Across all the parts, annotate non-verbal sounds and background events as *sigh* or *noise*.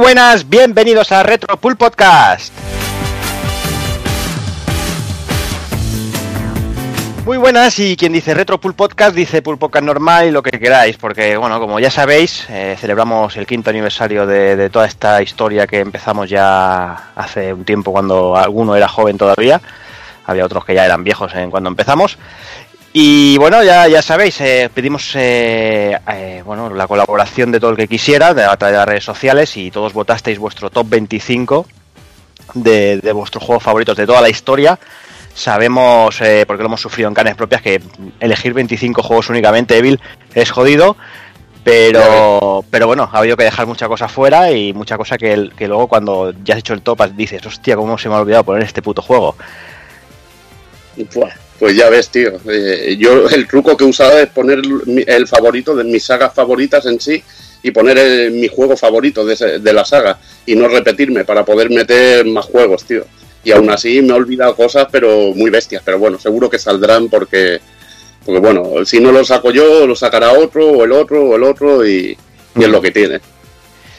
Buenas, bienvenidos a Retro Pool Podcast. Muy buenas y quien dice Retro Pool Podcast dice Pool Podcast normal y lo que queráis, porque bueno, como ya sabéis, eh, celebramos el quinto aniversario de, de, toda esta historia que empezamos ya hace un tiempo cuando alguno era joven todavía, había otros que ya eran viejos en cuando empezamos. Y bueno, ya, ya sabéis, eh, pedimos eh, eh, bueno, la colaboración de todo el que quisiera de, a través de las redes sociales y todos votasteis vuestro top 25 de, de vuestros juegos favoritos de toda la historia. Sabemos, eh, porque lo hemos sufrido en carnes propias, que elegir 25 juegos únicamente Evil es jodido. Pero, pero bueno, ha habido que dejar mucha cosa fuera y mucha cosa que, que luego cuando ya has hecho el top dices, hostia, cómo se me ha olvidado poner este puto juego. Pues ya ves, tío. Eh, yo el truco que he usado es poner el favorito de mis sagas favoritas en sí y poner el, mi juego favorito de, ese, de, la saga y no repetirme para poder meter más juegos, tío. Y aún así me he olvidado cosas, pero muy bestias. Pero bueno, seguro que saldrán porque, porque bueno, si no lo saco yo, lo sacará otro, o el otro, o el otro, y, y es lo que tiene.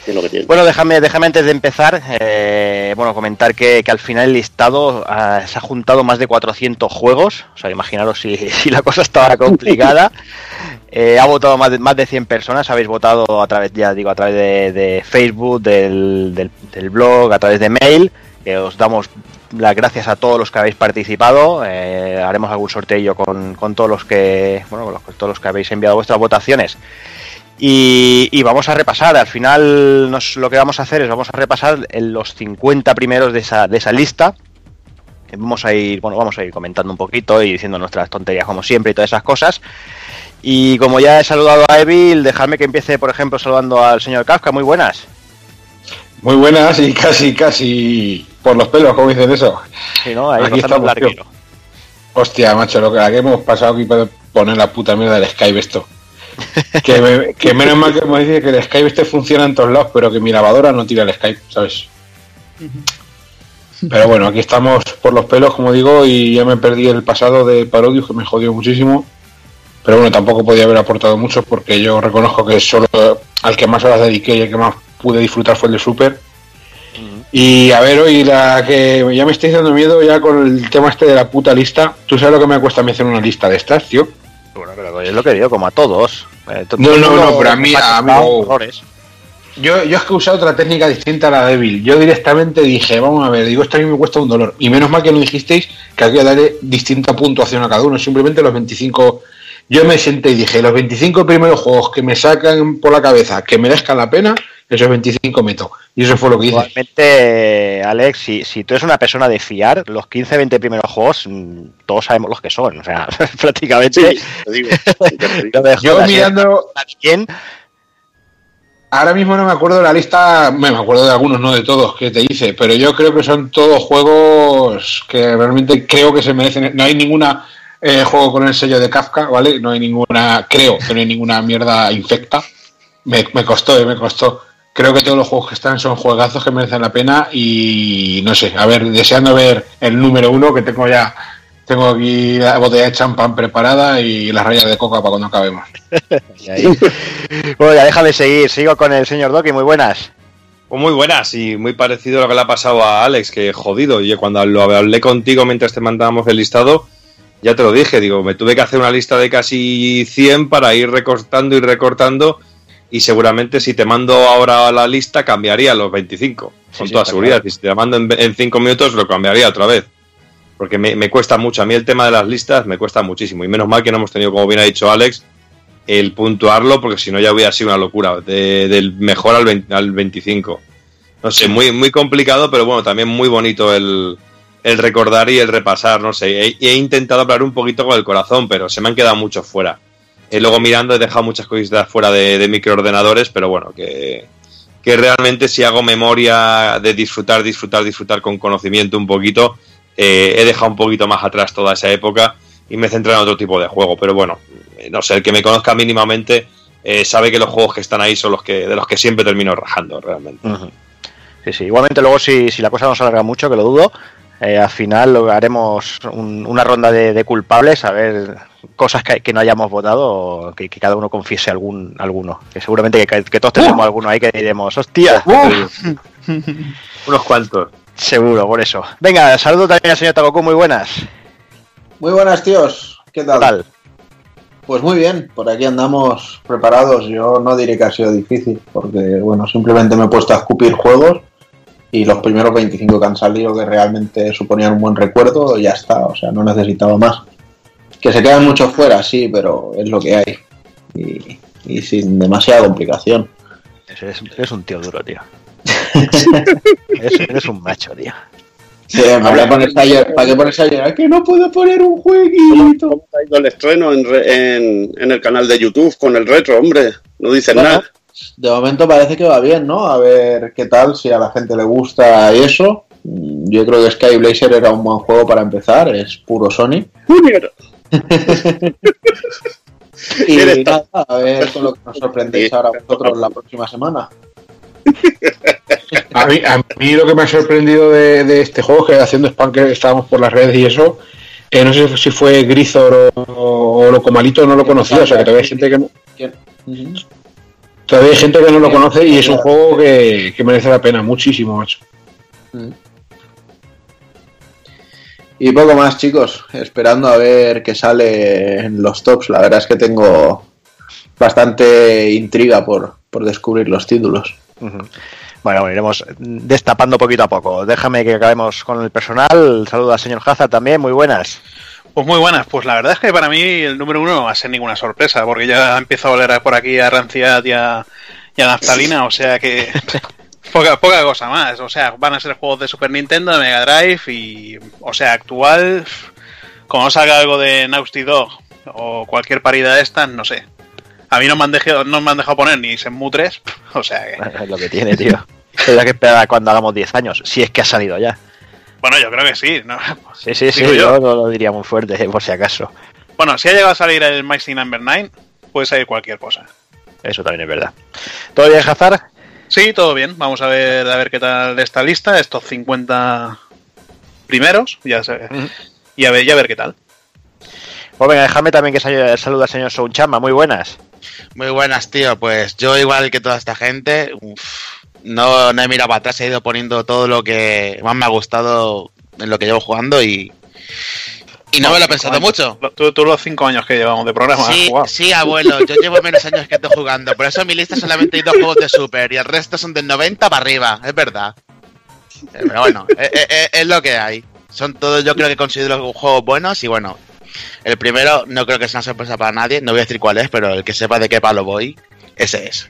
Es lo que tiene. Bueno, déjame, déjame antes de empezar, eh, bueno, comentar que, que, al final el listado uh, se ha juntado más de 400 juegos, o sea, imaginaros si, *laughs* si la cosa estaba complicada. *laughs* eh, ha votado más de, más de 100 personas, habéis votado a través, ya digo, a través de, de Facebook, del, del, del, blog, a través de mail, que os damos las gracias a todos los que habéis participado. Eh, haremos algún sorteo con, con todos los que, bueno, con, los, con todos los que habéis enviado vuestras votaciones. Y, y, vamos a repasar, al final nos, lo que vamos a hacer es vamos a repasar en los 50 primeros de esa, de esa lista. Vamos a ir, bueno, vamos a ir comentando un poquito y diciendo nuestras tonterías como siempre y todas esas cosas. Y como ya he saludado a Evil, dejadme que empiece, por ejemplo, saludando al señor Kafka. Muy buenas. Muy buenas y casi, casi por los pelos, como dicen eso. Sí, ¿no? Ahí Aquí estamos, Hostia, macho, lo que, que hemos pasado aquí para poner la puta mierda del Skype esto. Que, me, que, menos mal que me dice que el Skype este funciona en todos lados, pero que mi lavadora no tira el Skype, ¿sabes? Pero bueno, aquí estamos por los pelos, como digo, y ya me perdí el pasado de Parodius, que me jodió muchísimo. Pero bueno, tampoco podía haber aportado mucho porque yo reconozco que solo al que más horas dediqué y el que más pude disfrutar fue el de Super. Y a ver, hoy la que ya me estáis dando miedo ya con el tema este de la puta lista. ¿Tú sabes lo que me cuesta a mí hacer una lista de estas, tío? Bueno, pero es lo que digo, como a todos. Eh, no, no, no, pero a mí, a mí yo, yo es que he usado otra técnica distinta a la débil. Yo directamente dije, vamos a ver, digo, esto a mí me cuesta un dolor. Y menos mal que no dijisteis que había que darle distinta puntuación a cada uno, simplemente los 25. Yo me senté y dije, los 25 primeros juegos que me sacan por la cabeza, que merezcan la pena, esos 25 meto. Y eso fue lo que hice. Igualmente, Alex, si, si tú eres una persona de fiar, los 15, 20 primeros juegos, todos sabemos los que son. O sea, *laughs* prácticamente. Sí, te digo. *laughs* Yo mirando. ¿Quién? Ahora mismo no me acuerdo de la lista, me acuerdo de algunos, no de todos que te hice, pero yo creo que son todos juegos que realmente creo que se merecen. No hay ninguna eh, juego con el sello de Kafka, ¿vale? No hay ninguna, creo que no hay ninguna mierda infecta. Me, me costó, eh, me costó creo que todos los juegos que están son juegazos que merecen la pena y no sé, a ver, deseando ver el número uno que tengo ya, tengo aquí la botella de champán preparada y las rayas de coca para cuando acabemos. *laughs* bueno, ya déjame seguir, sigo con el señor Doki, muy buenas. Pues muy buenas y muy parecido a lo que le ha pasado a Alex, que jodido, y cuando lo hablé contigo mientras te mandábamos el listado, ya te lo dije, digo, me tuve que hacer una lista de casi 100 para ir recortando y recortando y seguramente si te mando ahora la lista cambiaría los 25, sí, con sí, toda seguridad. Claro. Y si te la mando en 5 minutos lo cambiaría otra vez. Porque me, me, cuesta mucho. A mí el tema de las listas me cuesta muchísimo. Y menos mal que no hemos tenido, como bien ha dicho Alex, el puntuarlo, porque si no ya hubiera sido una locura. De, del mejor al, 20, al 25. No sé, muy, muy complicado, pero bueno, también muy bonito el, el recordar y el repasar. No sé, he, he intentado hablar un poquito con el corazón, pero se me han quedado muchos fuera. Eh, luego mirando he dejado muchas cositas fuera de, de microordenadores, pero bueno, que, que, realmente si hago memoria de disfrutar, disfrutar, disfrutar con conocimiento un poquito, eh, he dejado un poquito más atrás toda esa época y me he centrado en otro tipo de juego. Pero bueno, eh, no sé, el que me conozca mínimamente eh, sabe que los juegos que están ahí son los que de los que siempre termino rajando realmente. Sí, sí. Igualmente luego si, si la cosa no se alarga mucho, que lo dudo, al final haremos un, una ronda de, culpables a ver cosas que, no hayamos votado, que, que, cada uno confiese algún alguno. Que seguramente que, todos tenemos uh. alguno ahí que diremos, hostia. Uh. *laughs* Unos cuantos. Seguro, por eso. Venga, saludo también al señor Tagoku, muy buenas. Muy buenas, tíos. ¿Qué tal? Pues muy bien, por aquí andamos preparados. Yo no diré que ha sido difícil, porque bueno, simplemente me he puesto a escupir juegos y los primeros 25 que han salido que realmente suponían un buen recuerdo, ya está, o sea, no necesitaba más. Que se quedan muchos fuera, sí, pero es lo que hay. Y, sin demasiada complicación. Es un tío duro, tío. *laughs* eres, un macho, tío. Sí, ¿Para qué pones a llorar? Que no puedo poner un jueguito. ¿Cómo ha ido el estreno en, el canal de YouTube con el retro, hombre? No dicen nada. De momento parece que va bien, ¿no? A ver qué tal, si a la gente le gusta eso. Yo creo que Sky Blazer era un buen juego para empezar, es puro Sony. Y nada, a ver con lo que nos sorprendéis ahora vosotros la próxima semana. *laughs* A mí, lo que me ha sorprendido de, este juego, que haciendo spam que estábamos por las redes y eso, eh, no sé si fue Grizor o, Loco Malito, no lo conocía, o sea que todavía hay gente que no, todavía hay gente que no lo conoce y es un juego que, merece la pena muchísimo, macho. Y poco más, chicos, esperando a ver qué sale en los tops. La verdad es que tengo bastante intriga por, por descubrir los títulos. Bueno, iremos destapando poquito a poco. Déjame que acabemos con el personal. Saludo al señor Hazard también, muy buenas. Pues muy buenas, pues la verdad es que para mí el número uno no va a ser ninguna sorpresa, porque ya empiezo a oler por aquí a ranciedad y a, naftalina, o sea que *laughs* poca, poca cosa más. O sea, van a ser juegos de Super Nintendo, de Mega Drive y, o sea, actual, como salga algo de Naughty Dog o cualquier parida de estas, no sé. A mí no me han dejado, no me han dejado poner ni Senmu 3, o sea que... Es lo que tiene, tío. Tendrá que esperar cuando hagamos 10 años, si es que ha salido ya. Bueno, yo creo que sí. ¿no? Sí, sí, sí, yo. no lo diría muy fuerte, por si acaso. Bueno, si ha llegado a salir el Mighty Number 9, puede salir cualquier cosa. Eso también es verdad. ¿Todo bien, Hazard? Sí, todo bien. Vamos a ver a ver qué tal esta lista, estos 50 primeros, ya sé, y a ver, ya a ver qué tal. Pues venga, déjame también que saluda al señor Sounchama. Muy buenas. Muy buenas, tío. Pues yo, igual que toda esta gente, no, he mirado para atrás, he ido poniendo todo lo que más me ha gustado en lo que llevo jugando y. Y no, me lo he pensado mucho. Tú, los cinco años que llevamos de programa. Sí, sí, abuelo, yo llevo menos años que estoy jugando. Por eso en mi lista solamente hay dos juegos de Super y el resto son del 90 para arriba, es verdad. Pero bueno, es, eh, eh, es lo que hay. Son todos, yo creo que considero juegos buenos y bueno, el primero no creo que sea una sorpresa para nadie, no voy a decir cuál es, pero el que sepa de qué palo voy, ese es.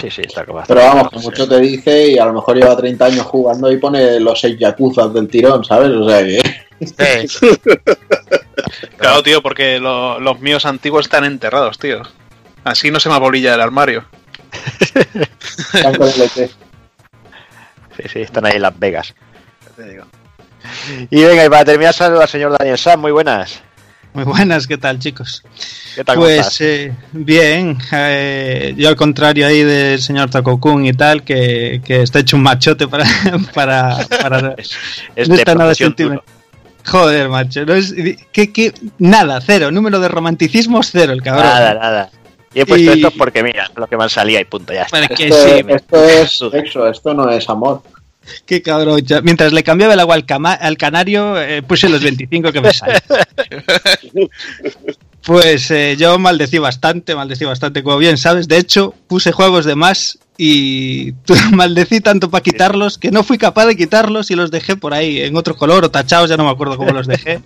Sí, sí, está como Pero vamos, que mucho te dice y a lo mejor lleva 30 años jugando y pone los seis yakuzas del tirón, ¿sabes? O sea que... *laughs* claro, tío, porque los míos antiguos están enterrados, tío. Así no se me abolilla el armario. sí, sí, están ahí en Las Vegas. Y venga, y para terminar, saludos al señor Daniel Sam, muy buenas. Muy buenas, ¿qué tal, chicos? ¿Qué tal? Pues eh, bien, eh, yo al contrario ahí del señor Takokun y tal, que, está hecho un machote para. *laughs* para, para *laughs* es, no está nada Joder, macho, no es, que, nada, cero, número de romanticismo cero, el cabrón. Nada, nada. Y he puesto esto porque mira, lo que me salía y punto, ya está. esto, esto es sexo, esto no es amor. Qué cabrón. Mientras le cambiaba el agua al, canario, eh, puse los 25 que me salen. *laughs* Pues eh, yo maldecí bastante, maldecí bastante, como bien sabes. De hecho, puse juegos de más y *laughs* maldecí tanto para quitarlos que no fui capaz de quitarlos y los dejé por ahí en otro color o tachados, ya no me acuerdo cómo los dejé,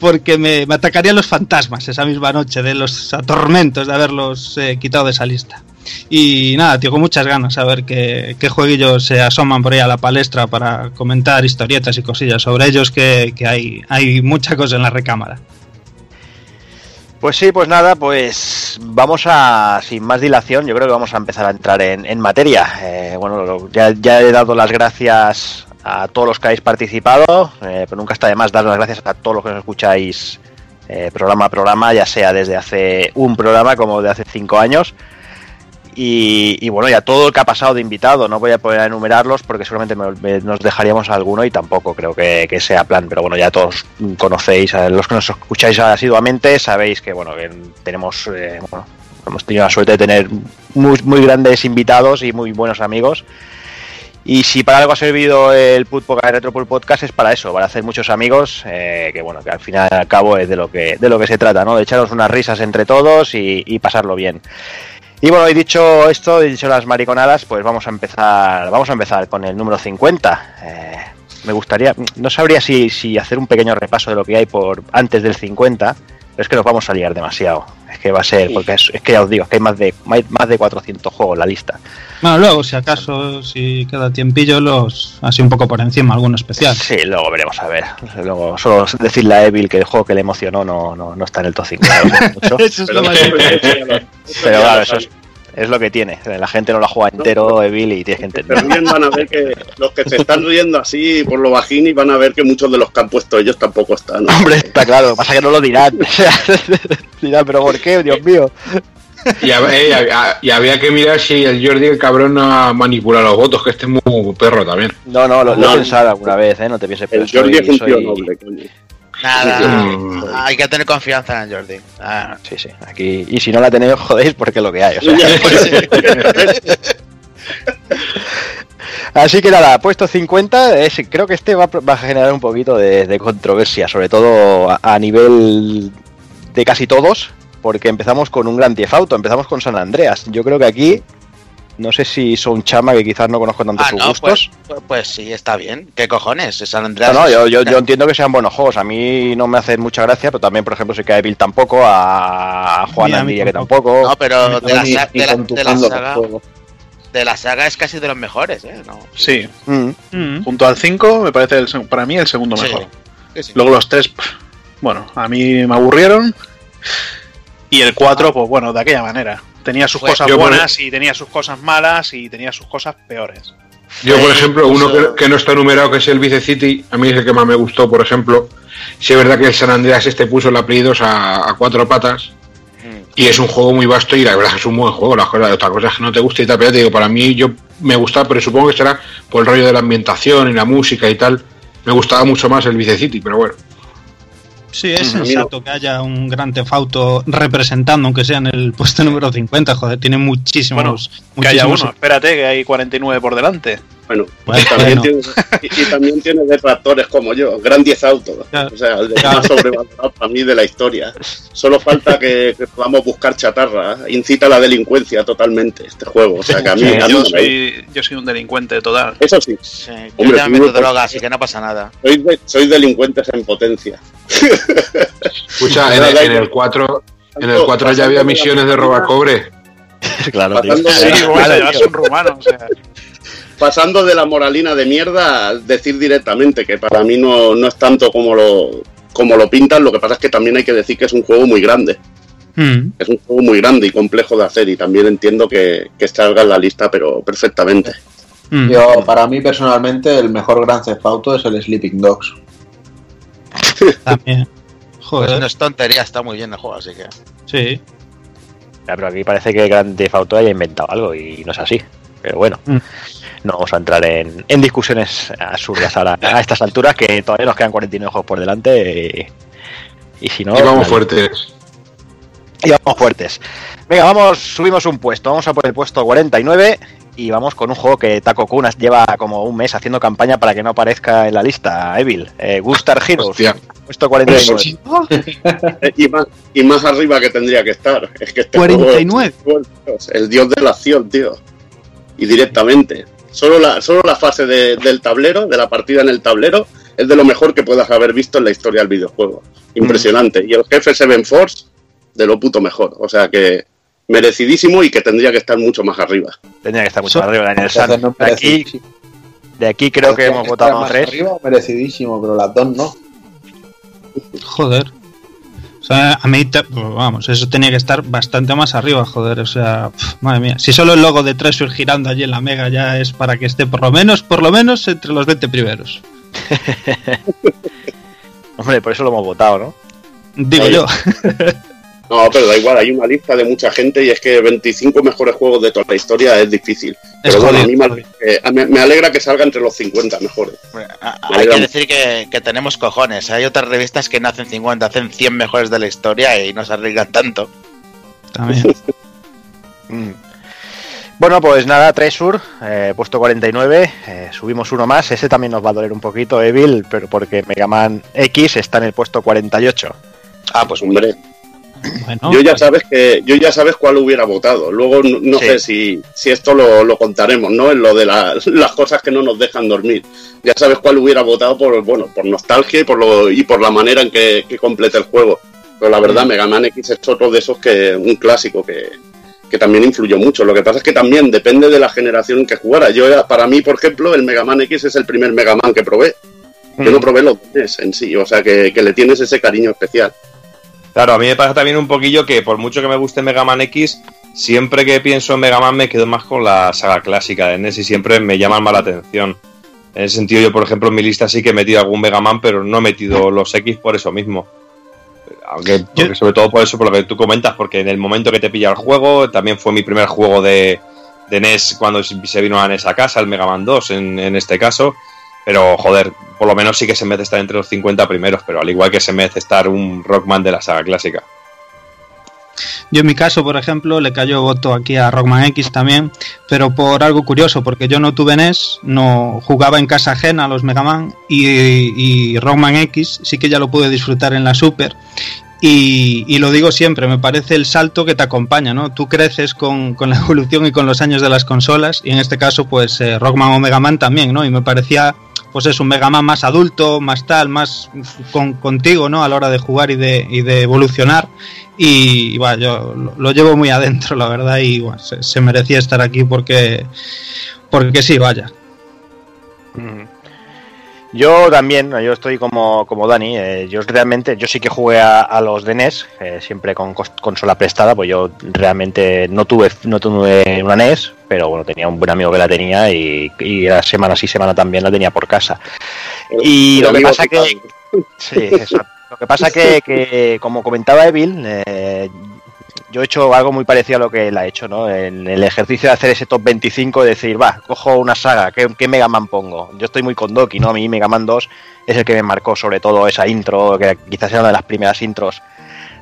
porque me, atacarían los fantasmas esa misma noche de los atormentos de haberlos eh, quitado de esa lista. Y nada, tío, con muchas ganas a ver qué, qué, jueguillos se asoman por ahí a la palestra para comentar historietas y cosillas sobre ellos, que, hay, hay mucha cosa en la recámara. Pues sí, pues nada, pues vamos a, sin más dilación, yo creo que vamos a empezar a entrar en, materia. Eh, bueno, ya, he dado las gracias a todos los que habéis participado, eh, pero nunca está de más dar las gracias a todos los que nos escucháis eh, programa a programa, ya sea desde hace un programa como de hace cinco años. Y, bueno, ya todo lo que ha pasado de invitado, no voy a poder enumerarlos porque seguramente nos dejaríamos alguno y tampoco creo que, sea plan, pero bueno, ya todos conocéis, los que nos escucháis asiduamente, sabéis que bueno, que tenemos, eh, bueno, hemos tenido la suerte de tener muy, muy grandes invitados y muy buenos amigos. Y si para algo ha servido el Retro Podcast es para eso, para hacer muchos amigos, eh, que bueno, que al final y al cabo es de lo que, de lo que se trata, ¿no? De echarnos unas risas entre todos y, pasarlo bien. Y bueno, he dicho esto, he dicho las mariconadas, pues vamos a empezar, vamos a empezar con el número 50. Eh, me gustaría, no sabría si, si hacer un pequeño repaso de lo que hay por antes del 50, pero es que nos vamos a liar demasiado. Es que va a ser, porque es, que ya os digo, es que hay más de, más de 400 juegos en la lista. Bueno, luego, si acaso, si queda tiempillo, los así un poco por encima, alguno especial. Sí, luego veremos a ver. Luego, solo decirle a Evil que el juego que le emocionó no, no, no está en el top 5. *laughs* eso es lo más *laughs* Pero claro, eso es, es lo que tiene. La gente no la juega entero, Evil, y tiene gente. También van a ver que los que se están riendo así por lo bajín y van a ver que muchos de los que han puesto ellos tampoco están. Hombre, está claro, pasa que no lo dirán. *laughs* dirán, pero ¿por qué? Dios mío. Y, había que mirar si el Jordi, el cabrón, no manipula los votos, que este es muy perro también. No, no, lo, he pensado alguna vez, ¿eh? No te pienses. El Jordi es un tío noble, coño. Nada, hay que tener confianza en Jordi. Ah, sí, sí. Aquí, y si no la tenéis, jodéis porque es lo que hay. *laughs* *laughs* Así que nada, puesto 50, es, creo que este va, a generar un poquito de, controversia, sobre todo a, nivel de casi todos, porque empezamos con un gran Theft Auto, empezamos con San Andreas. Yo creo que aquí no sé si son chama que quizás no conozco tanto ah, sus gustos. Pues, pues, pues, sí, está bien. ¿Qué cojones? San Andreas. No, no, yo, yo, entiendo que sean buenos juegos. A mí no me hacen mucha gracia, pero también, por ejemplo, sé que a Evil tampoco, a Juan diría que tampoco. No, pero de la, de, la, saga. De la saga es casi de los mejores, ¿eh? Sí. Mm. Mm. Junto al 5, me parece el, para mí el segundo mejor. Luego los tres, bueno, a mí me aburrieron. Y el 4, pues bueno, de aquella manera. Tenía sus cosas buenas y tenía sus cosas malas y tenía sus cosas peores. Yo, por ejemplo, uno que, no está numerado, que es el Vice City, a mí es el que más me gustó, por ejemplo. Si es verdad que el San Andreas este puso el apellido a, cuatro patas. Mm. Y es un juego muy vasto y la verdad es un buen juego. La cosa de otra cosa es que no te gusta y tal, pero te digo, para mí yo me gustaba, pero supongo que será por el rollo de la ambientación y la música y tal. Me gustaba mucho más el Vice City, pero bueno. Sí, es sensato que haya un gran tefauto representando, aunque sea en el puesto número 50, joder, tiene muchísimos. Bueno, que haya uno, espérate, que hay 49 por delante. Bueno, y, también Tiene, y, también tiene detractores como yo, gran 10 autos. O sea, el de más sobrevalorado para mí de la historia. Solo falta que, podamos buscar chatarra. Incita a la delincuencia totalmente este juego. O sea, que a mí. yo, soy, yo, soy, un delincuente total. Eso sí. sí yo Hombre, también meto droga, así que no pasa nada. Soy, soy delincuentes en potencia. Escucha, en, en, el 4. En el 4 ya había misiones de robacobre. *laughs* claro, tío. Sí, bueno, *laughs* ya son rumanos. O sea pasando de la moralina de mierda a decir directamente que para mí no, no es tanto como lo, como lo pintan, lo que pasa es que también hay que decir que es un juego muy grande. Hmm. Es un juego muy grande y complejo de hacer y también entiendo que, que salga en la lista, pero perfectamente. Hmm. Yo, para mí personalmente, el mejor Gran Theft Auto es el Sleeping Dogs. *laughs* También. Joder. Pues no es tontería, está muy bien el juego, así que. Sí. pero aquí parece que Grand Theft Auto haya inventado algo y no es así. Pero bueno. Hmm no vamos a entrar en, discusiones absurdas a, a, estas alturas, que todavía nos quedan 49 juegos por delante. Y, si no. Y vamos fuertes. Y vamos fuertes. Venga, vamos, subimos un puesto. Vamos a por el puesto 49 y vamos con un juego que Taco Kunas lleva como un mes haciendo campaña para que no aparezca en la lista, Evil. Eh, Gustar Heroes. Puesto 49. *laughs* y, más, y más arriba que tendría que estar. Es que este 49. el dios de la acción, tío. Y directamente. Solo la, solo la fase del tablero, de la partida en el tablero, es de lo mejor que puedas haber visto en la historia del videojuego. Impresionante. Mm. Y el jefe Seven Force, de lo puto mejor. O sea que merecidísimo y que tendría que estar mucho más arriba. Tendría que estar mucho más arriba en el San. De aquí, de aquí creo que hemos votado tres. Arriba, merecidísimo, pero las dos no. Joder. O sea, a mí, pues, vamos, eso tenía que estar bastante más arriba, joder. O sea, madre mía. Si solo el logo de Treasure girando allí en la Mega ya es para que esté por lo menos, por lo menos entre los 20 primeros. *laughs* Hombre, por eso lo hemos votado, ¿no? Digo yo. *laughs* No, pero da igual, hay una lista de mucha gente y es que 25 mejores juegos de toda la historia es difícil. pero bueno, a mí me alegra, que salga entre los 50 mejores. hay que decir que, tenemos cojones. Hay otras revistas que no hacen 50, hacen 100 mejores de la historia y no se arriesgan tanto. También. *laughs* Mm. Bueno, pues nada, Tresur, eh, puesto 49, eh, subimos uno más, ese también nos va a doler un poquito, Evil, pero porque Mega Man X está en el puesto 48. Ah, pues hombre. Yo ya pues- sabes que yo ya sabes cuál hubiera votado. Luego no, sé si, si esto lo, contaremos, ¿no? En lo de *laughs* las cosas que no nos dejan dormir. Ya sabes cuál hubiera votado por bueno por nostalgia y por lo y por la manera en que, que completa el juego. Pero la verdad, Mega Man X es otro de esos que un clásico que, que también influyó mucho. Lo que pasa es que también depende de la generación en que jugara. Yo, para mí, por ejemplo, el Mega Man X es el primer Mega Man que probé. Yo no mm. probé los tres en sí, o sea que, le tienes ese cariño especial. Claro, a mí me pasa también un poquillo que por mucho que me guste Mega Man X, siempre que pienso en Mega Man me quedo más con la saga clásica de NES y siempre me llaman más la atención. En ese sentido, yo, por ejemplo, en mi lista sí que he metido algún Mega Man, pero no he metido los X por eso mismo. Aunque sobre todo por eso, por lo que tú comentas, porque en el momento que te pilla el juego, también fue mi primer juego de, de NES cuando se vino a NES a casa, el Mega Man 2 en, en, este caso. Pero joder, por lo menos sí que se merece estar entre los 50 primeros, pero al igual que se merece estar un Rockman de la saga clásica. Yo en mi caso, por ejemplo, le cayó voto aquí a Rockman X también, pero por algo curioso, porque yo no tuve NES, no jugaba en casa ajena a los Mega Man y, Rockman X sí que ya lo pude disfrutar en la Super. Y, lo digo siempre, me parece el salto que te acompaña, ¿no? Tú creces con, la *laughs* evolución y con los años de las consolas, y en este caso, pues eh, Rockman o Mega Man también, ¿no? Y me parecía pues es un Mega Man más adulto, más tal, más con, contigo, ¿no? A la hora de jugar y de, y de evolucionar. Y, bueno, yo lo, llevo muy adentro, la verdad, y bueno, se, merecía estar aquí porque, porque sí, vaya. Yo también, yo estoy como, como Dani, eh, yo realmente, yo sí que jugué a, los de NES, eh, siempre con consola prestada, pues yo realmente no tuve, no tuve una NES, pero bueno, tenía un buen amigo que la tenía y, y la semana sí, semana también la tenía por casa. Y lo que pasa que... *laughs* Sí, Lo que pasa que, que como comentaba Evil, eh, yo he hecho algo muy parecido a lo que él ha hecho, ¿no? En el ejercicio de hacer ese top 25 y decir, va, cojo una saga, ¿qué, Mega Man pongo? Yo estoy muy con Doki, ¿no? A mí Mega Man 2 es el que me marcó sobre todo esa intro, que quizás era una de las primeras intros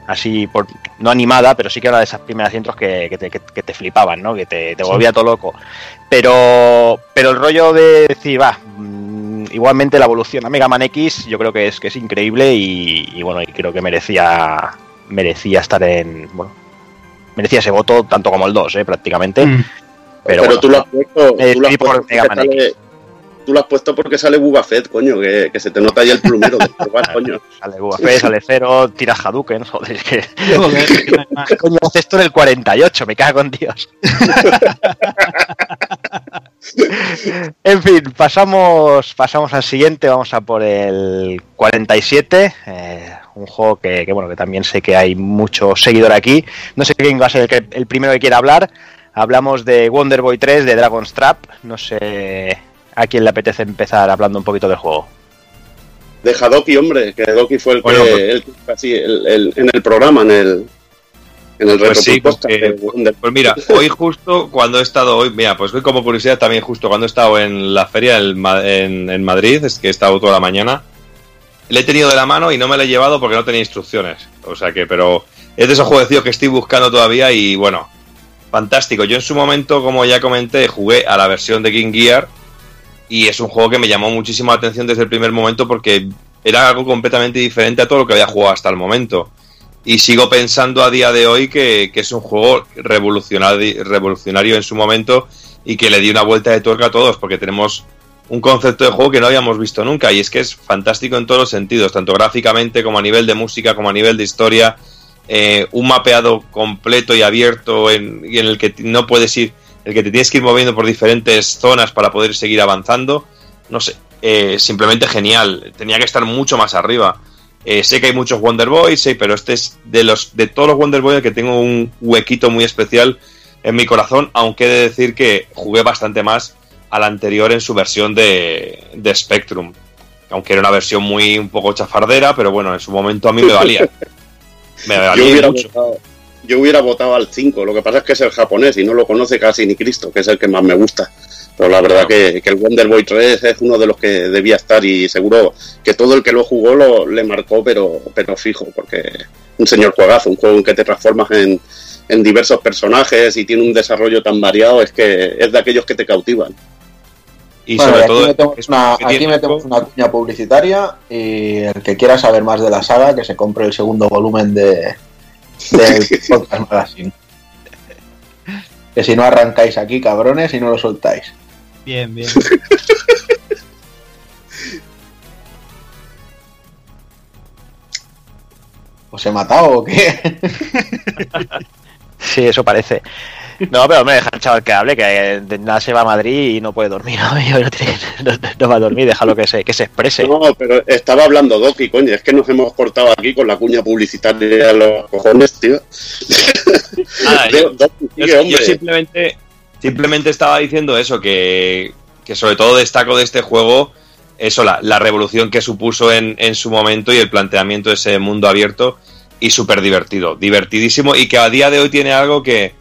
así, por, no animada, pero sí que era una de esas primeras intros que, te, flipaban, ¿no? Que te, volvía todo loco. Pero, pero el rollo de decir, va, mm, igualmente la evolución a Mega Man X yo creo que es, que es increíble y, y bueno, y creo que merecía merecía estar en, bueno, merecía ese voto tanto como el 2, ¿eh? prácticamente. Mm. Pero, tú, lo has puesto, tú, lo has puesto porque sale Buba Fett, coño, que, se te nota ahí el plumero *laughs* de probar, coño. Sale Buba Fett, sale Cero, tira Hadouken, *laughs* joder, es que... Joder, *laughs* coño, haces esto en el 48, me cago en Dios. en fin, pasamos, pasamos al siguiente, vamos a por el 47. Eh, un juego que, bueno, que también sé que hay mucho seguidor aquí. No sé quién va a ser el, primero que quiera hablar. Hablamos de Wonder Boy 3 de Dragon's Trap. No sé a quién le apetece empezar hablando un poquito del juego. Deja Doki, hombre, que Doki fue el que, pues- en el programa, en el, en el pues pues mira, hoy justo cuando he estado hoy, mira, pues hoy como curiosidad también justo cuando he estado en la feria en, en Madrid, es que he estado toda la mañana, le he tenido de la mano y no me lo he llevado porque no tenía instrucciones. O sea que, pero es de esos jueguecitos que estoy buscando todavía y bueno, fantástico. Yo en su momento, como ya comenté, jugué a la versión de King Gear y es un juego que me llamó muchísimo la atención desde el primer momento porque era algo completamente diferente a todo lo que había jugado hasta el momento. Y sigo pensando a día de hoy que, es un juego revolucionario, revolucionario en su momento y que le dio una vuelta de tuerca a todos porque tenemos un concepto de juego que no habíamos visto nunca y es que es fantástico en todos los sentidos, tanto gráficamente como a nivel de música, como a nivel de historia, eh, un mapeado completo y abierto en, en el que no puedes ir, el que te tienes que ir moviendo por diferentes zonas para poder seguir avanzando, no sé, eh, simplemente genial, tenía que estar mucho más arriba. Eh, sé que hay muchos Wonder Boys, pero este es de los de todos los Wonder Boys que tengo un huequito muy especial en mi corazón, aunque he de decir que jugué bastante más al anterior en su versión de, de Spectrum. Aunque era una versión muy un poco chafardera, pero bueno, en su momento a mí me valía. *laughs* yo, hubiera votado, yo hubiera votado al 5. Lo que pasa es que es el japonés y no lo conoce casi ni Cristo, que es el que más me gusta. Pero la verdad que, el Wonder Boy 3 es uno de los que debía estar y seguro que todo el que lo jugó lo, le marcó, pero, pero fijo, porque un señor juegazo, un juego en que te transformas en, en diversos personajes y tiene un desarrollo tan variado, es que es de aquellos que te cautivan. Y sobre todo, aquí metemos, una, cuña publicitaria y el que quiera saber más de la saga, que se compre el segundo volumen de del *laughs* Podcast Magazine. Que si no arrancáis aquí, cabrones, y no lo soltáis. Bien, bien. *laughs* ¿Os he matado o qué? *laughs* sí, eso parece. No, pero me deja el chaval que hable, que nada se va a Madrid y no puede dormir. *laughs* No, va a dormir, déjalo que se, que se exprese. No, pero estaba hablando Doki, coño, es que nos hemos cortado aquí con la cuña publicitaria a los cojones, tío. *laughs* yo, simplemente, simplemente estaba diciendo eso, que, que sobre todo destaco de este juego eso, la, la revolución que supuso en, en su momento y el planteamiento de ese mundo abierto y súper divertido, divertidísimo y que a día de hoy tiene algo que,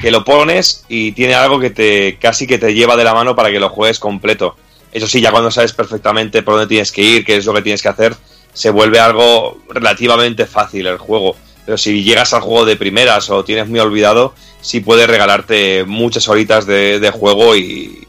que lo pones y tiene algo que te casi que te lleva de la mano para que lo juegues completo. Eso sí, ya cuando sabes perfectamente por dónde tienes que ir, qué es lo que tienes que hacer, se vuelve algo relativamente fácil el juego. Pero si llegas al juego de primeras o tienes muy olvidado, sí puede regalarte muchas horitas de, juego y,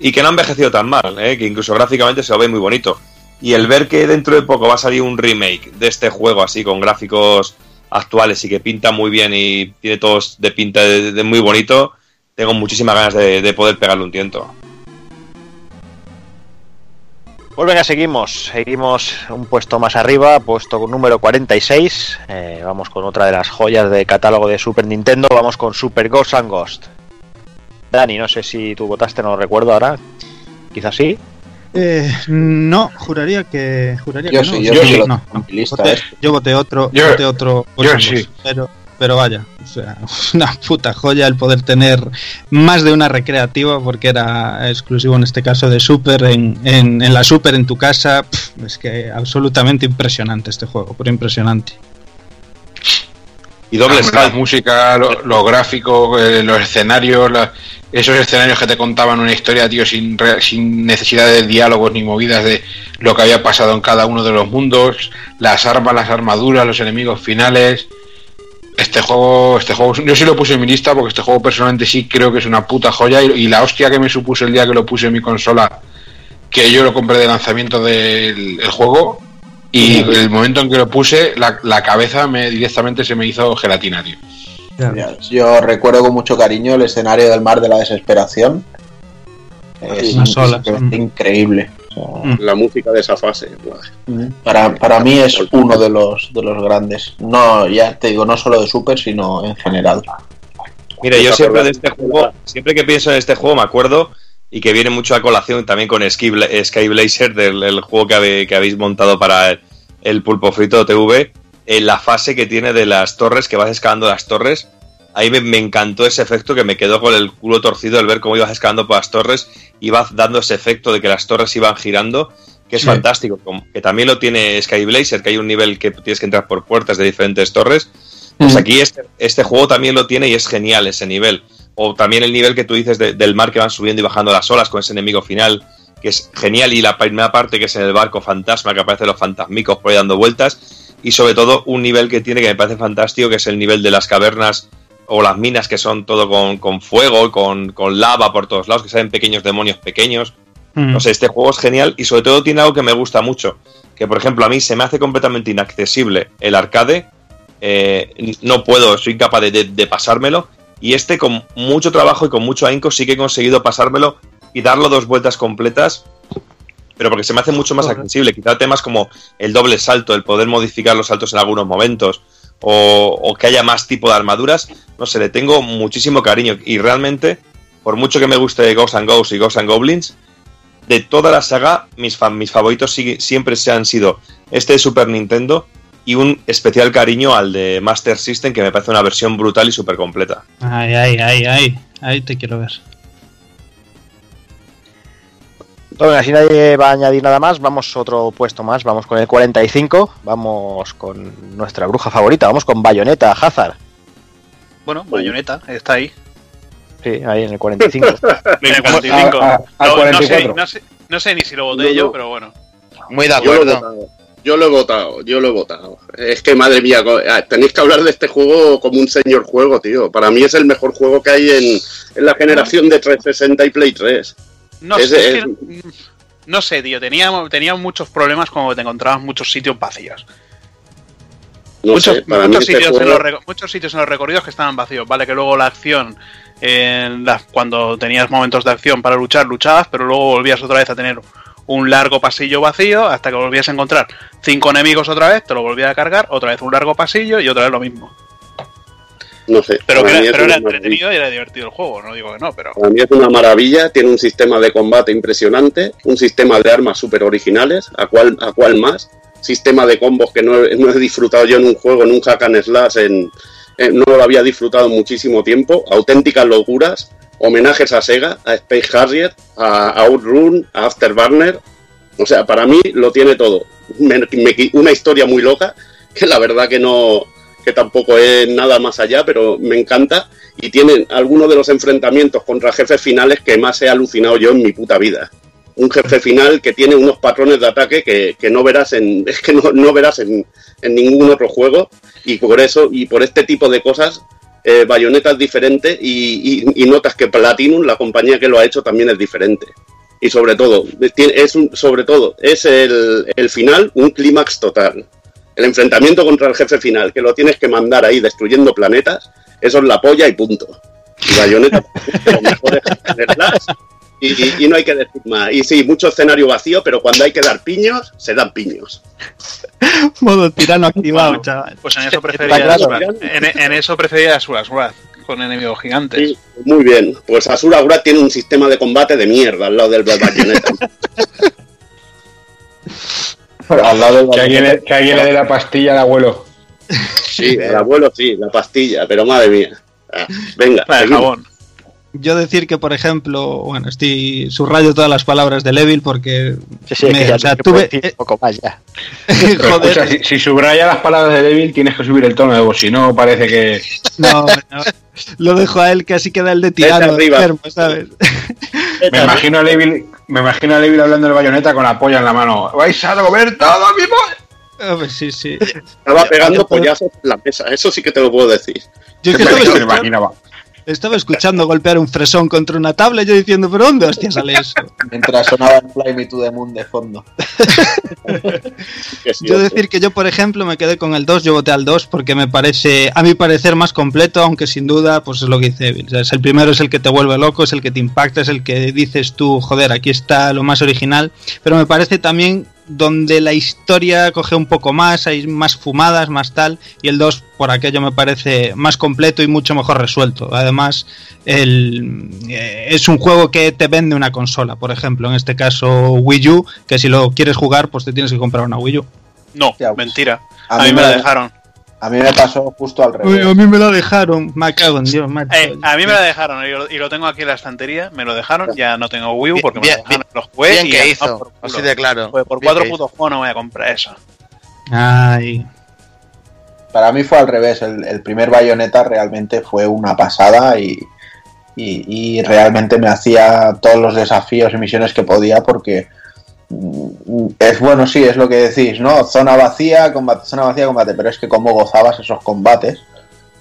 y, que no ha envejecido tan mal, ¿eh? que incluso gráficamente se lo ve muy bonito. Y el ver que dentro de poco va a salir un remake de este juego así con gráficos actuales y que pinta muy bien y tiene todos de pinta de, muy bonito, tengo muchísimas ganas de, poder pegarle un tiento. Pues venga, seguimos. Seguimos un puesto más arriba, puesto número 46. Eh, vamos con otra de las joyas de catálogo de Super Nintendo. Vamos con Super Ghost and Ghost. Dani, no sé si tú votaste, no lo recuerdo ahora. Quizás sí. Eh, no, juraría que juraría yo que sí, no. Yo, sí, no. Voté, yo voté otro, yo, voté otro. Yo sí. Pero, pero vaya, o sea, *laughs* una puta joya el poder tener más de una recreativa porque era exclusivo en este caso de Super en, en, en la Super en tu casa. es que absolutamente impresionante este juego, pero impresionante. Y doble la música, los lo gráficos, eh, los escenarios, la, esos escenarios que te contaban una historia, tío, sin, sin necesidad de diálogos ni movidas de lo que había pasado en cada uno de los mundos, las armas, las armaduras, los enemigos finales. Este juego, este juego, yo sí lo puse en mi lista porque este juego personalmente sí creo que es una puta joya y, la hostia que me supuso el día que lo puse en mi consola, que yo lo compré de lanzamiento del juego y el momento en que lo puse, la, la cabeza me directamente se me hizo gelatina, tío. Yo recuerdo con mucho cariño el escenario del mar de la desesperación. Es, increíble. Mm. la música de esa fase. Para, para mí es uno de los de los grandes. No, ya te digo, no solo de Super, sino en general. Mira, yo siempre de este juego, siempre que pienso en este juego me acuerdo y que viene mucho a colación también con Sky, Blazer del juego que, que, habéis montado para el, Pulpo Frito TV en la fase que tiene de las torres, que vas escalando las torres. Ahí me, encantó ese efecto que me quedó con el culo torcido el ver cómo ibas escalando por las torres y vas dando ese efecto de que las torres iban girando, que es fantástico. Que también lo tiene Sky Blazer, que hay un nivel que tienes que entrar por puertas de diferentes torres. Pues aquí este, este, juego también lo tiene y es genial ese nivel. O también el nivel que tú dices del mar que van subiendo y bajando las olas con ese enemigo final, que es genial. Y la primera parte que es en el barco fantasma, que aparece los fantasmicos por ahí dando vueltas y sobre todo un nivel que tiene que me parece fantástico, que es el nivel de las cavernas o las minas que son todo con, con fuego, con, con, lava por todos lados, que salen pequeños demonios pequeños. Mm. No sé, este juego es genial y sobre todo tiene algo que me gusta mucho, que por ejemplo a mí se me hace completamente inaccesible el arcade, eh, no puedo, soy incapaz de, de, pasármelo, y este con mucho trabajo y con mucho ahínco sí que he conseguido pasármelo y darlo dos vueltas completas pero porque se me hace mucho más accesible. Quizá temas como el doble salto, el poder modificar los saltos en algunos momentos, o, que haya más tipo de armaduras, no sé, le tengo muchísimo cariño. Y realmente, por mucho que me guste Ghosts and Ghosts y Ghosts and Goblins, de toda la saga, mis, mis favoritos siempre se han sido este de Super Nintendo y un especial cariño al de Master System, que me parece una versión brutal y súper completa. Ay, ay, ay, ay, ahí te quiero ver. Bueno, si nadie va a añadir nada más, vamos otro puesto más, vamos con el 45, vamos con nuestra bruja favorita, vamos con Bayonetta Hazard. Bueno, Bayonetta, está ahí. Sí, ahí en el 45. *laughs* en el 45. A, no, 44. No, sé, no, sé, ni si lo voté yo, pero bueno. Muy de acuerdo. Yo lo he votado, yo lo he votado. Es que madre mía, ah, tenéis que hablar de este juego como un señor juego, tío. Para mí es el mejor juego que hay en, en la generación de 360 y Play 3. No sé, no sé, tío. Tenía, tenía muchos problemas cuando te encontrabas muchos sitios vacíos. muchos, muchos, sitios en los, muchos sitios en los recorridos que estaban vacíos, ¿vale? Que luego la acción, cuando tenías momentos de acción para luchar, luchabas, pero luego volvías otra vez a tener un largo pasillo vacío hasta que volvías a encontrar cinco enemigos otra vez, te lo volvías a cargar, otra vez un largo pasillo y otra vez lo mismo. No sé. Pero, era, entretenido y era divertido el juego, no digo que no, pero. Para mí es una maravilla, tiene un sistema de combate impresionante, un sistema de armas súper originales, a cuál a cual más, sistema de combos que no he, disfrutado yo en un juego, en un hack and slash, en, no lo había disfrutado muchísimo tiempo, auténticas locuras, homenajes a Sega, a Space Harrier, a, Outrun, a Afterburner. O sea, para mí lo tiene todo. una historia muy loca, que la verdad que no, que tampoco es nada más allá, pero me encanta. Y tiene algunos de los enfrentamientos contra jefes finales que más he alucinado yo en mi puta vida. Un jefe final que tiene unos patrones de ataque que, no verás en. *laughs* Es que no, verás en, en ningún otro juego. Y por eso, y por este tipo de cosas, eh, Bayonetta es diferente y, notas que Platinum, la compañía que lo ha hecho, también es diferente. Y sobre todo, es un, sobre todo, es el, final un clímax total. El enfrentamiento contra el jefe final, que lo tienes que mandar ahí destruyendo planetas, eso es la polla y punto. Y Bayonetta, *laughs* y, y, no hay que decir más. Y sí, mucho escenario vacío, pero cuando hay que dar piños, se dan piños. *laughs* Modo tirano activado, chaval. Pues en eso prefería en, en, eso prefería Asura con enemigos gigantes. Sí, muy bien. Pues Asura Wrath tiene un sistema de combate de mierda al lado del Bayonetta. *laughs* al lado del que, alguien le, que alguien le dé la pastilla al abuelo. Sí, el abuelo sí, la pastilla, pero madre mía. Ah, venga, el jabón yo decir que, por ejemplo, bueno, estoy subrayo todas las palabras de Levil porque me, o sea, tuve un poco más ya. *laughs* Joder. si, subraya las palabras de Levil tienes que subir el tono de voz, si no parece que *laughs* no, no, lo dejo a él que así queda el de tirano enfermo, ¿sabes? *laughs* me imagino a Levil, me imagino a Levil hablando de bayoneta con la polla en la mano. Vais a comer todo mi polla. sí, sí. Estaba pegando pollazos en la mesa, eso sí que te lo puedo decir. Yo que estaba, me imaginaba. Estaba escuchando golpear un fresón contra una tabla y yo diciendo, ¿pero dónde hostia sale eso? Mientras sonaba el Fly Me to the Moon de fondo. *laughs* yo decir que yo, por ejemplo, me quedé con el 2, yo voté al 2 porque me parece, a mi parecer, más completo, aunque sin duda, pues es lo que dice Evil. es el primero es el que te vuelve loco, es el que te impacta, es el que dices tú, joder, aquí está lo más original, pero me parece también donde la historia coge un poco más, hay más fumadas, más tal, y el 2 por aquello me parece más completo y mucho mejor resuelto. Además, el, eh, es un juego que te vende una consola, por ejemplo, en este caso Wii U, que si lo quieres jugar, pues te tienes que comprar una Wii U. No, mentira. A, mí me la dejaron. A mí me pasó justo al revés. a mí me la dejaron, me cago en Dios, macho. Eh, a mí me la dejaron y lo, tengo aquí en la estantería, me lo dejaron, ya no tengo Wii U porque me lo dejaron los juegos y que hizo, así de claro. Pues por cuatro putos juegos no voy a comprar eso. Ay. Para mí fue al revés, el, primer Bayonetta realmente fue una pasada y, y, y realmente me hacía todos los desafíos y misiones que podía porque es bueno, sí, es lo que decís, ¿no? Zona vacía, combate, zona vacía, combate, pero es que cómo gozabas esos combates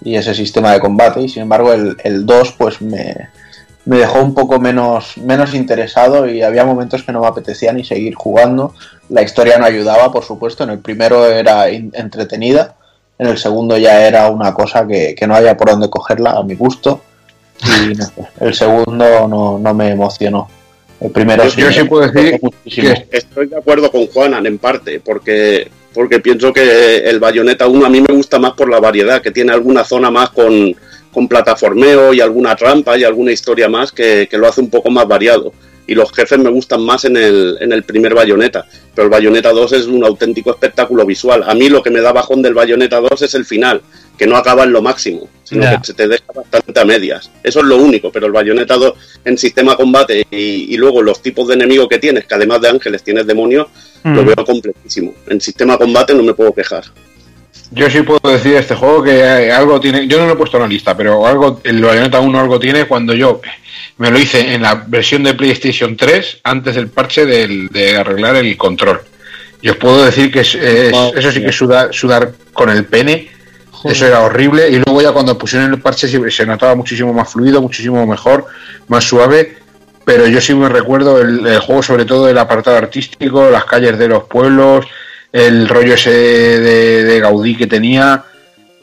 y ese sistema de combate, y sin embargo el, 2 pues me, dejó un poco menos, menos interesado y había momentos que no me apetecía ni seguir jugando. La historia no ayudaba, por supuesto, en el primero era entretenida, en el segundo ya era una cosa que, no había por dónde cogerla a mi gusto y *laughs* el segundo no, no me emocionó. El primero yo, sí puedo decir que estoy de acuerdo con Juanan en parte, porque, porque pienso que el Bayonetta 1 a mí me gusta más por la variedad, que tiene alguna zona más con, con plataformeo y alguna trampa y alguna historia más que, lo hace un poco más variado. Y los jefes me gustan más en el, en el primer Bayonetta, pero el Bayonetta 2 es un auténtico espectáculo visual. A mí lo que me da bajón del Bayonetta 2 es el final, que no acaba en lo máximo, sino que se te deja bastante a medias. Eso es lo único, pero el Bayonetta 2 en sistema combate y, luego los tipos de enemigos que tienes, que además de ángeles tienes demonios, lo mm. veo completísimo. En sistema combate no me puedo quejar. Yo sí puedo decir de este juego que algo tiene, yo no lo he puesto en la lista, pero algo, el Bayonetta 1 algo tiene cuando yo me lo hice en la versión de PlayStation 3 antes del parche de arreglar el control. Y os puedo decir que eso sí que sudar, sudar con el pene, eso era horrible. Y luego ya cuando pusieron el parche se, notaba muchísimo más fluido, muchísimo mejor, más suave. Pero yo sí me recuerdo el, juego, sobre todo el apartado artístico, las calles de los pueblos, el rollo ese de, Gaudí que tenía,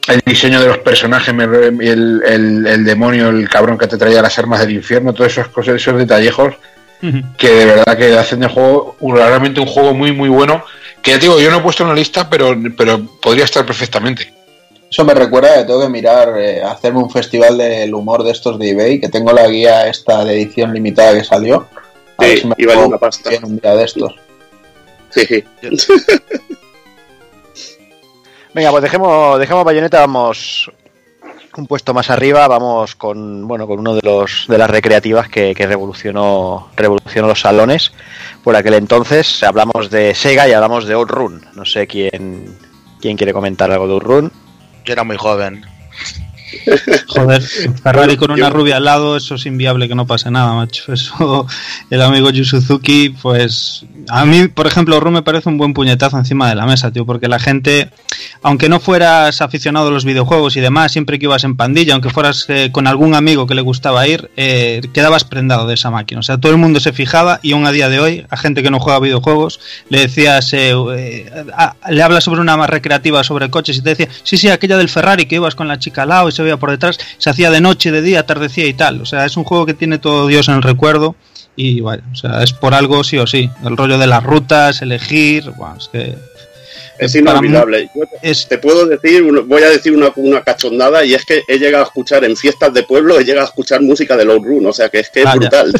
el diseño de los personajes, el, el, demonio, el cabrón que te traía las armas del infierno, todas esas cosas, esos detallejos que de verdad que hacen de juego realmente un juego muy muy bueno que ya digo yo no he puesto en la lista pero pero podría estar perfectamente eso me recuerda que tengo que mirar eh, hacerme un festival del humor de estos de eBay que tengo la guía esta de edición limitada que salió. A sí, ver si me una pasta. en un día de estos. Sí, sí. *laughs* Venga, pues dejemos, dejemos bayoneta, vamos un puesto más arriba vamos con bueno con uno de los de las recreativas que, revolucionó revolucionó los salones. Por aquel entonces hablamos de Sega y hablamos de Outrun. No sé quién quién quiere comentar algo de Outrun yo era muy joven Joder, *laughs* Ferrari con una rubia al lado, eso es inviable que no pase nada, macho. *laughs* Eso, el amigo Yu Suzuki, pues. A mí, por ejemplo, Ru me parece un buen puñetazo encima de la mesa, tío, porque la gente, aunque no fueras aficionado a los videojuegos y demás, siempre que ibas en pandilla, aunque fueras eh, con algún amigo que le gustaba ir, eh, quedabas prendado de esa máquina. O sea, todo el mundo se fijaba y aún a día de hoy, a gente que no juega videojuegos, le decías, eh, le hablas sobre una más recreativa sobre coches y te decía, sí, sí, aquella del Ferrari que ibas con la chica al lado y se veía por detrás, se hacía de noche, de día, atardecía y tal. O sea, es un juego que tiene todo Dios en el recuerdo y bueno, o sea, es por algo sí o sí. El rollo de las rutas, elegir, bueno, es que... Es inolvidable. te, puedo decir, voy a decir una, una, cachondada y es que he llegado a escuchar en fiestas de pueblo, he llegado a escuchar música de Low Run, o sea que es que es *laughs* brutal.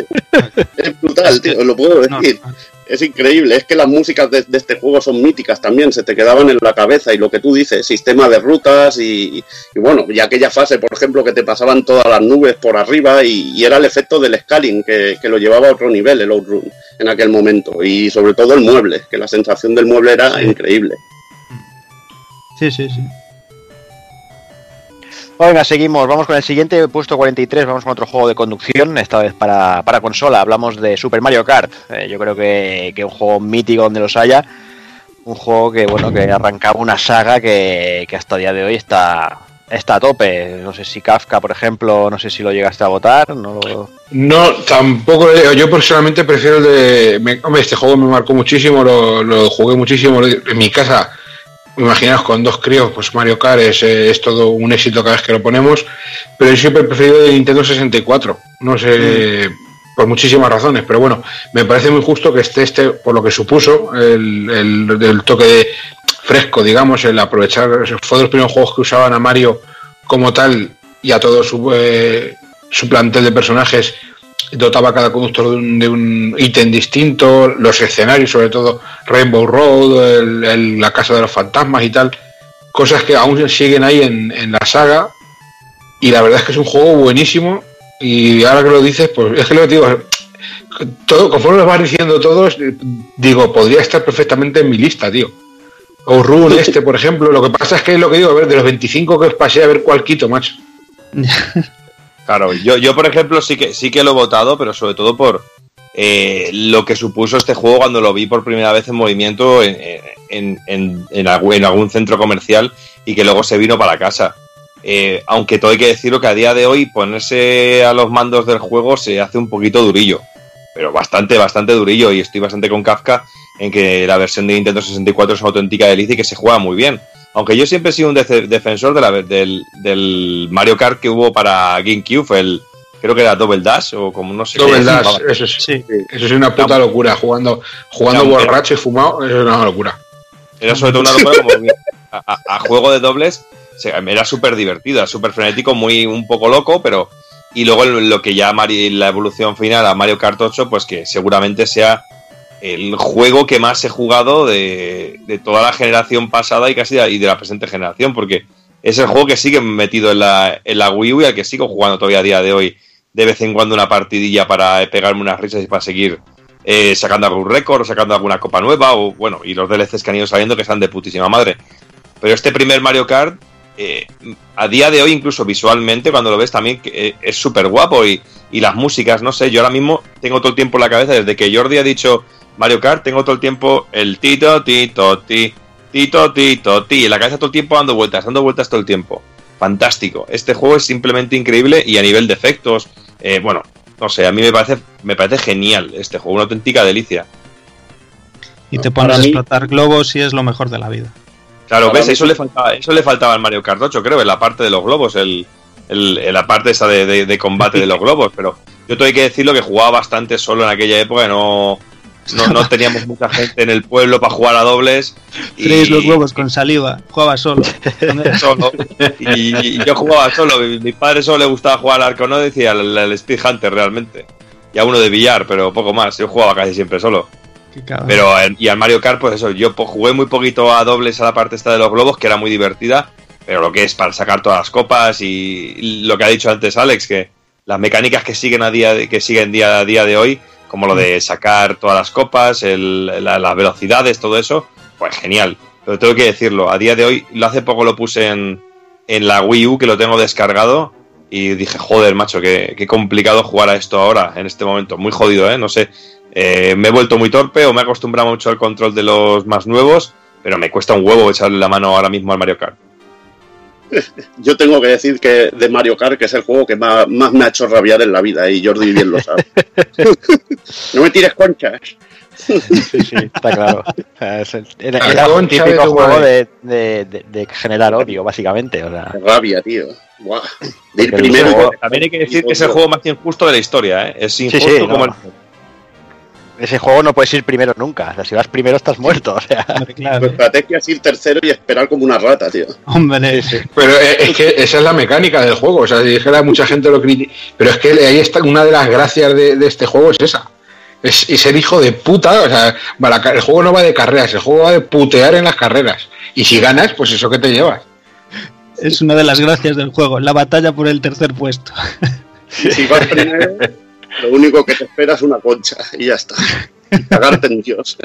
es brutal, tío, lo puedo decir es increíble, es que las músicas de, este juego son míticas también, se te quedaban en la cabeza y lo que tú dices, sistema de rutas y, bueno, y aquella fase, por ejemplo, que te pasaban todas las nubes por arriba y, era el efecto del scaling que, lo llevaba a otro nivel el Outrun en aquel momento y sobre todo el mueble, que la sensación del mueble era increíble. Sí, sí, sí. Venga, seguimos. Vamos con el siguiente, puesto 43. Vamos con otro juego de conducción, esta vez para, consola. Hablamos de Super Mario Kart. Eh, yo creo que, que, un juego mítico donde los haya. Un juego que, bueno, que arrancaba una saga que, hasta el día de hoy está, está a tope. No sé si Kafka, por ejemplo, no sé si lo llegaste a votar. No, no tampoco. Yo personalmente prefiero el de. este juego me marcó muchísimo, lo, lo jugué muchísimo en mi casa imaginaos con dos críos, pues Mario Kart es, todo un éxito cada vez que lo ponemos, pero yo siempre he preferido el Nintendo 64, no sé, mm. por muchísimas razones, pero bueno, me parece muy justo que esté este, por lo que supuso, el, toque fresco, digamos, el aprovechar, fue de los primeros juegos que usaban a Mario como tal y a todo su, eh, su plantel de personajes dotaba cada conductor de un, ítem distinto, los escenarios, sobre todo Rainbow Road, la Casa de los Fantasmas y tal, cosas que aún siguen ahí en, la saga. Y la verdad es que es un juego buenísimo. Y ahora que lo dices, pues es que lo que digo, todo, conforme lo vas diciendo todos, digo, podría estar perfectamente en mi lista, tío. O Rune *laughs* este, por ejemplo. Lo que pasa es que es lo que digo, a ver, de los 25 que os pasé, a ver cuál quito, macho. *laughs* Claro, yo, yo por ejemplo sí que sí que lo he votado, pero sobre todo por eh, lo que supuso este juego cuando lo vi por primera vez en movimiento en, en, algún, centro comercial y que luego se vino para casa. Eh, aunque todo hay que decirlo que a día de hoy ponerse a los mandos del juego se hace un poquito durillo, pero bastante, bastante durillo y estoy bastante con Kafka en que la versión de Nintendo 64 es auténtica delicia y que se juega muy bien. Aunque yo siempre he sido un defensor de la, del, del, Mario Kart que hubo para GameCube, el, creo que era Double Dash o como no sé Double Dash, eso es, sí. eso es una puta locura. Jugando, jugando borracho y fumado, eso es una locura. Era sobre todo una locura como a, juego de dobles, era súper divertido, era súper frenético, muy un poco loco, pero. Y luego lo que ya la evolución final a Mario Kart 8, pues que seguramente sea el juego que más he jugado de, toda la generación pasada y casi y de la presente generación, porque es el juego que sigue metido en la, en la Wii U y al que sigo jugando todavía a día de hoy, de vez en cuando una partidilla para pegarme unas risas y para seguir eh, sacando algún récord, o sacando alguna copa nueva, o bueno, y los DLCs que han ido saliendo que están de putísima madre. Pero este primer Mario Kart, eh, a día de hoy, incluso visualmente, cuando lo ves también, eh, es súper guapo y, y las músicas, no sé, yo ahora mismo tengo todo el tiempo en la cabeza, desde que Jordi ha dicho Mario Kart, tengo todo el tiempo el tito, tito, ti, tito, tito, ti, en la cabeza todo el tiempo dando vueltas, dando vueltas todo el tiempo. Fantástico. Este juego es simplemente increíble y a nivel de efectos, eh, bueno, no sé, a mí me parece, me parece genial este juego, una auténtica delicia. Y te pones a explotar globos y es lo mejor de la vida. Claro, ves, eso le, faltaba, eso le faltaba al Mario Kart 8, creo, en la parte de los globos, el, el, la parte esa de, combate de los globos, pero yo tengo que decirlo que jugaba bastante solo en aquella época, no, no, *laughs* teníamos mucha gente en el pueblo para jugar a dobles. Y... los globos con saliva, jugaba solo. *laughs* solo. Y, yo jugaba solo, mi, padre solo le gustaba jugar al arco, no decía el, Speed Hunter realmente. Y a uno de billar, pero poco más, yo jugaba casi siempre solo. Pero y al Mario Kart, pues eso, yo jugué muy poquito a dobles a la parte esta de los globos, que era muy divertida, pero lo que es para sacar todas las copas y lo que ha dicho antes Alex, que las mecánicas que siguen a día que siguen día a día de hoy, como lo de sacar todas las copas, las velocidades, todo eso, pues genial. Pero tengo que decirlo, a día de hoy, lo hace poco lo puse en, en la Wii U, que lo tengo descargado, y dije, joder, macho, qué, qué complicado jugar a esto ahora, en este momento. Muy jodido, ¿eh? No sé, eh, me he vuelto muy torpe o me he acostumbrado mucho al control de los más nuevos, pero me cuesta un huevo echarle la mano ahora mismo al Mario Kart. Yo tengo que decir que de Mario Kart, que es el juego que más, me ha hecho rabiar en la vida, y Jordi bien lo sabe. *laughs* no me tires conchas. Sí, sí, está claro. Es el, un típico juego de, de, generar odio, básicamente. O sea. Rabia, tío. primero. también hay que decir que es el juego más injusto de la historia, ¿eh? Es injusto como el ese juego no puedes ir primero nunca. O sea, si vas primero estás muerto. O sea, claro. estrategia es ir tercero y esperar como una rata, tío. Hombre, sí. Pero es que esa es la mecánica del juego. O sea, si dijera mucha gente lo critica. Pero es que ahí está una de las gracias de, este juego es esa. Es, ser hijo de puta. O sea, el juego no va de carreras, el juego va de putear en las carreras. Y si ganas, pues eso que te llevas. Es una de las gracias del juego, la batalla por el tercer puesto. Si vas primero. *laughs* Lo único que te espera es una concha y ya está. cagarte en Dios.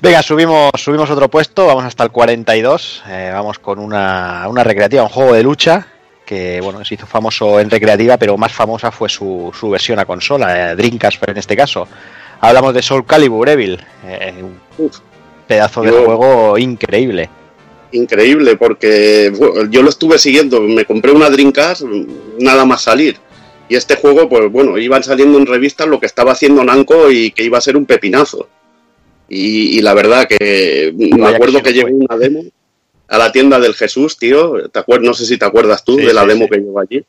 Venga, subimos, subimos otro puesto, vamos hasta el 42, eh, vamos con una, una recreativa, un juego de lucha que bueno se hizo famoso en recreativa, pero más famosa fue su, su versión a consola, eh, Dreamcast en este caso. Hablamos de Soul Calibur Evil, eh, un pedazo de juego increíble increíble porque yo lo estuve siguiendo, me compré una Dreamcast nada más salir y este juego, pues bueno, iban saliendo en revistas lo que estaba haciendo Nanco y que iba a ser un pepinazo. Y, la verdad que me acuerdo que, llevé una demo a la tienda del Jesús, tío. ¿Te acuerdas? No sé si te acuerdas tú de la demo que llevo allí.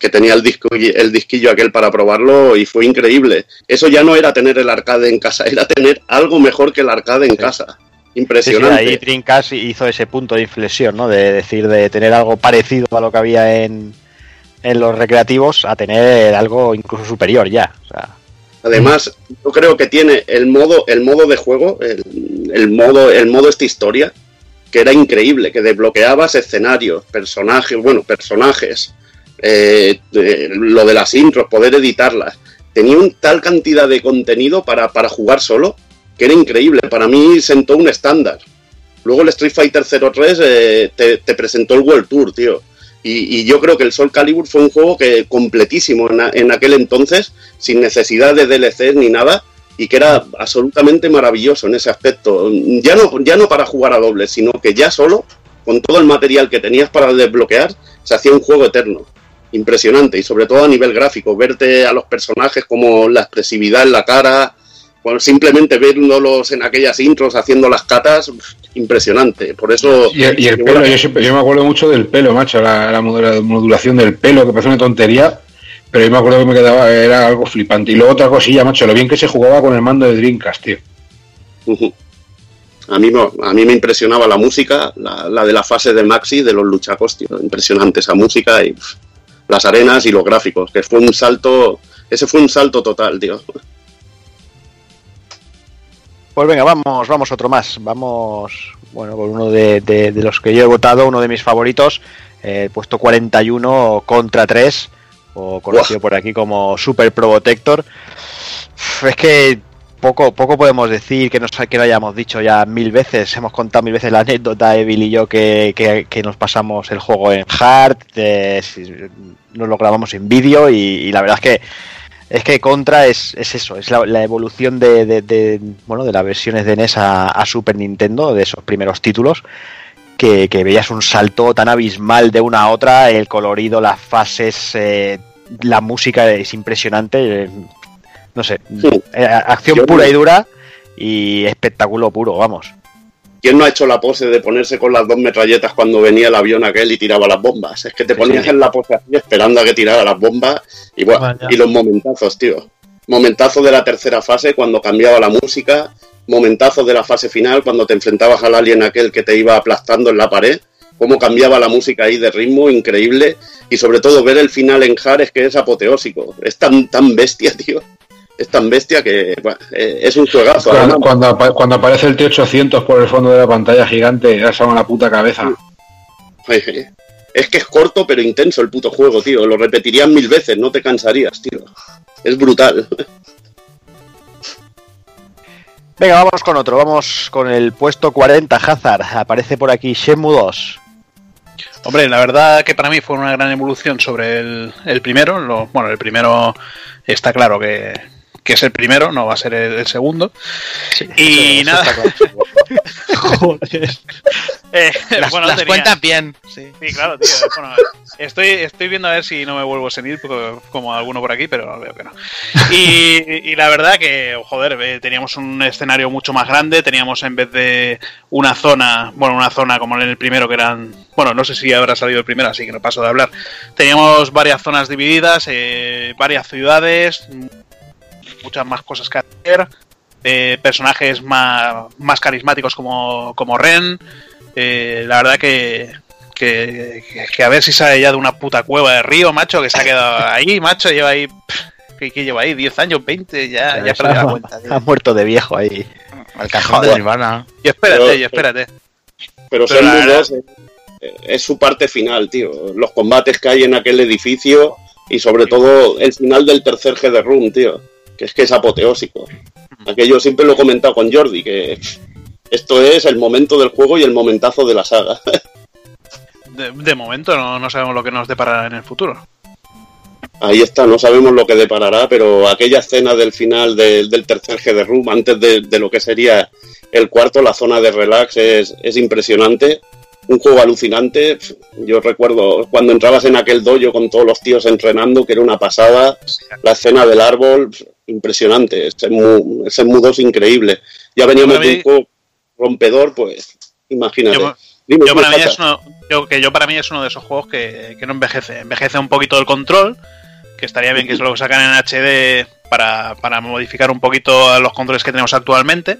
Que tenía el, disco, el disquillo aquel para probarlo y fue increíble. Eso ya no era tener el arcade en casa, *laughs* era tener algo mejor que el arcade en casa. Impresionante. ahí Dreamcast hizo ese punto de inflexión, ¿no? De decir, de tener algo parecido a lo que había en, en los recreativos a tener algo incluso superior ya. Además, yo creo que tiene el modo, el modo de juego, el, modo, el modo esta historia, que era increíble, que desbloqueabas escenarios, personajes, bueno, personajes, eh, lo de las intros, poder editarlas. Tenía un tal cantidad de contenido para, para jugar solo que era increíble. Para mí sentó un estándar. Luego el Street Fighter 03 eh, te presentó el World Tour, tío y, yo creo que el Soul Calibur fue un juego que completísimo en, aquel entonces, sin necesidad de DLCs ni nada, y que era absolutamente maravilloso en ese aspecto. Ya no, ya no para jugar a doble, sino que ya solo, con todo el material que tenías para desbloquear, se hacía un juego eterno. Impresionante, y sobre todo a nivel gráfico, verte a los personajes como la expresividad en la cara, simplemente verlos en aquellas intros haciendo las catas, impresionante. Por eso. Y, el pelo, yo, me acuerdo mucho del pelo, macho, la, modulación del pelo, que parece una tontería, pero yo me acuerdo que me quedaba, era algo flipante. Y luego otra cosilla, macho, lo bien que se jugaba con el mando de Dreamcast, tío. A mí, a mí me impresionaba la música, la, de la fase de Maxi, de los luchacos, tío. Impresionante esa música y las arenas y los gráficos, que fue un salto. Ese fue un salto total, tío. Pues venga, vamos, vamos otro más. Vamos bueno, por uno de, los que yo he votado, uno de mis favoritos, eh, puesto 41 contra 3, o conocido por aquí como Super Protector. Es que poco, poco podemos decir que, nos, que no hayamos dicho ya mil veces. Hemos contado mil veces la anécdota, Evil y yo, que, que, nos pasamos el juego en hard, nos lo grabamos en vídeo y, la verdad es que es que Contra es, es eso, es la, evolución de, de, bueno, de las versiones de NES a, Super Nintendo, de esos primeros títulos, que, veías un salto tan abismal de una a otra, el colorido, las fases, eh, la música es impresionante no sé, eh, acción pura y dura y espectáculo puro, vamos. ¿Quién no ha hecho la pose de ponerse con las dos metralletas cuando venía el avión aquel y tiraba las bombas? Es que te ponías en la pose así esperando a que tirara las bombas y, bueno, y los momentazos, tío. Momentazos de la tercera fase cuando cambiaba la música, momentazos de la fase final cuando te enfrentabas al alien aquel que te iba aplastando en la pared, cómo cambiaba la música ahí de ritmo, increíble, y sobre todo ver el final en Jares que es apoteósico, es tan, tan bestia, tío es tan bestia que eh, es un juegazo. Cuando, cuando, aparece el T800 por el fondo de la pantalla gigante, ya se la puta cabeza. Es que es corto pero intenso el puto juego, tío. Lo repetirías mil veces, no te cansarías, tío. Es brutal. Venga, vamos con otro. Vamos con el puesto 40, Hazard. Aparece por aquí Shenmue 2. Hombre, la verdad que para mí fue una gran evolución sobre el, el primero. Lo, bueno, el primero está claro que, que es el primero, no va a ser el, segundo. y nada. *laughs* Joder. Eh, las, bueno, cuentas bien. Sí. claro, tío. Bueno, estoy, estoy viendo a ver si no me vuelvo a sentir como alguno por aquí, pero veo que no. Y, y la verdad que, joder, eh, teníamos un escenario mucho más grande. Teníamos en vez de una zona, bueno, una zona como en el primero que eran. Bueno, no sé si habrá salido el primero, así que no paso de hablar. Teníamos varias zonas divididas, eh, varias ciudades, muchas más cosas que hacer, eh, personajes más, más carismáticos como, como Ren. Eh, la verdad que, que, a ver si sale ya de una puta cueva de río, macho, que se ha quedado ahí, macho, lleva ahí... ¿Qué, lleva ahí? ¿10 años? ¿20? Ya, ya la cuenta. Ha muerto de viejo ahí. Al cajón de Nirvana. Y espérate, y espérate. Pero, pero es su parte final, tío. Los combates que hay en aquel edificio y sobre todo el final del tercer G de Room, tío que es que es apoteósico. Aquello siempre lo he comentado con Jordi, que esto es el momento del juego y el momentazo de la saga. De, momento no, sabemos lo que nos deparará en el futuro. Ahí está, no sabemos lo que deparará, pero aquella escena del final del tercer G de Room, antes de, lo que sería el cuarto, la zona de relax, es, es impresionante un juego alucinante. Yo recuerdo cuando entrabas en aquel dojo con todos los tíos entrenando, que era una pasada. La escena del árbol, impresionante. Ese, ese mudo es increíble. Ya veníamos de un juego rompedor, pues imagínate. Yo, para mí es uno, que yo para mí es uno de esos juegos que, no envejece. Envejece un poquito el control, que estaría bien que se lo sacan en HD para, para modificar un poquito los controles que tenemos actualmente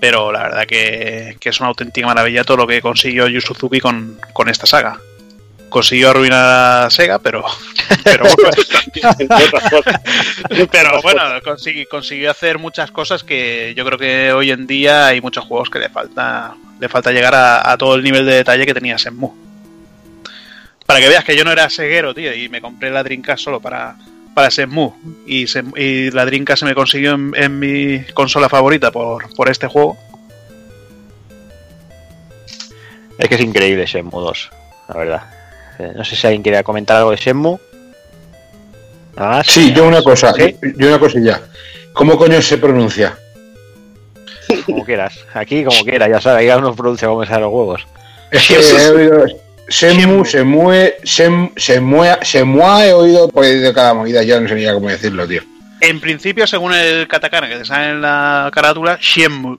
pero la verdad que, es una auténtica maravilla todo lo que consiguió Yu Suzuki con, esta saga. Consiguió arruinar a Sega, pero pero, *laughs* pero bueno, *laughs* consiguió, hacer muchas cosas que yo creo que hoy en día hay muchos juegos que le falta le falta llegar a, todo el nivel de detalle que tenía Senmu. Para que veas que yo no era seguero, tío, y me compré la Dreamcast solo para, para Shenmue y, y la Dreamcast se me consiguió en, mi consola favorita por, por, este juego. Es que es increíble Shenmue 2, la verdad. No sé si alguien quiere comentar algo de Shenmue. Ah, sí, yo una cosa, yo una cosilla. ¿Cómo coño se pronuncia? Como quieras, aquí como quieras, ya sabes, ya uno pronuncia como se los huevos. Es que he oído, Semu, se mueve, se, se mueve, se mueve, he oído por de cada movida, ya no sé cómo decirlo, tío. En principio, según el katakana que te sale en la carátula, Shemu.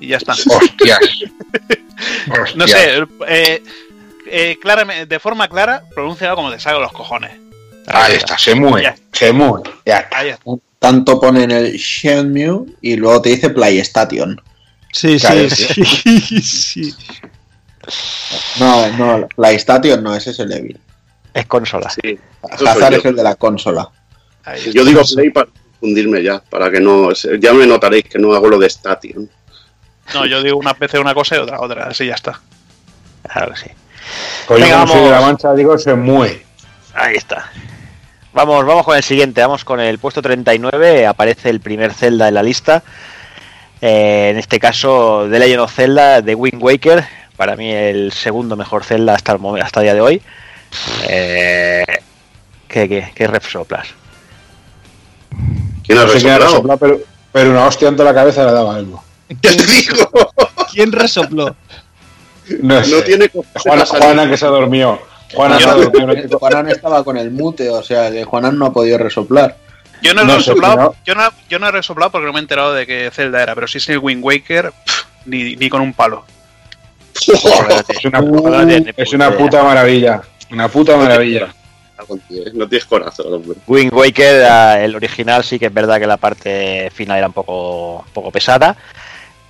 Y ya está. Hostias. *laughs* no sé, eh, eh, claramente, de forma clara, pronuncia como te salga los cojones. Ahí, está, se mueve, se mueve. Ya Tanto pone en el Shenmue y luego te dice PlayStation. Sí, sí, sí, sí. No, no, PlayStation no, ese es el Evil. Es consola. Sí. Hazard es el de la consola. Yo digo Play para confundirme ya, para que no. Ya me notaréis que no hago lo de Station. No, yo digo una PC una cosa y otra otra, así ya está. Claro que sí. Pues yo como soy de la mancha digo se mueve. Ahí está. Vamos, vamos con el siguiente, vamos con el puesto 39, aparece el primer Zelda en la lista. Eh, en este caso, The Legend of Zelda de Wind Waker, para mí el segundo mejor Zelda hasta el momento, hasta el día de hoy. Eh, ¿Qué, qué, qué resoplas? ¿Quién ha No sé quién ha resoplado? pero, pero una hostia ante la cabeza le daba algo. *laughs* Ya te digo. ¿Quién resopló? No, sé. No tiene Juana, Juana que se durmió. Juana se durmió. no te- Juanan estaba con el mute, o sea, que Juanan no ha podido resoplar. Yo no, he resoplado, yo, no, yo no he resoplado porque no me he enterado de que Zelda era, pero si es el Wind Waker, pff, ni, ni con un palo. Es una, puta, es una puta maravilla. Una puta maravilla. No tienes corazón, hombre. Wind Waker, el original, sí que es verdad que la parte final era un poco, un poco pesada,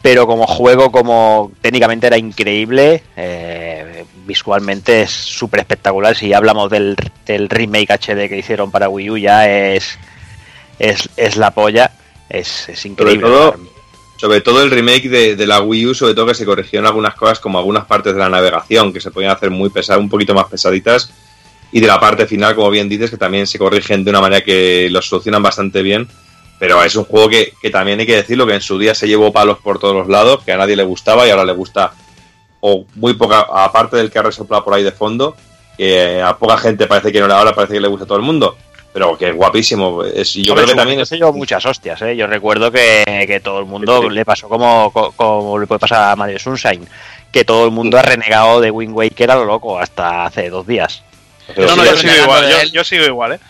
pero como juego, como técnicamente era increíble, eh, visualmente es súper espectacular. Si hablamos del, del remake HD que hicieron para Wii U, ya es, es, es la polla, es, es increíble. todo, Sobre todo el remake de, de la Wii U, sobre todo que se corrigieron algunas cosas, como algunas partes de la navegación, que se podían hacer muy pesadas, un poquito más pesaditas. Y de la parte final, como bien dices, que también se corrigen de una manera que lo solucionan bastante bien. Pero es un juego que, que también hay que decirlo, que en su día se llevó palos por todos los lados, que a nadie le gustaba y ahora le gusta, o muy poca, aparte del que ha resoplado por ahí de fondo, que a poca gente parece que no le ahora parece que le gusta a todo el mundo. Pero que es guapísimo. Es, y yo Hombre, creo que también se llevó muchas hostias, ¿eh? Yo recuerdo que, que todo el mundo Sí, sí. le pasó como, co- como, le puede pasar a Mario Sunshine, que todo el mundo ha renegado de Wind Waker a lo loco hasta hace dos días. No, no, sí, yo sigo igual, yo, yo sigo igual, ¿eh?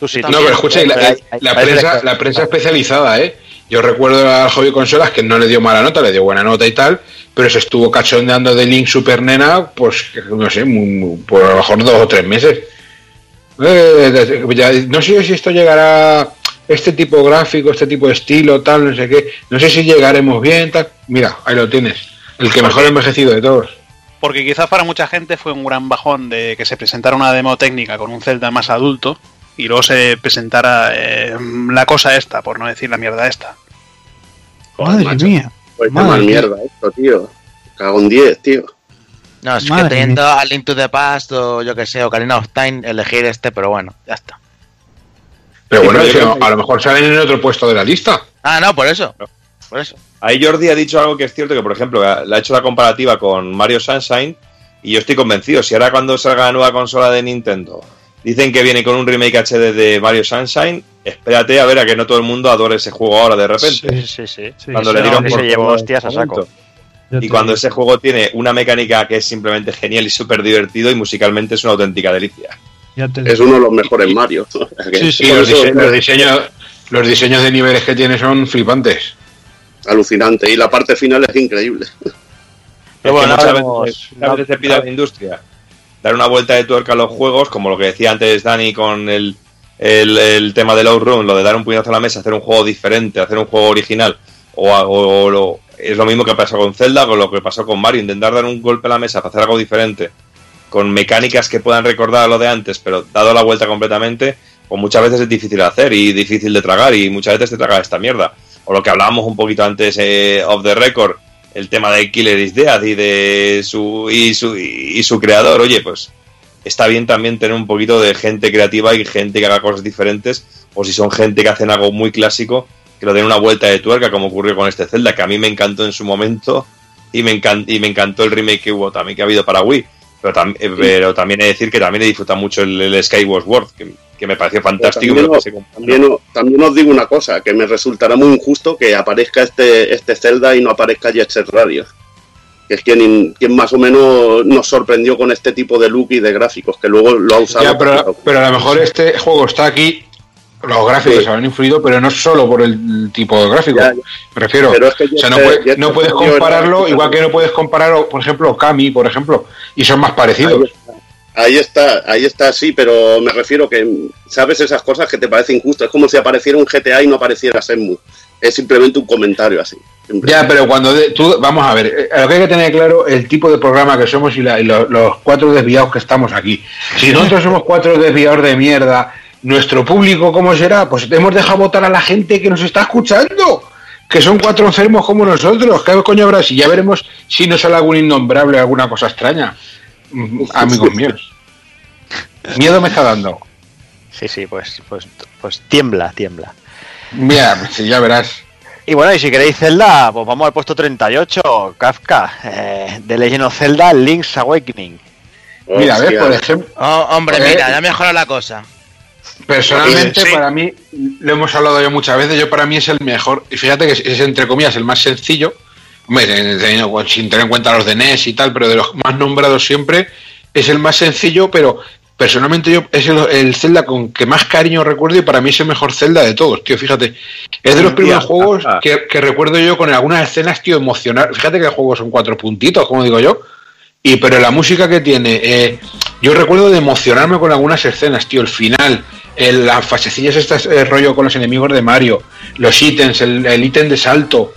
Tú sí, No, pero escucha, la, hay- la prensa, veces- la prensa especializada, ¿eh? Yo recuerdo al hobby consolas que no le dio mala nota, le dio buena nota y tal, pero se estuvo cachondeando de Link Super Nena, pues, no sé, muy- muy- por a lo mejor dos o tres meses. Eh, ya- no sé si esto llegará, este tipo gráfico, este tipo de estilo, tal, no sé qué, no sé si llegaremos bien, tal. Mira, ahí lo tienes, el que mejor envejecido de todos. Porque quizás para mucha gente fue un gran bajón de que se presentara una demo técnica con un Zelda más adulto y luego se presentara eh, la cosa esta, por no decir la mierda esta. Joder, Madre macho. mía. Pues Madre mal mía. mierda esto, tío. Cago en 10, tío. No, es Madre que teniendo a Link to the Past o yo que sé, Ocarina of Time, elegir este, pero bueno, ya está. Pero Sí, bueno, pero yo a lo mejor salen en otro puesto de la lista. Ah, no, por eso. Por eso. Ahí Jordi ha dicho algo que es cierto, que por ejemplo, le ha hecho la comparativa con Mario Sunshine y yo estoy convencido, si ahora cuando salga la nueva consola de Nintendo dicen que viene con un remake HD de Mario Sunshine, espérate a ver a que no todo el mundo adore ese juego ahora de repente. Sí, sí, sí. Sí, Cuando sí, le dieron por se llevó hostias a saco. Y te cuando ese juego tiene una mecánica que es simplemente genial y súper divertido y musicalmente es una auténtica delicia. Te. Es uno de los mejores Mario. *laughs* Sí, sí, los, eso dise- los diseños, los diseños de niveles que tiene son flipantes. alucinante. Y la parte final es increíble. Pero bueno, Es que ahora veces, muchas veces se pide a la industria dar una vuelta de tuerca a los juegos, como lo que decía antes Dani con el, el, el tema del Outrun, lo de dar un puñazo a la mesa, hacer un juego diferente, hacer un juego original, o, o- lo- es lo mismo que pasó con Zelda, con lo que pasó con Mario, intentar dar un golpe a la mesa para hacer algo diferente, con mecánicas que puedan recordar a lo de antes, pero dado la vuelta completamente, pues muchas veces es difícil de hacer y difícil de tragar, y muchas veces te traga esta mierda. O lo que hablábamos un poquito antes eh, off the record, el tema de Killer is Dead y de su y su y su creador, oye, pues está bien también tener un poquito de gente creativa y gente que haga cosas diferentes, o si son gente que hacen algo muy clásico, que lo den una vuelta de tuerca, como ocurrió con este Zelda, que a mí me encantó en su momento, y me encantó, y me encantó el remake que hubo también que ha habido para Wii. Pero, tam- eh, pero también he de decir que también he disfrutado mucho el, el Skyward Sword, que, que me pareció fantástico. También, me lo os, también, os- también os digo una cosa, que me resultará muy injusto que aparezca este, este Zelda y no aparezca Jet Set Radio. Que es quien, quien más o menos nos sorprendió con este tipo de look y de gráficos, que luego lo ha usado. Ya, pero, pero a lo mejor este juego está aquí, los gráficos Sí. habrán influido, pero no solo por el tipo de gráfico. Ya, ya. Me refiero. Pero es que o sea, no, puede- no puedes compararlo, igual que no puedes comparar, por ejemplo, Kami, por ejemplo, y son más parecidos. Ahí está, ahí está, sí, pero me refiero que, ¿sabes esas cosas que te parecen injustas? Es como si apareciera un GTA y no apareciera Senmu. Es simplemente un comentario así. Ya, pero cuando de- tú, vamos a ver, eh, lo que hay que tener claro el tipo de programa que somos y, la- y lo- los cuatro desviados que estamos aquí. Si nosotros somos cuatro desviados de mierda, nuestro público, ¿cómo será? Pues hemos dejado votar a la gente que nos está escuchando. que son cuatro enfermos como nosotros. ¿Qué coño habrá? Si ya veremos si nos sale algún innombrable, alguna cosa extraña. Mm, amigos míos. Miedo me está dando. Sí, sí, pues, pues, pues tiembla, tiembla. Mira, ya verás. Y bueno, y si queréis Zelda, pues vamos al puesto 38, Kafka, eh, de Legend of Zelda Link's Awakening. Mira, a ver, por ejemplo. Oh, hombre, mira, ya mejora la cosa. Personalmente, para mí, lo hemos hablado yo muchas veces, yo para mí es el mejor. Y fíjate que es, entre comillas el más sencillo, hombre, sin tener en cuenta los de NES y tal, pero de los más nombrados siempre, es el más sencillo, pero personalmente yo es el, Zelda con que más cariño recuerdo y para mí es el mejor Zelda de todos, tío, fíjate. Es de los primeros juegos que, recuerdo yo con algunas escenas, tío, emocionar. Fíjate que el juego son cuatro puntitos, como digo yo. Y pero la música que tiene, eh, yo recuerdo de emocionarme con algunas escenas, tío, el final, el, las fasecillas estas el rollo con los enemigos de Mario, los ítems, el ítem de salto,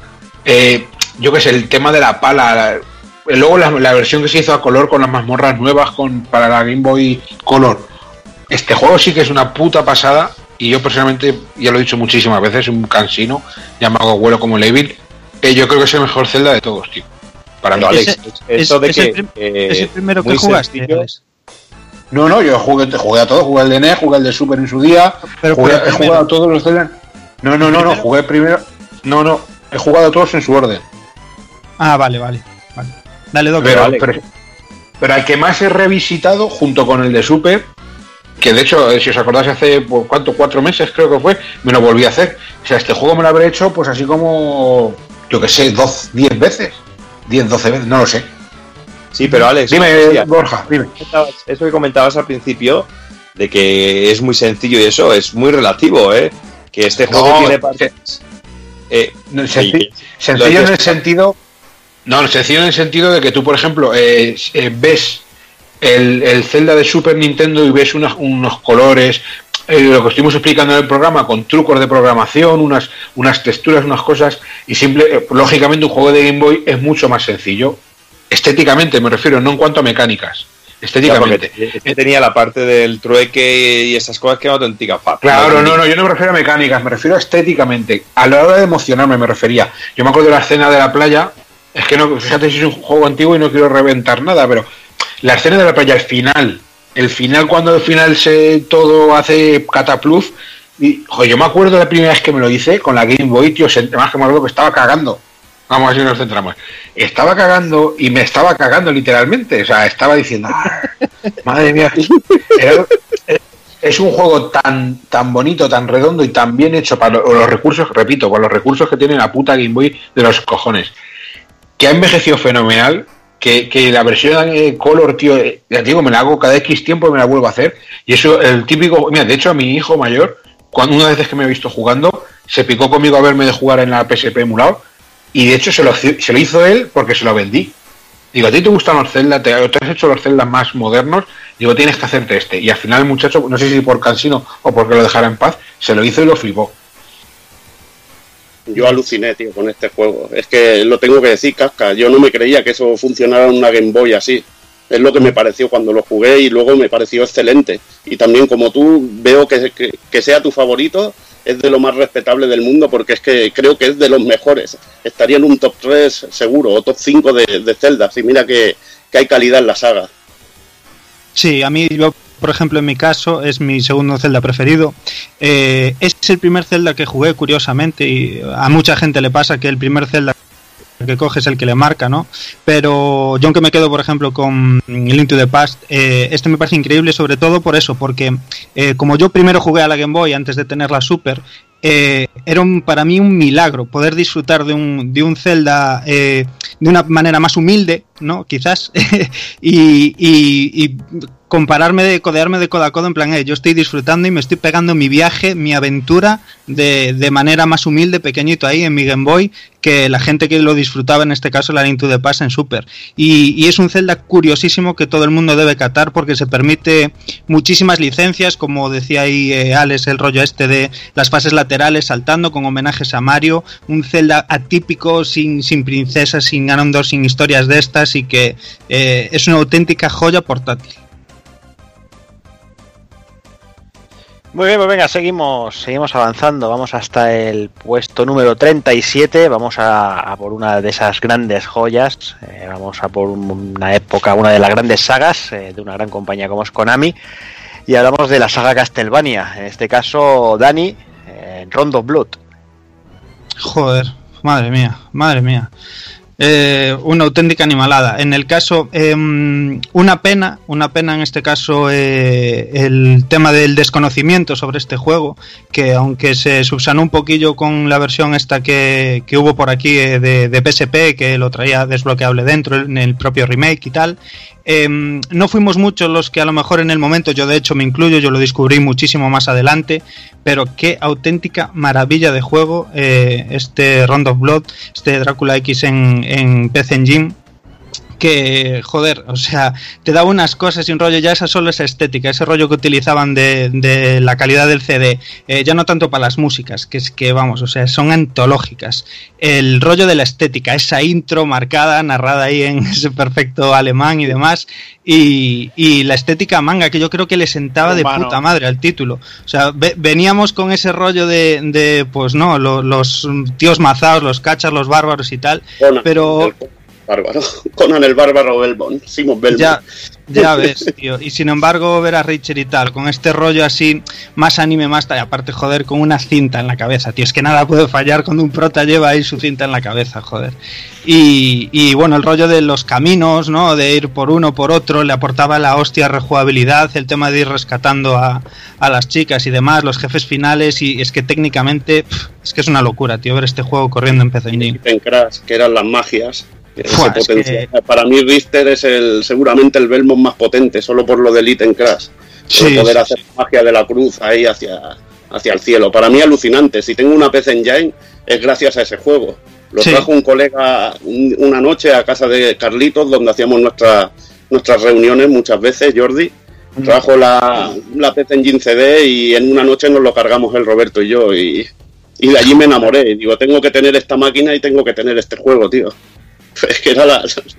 eh, yo qué sé, el tema de la pala, luego la, versión que se hizo a color con las mazmorras nuevas con, para la Game Boy Color. Este juego sí que es una puta pasada y yo personalmente, ya lo he dicho muchísimas veces, un cansino llamado Abuelo como Levil, eh, yo creo que es el mejor Zelda de todos, tío. Para mí. Alex, eso de que, es el primero que jugaste. No, no, yo jugué, jugué a todos, jugué al de NES, jugué al de Super en su día, pero, he jugado a todos los Zelda. No, no, no, no, jugué primero. No, no, he jugado a todos en su orden. Ah, vale, vale. Dale, Doc. Pero, pero, al que más he revisitado, junto con el de Super, que de hecho, eh, si os acordáis, hace pues, cuánto, cuatro meses creo que fue, me lo volví a hacer. O sea, este juego me lo habré hecho, pues así como, yo que sé, dos, diez veces, diez, doce veces, no lo sé. Sí, pero Alex, dime, Borja, dime. Eso que comentabas al principio, de que es muy sencillo y eso, es muy relativo, ¿eh? Que este juego tiene partes. Eh, sencillo en el sentido no, sencillo en el sentido de que tú, por ejemplo, eh, eh, ves el, el, Zelda de Super Nintendo y ves unos colores, eh, lo que estuvimos explicando en el programa, con trucos de programación, unas, unas texturas, unas cosas, y simple, lógicamente un juego de Game Boy es mucho más sencillo. Estéticamente me refiero, no en cuanto a mecánicas. Estéticamente. Este tenía la parte del trueque y esas cosas que no auténtica Claro, no, no, yo no me refiero a mecánicas, me refiero a estéticamente. A la hora de emocionarme me refería. Yo me acuerdo de la escena de la playa, es que no, fíjate si es un juego antiguo y no quiero reventar nada, pero la escena de la playa, el final, el final cuando al final se todo hace catapluz, y yo me acuerdo la primera vez que me lo hice con la Game Boy, tío, más que me acuerdo que estaba cagando. Vamos a ver si nos centramos. Estaba cagando y me estaba cagando literalmente. O sea, estaba diciendo, ah, *laughs* madre mía, es un juego tan, tan bonito, tan redondo y tan bien hecho para los recursos, repito, para los recursos que tiene la puta Game Boy de los cojones que ha envejecido fenomenal, que, la versión de Color, tío, eh, ya digo, me la hago cada X tiempo y me la vuelvo a hacer. Y eso, el típico, mira, de hecho a mi hijo mayor, cuando una vez que me ha visto jugando, se picó conmigo a verme de jugar en la PSP emulado, y de hecho se lo, se lo hizo él porque se lo vendí. Digo, ¿a ti te gustan los Zelda? ¿Te, has hecho los Zelda más modernos? Digo, tienes que hacerte este. Y al final el muchacho, no sé si por cansino o porque lo dejara en paz, se lo hizo y lo flipó. Yo aluciné, tío, con este juego. Es que lo tengo que decir, Casca. Yo no me creía que eso funcionara en una Game Boy así. Es lo que me pareció cuando lo jugué y luego me pareció excelente. Y también como tú veo que, que, sea tu favorito, es de lo más respetable del mundo porque es que creo que es de los mejores. Estaría en un top 3 seguro o top 5 de, de Zelda. Y mira que, que hay calidad en la saga. Sí, a mí yo por ejemplo, en mi caso, es mi segundo Zelda preferido. Eh, es el primer Zelda que jugué, curiosamente, y a mucha gente le pasa que el primer Zelda que coges el que le marca, ¿no? Pero yo aunque me quedo, por ejemplo, con Link to the Past, eh, este me parece increíble sobre todo por eso, porque eh, como yo primero jugué a la Game Boy antes de tener la Super, eh, era para mí un milagro poder disfrutar de un, de un Zelda de una manera más humilde, ¿no? Quizás, *laughs* y, y, compararme de codearme de codo a codo en plan, yo estoy disfrutando y me estoy pegando mi viaje, mi aventura de, de, manera más humilde, pequeñito ahí en mi Game Boy, que la gente que lo disfrutaba en este caso la Link to the Past en Super. Y, y, es un Zelda curiosísimo que todo el mundo debe catar porque se permite muchísimas licencias, como decía ahí eh, Alex, el rollo este de las fases laterales saltando con homenajes a Mario, un Zelda atípico, sin, sin princesas, sin Ganondorf, sin historias de estas y que eh, es una auténtica joya portátil. Muy bien, pues venga, seguimos, seguimos avanzando. Vamos hasta el puesto número 37. Vamos a, por una de esas grandes joyas. Eh, vamos a por una época, una de las grandes sagas eh, de una gran compañía como es Konami. Y hablamos de la saga Castlevania. En este caso, Dani, eh, Rondo Blood. Joder, madre mía, madre mía. Eh, una auténtica animalada. En el caso, em, una pena, una pena en este caso eh, el tema del desconocimiento sobre este juego, que aunque se subsanó un poquillo con la versión esta que, hubo por aquí eh, de, PSP, que lo traía desbloqueable dentro en el propio remake y tal, Em, no fuimos muchos los que a lo mejor en el momento, yo de hecho me incluyo, yo lo descubrí muchísimo más adelante, pero qué auténtica maravilla de juego eh, este Round of Blood, este Drácula X en, en PC Engine que, joder, o sea, te da unas cosas y un rollo, ya esa solo esa estética, ese rollo que utilizaban de, la calidad del CD, eh, ya no tanto para las músicas, que es que, vamos, o sea, son antológicas. El rollo de la estética, esa intro marcada, narrada ahí en *laughs* ese perfecto alemán y demás, y, la estética manga, que yo creo que le sentaba de puta madre al título. O sea, veníamos con ese rollo de, pues no, los tíos mazados, los cachas, los bárbaros y tal, pero bárbaro. *laughs* Conan el bárbaro Belmont, Simon Belmont. Ya, ya *laughs* ves, tío. Y sin embargo, ver a Richard y tal, con este rollo así, más anime, más tal, aparte, joder, con una cinta en la cabeza, tío. Es que nada puede fallar cuando un prota lleva ahí su cinta en la cabeza, joder. Y, y bueno, el rollo de los caminos, ¿no? De ir por uno, por otro, le aportaba la hostia rejugabilidad, el tema de ir rescatando a, a las chicas y demás, los jefes finales, y es que técnicamente, es que es una locura, tío, ver este juego corriendo en PC En Crash, que eran las magias para mí Richter es el seguramente el Belmont más potente, solo por lo del Item Crash. poder hacer magia de la cruz ahí hacia, hacia el cielo. Para mí alucinante. Si tengo una PC Engine es gracias a ese juego. Lo trajo un colega una noche a casa de Carlitos, donde hacíamos nuestra, nuestras reuniones muchas veces, Jordi. Trajo la, la PC Engine CD y en una noche nos lo cargamos el Roberto y yo. Y, y de allí me enamoré. Digo, tengo que tener esta máquina y tengo que tener este juego, tío. *laughs* es que era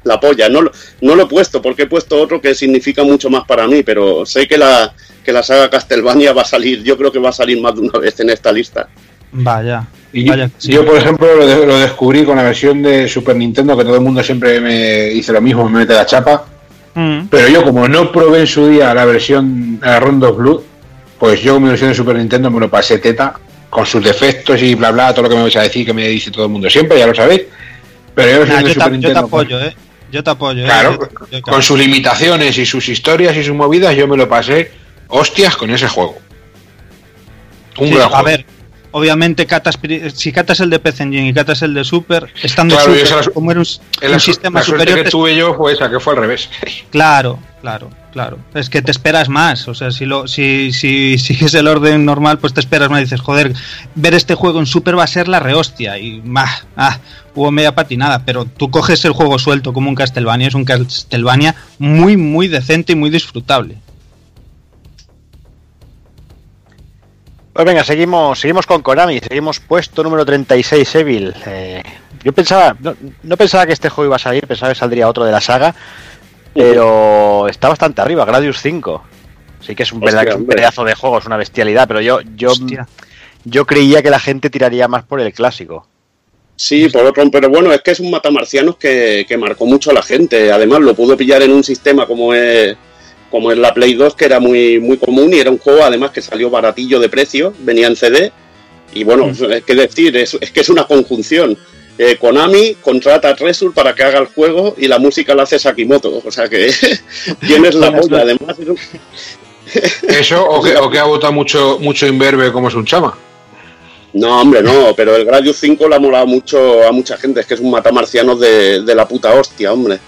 la, polla. No, no lo he puesto porque he puesto otro que significa mucho más para mí, pero sé que la, que la saga Castlevania va a salir, yo creo que va a salir más de una vez en esta lista. Vaya. Y yo, por ejemplo, lo, descubrí con la versión de Super Nintendo, que todo el mundo siempre me dice lo mismo, me mete la chapa. Mm. Pero yo, como no probé en su día la versión la Rondo Blue, pues yo mi versión de Super Nintendo me lo pasé teta, con sus defectos y bla bla, todo lo que me vais a decir, que me dice todo el mundo siempre, ya lo sabéis. Pero yo, te, apoyo, ¿eh? Yo te apoyo. ¿eh? Claro, con sus limitaciones y sus historias y sus movidas, yo me lo pasé hostias con ese juego. Un gran juego. A ver, obviamente catas, si catas el de PC Engine y catas el de Super, estando super, como era un, sistema superior. que tuve yo fue esa, que fue al revés. *laughs* Claro, claro, claro. Es que te esperas más. O sea, si lo, si, si sigues el orden normal, pues te esperas más. Dices, joder, ver este juego en Super va a ser la rehostia. Y más, ah, hubo media patinada. Pero tú coges el juego suelto como un Castlevania, es un Castlevania muy, muy decente y muy disfrutable. Pues venga, seguimos, seguimos con Konami, seguimos puesto número 36, Evil. Eh, yo pensaba, no, pensaba que este juego iba a salir, pensaba que saldría otro de la saga, pero está bastante arriba, Gradius 5. Sí que es un, pedazo de juego, es una bestialidad, pero yo, yo, yo creía que la gente tiraría más por el clásico. Sí, por otro, pero bueno, es que es un matamarcianos que, que marcó mucho a la gente. Además, lo pudo pillar en un sistema como es como en la Play 2, que era muy, muy común y era un juego además que salió baratillo de precio, venía en CD. Y bueno, mm. es que decir, es, que es una conjunción. Eh, Konami contrata a Resur para que haga el juego y la música la hace Sakimoto. O sea que *laughs* tienes la *laughs* polla, además. *laughs* ¿Eso o que, o que ha votado mucho, mucho Inverbe como es un chama? No, hombre, no, pero el Gradius 5 le ha molado mucho a mucha gente, es que es un matamarciano de, de la puta hostia, hombre.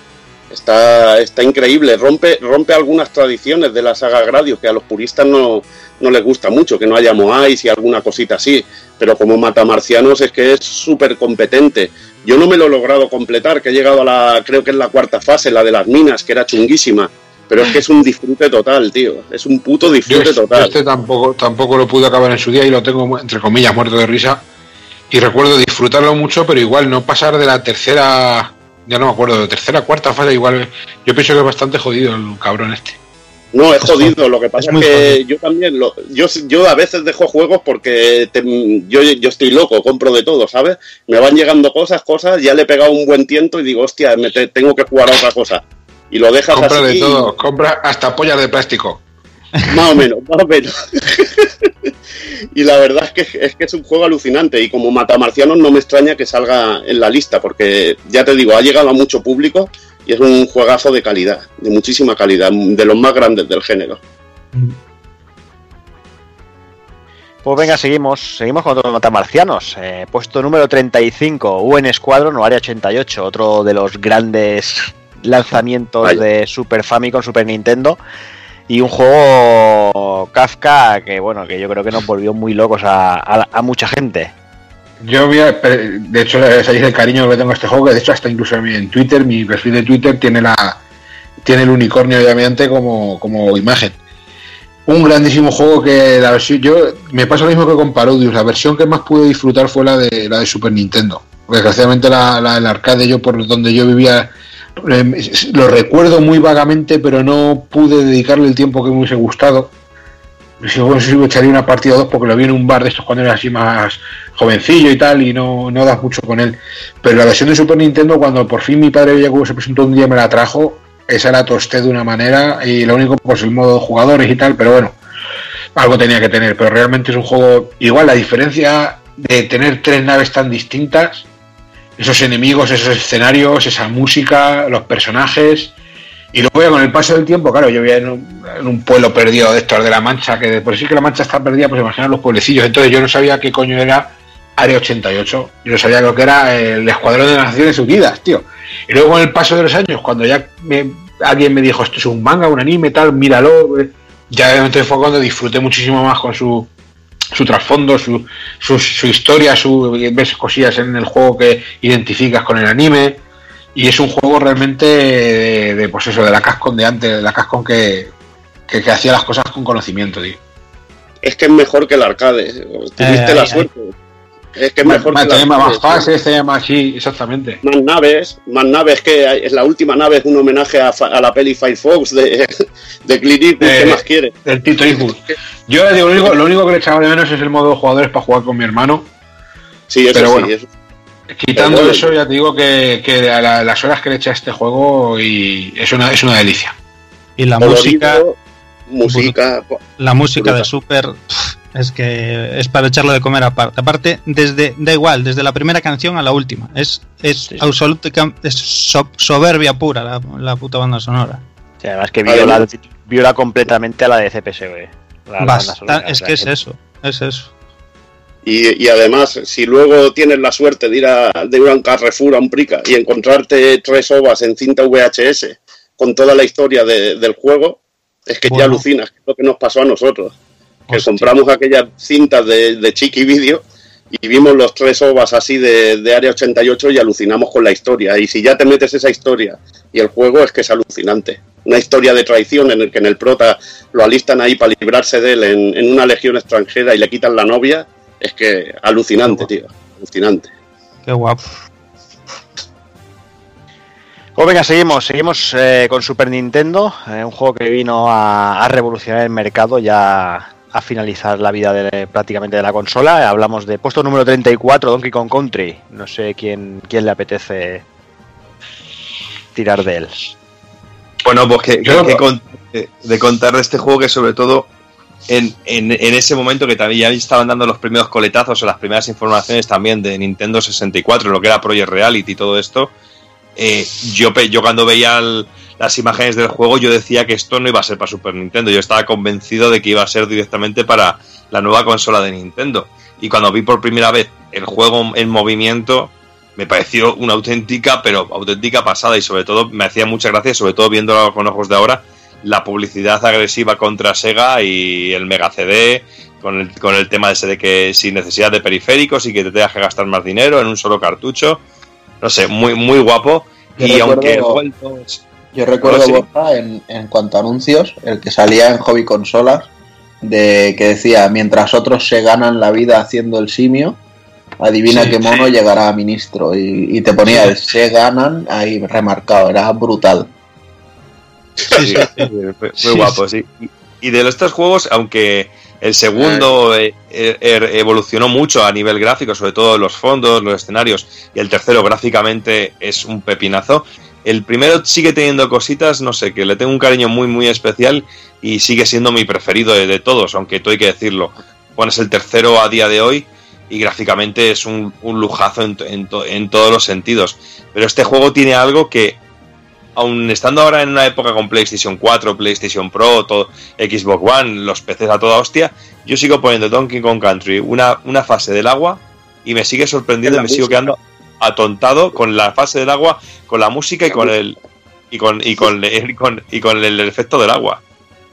Está, está increíble, rompe, rompe algunas tradiciones de la saga Gradius que a los puristas no, no les gusta mucho, que no haya Moais y alguna cosita así, pero como mata marcianos es que es súper competente. Yo no me lo he logrado completar, que he llegado a la, creo que es la cuarta fase, la de las minas, que era chunguísima, pero es que es un disfrute total, tío, es un puto disfrute total. este tampoco, tampoco lo pude acabar en su día y lo tengo, entre comillas, muerto de risa. Y recuerdo disfrutarlo mucho, pero igual no pasar de la tercera ya no me acuerdo, de tercera, cuarta fase, igual. Yo pienso que es bastante jodido el cabrón este. No, es jodido. Lo que pasa es, que yo también, lo, yo, yo a veces dejo juegos porque yo, yo estoy loco, compro de todo, ¿sabes? Me van llegando cosas, cosas, ya le he pegado un buen tiento y digo, hostia, me tengo que jugar a otra cosa. Y lo dejas compra de todo, compra hasta pollas de plástico. *laughs* Más o menos, más o menos. *laughs* y la verdad es que, es que es un juego alucinante y como Matamarcianos no me extraña que salga en la lista porque ya te digo, ha llegado a mucho público y es un juegazo de calidad, de muchísima calidad, de los más grandes del género. Pues venga, seguimos. Seguimos con otros matamarcianos. Eh, puesto número 35, UN Squadron o Área 88, otro de los grandes lanzamientos de Super Famicom, Super Nintendo. Y un juego Kafka que, bueno, que yo creo que nos volvió muy locos a mucha gente. Yo voy a, de hecho, sabéis el cariño que tengo a este juego, que de hecho hasta incluso en Twitter, mi perfil de Twitter tiene la tiene el unicornio obviamente como, como imagen. Un grandísimo juego que la versión, yo me pasa lo mismo que con Parodius, la versión que más pude disfrutar fue la de la de Super Nintendo. Desgraciadamente la, la del arcade yo por donde yo vivía lo recuerdo muy vagamente, pero no pude dedicarle el tiempo que me hubiese gustado si bueno, si echaría una partida o dos porque lo vi en un bar de estos cuando era así más jovencillo y tal y no, no das mucho con él. Pero la versión de Super Nintendo, cuando por fin mi padre cómo se presentó un día me la trajo, esa la tosté de una manera y lo único pues el modo jugadores y tal, pero bueno, algo tenía que tener. Pero realmente es un juego igual, la diferencia de tener tres naves tan distintas, esos enemigos, esos escenarios, esa música, los personajes y luego ya con el paso del tiempo, claro, yo vivía en un, pueblo perdido de estos de la Mancha, que por sí que la Mancha está perdida, pues imaginar los pueblecillos. Entonces yo no sabía qué coño era Área 88. Yo no sabía lo que era el Escuadrón de las Naciones Unidas, tío. Y luego con el paso de los años, cuando ya alguien me dijo, esto es un manga, un anime, tal, míralo, eh, ya obviamente fue cuando disfruté muchísimo más con su, su trasfondo, su, su, su historia, su, ves cosillas en el juego que identificas con el anime y es un juego realmente de, pues eso, de la Cascon de antes, de la Cascon que, que, hacía las cosas con conocimiento, tío. Es que es mejor que el arcade. Tuviste eh, la suerte. Es que es mejor más, que el más fases, se llama así, exactamente. Más naves, más naves que es la última nave es un homenaje a, la peli Firefox de, *laughs* de Clint Eastwood. ¿Qué eh, más quiere? Del Tito Eastwood. Yo digo, lo único, lo único que le echaba de menos es el modo de jugadores para jugar con mi hermano. Sí, eso sí, eso Quitando eso, ya te digo que, las horas que le eché a este juego y es una, es una delicia. Y la música. Música. La música de Super. Es que es para echarlo de comer aparte. Aparte, desde, da igual, desde la primera canción a la última. Es, es es soberbia pura la, puta banda sonora. además que viola, viola, completamente a la de CPSV. Es que es eso, es eso. Y, además, si luego tienes la suerte de ir a, de ir a un Carrefour, a un Prica, y encontrarte tres ovas en cinta VHS con toda la historia del juego, es que ya alucinas, que es lo que nos pasó a nosotros. Que compramos aquellas cintas de, de Chiqui Video y vimos los tres ovas así de, de, Área 88 y alucinamos con la historia. Y si ya te metes esa historia y el juego es que es alucinante. Una historia de traición en el que en el prota lo alistan ahí para librarse de él en, en una legión extranjera y le quitan la novia es que alucinante, tío. Alucinante. Qué guapo. Pues venga, seguimos, seguimos eh, con Super Nintendo, eh, un juego que vino a, revolucionar el mercado ya a finalizar la vida de, prácticamente de la consola. Hablamos de puesto número 34, Donkey Kong Country. No sé quién, quién le apetece tirar de él. Bueno, pues que, de contar de este juego que sobre todo en, en, ese momento que también ya estaban dando los primeros coletazos o las primeras informaciones también de Nintendo 64, lo que era Project Reality y todo esto, eh, yo, yo cuando veía las imágenes del juego yo decía que esto no iba a ser para Super Nintendo, yo estaba convencido de que iba a ser directamente para la nueva consola de Nintendo. Y cuando vi por primera vez el juego en movimiento, me pareció una auténtica, pero auténtica pasada y sobre todo me hacía mucha gracia, sobre todo viéndolo con ojos de ahora, la publicidad agresiva contra Sega y el Mega CD, con el, con el tema ese de que sin necesidad de periféricos y que te tengas que gastar más dinero en un solo cartucho. No sé, muy, muy guapo. y aunque Yo recuerdo, en, en cuanto a anuncios, el que salía en Hobby Consolas, de que decía, mientras otros se ganan la vida haciendo el simio, adivina qué mono llegará a ministro. Y, te ponía el se ganan ahí remarcado, era brutal. Sí, muy *laughs* guapo, sí. Y de estos juegos, aunque el segundo eh, eh, er, evolucionó mucho a nivel gráfico, sobre todo los fondos, los escenarios, y el tercero gráficamente es un pepinazo. El primero sigue teniendo cositas, no sé, que le tengo un cariño muy, muy especial y sigue siendo mi preferido de, todos, aunque tú hay que decirlo. Pones el tercero a día de hoy y gráficamente es un, lujazo en, en todos los sentidos. Pero este juego tiene algo que aun estando ahora en una época con PlayStation 4, PlayStation Pro, todo, Xbox One, los PCs a toda hostia, yo sigo poniendo Donkey Kong Country una, una fase del agua y me sigue sorprendiendo y me sigo quedando atontado con la fase del agua, con la música y con el y con y con, y con, el efecto del agua.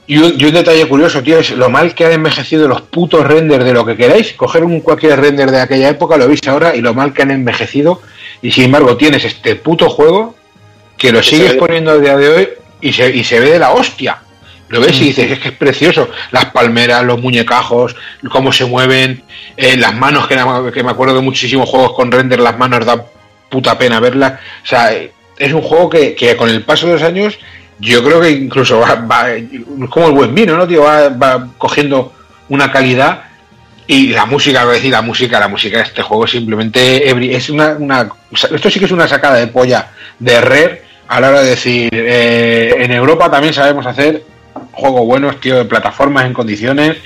Y un, detalle curioso, tío, es lo mal que han envejecido los putos renders de lo que queráis. Coger un cualquier render de aquella época, lo veis ahora, y lo mal que han envejecido. Y sin embargo, tienes este puto juego que lo sigues poniendo a día de hoy y se, y se ve de la hostia. Lo ves y dices, es que es precioso. Las palmeras, los muñecajos, cómo se mueven, eh, las manos, que, que, me acuerdo de muchísimos juegos con render, las manos da puta pena verlas. O sea, es un juego que, con el paso de los años, yo creo que incluso va, como el buen vino, ¿no, tío? Va, cogiendo una calidad y la música, voy a decir, la música, la música de este juego simplemente es una, una, esto sí que es una sacada de polla de Rare a la hora de decir, eh, en Europa también sabemos hacer juegos buenos, tío, de plataformas en condiciones,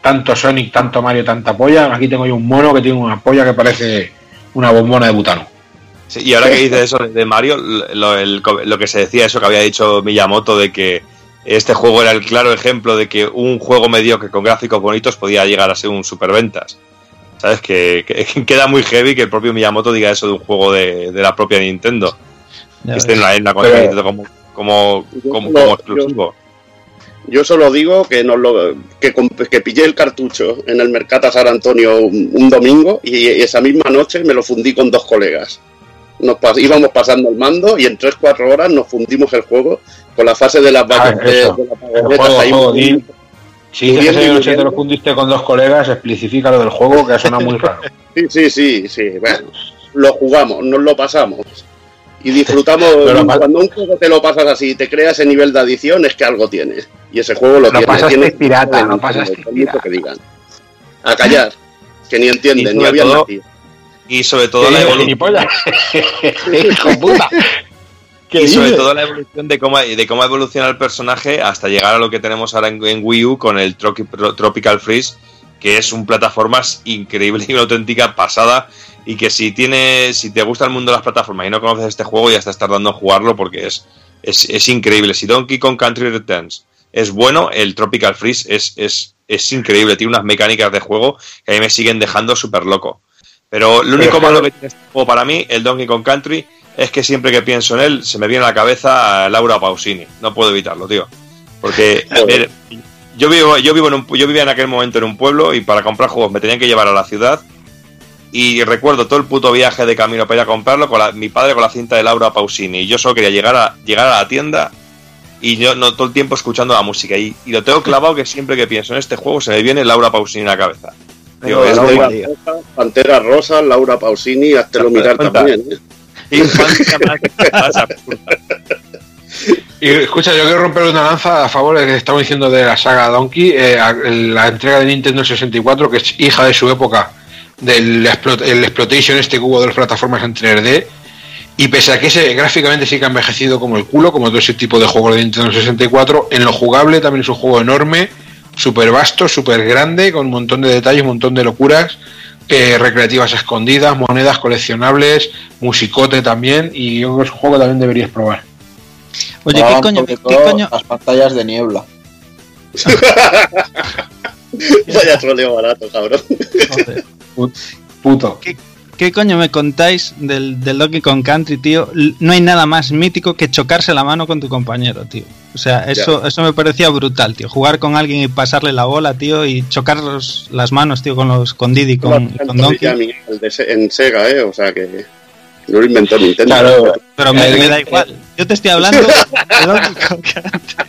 tanto Sonic, tanto Mario, tanta polla. Aquí tengo yo un mono que tiene una polla que parece una bombona de butano. Y ahora que dices eso de Mario, lo, que se decía, eso que había dicho Miyamoto, de que este juego era el claro ejemplo de que un juego mediocre con gráficos bonitos podía llegar a ser un superventas. ¿Sabes? Que, queda muy heavy que el propio Miyamoto diga eso de un juego de la propia Nintendo en la, en como, como, como, exclusivo. Yo, solo digo que nos lo, que, que pillé el cartucho en el Mercata San Antonio un, domingo y esa misma noche me lo fundí con dos colegas. Nos íbamos pasando el mando y en 3-4 horas nos fundimos el juego con la fase de las ah, de, la Si dices que noche te lo fundiste con dos colegas, especifica lo del juego que sonado muy raro. sí, sí, sí, sí. Bueno, lo jugamos, nos lo pasamos y disfrutamos. *laughs* cuando un juego te lo pasas así y te creas ese nivel de adición, es que algo tiene. Y ese juego lo, tiene. tiene pirata, no pasaste pirata. Que digan. A callar, que ni entienden, ni habían nacido. Y sobre todo la evolución. *laughs* y sobre todo la evolución de cómo, de cómo evoluciona el personaje hasta llegar a lo que tenemos ahora en, Wii U con el Tropical Freeze, que es un plataformas increíble y una auténtica pasada y que si tiene, si te gusta el mundo de las plataformas y no conoces este juego, ya estás tardando en jugarlo porque es, es, increíble. Si Donkey Kong Country Returns es bueno, el Tropical Freeze es, es, es increíble, tiene unas mecánicas de juego que a mí me siguen dejando súper loco. Pero lo único malo que tiene este juego para mí, el Donkey Kong Country, es que siempre que pienso en él se me viene a la cabeza Laura Pausini. No puedo evitarlo, tío. Porque yo vivo, yo vivo en un, yo vivía en aquel momento en un pueblo y para comprar juegos me tenían que llevar a la ciudad y recuerdo todo el puto viaje de camino para ir a comprarlo con mi padre con la cinta de Laura Pausini. Y yo solo quería llegar a, llegar a la tienda y yo no todo el tiempo escuchando la música. Y, lo tengo clavado que siempre que pienso en este juego se me viene Laura Pausini en la cabeza. Pantera Rosa, Laura Pausini, lo mirar también. ¿eh? Y escucha, yo quiero romper una lanza a favor de lo que estamos diciendo de la saga Donkey, eh, la entrega de Nintendo 64, que es hija de su época del el exploitation, este cubo de las plataformas en 3D. Y pese a que ese gráficamente sí que ha envejecido como el culo, como todo ese tipo de juegos de Nintendo 64, en lo jugable también es un juego enorme, súper vasto, súper grande, con un montón de detalles, un montón de locuras, eh, recreativas escondidas, monedas coleccionables, musicote también, y es un juego que también deberías probar. Oye, ¿qué coño, ¿qué coño? Las pantallas de niebla. *laughs* Vaya troleo barato, cabrón. Puto. ¿Qué, coño me contáis del, del Donkey Kong Country, tío? No hay nada más mítico que chocarse la mano con tu compañero, tío. O sea, eso, eso me parecía brutal, tío. Jugar con alguien y pasarle la bola, tío, y chocar las manos, tío, con los con Diddy, con, con Donkey. en Sega, ¿eh? O sea que no lo inventó Nintendo. Claro, pero me, me da igual. Yo te estoy hablando *laughs* de Donkey Kong Country.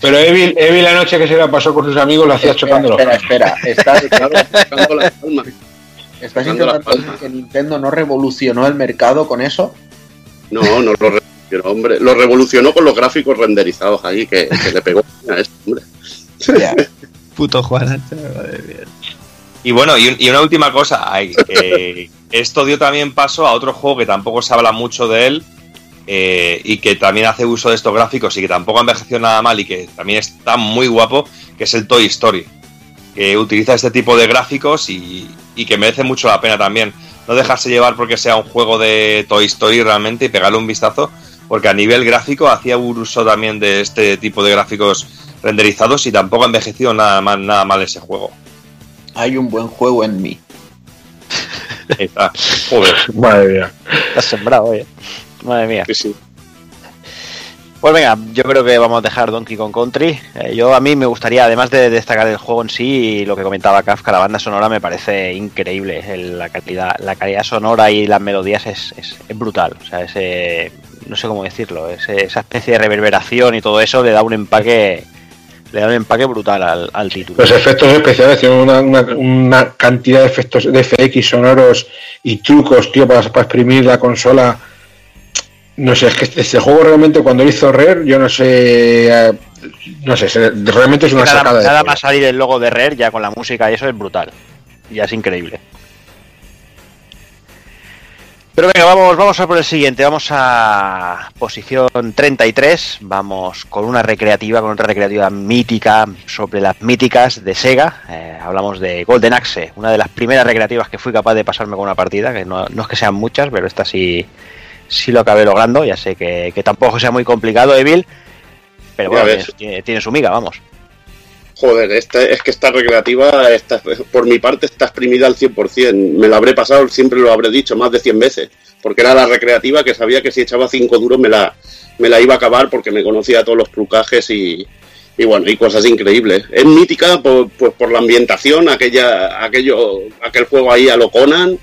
Pero Evil, Evil la noche que se la pasó con sus amigos lo hacía chocando Espera, espera, estás, ¿Estás intentando decir que Nintendo no revolucionó el mercado con eso? No, no lo Pero hombre, lo revolucionó con los gráficos renderizados ahí, que, le pegó *laughs* a este hombre. *laughs* Puto Juan. Y bueno, y, una última cosa, *laughs* esto dio también paso a otro juego que tampoco se habla mucho de él eh, y que también hace uso de estos gráficos y que tampoco ha envejecido nada mal y que también está muy guapo, que es el Toy Story, que utiliza este tipo de gráficos y, y que merece mucho la pena también. No dejarse llevar porque sea un juego de Toy Story realmente y pegarle un vistazo, porque a nivel gráfico hacía uso también de este tipo de gráficos renderizados y tampoco ha envejecido nada mal, nada mal ese juego. Hay un buen juego en mí. está. Joder. *laughs* Madre mía. Estás sembrado, eh. Madre mía. Sí, sí. Pues venga, yo creo que vamos a dejar Donkey Kong Country. Eh, yo a mí me gustaría, además de destacar el juego en sí, y lo que comentaba Kafka, la banda sonora me parece increíble. la calidad, la calidad sonora y las melodías es, es, brutal. O sea, ese, no sé cómo decirlo, esa especie de reverberación y todo eso le da un empaque le da un empaque brutal al, título. Los efectos especiales tienen una, cantidad de efectos de FX sonoros y trucos, tío, para, para exprimir la consola. No sé, es que este juego realmente cuando hizo Rare, yo no sé. Eh, no sé, realmente es una sacada Nada más salir el logo de Rare ya con la música y eso es brutal. Ya es increíble. Pero venga, vamos, vamos a por el siguiente. Vamos a posición 33. Vamos con una recreativa, con otra recreativa mítica sobre las míticas de Sega. Eh, hablamos de Golden Axe, una de las primeras recreativas que fui capaz de pasarme con una partida, que no, es que sean muchas, pero esta sí, sí lo acabé logrando. Ya sé que, tampoco sea muy complicado, Evil, pero bueno, tiene, su miga, vamos. Joder, esta, es que esta recreativa, está, por mi parte, está exprimida al 100%. Me la habré pasado, siempre lo habré dicho, más de 100 veces. Porque era la recreativa que sabía que si echaba 5 duros me la, me la iba a acabar porque me conocía todos los trucajes y, y bueno, y cosas increíbles. Es mítica por, pues, por la ambientación, aquella, aquello, aquel juego ahí a lo Conan,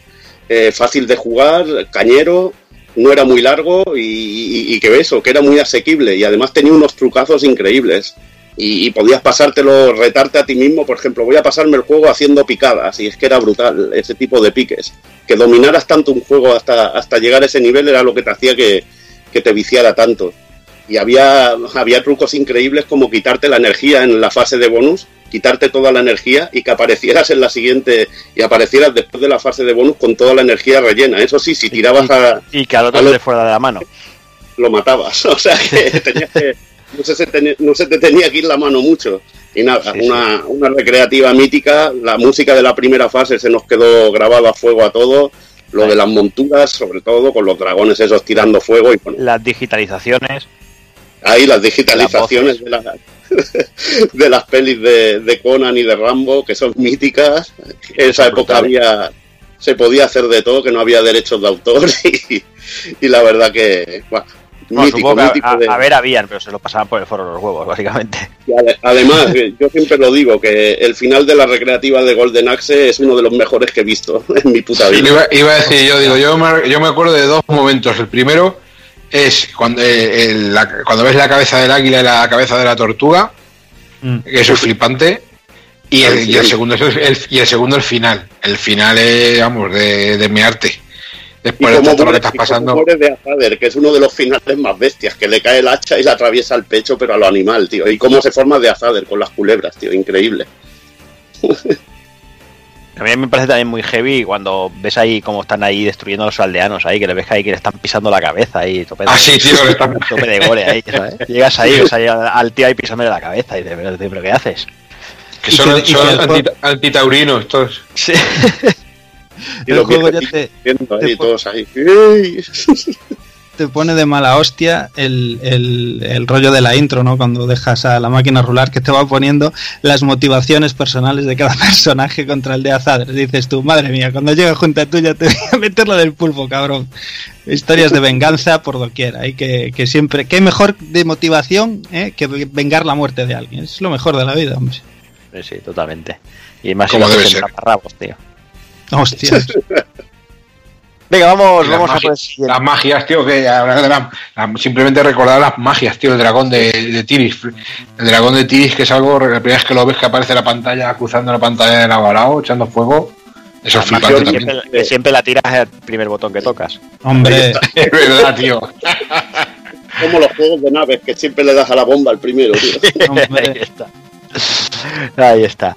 eh, fácil de jugar, cañero, no era muy largo y, y, que eso, que era muy asequible y además tenía unos trucazos increíbles y, podías pasártelo, retarte a ti mismo, por ejemplo, voy a pasarme el juego haciendo picadas, y es que era brutal ese tipo de piques. Que dominaras tanto un juego hasta, hasta llegar a ese nivel era lo que te hacía que, te viciara tanto. Y había, había trucos increíbles como quitarte la energía en la fase de bonus, quitarte toda la energía y que aparecieras en la siguiente y aparecieras después de la fase de bonus con toda la energía rellena. Eso sí, si tirabas a. Y que al otro fuera de la mano. *laughs* Lo matabas. *laughs* O sea que *laughs* tenías que no se, te, no se te tenía que ir la mano mucho. Y nada, una, una recreativa mítica, la música de la primera fase se nos quedó grabada a fuego a todo, lo de las monturas, sobre todo, con los dragones esos tirando fuego. y Las digitalizaciones. Ahí las digitalizaciones de, *laughs* de las pelis de, de, Conan y de Rambo, que son míticas. En esa época había se podía hacer de todo, que no había derechos de autor *laughs* y, y la verdad que bueno, a, ver, habían, pero se lo pasaban por el foro los huevos, básicamente. además, eh, yo siempre lo digo, que el final de la recreativa de Golden Axe es uno de los mejores que he visto *laughs* en mi puta vida. iba, a decir, yo digo, yo me, yo me acuerdo de dos momentos. El primero es cuando, eh, cuando ves la cabeza del águila y la cabeza de la tortuga, mm. que eso es flipante. Y el, segundo es el, y el segundo el final. El final es, vamos, de, de mi arte. Después de todo lo que estás pasando. de Azader, que es uno de los finales más bestias, que le cae el hacha y le atraviesa el pecho, pero a lo animal, tío. Y cómo se forma de Azader con las culebras, tío. Increíble. *laughs* A mí me parece también muy heavy cuando ves ahí cómo están ahí destruyendo a los aldeanos ahí, que le ves que ahí que le están pisando la cabeza ahí, tope de, ah, sí, tío, *laughs* tope de gole ahí, *laughs* ¿sabes? Llegas ahí, ves ahí al tío ahí pisándole la cabeza y dices, pero, ¿qué haces? Que son, son antitaurinos estos. Sí. *laughs* Y el juego ya te, te, pone de mala hostia el, rollo de la intro, ¿no? Cuando dejas a la máquina rular que te va poniendo las motivaciones personales de cada *laughs* personaje contra el de Azad. Dices tú, madre mía, cuando llega junto a tuya te voy a meterlo del pulpo, cabrón. Historias de venganza por doquier. Hay que, que siempre, qué mejor de motivación ¿eh? que vengar la muerte de alguien. Es lo mejor de la vida, hombre. Sí, totalmente. Y más como debe ser. tío. Hostias. *laughs* Venga, vamos, vamos a Las magias, tío, que simplemente recordar las magias, tío, el dragón de, de, Tiris. El dragón de Tiris, que es algo, la primera vez que lo ves que aparece la pantalla, cruzando la pantalla del avalao, echando fuego. Eso es flipante también. Siempre, siempre, la tiras el primer botón que tocas. Hombre, *laughs* es verdad, tío. como los juegos de naves, que siempre le das a la bomba al primero, *laughs* Ahí está. Ahí está.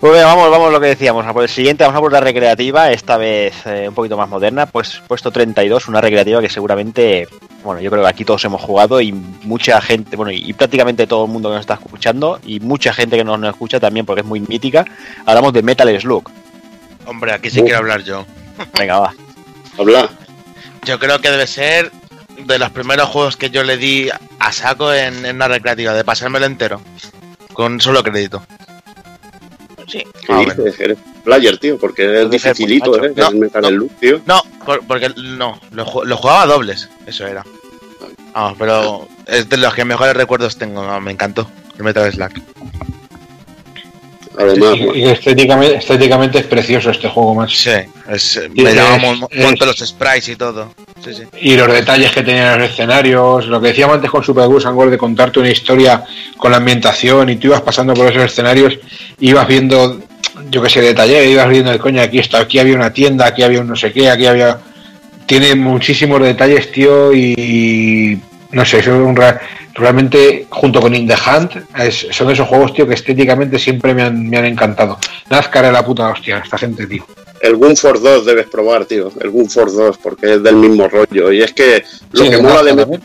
Pues vamos, vamos a lo que decíamos. A por el siguiente, vamos a por la recreativa, esta vez eh, un poquito más moderna. Pues puesto 32, una recreativa que seguramente, bueno, yo creo que aquí todos hemos jugado y mucha gente, bueno, y, prácticamente todo el mundo que nos está escuchando y mucha gente que nos, nos escucha también porque es muy mítica. Hablamos de Metal Slug. Hombre, aquí sí quiero hablar yo. Venga, va. Habla. Yo creo que debe ser de los primeros juegos que yo le di a saco en, en una recreativa, de pasármelo entero con solo crédito. Sí. ¿Qué dices? Eres player, tío, porque es dificilito, ¿eh? No, el Metal no, tío. No, por- porque no, lo, ju- lo jugaba dobles, eso era. Vamos, pero es de los que mejores recuerdos tengo, me encantó el Metal Slug. Además, Y, y estéticamente, estéticamente es precioso este juego, más. Sí, es, me un mon- es- montón los sprites y todo. Sí, sí. Y los detalles que tenían los escenarios, lo que decíamos antes con Super Goose and Ghost de contarte una historia con la ambientación y tú ibas pasando por esos escenarios, ibas viendo, yo que sé, detalle, ibas viendo de coña, aquí está, aquí había una tienda, aquí había un no sé qué, aquí había. Tiene muchísimos detalles, tío, y no sé, es un realmente junto con In the Hunt es- son esos juegos, tío, que estéticamente siempre me han, me han encantado. Nazcar es la puta hostia, esta gente, tío. el Gun Force 2 debes probar, tío. El Gun Force 2, porque es del mismo rollo. Y es que lo Sí, que mola Nazca de también.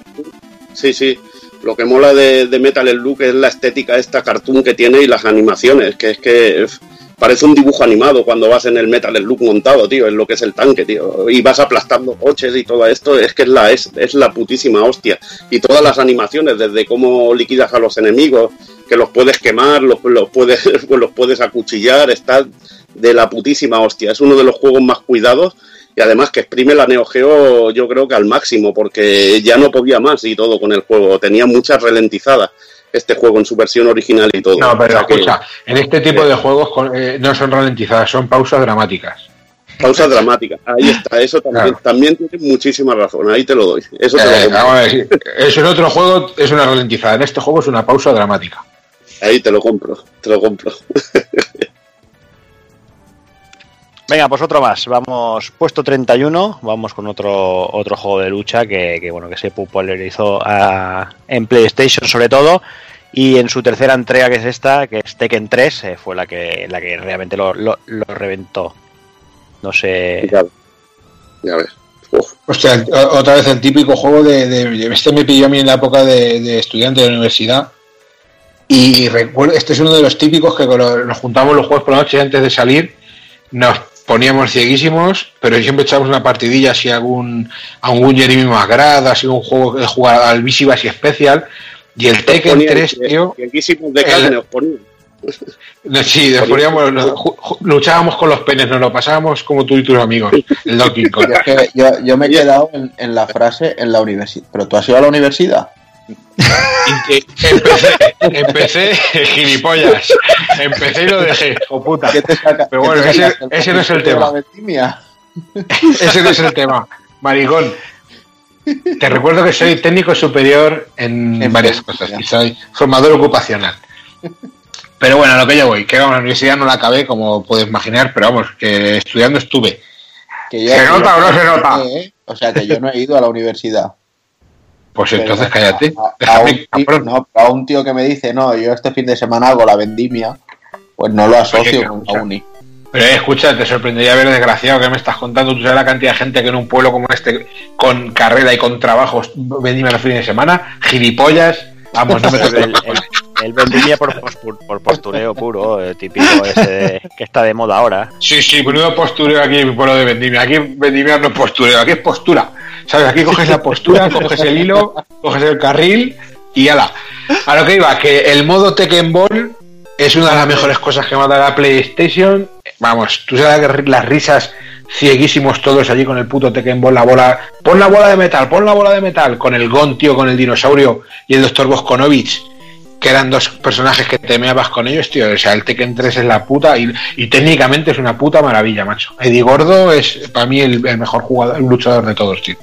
Sí, sí. Lo que mola de, de Metal Slug es la estética esta cartoon que tiene y las animaciones, que es que parece un dibujo animado cuando vas en el Metal Slug montado, tío, en lo que es el tanque, tío. Y vas aplastando coches y todo esto, es que es la, es, es la putísima hostia. Y todas las animaciones, desde cómo liquidas a los enemigos, que los puedes quemar, los, los puedes, *laughs* pues los puedes acuchillar, está de la putísima hostia. Es uno de los juegos más cuidados y además que exprime la Neo Geo yo creo que al máximo porque ya no podía más y todo con el juego. Tenía muchas ralentizadas este juego en su versión original y todo. No, O pero que escucha, en este tipo de juegos eh, no son ralentizadas, son pausas dramáticas. Pausa dramática. Ahí está. Eso también, Claro. también tiene muchísima razón. Ahí te lo doy. Eso te lo Eh, vamos a decir, eso en otro juego es una ralentizada, en este juego es una pausa dramática. Ahí te lo compro. Te lo compro. *laughs* Venga, pues otro más. Vamos, puesto 31. Vamos con otro otro juego de lucha que, bueno que se popularizó ah, en PlayStation sobre todo. Y en su tercera entrega, que es esta, que es Tekken 3, eh, fue la que la que realmente lo, reventó. No sé. Ya, ves. Uf. Hostia, otra vez el típico juego de, Este me pilló a mí en la época de, estudiante de universidad. Y recuerdo, este es uno de los típicos que nos juntamos los juegos por la noche antes de salir, nos poníamos cieguísimos, pero siempre echábamos una partidilla así a algún, a un Jeremy Magrad, así un juego de jugar al Visivas y Special. Y el Tekken Ponían 3, que- tío. que quisimos de carne, os ponían. No, Sí, nos poníamos- nos- luchábamos con los penes, nos lo pasábamos como tú y tus amigos, el Donkey Kong. Yo, *laughs* es que yo, yo me he quedado en, en la frase en la universidad. ¿Pero tú has ido a la universidad? Empecé, empecé *laughs* gilipollas. Empecé y lo dejé, o puta. ¿Qué te saca- Pero qué bueno, te ese, no es el tema. Ese no es el tema. Maricón. Te recuerdo que soy técnico superior en, En varias cosas y soy formador ocupacional. Pero bueno, a lo que yo voy, que vamos, la universidad no la acabé, como puedes imaginar, pero vamos, que estudiando estuve. Que ¿Se nota o no se nota? Eh, O sea, que yo no he ido a la universidad. Pues entonces Pero cállate. A, a *laughs* Déjame, un tío, cabrón. no, a un tío que me dice, no, yo este fin de semana hago la vendimia, pues no lo asocio con la uni. Pero eh, escucha, te sorprendería ver desgraciado que me estás contando. Tú sabes la cantidad de gente que en un pueblo como este, con carrera y con trabajos, vendime los fines de semana, gilipollas. Vamos, no me El, *laughs* toques el. El vendimia por, postur- por postureo puro, el típico ese que está de moda ahora. Sí, sí, menudo postureo aquí mi pueblo de Vendimia. Aquí Vendimia no es postureo, aquí es postura. ¿Sabes? Aquí coges la postura, coges el hilo, coges el carril y ala. A lo que iba, que el modo Tekken Ball es una de las mejores cosas que me ha dado la PlayStation. Vamos, tú sabes las risas cieguísimos todos allí con el puto Tekken Ball, la bola. Pon la bola de metal, pon la bola de metal, con el Gon, tío, con el dinosaurio y el Dr. Boskonovich que eran dos personajes que te meabas con ellos, tío. O sea, el Tekken 3 es la puta y, y técnicamente es una puta maravilla, macho. Eddie Gordo es para mí el, mejor jugador, el luchador de todos, tío.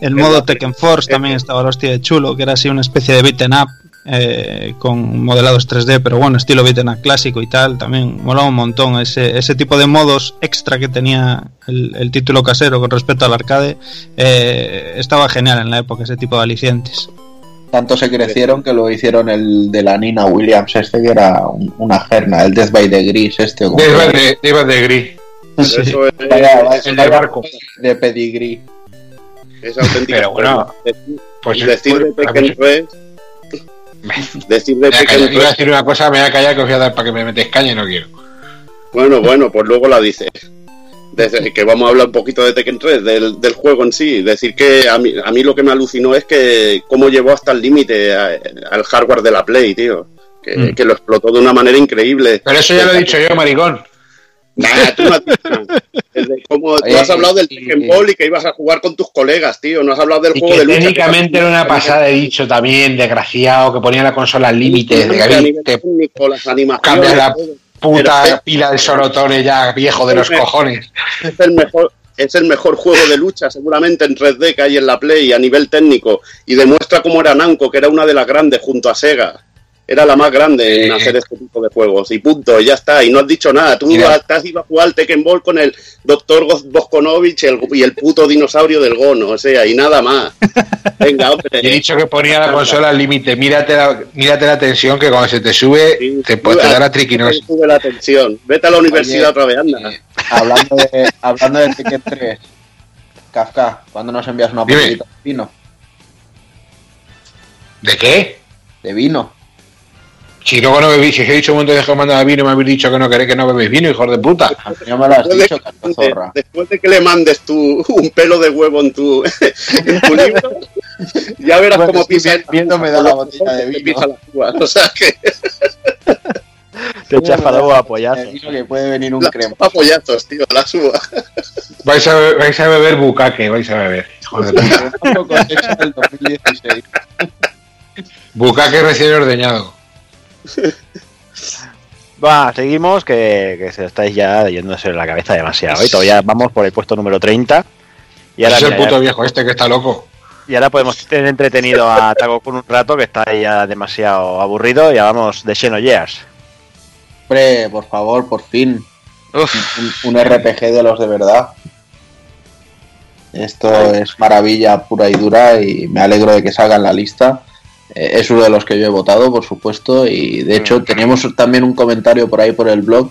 El modo Tekken Force también estaba la hostia de chulo, que era así una especie de beaten up eh, con modelados 3D, pero bueno, estilo beaten up clásico y tal. También molaba un montón ese, ese tipo de modos extra que tenía el, el título casero con respecto al arcade. eh, estaba genial en la época ese tipo de alicientes. Tanto se crecieron que lo hicieron el de la Nina Williams, este que era una gerna, el Death by the Gris, este. Death by the, Gris. *laughs* Eso es, el de barco. De pedigrí. Es auténtico. Pero bueno, pues decir de Tekken 3. Decir de 3. Iba a decir una cosa, me voy a callar que os voy a dar para que me metes caña y no quiero. Bueno, bueno, pues luego la dices. Desde que vamos a hablar un poquito de Tekken 3, del, del juego en sí. Decir que a mí, a mí lo que me alucinó es que cómo llevó hasta el límite al hardware de la Play, tío. Que, mm. que, lo explotó de una manera increíble. Pero eso ya lo he dicho yo, maricón. Nah, tú no como, *laughs* tú has hablado del Tekken Ball y que ibas a jugar con tus colegas, tío. No has hablado del juego de lucha. Técnicamente era una pasada, he dicho también, desgraciado, que ponía la consola al límite. las animaciones. Cambias la puta pila de sorotones ya viejo de los cojones. Es el mejor. Es el mejor juego de lucha, seguramente en 3D que hay en la Play a nivel técnico. Y demuestra cómo era Namco, que era una de las grandes junto a Sega era la más grande en hacer este tipo de juegos. Y punto, ya está. Y no has dicho nada. Tú estás iba a jugar al Tekken Ball con el Dr. Boskonovich y el puto dinosaurio del Gono. O sea, y nada más. *laughs* Venga, hombre. he dicho que ponía la consola al límite. Mírate la, mírate la tensión que cuando se te sube, te, puede dar la triquinosis. sube la tensión. Vete a la universidad otra vez, anda. Eh, hablando, de, hablando de Tekken 3, Kafka, ¿cuándo nos envías una botellita de vino? ¿De qué? De vino. Si luego no bebís, si os he dicho un montón de que mandaba vino, me habéis dicho que no queréis que no bebéis vino, hijos de puta. Ya me lo has dicho, zorra. Después de que le mandes tú un pelo de huevo en tu, en tu libro, ya verás cómo pisa. Viendo me da la botella de vino. La o sea que. Te echas para luego apoyazos. que puede venir un crema. Apoyazos, tío, la suba. Vais a, vais a beber bucaque, vais a beber. Joder, bucaque recién ordeñado. Va, seguimos, que, se estáis ya yéndose la cabeza demasiado. Y todavía vamos por el puesto número 30. Y ahora, es el puto viejo este que está loco. Y ahora podemos tener entretenido a Tago con un rato que está ya demasiado aburrido. Y vamos de Xenogears. Hombre, por favor, por fin. Un, RPG de los de verdad. Esto es maravilla pura y dura y me alegro de que salga en la lista. Eh, es uno de los que yo he votado, por supuesto, y de hecho mm. teníamos también un comentario por ahí por el blog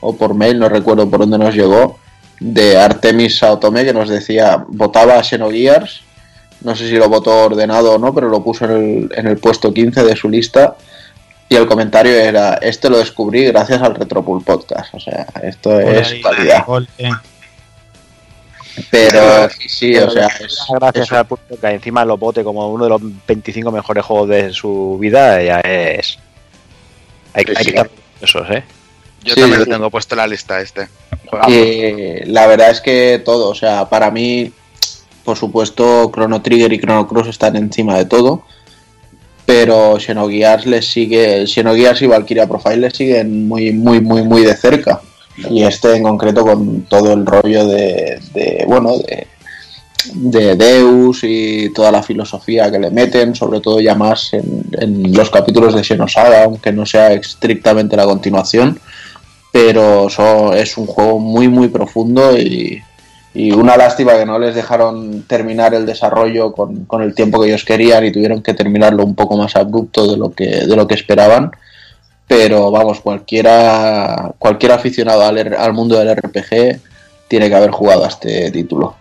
o por mail, no recuerdo por dónde nos llegó, de Artemis Saotome que nos decía, votaba a Xenogears, no sé si lo votó ordenado o no, pero lo puso en el, en el puesto 15 de su lista, y el comentario era, este lo descubrí gracias al Retropool Podcast, o sea, esto es calidad. Pero sí, sí, o sea, gracias a que encima lo vote como uno de los 25 mejores juegos de su vida, ya es. Hay, que estar esos, ¿eh? Yo también lo tengo puesto en la lista este. la verdad es que todo, o sea, para mí, por supuesto, Chrono Trigger y Chrono Cross están encima de todo. Pero Xenogears les sigue, Xenogears y Valkyria Profile les siguen muy, muy, muy, muy de cerca y este en concreto con todo el rollo de, bueno de, de, Deus y toda la filosofía que le meten, sobre todo ya más en, los capítulos de Xenosaga, aunque no sea estrictamente la continuación, pero es un juego muy muy profundo y, y, una lástima que no les dejaron terminar el desarrollo con, con, el tiempo que ellos querían y tuvieron que terminarlo un poco más abrupto de lo que, de lo que esperaban pero vamos, cualquiera, cualquier aficionado al, mundo del RPG tiene que haber jugado a este título.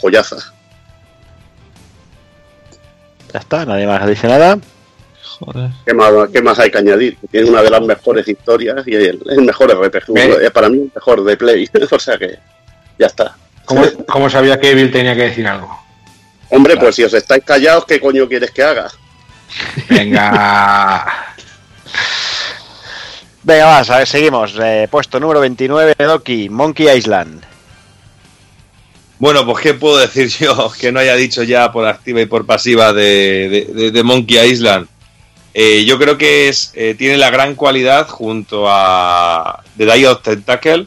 Joyaza. Ya está, nadie más dice nada. Joder. ¿Qué más, hay que añadir? Tiene una de las mejores historias y el, mejor RPG. Es para mí el mejor de Play. *laughs* o sea que ya está. ¿Cómo, sabía que Evil tenía que decir algo? Hombre, pues si os estáis callados, ¿qué coño quieres que haga? Venga. *laughs* Venga, vas, a ver, seguimos. Eh, puesto número 29, Doki, Monkey Island. Bueno, pues qué puedo decir yo *laughs* que no haya dicho ya por activa y por pasiva de, Monkey Island. Eh, yo creo que es eh, tiene la gran cualidad junto a The Die of Tentacle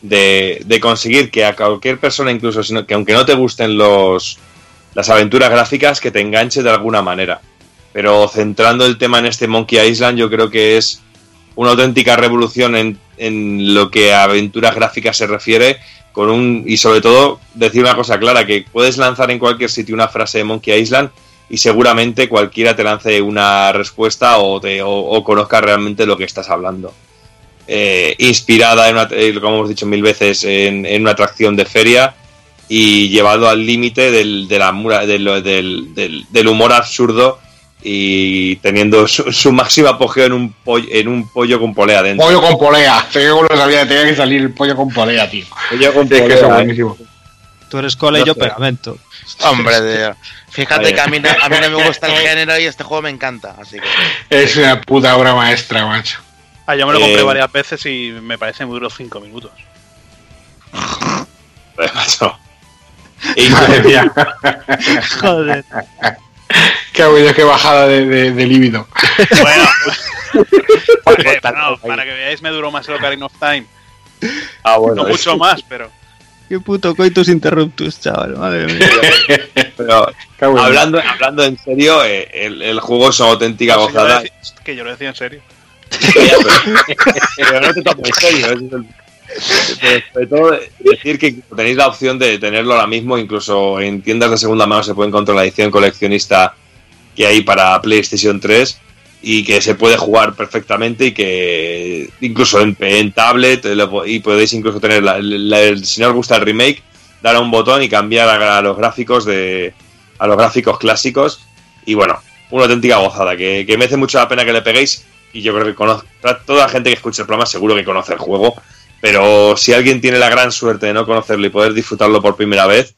de, de, conseguir que a cualquier persona, incluso que aunque no te gusten los, las aventuras gráficas, que te enganche de alguna manera. Pero centrando el tema en este Monkey Island, yo creo que es una auténtica revolución en, en lo que a aventuras gráficas se refiere. Con un, y sobre todo decir una cosa clara, que puedes lanzar en cualquier sitio una frase de Monkey Island y seguramente cualquiera te lance una respuesta o, te, o, conozca realmente lo que estás hablando. Eh, inspirada, en eh, como hemos dicho mil veces, en, una atracción de feria y llevado al límite del, de del, del, del, humor absurdo y teniendo su, máximo apogeo en un, pollo, en un pollo con polea dentro. Pollo con polea, tenía que salir el pollo con polea, tío. Pollo con polea. Es buenísimo. Tú eres cola y yo pegamento. Hombre, de... fíjate que a mí, no, a mí no me gusta el *laughs* género y este juego me encanta. Así que... Es una puta obra maestra, macho. Ah, yo me lo compré eh, varias veces y me parece muy duro 5 minutos. Pues, *laughs* macho. *laughs* Y madre mía. Joder. *laughs* Qué bueno, qué bajada de, de, de líbido. Bueno, *laughs* para que veáis, me duró más el Ocarina of Time. Ah, bueno. No mucho más, pero. Qué puto coitus interruptus, chaval, madre mía. *laughs* Pero, hablando, hablando en serio, eh, el, el, juego es una auténtica gozada. que yo lo decía en serio. pero, no te tomo en serio. Sobre todo decir que tenéis la opción de tenerlo ahora mismo, incluso en tiendas de segunda mano se puede encontrar la edición coleccionista que hay para PlayStation 3 y que se puede jugar perfectamente y que incluso en, en tablet y podéis incluso tener si no os gusta el remake dar a un botón y cambiar a, los gráficos de a los gráficos clásicos y bueno una auténtica gozada que, que merece mucho la pena que le peguéis y yo creo que conozco, toda la gente que escucha el programa seguro que conoce el juego pero si alguien tiene la gran suerte de no conocerlo y poder disfrutarlo por primera vez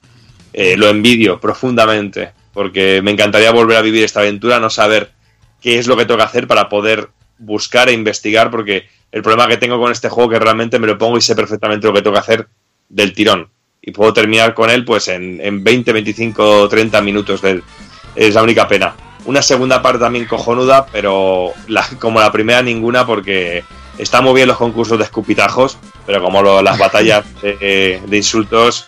eh, lo envidio profundamente porque me encantaría volver a vivir esta aventura no saber qué es lo que tengo que hacer para poder buscar e investigar, porque el problema que tengo con este juego que realmente me lo pongo y sé perfectamente lo que tengo que hacer del tirón. Y puedo terminar con él pues en, en 20, 25, 30 minutos. De, es la única pena. Una segunda parte también cojonuda, pero como la primera ninguna porque está muy bien los concursos de escupitajos, pero como las batallas de insultos,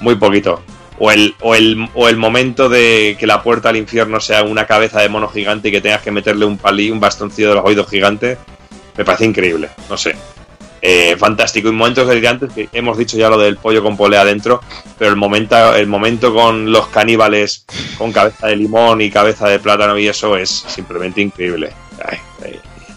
muy poquito o el, o el, o el momento de que la puerta al infierno sea una cabeza de mono gigante y que tengas que meterle un palí, un bastoncillo de los oídos gigante, me parece increíble, no sé. Eh, fantástico. Y momentos delirantes, que hemos dicho ya lo del pollo con polea adentro, pero el momento, el momento con los caníbales con cabeza de limón y cabeza de plátano y eso es simplemente increíble.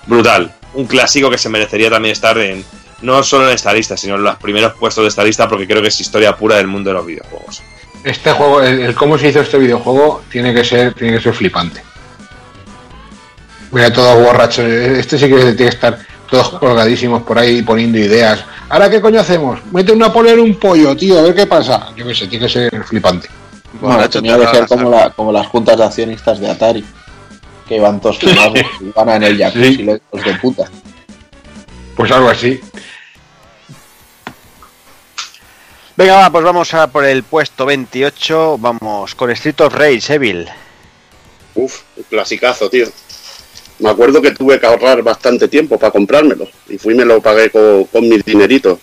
brutal. Un clásico que se merecería también estar en, no solo en esta lista, sino en los primeros puestos de esta lista, porque creo que es historia pura del mundo de los videojuegos este juego, el, cómo se hizo este videojuego, tiene que ser, tiene que ser flipante. Mira, todos borrachos. Este sí que tiene que estar todos colgadísimos por ahí poniendo ideas. ¿Ahora qué coño hacemos? Mete una polea en un pollo, tío, a ver qué pasa. Yo qué sé, tiene que ser flipante. Bueno, tenía que ser como, la, como las juntas de accionistas de Atari, que iban todos filmados y van en el jacuzzi, los de puta. Pues algo así. Venga, va, pues vamos a por el puesto 28. Vamos con Street of Rage, Evil. Uf, clasicazo, tío. Me acuerdo que tuve que ahorrar bastante tiempo para comprármelo. Y fui y me lo pagué con, mis dineritos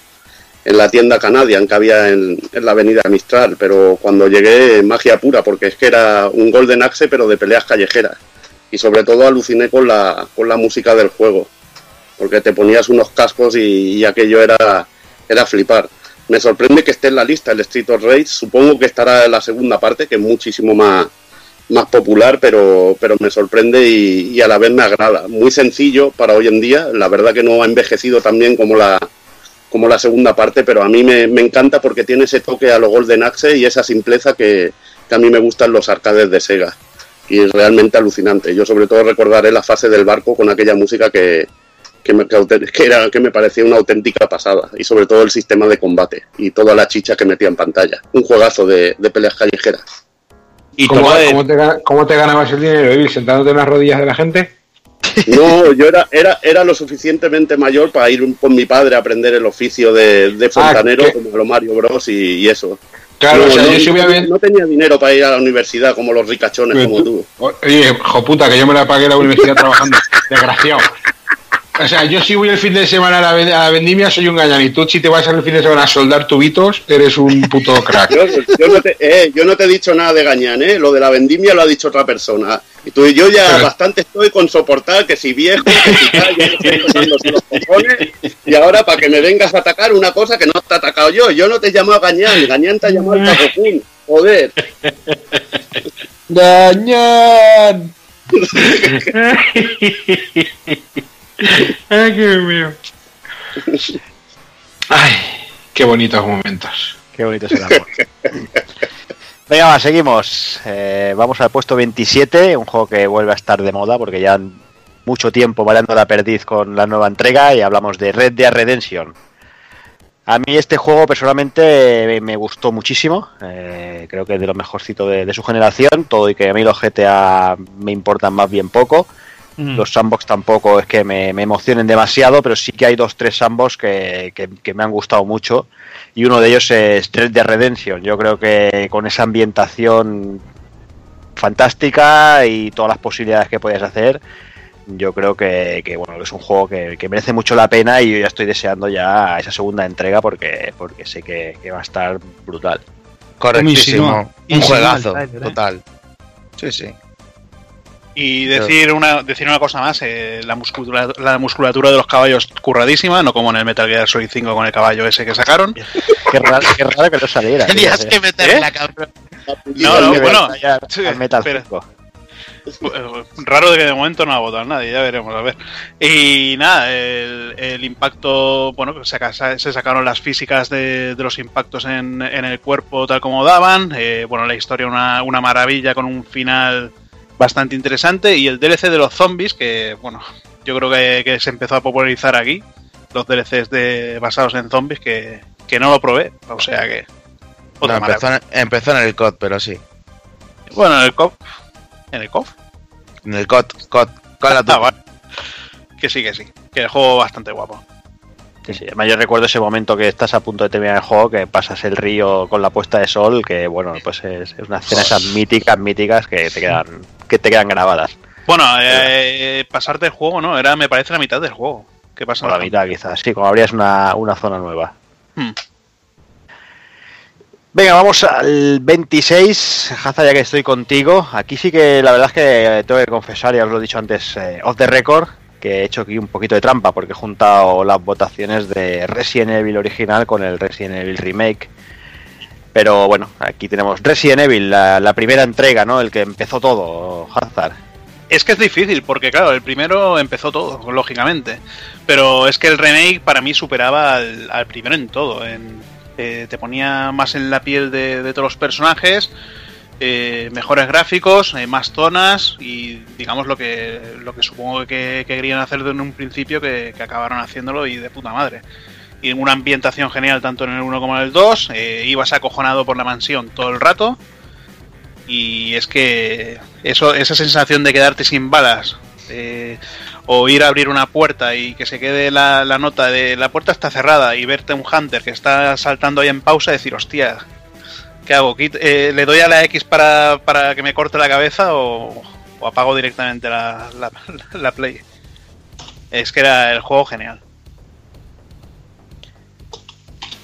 en la tienda Canadian que había en, la avenida Mistral. Pero cuando llegué, magia pura, porque es que era un Golden Axe, pero de peleas callejeras. Y sobre todo aluciné con la, con la música del juego. Porque te ponías unos cascos y, aquello era, era flipar. Me sorprende que esté en la lista el Street of Rage. Supongo que estará en la segunda parte, que es muchísimo más, más popular, pero, pero me sorprende y, a la vez me agrada. Muy sencillo para hoy en día. La verdad que no ha envejecido tan bien como la, como la segunda parte, pero a mí me, encanta porque tiene ese toque a lo Golden Axe y esa simpleza que, que a mí me gustan los arcades de Sega. Y es realmente alucinante. Yo sobre todo recordaré la fase del barco con aquella música que, que me, que, era, que me parecía una auténtica pasada. Y sobre todo el sistema de combate y toda la chicha que metía en pantalla. Un juegazo de, peleas callejeras. ¿Y ¿Cómo, te, ganabas el dinero, ¿Sentándote en las rodillas de la gente? *laughs* No, yo era, era, era lo suficientemente mayor para ir con mi padre a aprender el oficio de, de ah, fontanero, como lo Mario Bros. y, eso. Claro, no, o sea, yo no, no, tenía dinero para ir a la universidad como los ricachones como tú. Oye, puta, que yo me la pagué la universidad trabajando. *laughs* Desgraciado. O sea, yo si voy el fin de semana a la, vendimia soy un gañán y tú si te vas el fin de semana a soldar tubitos eres un puto crack. Eh, yo, no te, he dicho nada de gañán, ¿eh? Lo de la vendimia lo ha dicho otra persona. Y tú y yo ya bastante estoy con soportar que si viejo, que si tal, ya estoy los cojones. Y ahora para que me vengas a atacar una cosa que no te ha atacado yo. Yo no te he llamado gañán, gañán te ha llamado el Joder. ¡Dañan! *laughs* Ay, qué mío. Ay, qué bonitos momentos. Qué bonito es el amor. *laughs* Venga, seguimos. Eh, vamos al puesto 27, un juego que vuelve a estar de moda porque ya mucho tiempo variando la perdiz con la nueva entrega y hablamos de Red Dead Redemption. A mí este juego personalmente me gustó muchísimo, eh, creo que es de lo mejorcito de, su generación, todo y que a mí los GTA me importan más bien poco. Mm. Los sandbox tampoco es que me, me, emocionen demasiado, pero sí que hay dos, tres sandbox que, que, que, me han gustado mucho. Y uno de ellos es Red Dead Redemption. Yo creo que con esa ambientación fantástica y todas las posibilidades que puedes hacer, yo creo que, que, bueno es un juego que, que, merece mucho la pena y yo ya estoy deseando ya esa segunda entrega porque porque sé que, va a estar brutal correctísimo un juegazo total sí sí y decir una decir una cosa más eh, la musculatura la musculatura de los caballos curradísima no como en el Metal Gear Solid 5 con el caballo ese que sacaron *laughs* qué, raro, qué raro que no saliera *laughs* tenías que meter ¿Eh? la cabra no no bueno al Metal 5 Raro de que de momento no ha votado nadie, ya veremos, a ver. Y nada, el, el impacto, bueno, se, se, sacaron las físicas de, de los impactos en, en, el cuerpo tal como daban. Eh, bueno, la historia una, una maravilla con un final bastante interesante. Y el DLC de los zombies, que bueno, yo creo que, que se empezó a popularizar aquí. Los DLCs de, basados en zombies que, que no lo probé, o sea que... No, empezó, en, empezó en el COD, pero sí. Bueno, en el COD ¿En el COF? En el COD, COD. COD ah, vale. Que sí, que sí. Que el juego bastante guapo. Sí, sí. Además, yo recuerdo ese momento que estás a punto de terminar el juego, que pasas el río con la puesta de sol, que bueno, pues es, es una escena esas míticas, míticas que te quedan, que te quedan grabadas. Bueno, eh, pasarte el juego, ¿no? Era, me parece, la mitad del juego. ¿Qué pasa? O la mitad, quizás, sí, como abrías una, una zona nueva. Hmm. Venga, vamos al 26. Haza, ya que estoy contigo. Aquí sí que la verdad es que tengo que confesar, ya os lo he dicho antes, eh, off the record, que he hecho aquí un poquito de trampa porque he juntado las votaciones de Resident Evil original con el Resident Evil Remake. Pero bueno, aquí tenemos Resident Evil, la, la primera entrega, ¿no? El que empezó todo, Hazard. Es que es difícil, porque claro, el primero empezó todo, lógicamente. Pero es que el remake para mí superaba al, primero en todo. Eh, te ponía más en la piel de todos los personajes, eh, mejores gráficos, más zonas y digamos lo que, lo que supongo que, que querían hacer en un principio que, acabaron haciéndolo y de puta madre. Y una ambientación genial tanto en el 1 como en el 2, eh, ibas acojonado por la mansión todo el rato y es que esa sensación de quedarte sin balas eh, o ir a abrir una puerta y que se quede la, la, nota de la puerta está cerrada y verte un hunter que está saltando ahí en pausa y decir, hostia, ¿qué hago? Eh, ¿Le doy a la X para, para, que me corte la cabeza o, apago directamente la, la, *laughs* la, play? Es que era el juego genial.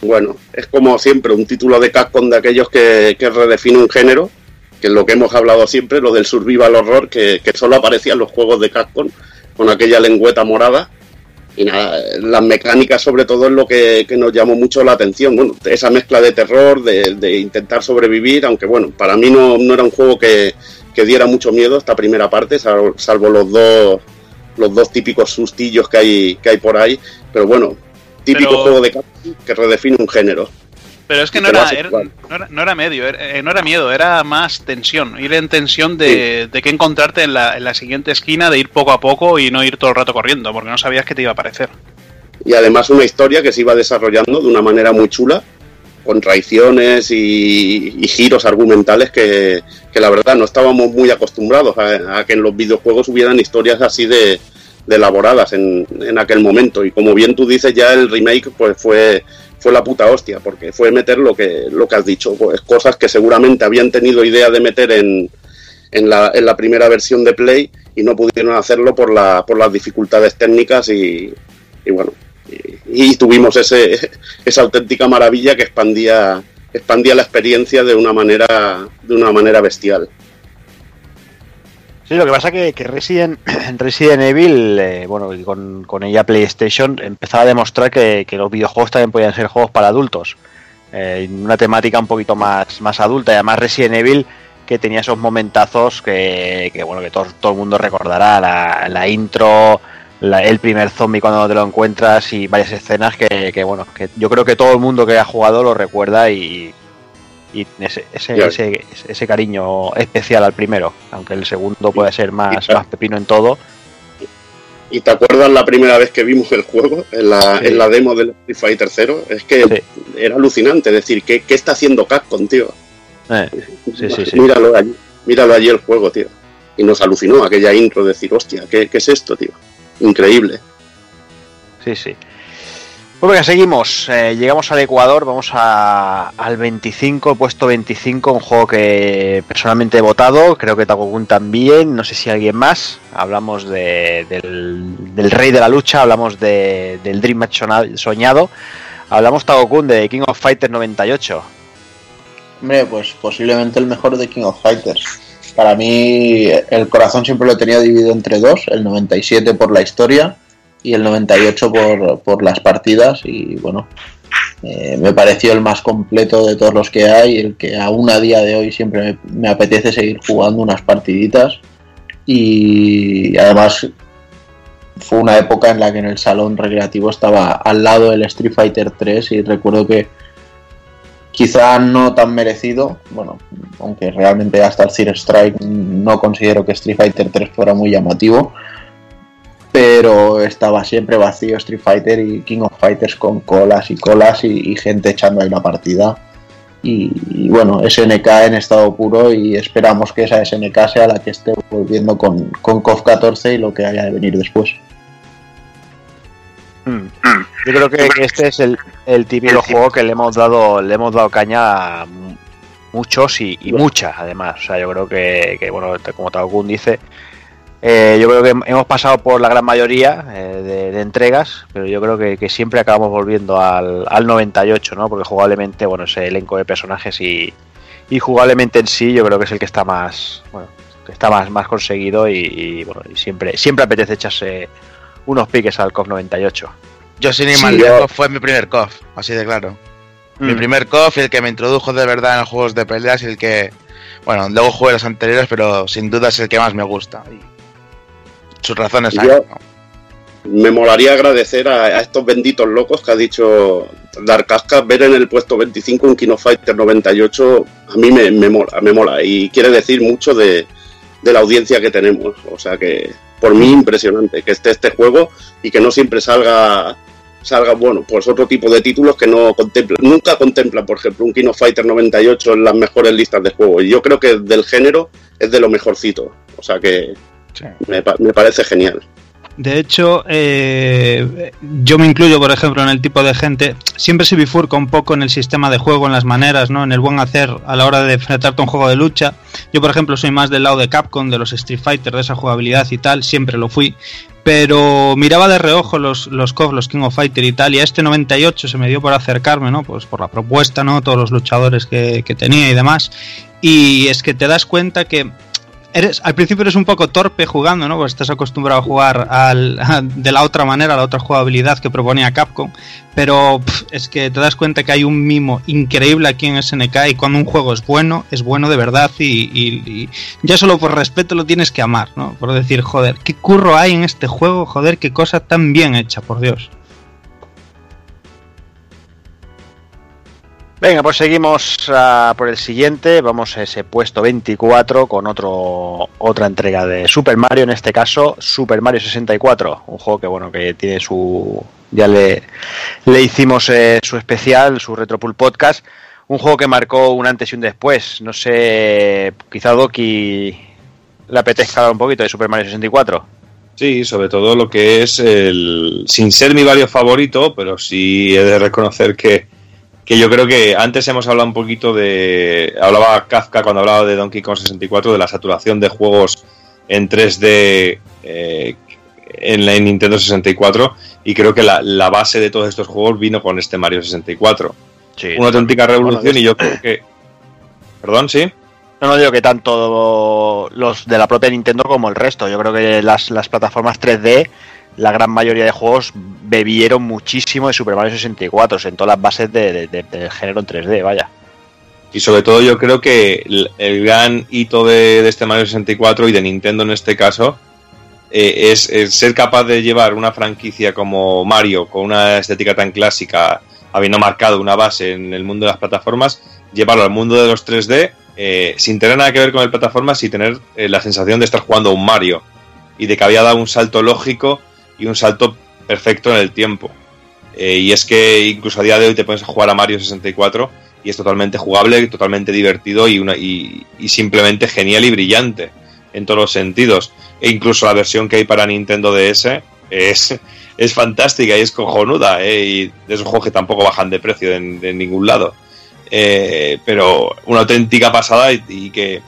Bueno, es como siempre un título de Capcom de aquellos que, que redefine un género, que es lo que hemos hablado siempre, lo del survival horror, que, que solo aparecía en los juegos de Capcom con aquella lengüeta morada. Y nada, las mecánicas sobre todo es lo que, que nos llamó mucho la atención. Bueno, esa mezcla de terror, de, de intentar sobrevivir, aunque bueno, para mí no, no era un juego que, que, diera mucho miedo esta primera parte, salvo, salvo, los dos los dos típicos sustillos que hay, que hay por ahí. Pero bueno, típico Pero... juego de que redefine un género. Pero es que no era, era, no era, no era, medio, era, no era miedo, era más tensión. Ir en tensión de, sí. de qué encontrarte en la, en la, siguiente esquina, de ir poco a poco y no ir todo el rato corriendo, porque no sabías que te iba a aparecer. Y además una historia que se iba desarrollando de una manera muy chula, con traiciones y, y giros argumentales que, que, la verdad no estábamos muy acostumbrados a, a, que en los videojuegos hubieran historias así de, de elaboradas en, en aquel momento. Y como bien tú dices, ya el remake pues fue fue la puta hostia, porque fue meter lo que, lo que has dicho, pues cosas que seguramente habían tenido idea de meter en, en, la, en la primera versión de Play y no pudieron hacerlo por, la, por las dificultades técnicas y, bueno, y, y, tuvimos ese, *laughs* esa auténtica maravilla que expandía, expandía la experiencia de una manera, de una manera bestial. Sí, lo que pasa que, que Resident, *clears throat* Resident Evil, eh, bueno, con, con, ella PlayStation empezaba a demostrar que, que, los videojuegos también podían ser juegos para adultos. Eh, una temática un poquito más, más adulta. Y además Resident Evil que tenía esos momentazos que, bueno, que todo, todo el mundo recordará, la, la intro, el primer zombie cuando te lo encuentras y varias escenas que, bueno, que yo creo que todo el mundo que ha jugado lo recuerda y, y ese, ese, ese, cariño especial al primero, aunque el segundo puede ser más, más pepino en todo. ¿Y te acuerdas la primera vez que vimos el juego en la, en la demo del Street Fighter 0? Es que era alucinante decir, ¿qué, ¿qué, está haciendo Capcom, tío? Eh, míralo allí, míralo allí el juego, tío. Y nos alucinó aquella intro de decir, hostia, ¿qué, qué es esto, tío? increíble. Sí, sí. Pues venga, seguimos. Eh, llegamos al Ecuador, vamos al 25, puesto 25, un juego que personalmente he votado, creo que Takokun también, no sé si alguien más. Hablamos de, del, rey de la lucha, hablamos de, del Dream Match soñado, hablamos Takokun de King of Fighters 98. Hombre, pues posiblemente el mejor de King of Fighters. Para mí el corazón siempre lo tenido dividido entre dos, el 97 por la historia y el 98 por, por las partidas y bueno, eh, me pareció el más completo de todos los que hay, el que aún a día de hoy siempre me, apetece seguir jugando unas partiditas y además fue una época en la que en el salón recreativo estaba al lado del Street Fighter 3 y recuerdo que Quizá no tan merecido, bueno, aunque realmente hasta el Zero Strike no considero que Street Fighter 3 fuera muy llamativo, pero estaba siempre vacío Street Fighter y King of Fighters con colas y colas y, gente echando ahí la partida. Y, bueno, SNK en estado puro y esperamos que esa SNK sea la que esté volviendo con, con KOF 14 y lo que haya de venir después. Mm. Yo creo que este es el, el típico juego que le hemos dado le hemos dado caña a muchos y, muchas además. O sea, yo creo que, bueno, como Taokun dice, eh, yo creo que hemos pasado por la gran mayoría eh, de, entregas, pero yo creo que, siempre acabamos volviendo al, al, 98, ¿no? Porque jugablemente, bueno, ese elenco de personajes y, y jugablemente en sí, yo creo que es el que está más, bueno, que está más, más conseguido y, bueno, y siempre, siempre apetece echarse unos piques al COF 98. Yo sin ir más fue mi primer COF, así de claro. Mi mm. primer COF y el que me introdujo de verdad en los juegos de peleas y el que, bueno, luego jugué los anteriores, pero sin duda es el que más me gusta. Y sus razones hay. Me molaría agradecer a, estos benditos locos que ha dicho Dark Cascas, ver en el puesto 25 un Kino Fighter 98, a mí me, me mola, me mola. Y quiere decir mucho de, de la audiencia que tenemos. O sea que por mí impresionante que esté este juego y que no siempre salga salga bueno pues otro tipo de títulos que no contemplan nunca contemplan por ejemplo un Kino Fighter 98 en las mejores listas de juego y yo creo que del género es de lo mejorcito o sea que me, me parece genial de hecho, eh, yo me incluyo, por ejemplo, en el tipo de gente. Siempre se bifurca un poco en el sistema de juego, en las maneras, ¿no? En el buen hacer a la hora de enfrentarte a un juego de lucha. Yo, por ejemplo, soy más del lado de Capcom, de los Street Fighter, de esa jugabilidad y tal. Siempre lo fui. Pero miraba de reojo los, los KOF, los King of Fighter y tal. Y a este 98 se me dio por acercarme, ¿no? Pues por la propuesta, ¿no? Todos los luchadores que, que tenía y demás. Y es que te das cuenta que eres, al principio eres un poco torpe jugando, ¿no? Porque estás acostumbrado a jugar al, de la otra manera, la otra jugabilidad que proponía Capcom. Pero es que te das cuenta que hay un mimo increíble aquí en SNK y cuando un juego es bueno, es bueno de verdad y, ya solo por respeto lo tienes que amar, ¿no? Por decir, joder, qué curro hay en este juego, joder, qué cosa tan bien hecha, por Dios. Venga, pues seguimos uh, por el siguiente. Vamos a ese puesto 24 con otro otra entrega de Super Mario, en este caso Super Mario 64, un juego que bueno que tiene su ya le, le hicimos eh, su especial, su Retropool podcast, un juego que marcó un antes y un después. No sé, quizá Doki le apetezca un poquito de Super Mario 64. Sí, sobre todo lo que es el sin ser mi Mario favorito, pero sí he de reconocer que que yo creo que antes hemos hablado un poquito de. Hablaba Kafka cuando hablaba de Donkey Kong 64, de la saturación de juegos en 3D eh, en la Nintendo 64, y creo que la, base de todos estos juegos vino con este Mario 64. Una auténtica revolución, y yo creo que. Perdón, sí. No, no digo que tanto los de la propia Nintendo como el resto. Yo creo que las, las plataformas 3D la gran mayoría de juegos bebieron muchísimo de Super Mario 64, en todas las bases de, del género en 3D, vaya. Y sobre todo yo creo que el, gran hito de, este Mario 64 y de Nintendo en este caso eh, es, ser capaz de llevar una franquicia como Mario con una estética tan clásica, habiendo marcado una base en el mundo de las plataformas, llevarlo al mundo de los 3D eh, sin tener nada que ver con el plataforma, sin tener eh, la sensación de estar jugando a un Mario y de que había dado un salto lógico y un salto perfecto en el tiempo. y es que incluso a día de hoy te pones a jugar a Mario 64 y es totalmente jugable, totalmente divertido y, una, y, simplemente genial y brillante en todos los sentidos. E incluso la versión que hay para Nintendo DS es, *laughs* es fantástica y es cojonuda. ¿eh? Y es un juego que tampoco bajan de precio en, ningún lado. Eh, pero una auténtica pasada y, que,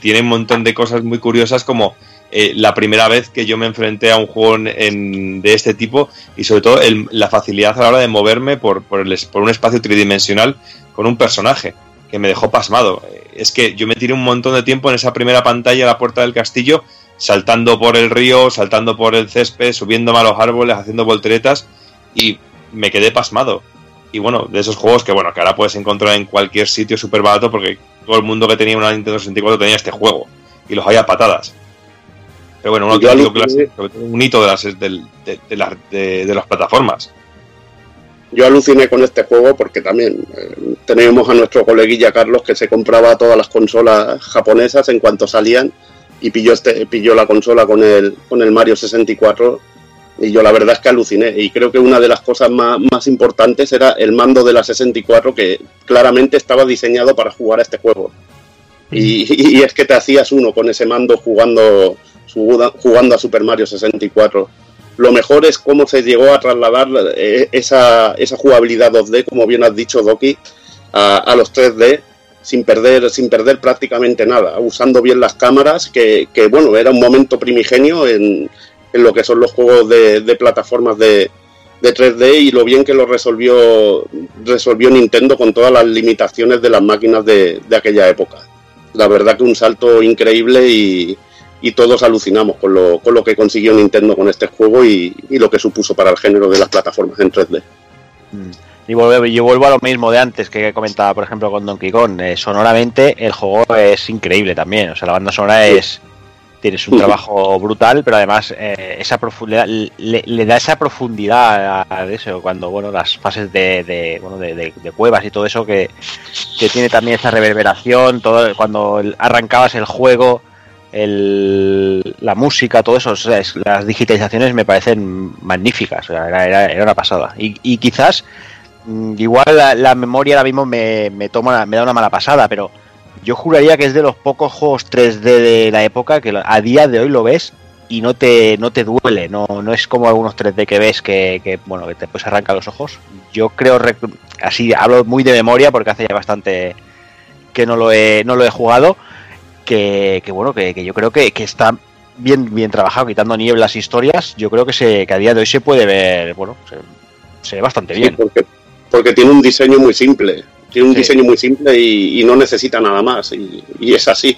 tiene un montón de cosas muy curiosas como eh, la primera vez que yo me enfrenté a un juego de este tipo y sobre todo la facilidad a la hora de moverme por, por, el, por un espacio tridimensional con un personaje que me dejó pasmado. Es que yo me tiré un montón de tiempo en esa primera pantalla a la puerta del castillo, saltando por el río, saltando por el césped, subiéndome a los árboles, haciendo volteretas y me quedé pasmado. Y bueno, de esos juegos que bueno, que ahora puedes encontrar en cualquier sitio súper barato porque todo el mundo que tenía una Nintendo 64 tenía este juego y los había patadas. Pero bueno, un un hito de las, de las plataformas. Yo aluciné con este juego porque también eh, tenemos a nuestro coleguilla Carlos que se compraba todas las consolas japonesas en cuanto salían y pilló, este, pilló la consola con el, con el Mario 64 y yo la verdad es que aluciné. Y creo que una de las cosas más, más importantes era el mando de la 64 que claramente estaba diseñado para jugar a este juego. Y, y, es que te hacías uno con ese mando jugando, jugando a Super Mario 64 lo mejor es cómo se llegó a trasladar eh, esa, esa jugabilidad 2D, como bien has dicho, Doki, a, los 3D sin perder, sin perder prácticamente nada, usando bien las cámaras, que, bueno, era un momento primigenio en, en lo que son los juegos de, plataformas de, de 3D y lo bien que lo resolvió, resolvió Nintendo con todas las limitaciones de las máquinas de, de aquella época. La verdad que un salto increíble y, y todos alucinamos con lo, con lo que consiguió Nintendo con este juego y, lo que supuso para el género de las plataformas en 3D. Mm. Y vuelvo, yo vuelvo a lo mismo de antes que comentaba, por ejemplo, con Donkey Kong. Eh, sonoramente, el juego es increíble también. O sea, la banda sonora es. Tienes un trabajo brutal, pero además eh, esa profundidad le, da esa profundidad a, eso. Cuando, bueno, las fases de, bueno, de, cuevas y todo eso, que, que, tiene también esa reverberación. todo Cuando arrancabas el juego el, la música, todo eso, las digitalizaciones me parecen magníficas, era, era, una pasada. Y, quizás, mm, igual la, memoria ahora mismo me, me, toma, me da una mala pasada, pero yo juraría que es de los pocos juegos 3D de la época que a día de hoy lo ves y no te, no te duele, no, no es como algunos 3D que ves que, que bueno, que te pues arranca los ojos. Yo creo, así hablo muy de memoria porque hace ya bastante que no lo he, no lo he jugado que, bueno, que, yo creo que, está bien, bien trabajado, quitando nieblas historias, yo creo que, se, que a día de hoy se puede ver, bueno, se, ve bastante bien. porque, porque, tiene un diseño muy simple, tiene un diseño muy simple y, no necesita nada más, y, es así.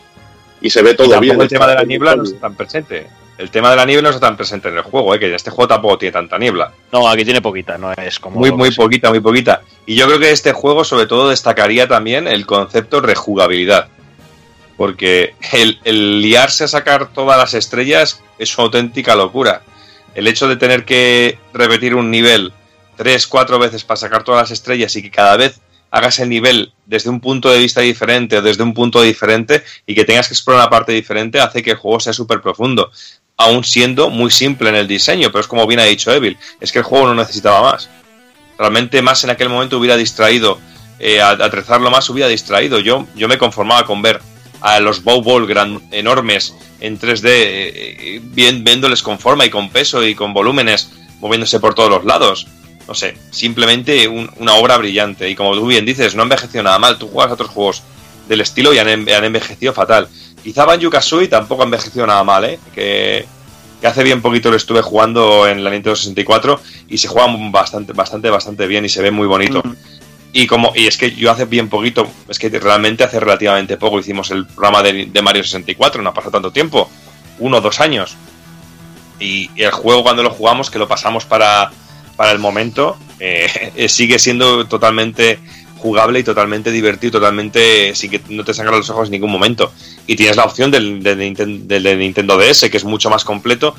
Y se ve todo bien. El tema de la niebla no está tan presente. El tema de la niebla no está tan presente en el juego, ¿eh? que este juego tampoco tiene tanta niebla. No, aquí tiene poquita, no es como. Muy, muy poquita, muy poquita. Y yo creo que este juego, sobre todo, destacaría también el concepto rejugabilidad porque el, liarse a sacar todas las estrellas es una auténtica locura. El hecho de tener que repetir un nivel tres, cuatro veces para sacar todas las estrellas y que cada vez hagas el nivel desde un punto de vista diferente o desde un punto diferente y que tengas que explorar una parte diferente hace que el juego sea súper profundo, aún siendo muy simple en el diseño, pero es como bien ha dicho Evil, es que el juego no necesitaba más. Realmente más en aquel momento hubiera distraído, eh, atrezarlo más hubiera distraído. Yo, yo me conformaba con ver a los bow ball enormes en 3D, eh, eh, bien, viéndoles con forma y con peso y con volúmenes moviéndose por todos los lados. No sé, simplemente una obra brillante. Y como tú bien dices, no ha envejecido nada mal. Tú juegas a otros juegos del estilo y han, han envejecido fatal. Quizá Banjo Kazooie tampoco ha envejecido nada mal, ¿eh? Que, hace bien poquito lo estuve jugando en la Nintendo 64 y se juega bastante, bastante, bastante bien y se ve muy bonito. Mm. Y como y es que yo hace bien poquito, es que realmente hace relativamente poco hicimos el programa de, Mario 64, no ha pasado tanto tiempo, uno o dos años. Y, el juego cuando lo jugamos, que lo pasamos para, para el momento, *laughs* eh, sigue siendo totalmente jugable y totalmente divertido, totalmente sin que no te sangran los ojos en ningún momento. Y tienes la opción del, del, Nintendo DS, que es mucho más completo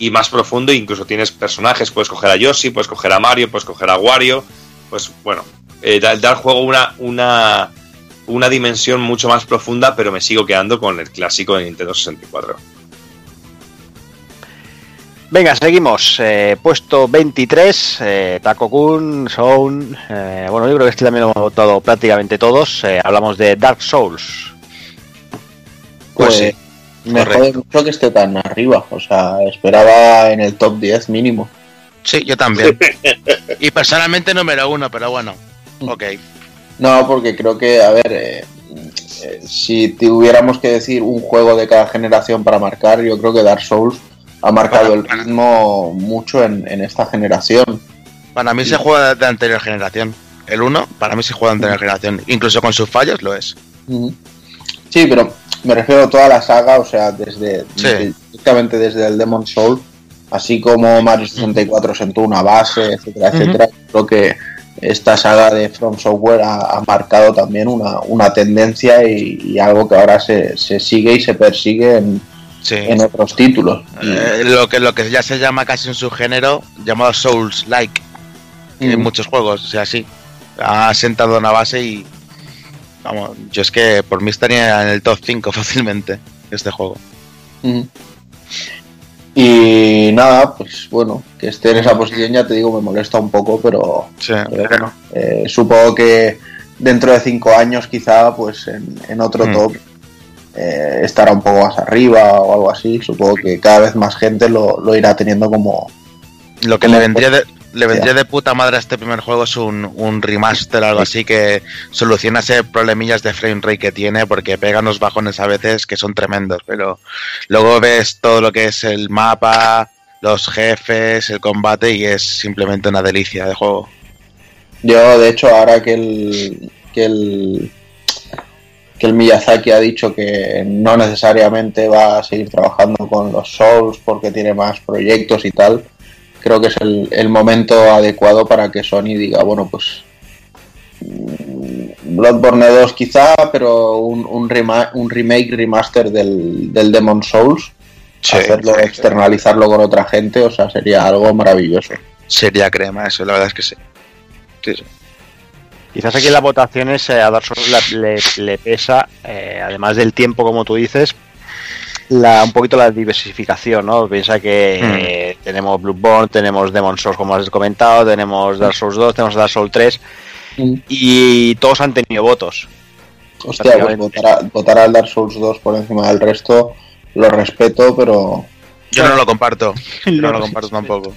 y más profundo, incluso tienes personajes, puedes coger a Yoshi, puedes coger a Mario, puedes coger a Wario, pues bueno, eh, da, al juego una, una, una dimensión mucho más profunda, pero me sigo quedando con el clásico de Nintendo 64. Venga, seguimos. Eh, puesto 23, eh, Taco Kun, Sound. Eh, bueno, yo creo que este también lo hemos votado prácticamente todos. Eh, hablamos de Dark Souls. Pues, sí. Me jode mucho que esté tan arriba. O sea, esperaba en el top 10 mínimo. Sí, yo también. *laughs* y personalmente número uno, pero bueno. Ok. No, porque creo que, a ver, si tuviéramos que decir un juego de cada generación para marcar, yo creo que Dark Souls ha marcado el ritmo mucho en, esta generación. Para mí se juega de anterior generación. El 1, para mí se juega de anterior generación. Incluso con sus fallos lo es. Sí, pero me refiero a toda la saga, o sea, desde, directamente desde el Demon Soul, así como Mario 64 sentó una base, etcétera, etcétera. Creo que esta saga de From Software ha, marcado también una, tendencia y, algo que ahora se, se sigue y se persigue en, en otros títulos. Eh, lo, que, lo que ya se llama casi un subgénero llamado Souls-like en mm. muchos juegos, o sea, sí. Ha sentado una base y. Vamos, yo es que por mí estaría en el top 5 *laughs* fácilmente este juego. Mm. Y nada, pues bueno, que esté en esa posición ya te digo, me molesta un poco, pero, eh, supongo que dentro de 5 años quizá pues en, otro mm. top eh, estará un poco más arriba o algo así. Supongo que cada vez más gente lo, irá teniendo como. Lo que le vendría de, le vendría de puta madre a este primer juego es un, un remaster, algo así que soluciona ese problemillas de frame rate que tiene, porque pega unos bajones a veces que son tremendos, pero luego ves todo lo que es el mapa, los jefes, el combate y es simplemente una delicia de juego. Yo, de hecho, ahora que el, que el que el Miyazaki ha dicho que no necesariamente va a seguir trabajando con los Souls porque tiene más proyectos y tal, creo que es el, momento adecuado para que Sony diga, bueno, pues mm, Bloodborne 2 quizá, pero un, un, remake, remaster del, del Demon Souls, hacerlo, externalizarlo con otra gente, o sea, sería algo maravilloso. Sería crema, eso, la verdad es que sí. sí, sí. Quizás aquí en las votaciones eh, a Dark Souls le, pesa, eh, además del tiempo, como tú dices, la, un poquito la diversificación, ¿no? Piensa que hmm. tenemos Bloodborne, tenemos Demon Souls, como has comentado, tenemos Dark Souls 2, tenemos Dark Souls 3, hmm. y todos han tenido votos. Hostia, pues votar, al Dark Souls 2 por encima del resto lo respeto, pero... Yo no lo comparto, *laughs* no lo comparto tampoco.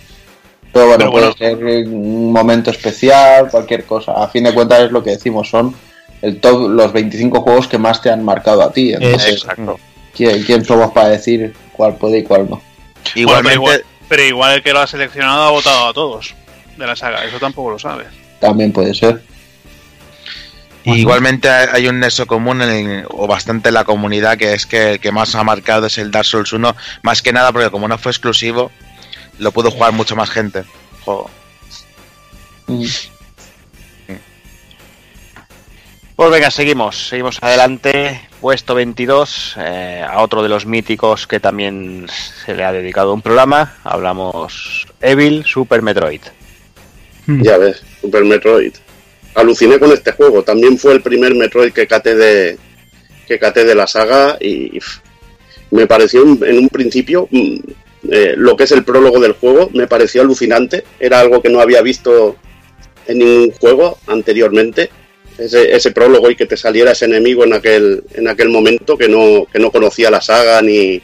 Pero bueno, puede ser un momento especial, cualquier cosa. A fin de cuentas es lo que decimos, son el top, los 25 juegos que más te han marcado a ti. Exacto. ¿quién, somos para decir cuál puede y cuál no? Igualmente... pero, igual, el que lo ha seleccionado ha votado a todos de la saga, eso tampoco lo sabes. También puede ser. Igualmente hay un nexo común o bastante en la comunidad que es que el que más ha marcado es el Dark Souls 1, más que nada porque como no fue exclusivo, lo pudo jugar mucho más gente. Mm. Pues venga, seguimos, seguimos adelante. Puesto 22, eh, a otro de los míticos que también se le ha dedicado un programa. Hablamos Evil Super Metroid. Hmm. Ya ves, Super Metroid. Aluciné con este juego. También fue el primer Metroid que caté de, que caté de la saga y me pareció en un principio mm, eh, lo que es el prólogo del juego me pareció alucinante. Era algo que no había visto en ningún juego anteriormente. Ese, ese prólogo y que te saliera ese enemigo en aquel, en aquel momento que no, que no conocía la saga ni,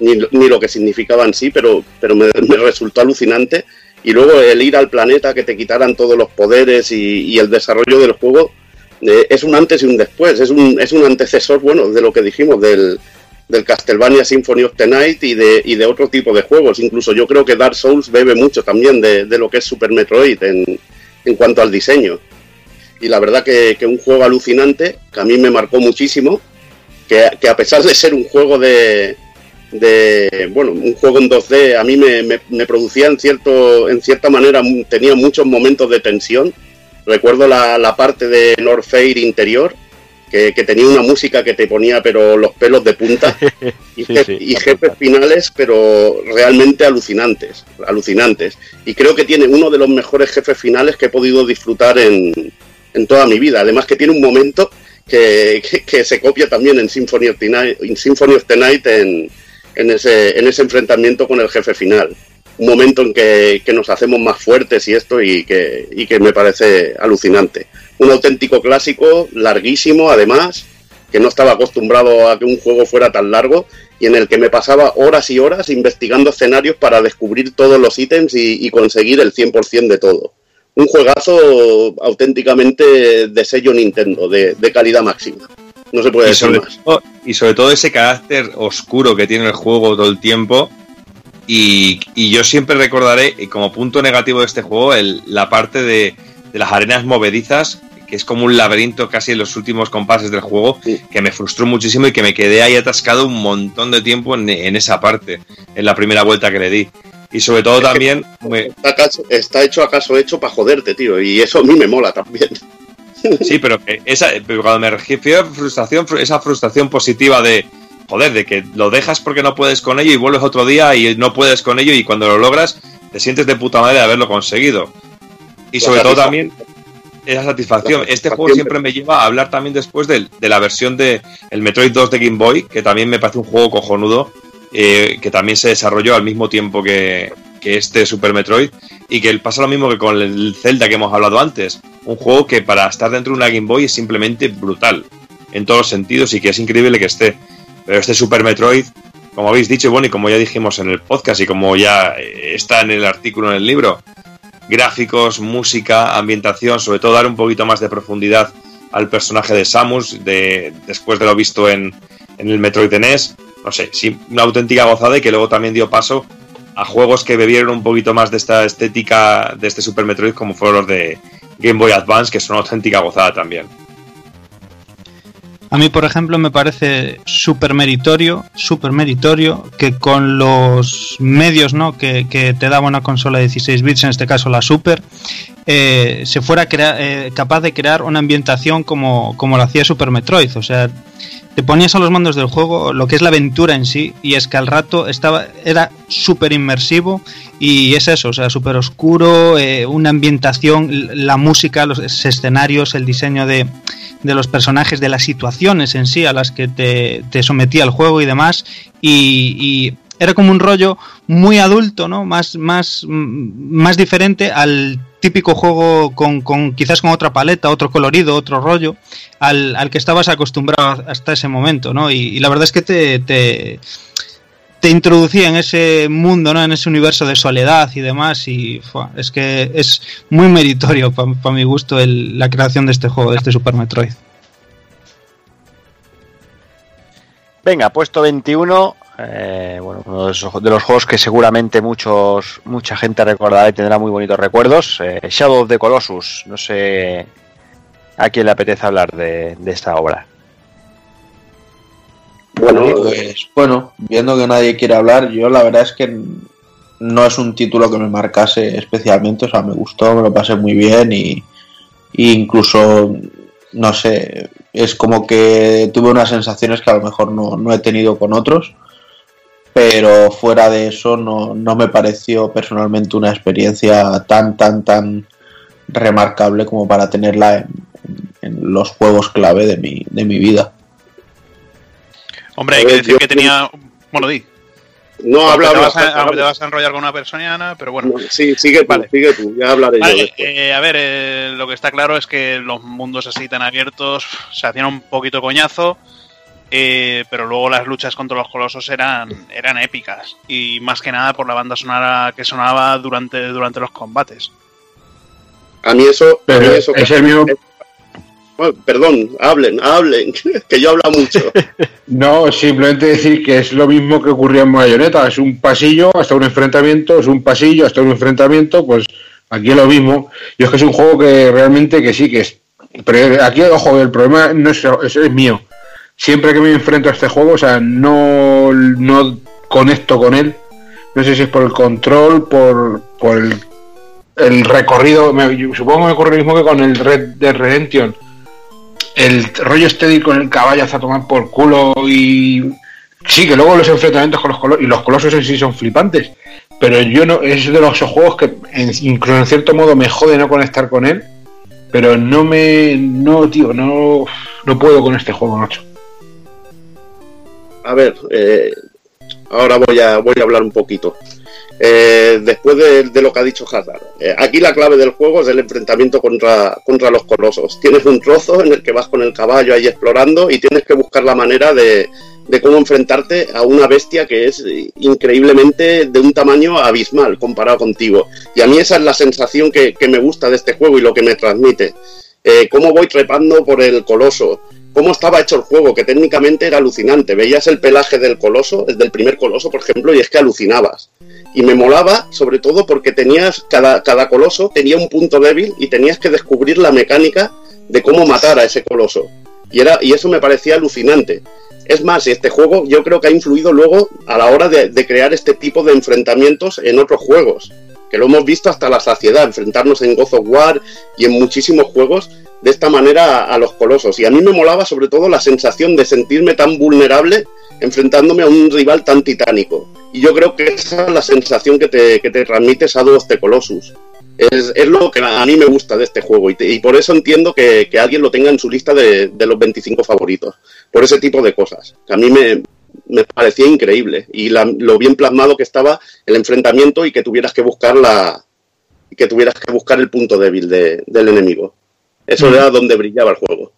ni, lo que significaba en sí, pero, pero me, resultó alucinante. Y luego el ir al planeta, que te quitaran todos los poderes y, el desarrollo del juego, eh, es un antes y un después. Es un, es un antecesor, bueno, de lo que dijimos, del, del Castlevania Symphony of the Night y de, y de otro tipo de juegos. Incluso yo creo que Dark Souls bebe mucho también de, lo que es Super Metroid en, en, cuanto al diseño. Y la verdad que, que, un juego alucinante, que a mí me marcó muchísimo, que, que a pesar de ser un juego de, de, bueno, un juego en 2D, a mí me, me, producía en, cierto, en cierta manera, tenía muchos momentos de tensión, Recuerdo la, la parte de North Fair interior, que, tenía una música que te ponía pero los pelos de punta *laughs* y, jefes finales pero realmente alucinantes, alucinantes. Y creo que tiene uno de los mejores jefes finales que he podido disfrutar en, en toda mi vida. Además que tiene un momento que, se copia también en Symphony of the Night, en, en, ese, en ese enfrentamiento con el jefe final. Un momento en que, que nos hacemos más fuertes y esto y que, y que me parece alucinante un auténtico clásico, larguísimo además, que no estaba acostumbrado a que un juego fuera tan largo y en el que me pasaba horas y horas investigando escenarios para descubrir todos los ítems y, conseguir el 100% de todo. Un juegazo auténticamente de sello Nintendo, de, calidad máxima. No se puede decir más. y sobre todo ese carácter oscuro que tiene el juego todo el tiempo. Y, yo siempre recordaré, como punto negativo de este juego, la parte de, de las arenas movedizas que es como un laberinto casi en los últimos compases del juego, que me frustró muchísimo y que me quedé ahí atascado un montón de tiempo en, esa parte, en la primera vuelta que le di. Y sobre todo también... Está, hecho acaso hecho para joderte, tío, y eso a mí me mola también. *laughs* Sí, pero, esa, cuando me refiero a frustración, esa frustración positiva de, joder, de que lo dejas porque no puedes con ello y vuelves otro día y no puedes con ello y cuando lo logras te sientes de puta madre de haberlo conseguido. Y sobre todo también esa satisfacción. Este juego siempre me lleva a hablar también después de, la versión de el Metroid 2 de Game Boy, que también me parece un juego cojonudo, eh, que también se desarrolló al mismo tiempo que, este Super Metroid, y que pasa lo mismo que con el Zelda que hemos hablado antes. Un juego que para estar dentro de una Game Boy es simplemente brutal, en todos los sentidos, y que es increíble que esté. Pero este Super Metroid, como habéis dicho, bueno, y como ya dijimos en el podcast, y como ya eh, está en el artículo en el libro, gráficos, música, ambientación, sobre todo dar un poquito más de profundidad al personaje de Samus, de, después de lo visto en, el Metroid. No sé, sí, una auténtica gozada y que luego también dio paso a juegos que bebieron un poquito más de esta estética de este Super Metroid, como fueron los de Game Boy Advance, que son una auténtica gozada también. A mí, por ejemplo, me parece súper meritorio, súper meritorio que con los medios ¿no? que, te daba una consola de 16 bits, en este caso la Super, eh, se fuera eh, capaz de crear una ambientación como, como lo hacía Super Metroid. O sea, te ponías a los mandos del juego lo que es la aventura en sí, y es que al rato estaba, era súper inmersivo, y es eso, o sea, súper oscuro, eh, una ambientación, la música, los escenarios, el diseño de de los personajes, de las situaciones en sí a las que te, sometía el juego y demás. Y, era como un rollo muy adulto, ¿no? Más, más, más diferente al típico juego con, con, quizás con otra paleta, otro colorido, otro rollo, al, al que estabas acostumbrado hasta ese momento, ¿no? Y, la verdad es que te, te, te, introducía en ese mundo, ¿no? En ese universo de soledad y demás, y es que es muy meritorio para mi gusto el, la creación de este juego, de este Super Metroid. Venga, puesto 21. Eh, bueno, uno de los, juegos que seguramente muchos mucha gente recordará y tendrá muy bonitos recuerdos. Eh, Shadow of the Colossus. No sé a quién le apetece hablar de, esta obra. Bueno, pues bueno, viendo que nadie quiere hablar, yo la verdad es que no es un título que me marcase especialmente, o sea, me gustó, me lo pasé muy bien y, y incluso, no sé, es como que tuve unas sensaciones que a lo mejor no, he tenido con otros, pero fuera de eso no, me pareció personalmente una experiencia tan, tan, tan remarcable como para tenerla en, los juegos clave de mi, de mi vida. Hombre, hay que decir que tenía... Bueno, di. No, habla, te, vas a, te vas a enrollar con una persona, pero bueno. sí, sigue tú, sigue tú, ya hablaré yo. Eh, a ver, eh, lo que está claro es que los mundos así tan abiertos se hacían un poquito coñazo, eh, pero luego las luchas contra los colosos eran, eran épicas. Y más que nada por la banda sonora que sonaba durante, durante los combates. A mí eso, a mí eso es el mismo, perdón, hablen, hablen, *laughs* que yo hablo mucho. *laughs* No, simplemente decir que es lo mismo que ocurría en Bayonetta, es un pasillo hasta un enfrentamiento, es un pasillo hasta un enfrentamiento, pues aquí es lo mismo. Y es que es un juego que realmente que sí, que es... Pero aquí, ojo, el problema no es, es, mío. Siempre que me enfrento a este juego, o sea, no, no conecto con él. No sé si es por el control, por, por el el recorrido, supongo que me ocurre lo mismo que con el Red de Redemption. El rollo este con el caballo hasta tomar por culo y. Sí, que luego los enfrentamientos con los colosos, y los colosos en sí son flipantes, pero yo no, es de los juegos que incluso en cierto modo me jode no conectar con él, pero no me, no, tío, no, no puedo con este juego, macho. A ver, eh, ahora voy a, hablar un poquito. Eh, después de, lo que ha dicho Hazard. Eh, aquí la clave del juego es el enfrentamiento contra, contra los colosos. Tienes un trozo en el que vas con el caballo ahí explorando y tienes que buscar la manera de, cómo enfrentarte a una bestia que es increíblemente de un tamaño abismal comparado contigo. Y a mí esa es la sensación que, me gusta de este juego y lo que me transmite. Cómo voy trepando por el coloso, cómo estaba hecho el juego, que técnicamente era alucinante. Veías el pelaje del coloso, el del primer coloso, por ejemplo, y es que alucinabas. Y me molaba, sobre todo porque tenías, cada, cada coloso tenía un punto débil y tenías que descubrir la mecánica de cómo matar a ese coloso. Y, era, y eso me parecía alucinante. Es más, este juego yo creo que ha influido luego a la hora de, crear este tipo de enfrentamientos en otros juegos, que lo hemos visto hasta la saciedad, enfrentarnos en God War y en muchísimos juegos de esta manera a, los colosos. Y a mí me molaba sobre todo la sensación de sentirme tan vulnerable enfrentándome a un rival tan titánico. Y yo creo que esa es la sensación que te, que te transmite Shadow of the Colossus. Es, es, lo que a mí me gusta de este juego y, por eso entiendo que, alguien lo tenga en su lista de, los 25 favoritos. Por ese tipo de cosas. Que a mí me, me parecía increíble. Y lo bien plasmado que estaba el enfrentamiento y que tuvieras que buscar la que tuvieras que buscar el punto débil del enemigo. Eso era donde brillaba el juego.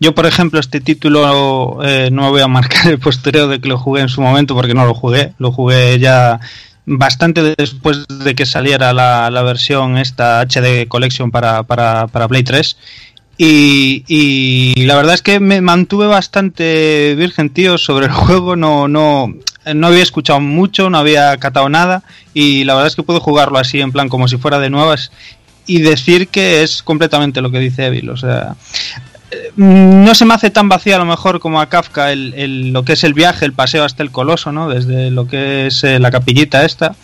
Yo, por ejemplo, este título eh, no voy a marcar el posterior de que lo jugué en su momento porque no lo jugué. Lo jugué ya bastante después de que saliera la, versión esta HD Collection para, para, para Play 3. Y, y, la verdad es que me mantuve bastante virgen, tío, sobre el *laughs* juego. No, no, no había escuchado mucho, no había catado nada. Y la verdad es que puedo jugarlo así, en plan, como si fuera de nuevas y decir que es completamente lo que dice Evil. O sea, no se me hace tan vacío a lo mejor como a Kafka el, lo que es el viaje, el paseo hasta el coloso, ¿no? Desde lo que es eh, la capillita esta.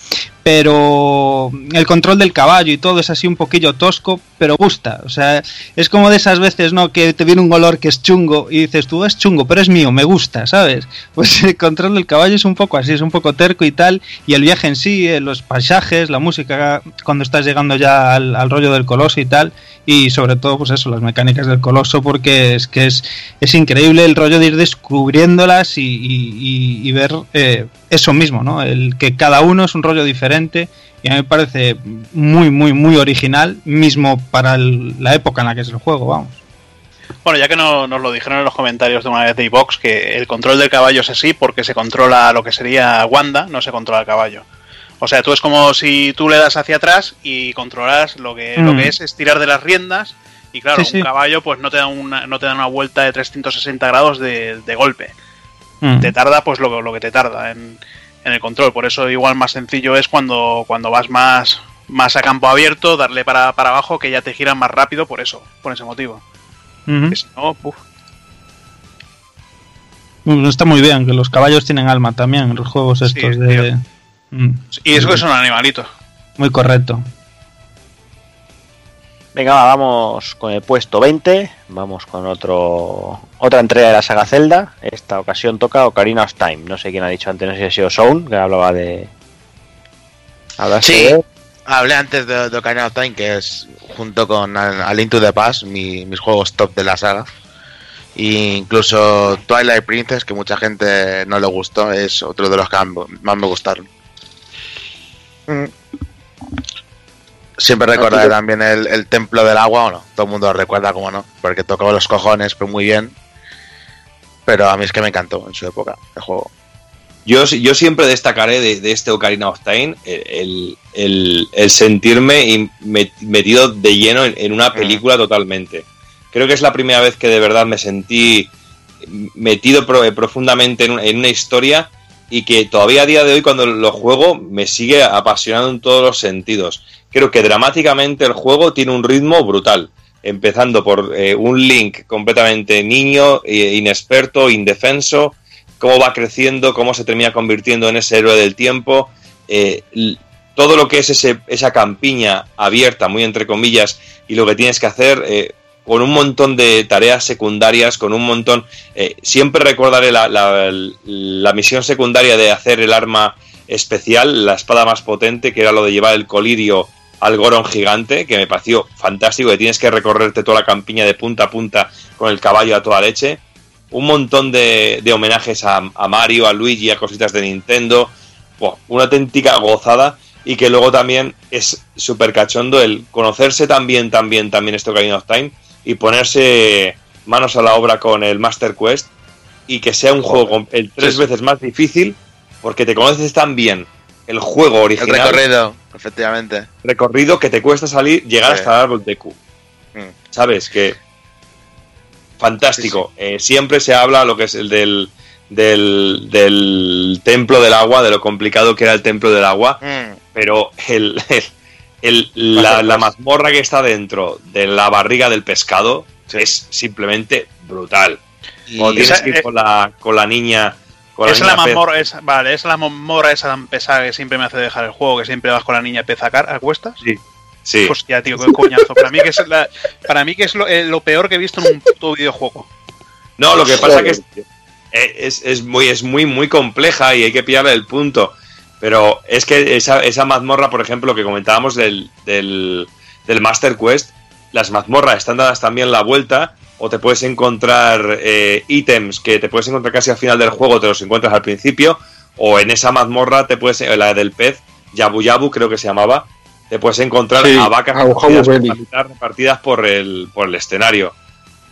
Pero el control del caballo y todo es así un poquillo tosco, pero gusta. O sea, es como de esas veces, ¿no? Que te viene un olor que es chungo y dices, tú es chungo, pero es mío, me gusta, ¿sabes? *laughs* Pues el control del caballo es un poco así, es un poco terco y tal. Y el viaje en sí, eh, los paisajes, la música, cuando estás llegando ya al, al rollo del coloso y tal y sobre todo pues eso las mecánicas del coloso porque es que es, es increíble el rollo de ir descubriéndolas y, ver eh, eso mismo no el que cada uno es un rollo diferente y a mí me parece muy muy muy original mismo para la época en la que es el juego vamos bueno, ya que no, nos lo dijeron en los comentarios de una vez de iVox, que el control del caballo es así porque se controla lo que sería Wanda, no se controla el caballo. O sea, tú es como si tú le das hacia atrás y controlas lo que, lo que mm. es estirar de las riendas. Y claro, un caballo pues no te da una, no te da una vuelta de 360 grados de, golpe. Mm. Te tarda pues lo, lo que te tarda en, el control. Por eso igual más sencillo es cuando, cuando vas más, más a campo abierto, darle para, abajo que ya te giran más rápido por eso, por ese motivo. Está muy bien, que los caballos tienen alma también en los juegos estos de... Mm. Y eso que son animalitos. Muy correcto. Venga, vamos con el puesto 20. Vamos con otro otra entrega de la saga Zelda. Esta ocasión toca Ocarina of Time. No sé quién ha dicho antes, no sé si ha sido Sound, que hablaba de. Sí, hablé antes de, Ocarina of Time, que es junto con A Link to the Past, mis juegos top de la saga. E incluso Twilight Princess, que mucha gente no le gustó, es otro de los que más me gustaron. Siempre recordaré también el, Templo del Agua, o no, todo el mundo lo recuerda, como no, porque tocó los cojones, pero muy bien. Pero a mí es que me encantó en su época el juego. Yo, yo siempre destacaré de, este Ocarina of Time el, sentirme metido de lleno en, una película totalmente. Creo que es la primera vez que de verdad me sentí metido profundamente en una historia y que todavía a día de hoy cuando lo juego me sigue apasionando en todos los sentidos. Creo que dramáticamente el juego tiene un ritmo brutal, empezando por eh, un Link completamente niño, eh, inexperto, indefenso, cómo va creciendo, cómo se termina convirtiendo en ese héroe del tiempo. Eh, todo lo que es ese, esa campiña abierta, muy entre comillas, y lo que tienes que hacer con un montón de tareas secundarias, con un montón... Eh, siempre recordaré la, la, misión secundaria de hacer el arma especial, la espada más potente, que era lo de llevar el colirio al Goron gigante, que me pareció fantástico, que tienes que recorrerte toda la campiña de punta a punta con el caballo a toda leche. Un montón de, homenajes a, Mario, a Luigi, a cositas de Nintendo. una auténtica gozada y que luego también es súper cachondo el conocerse también, también, también este Ocarina of Time y ponerse manos a la obra con el Master Quest y que sea un juego el tres veces más difícil porque te conoces tan bien el juego original. El recorrido, efectivamente. Recorrido que te cuesta salir, llegar hasta el árbol de Q. Mm. ¿Sabes? Que. Fantástico. Eh, siempre se habla lo que es el del, del, del, templo del agua, de lo complicado que era el templo del agua. Mm. Pero el, *laughs* el, la, la, mazmorra que está dentro de la barriga del pescado es simplemente brutal. Tienes que ir con la, con la niña es la mamorra, esa, vale, es la mamorra esa pesada que siempre me hace dejar el juego, que siempre vas con la niña pez a, a cuestas. Sí. Sí. Hostia, tío, qué coñazo. Para mí que es, la, para mí que es lo, eh, lo, peor que he visto en un puto videojuego. No, lo que pasa que es, eh, es, es, muy, es muy, muy compleja y hay que pillarle el punto. Pero es que esa, esa mazmorra, por ejemplo, que comentábamos del, del, del Master Quest, las mazmorras están dadas también la vuelta o te puedes encontrar eh, ítems que te puedes encontrar casi al final del juego, te los encuentras al principio, o en esa mazmorra te puedes, la del pez, Yabu Yabu creo que se llamaba, te puedes encontrar a vacas repartidas, por el, por el escenario.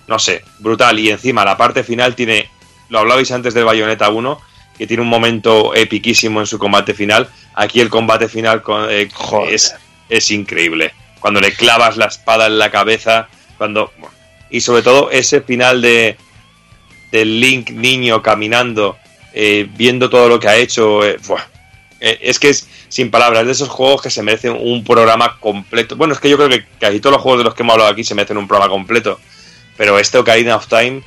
No sé, brutal. Y encima la parte final tiene, lo hablabais antes del Bayonetta 1, que tiene un momento epiquísimo en su combate final. Aquí el combate final con, eh, es, es increíble. Cuando le clavas la espada en la cabeza, cuando y sobre todo ese final de Link niño caminando, eh, viendo todo lo que ha hecho, eh, eh, es que es sin palabras, de esos juegos que se merecen un programa completo. Bueno, es que yo creo que casi todos los juegos de los que hemos hablado aquí se merecen un programa completo, pero este Ocarina of Time,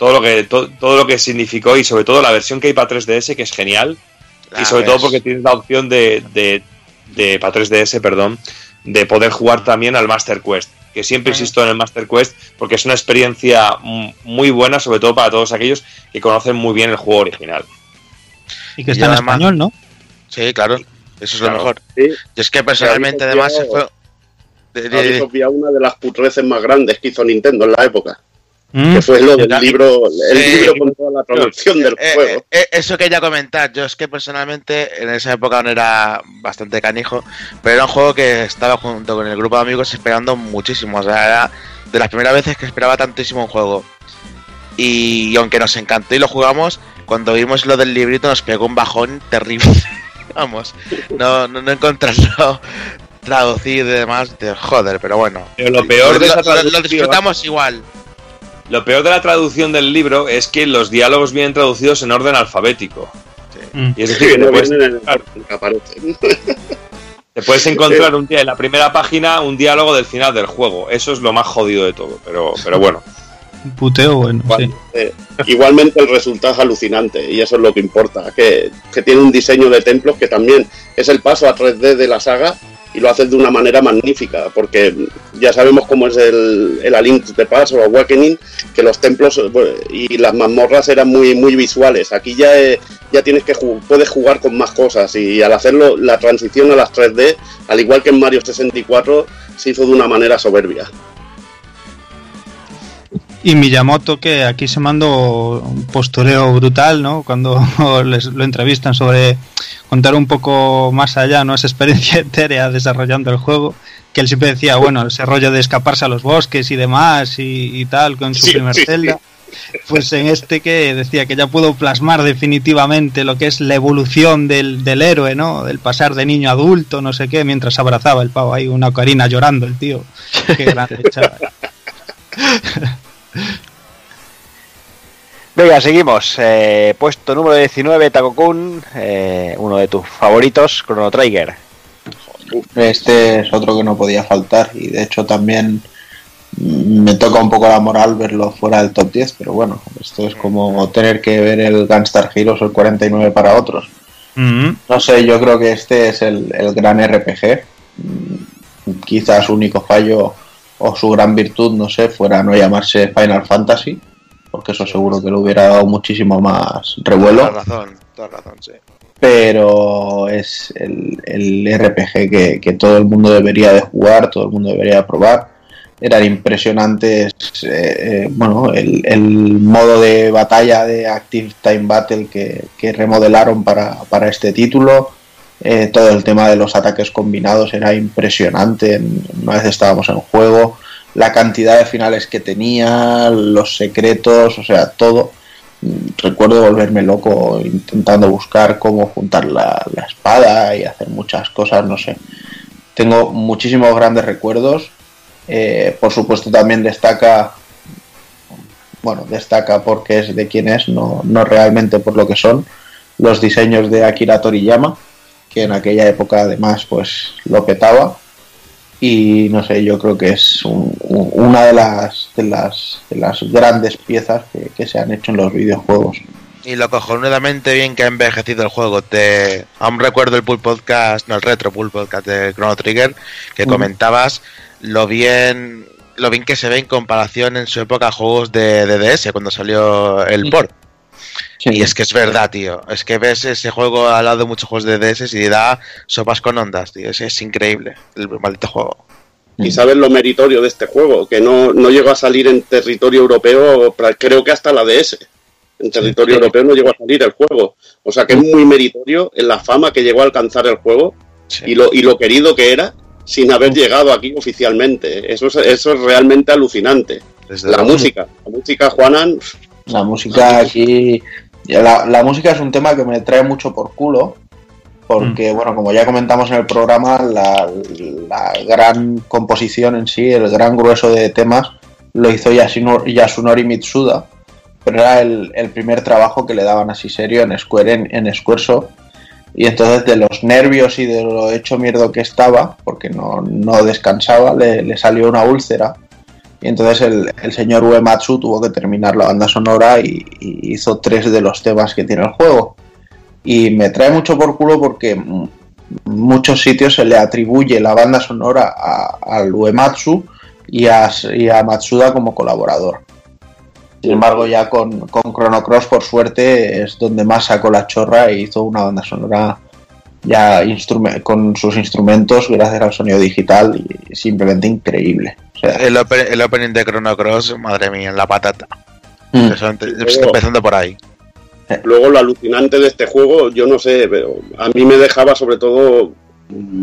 todo lo que todo, lo que significó y sobre todo la versión que hay para 3DS que es genial y sobre todo porque tienes la opción de, de, de para 3DS, perdón, de poder jugar también al Master Quest que siempre insisto en el Master Quest porque es una experiencia muy buena, sobre todo para todos aquellos que conocen muy bien el juego original. Y que está en español, ¿no? Sí, claro, eso es lo mejor. Y es que personalmente, además, fue. De, una de las putreces más grandes que hizo Nintendo en la época. Mm. Que fue lo del libro, el libro con toda la traducción del eh, juego. Eh, eh, eso quería comentar. Yo es que personalmente en esa época no era bastante canijo, pero era un juego que estaba junto con el grupo de amigos esperando muchísimo. O sea, era de las primeras veces que esperaba tantísimo un juego. Y, aunque nos encantó y lo jugamos, cuando vimos lo del librito nos pegó un bajón terrible. *laughs* Vamos, no, no, no encontrarlo traducido y demás, de joder, pero bueno. Pero lo peor de esa lo disfrutamos igual. Lo peor de la traducción del libro es que los diálogos vienen traducidos en orden alfabético. Mm. Y es decir, que no puedes, en te puedes encontrar un día en la primera página un diálogo del final del juego. Eso es lo más jodido de todo, pero, pero bueno. Un puteo bueno. Eh, igualmente el resultado es alucinante y eso es lo que importa. Que, que tiene un diseño de templos que también es el paso a 3D de la saga y lo haces de una manera magnífica, porque ya sabemos cómo es el, el A Link the Past o Awakening, que los templos y las mazmorras eran muy muy visuales. Aquí ya, eh, ya tienes que puedes jugar con más cosas y al hacerlo la transición a las 3D, al igual que en Mario 64, se hizo de una manera soberbia. Y Miyamoto, que aquí se mandó un postureo brutal, ¿no? Cuando *laughs* les, lo entrevistan sobre contar un poco más allá, ¿no? Esa experiencia *laughs* etérea desarrollando el juego, que él siempre decía, bueno, ese rollo de escaparse a los bosques y demás y, tal, con su primer celda. Pues en este que decía que ya pudo plasmar definitivamente lo que es la evolución del, del héroe, ¿no? Del pasar de niño a adulto, no sé qué, mientras abrazaba el pavo ahí, una ocarina llorando el tío. Qué grande, chaval. *laughs* Venga, seguimos. Eh, puesto número 19, Takokun, eh, uno de tus favoritos, Chrono Trigger. Este es otro que no podía faltar y de hecho también me toca un poco la moral verlo fuera del top 10, pero bueno, esto es como tener que ver el Gunstar Heroes el 49 para otros. Mm-hmm. No sé, yo creo que este es el, el gran RPG. Mm, quizás su único fallo o su gran virtud, no sé, fuera no llamarse Final Fantasy, porque eso seguro que le hubiera dado muchísimo más revuelo. Toda razón, toda razón, sí. Pero es el, el RPG que, que, todo el mundo debería de jugar, todo el mundo debería de probar. Eran impresionantes, eh, eh, bueno, el, el, modo de batalla de Active Time Battle que, que remodelaron para, para, este título. Eh, todo el tema de los ataques combinados era impresionante. Una vez estábamos en juego, la cantidad de finales que tenía, los secretos, o sea, todo. Recuerdo volverme loco intentando buscar cómo juntar la, la espada y hacer muchas cosas, no sé. Tengo muchísimos grandes recuerdos. Eh, por supuesto también destaca, bueno, destaca porque es de quién es, no, no realmente por lo que son, los diseños de Akira Toriyama, que en aquella época además pues lo petaba y no sé, yo creo que es un, un, una de las, de las, de las grandes piezas que, que, se han hecho en los videojuegos. Y lo cojonudamente bien que ha envejecido el juego. Te aún recuerdo el Pool Podcast, no el retro Pool Podcast de Chrono Trigger, que mm. comentabas lo bien lo bien que se ve en comparación en su época a juegos de, de DS cuando salió el port. Sí. Y es que es verdad, tío. Es que ves ese juego al lado de muchos juegos de DS y da sopas con ondas, tío. Es, es increíble el maldito juego. Y sabes lo meritorio de este juego, que no, no llegó a salir en territorio europeo, creo que hasta la DS. En territorio sí. europeo no llegó a salir el juego. O sea que es muy meritorio en la fama que llegó a alcanzar el juego sí. y, lo, y lo querido que era sin haber llegado aquí oficialmente. Eso es, eso es realmente alucinante. Desde la música, la música, Juanan. La música aquí la, la, música es un tema que me trae mucho por culo, porque, mm. bueno, como ya comentamos en el programa, la, la, gran composición en sí, el gran grueso de temas, lo hizo Yasunori, Yasunori Mitsuda, pero era el, el, primer trabajo que le daban así serio en Square, en, en. Y entonces de los nervios y de lo hecho mierdo que estaba, porque no, no descansaba, le, le salió una úlcera y entonces el, el, señor Uematsu tuvo que terminar la banda sonora y, hizo tres de los temas que tiene el juego. Y me trae mucho por culo porque en muchos sitios se le atribuye la banda sonora al Uematsu y a, y a, Matsuda como colaborador. Sin embargo, ya con, con Chrono Cross, por suerte, es donde más sacó la chorra e hizo una banda sonora ya con sus instrumentos gracias al sonido digital y simplemente increíble. O sea, el, open, el, opening de Chrono Cross, madre mía, la patata. Mm. Luego, empezando por ahí. Luego lo alucinante de este juego, yo no sé, pero a mí me dejaba sobre todo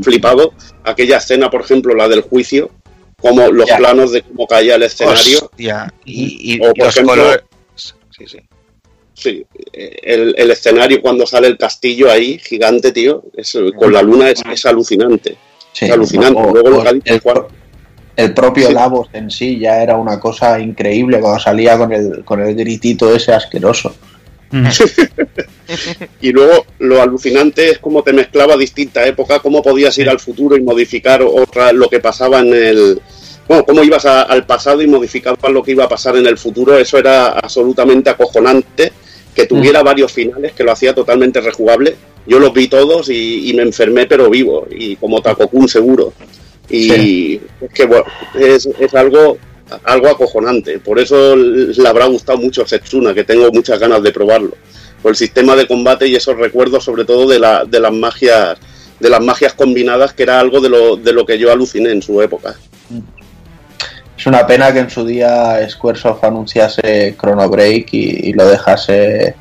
flipado aquella escena, por ejemplo, la del juicio, como los ya. planos de cómo caía el escenario. Hostia. Y, y, o, por los ejemplo, colores. Sí, sí. Sí, el, el, escenario cuando sale el castillo ahí, gigante, tío, es, con la luna es, es alucinante. Sí, es alucinante. O, Luego o el, el, el, propio sí. Lavos en sí ya era una cosa increíble cuando salía con el, con el gritito ese asqueroso. *laughs* y luego lo alucinante es cómo te mezclaba distintas épocas, cómo podías ir al futuro y modificar otra lo que pasaba en el, bueno, cómo ibas a, al pasado y modificabas lo que iba a pasar en el futuro, eso era absolutamente acojonante que tuviera mm. varios finales, que lo hacía totalmente rejugable. Yo los vi todos y, y me enfermé, pero vivo, y como Takokun seguro. Y sí. es que, bueno, es, es, algo, algo acojonante. Por eso le habrá gustado mucho Setsuna, que tengo muchas ganas de probarlo. Por el sistema de combate y esos recuerdos, sobre todo de, la, de las magias de las magias combinadas, que era algo de lo, de lo que yo aluciné en su época. Es una pena que en su día Squaresoft anunciase Chrono Break y, lo dejase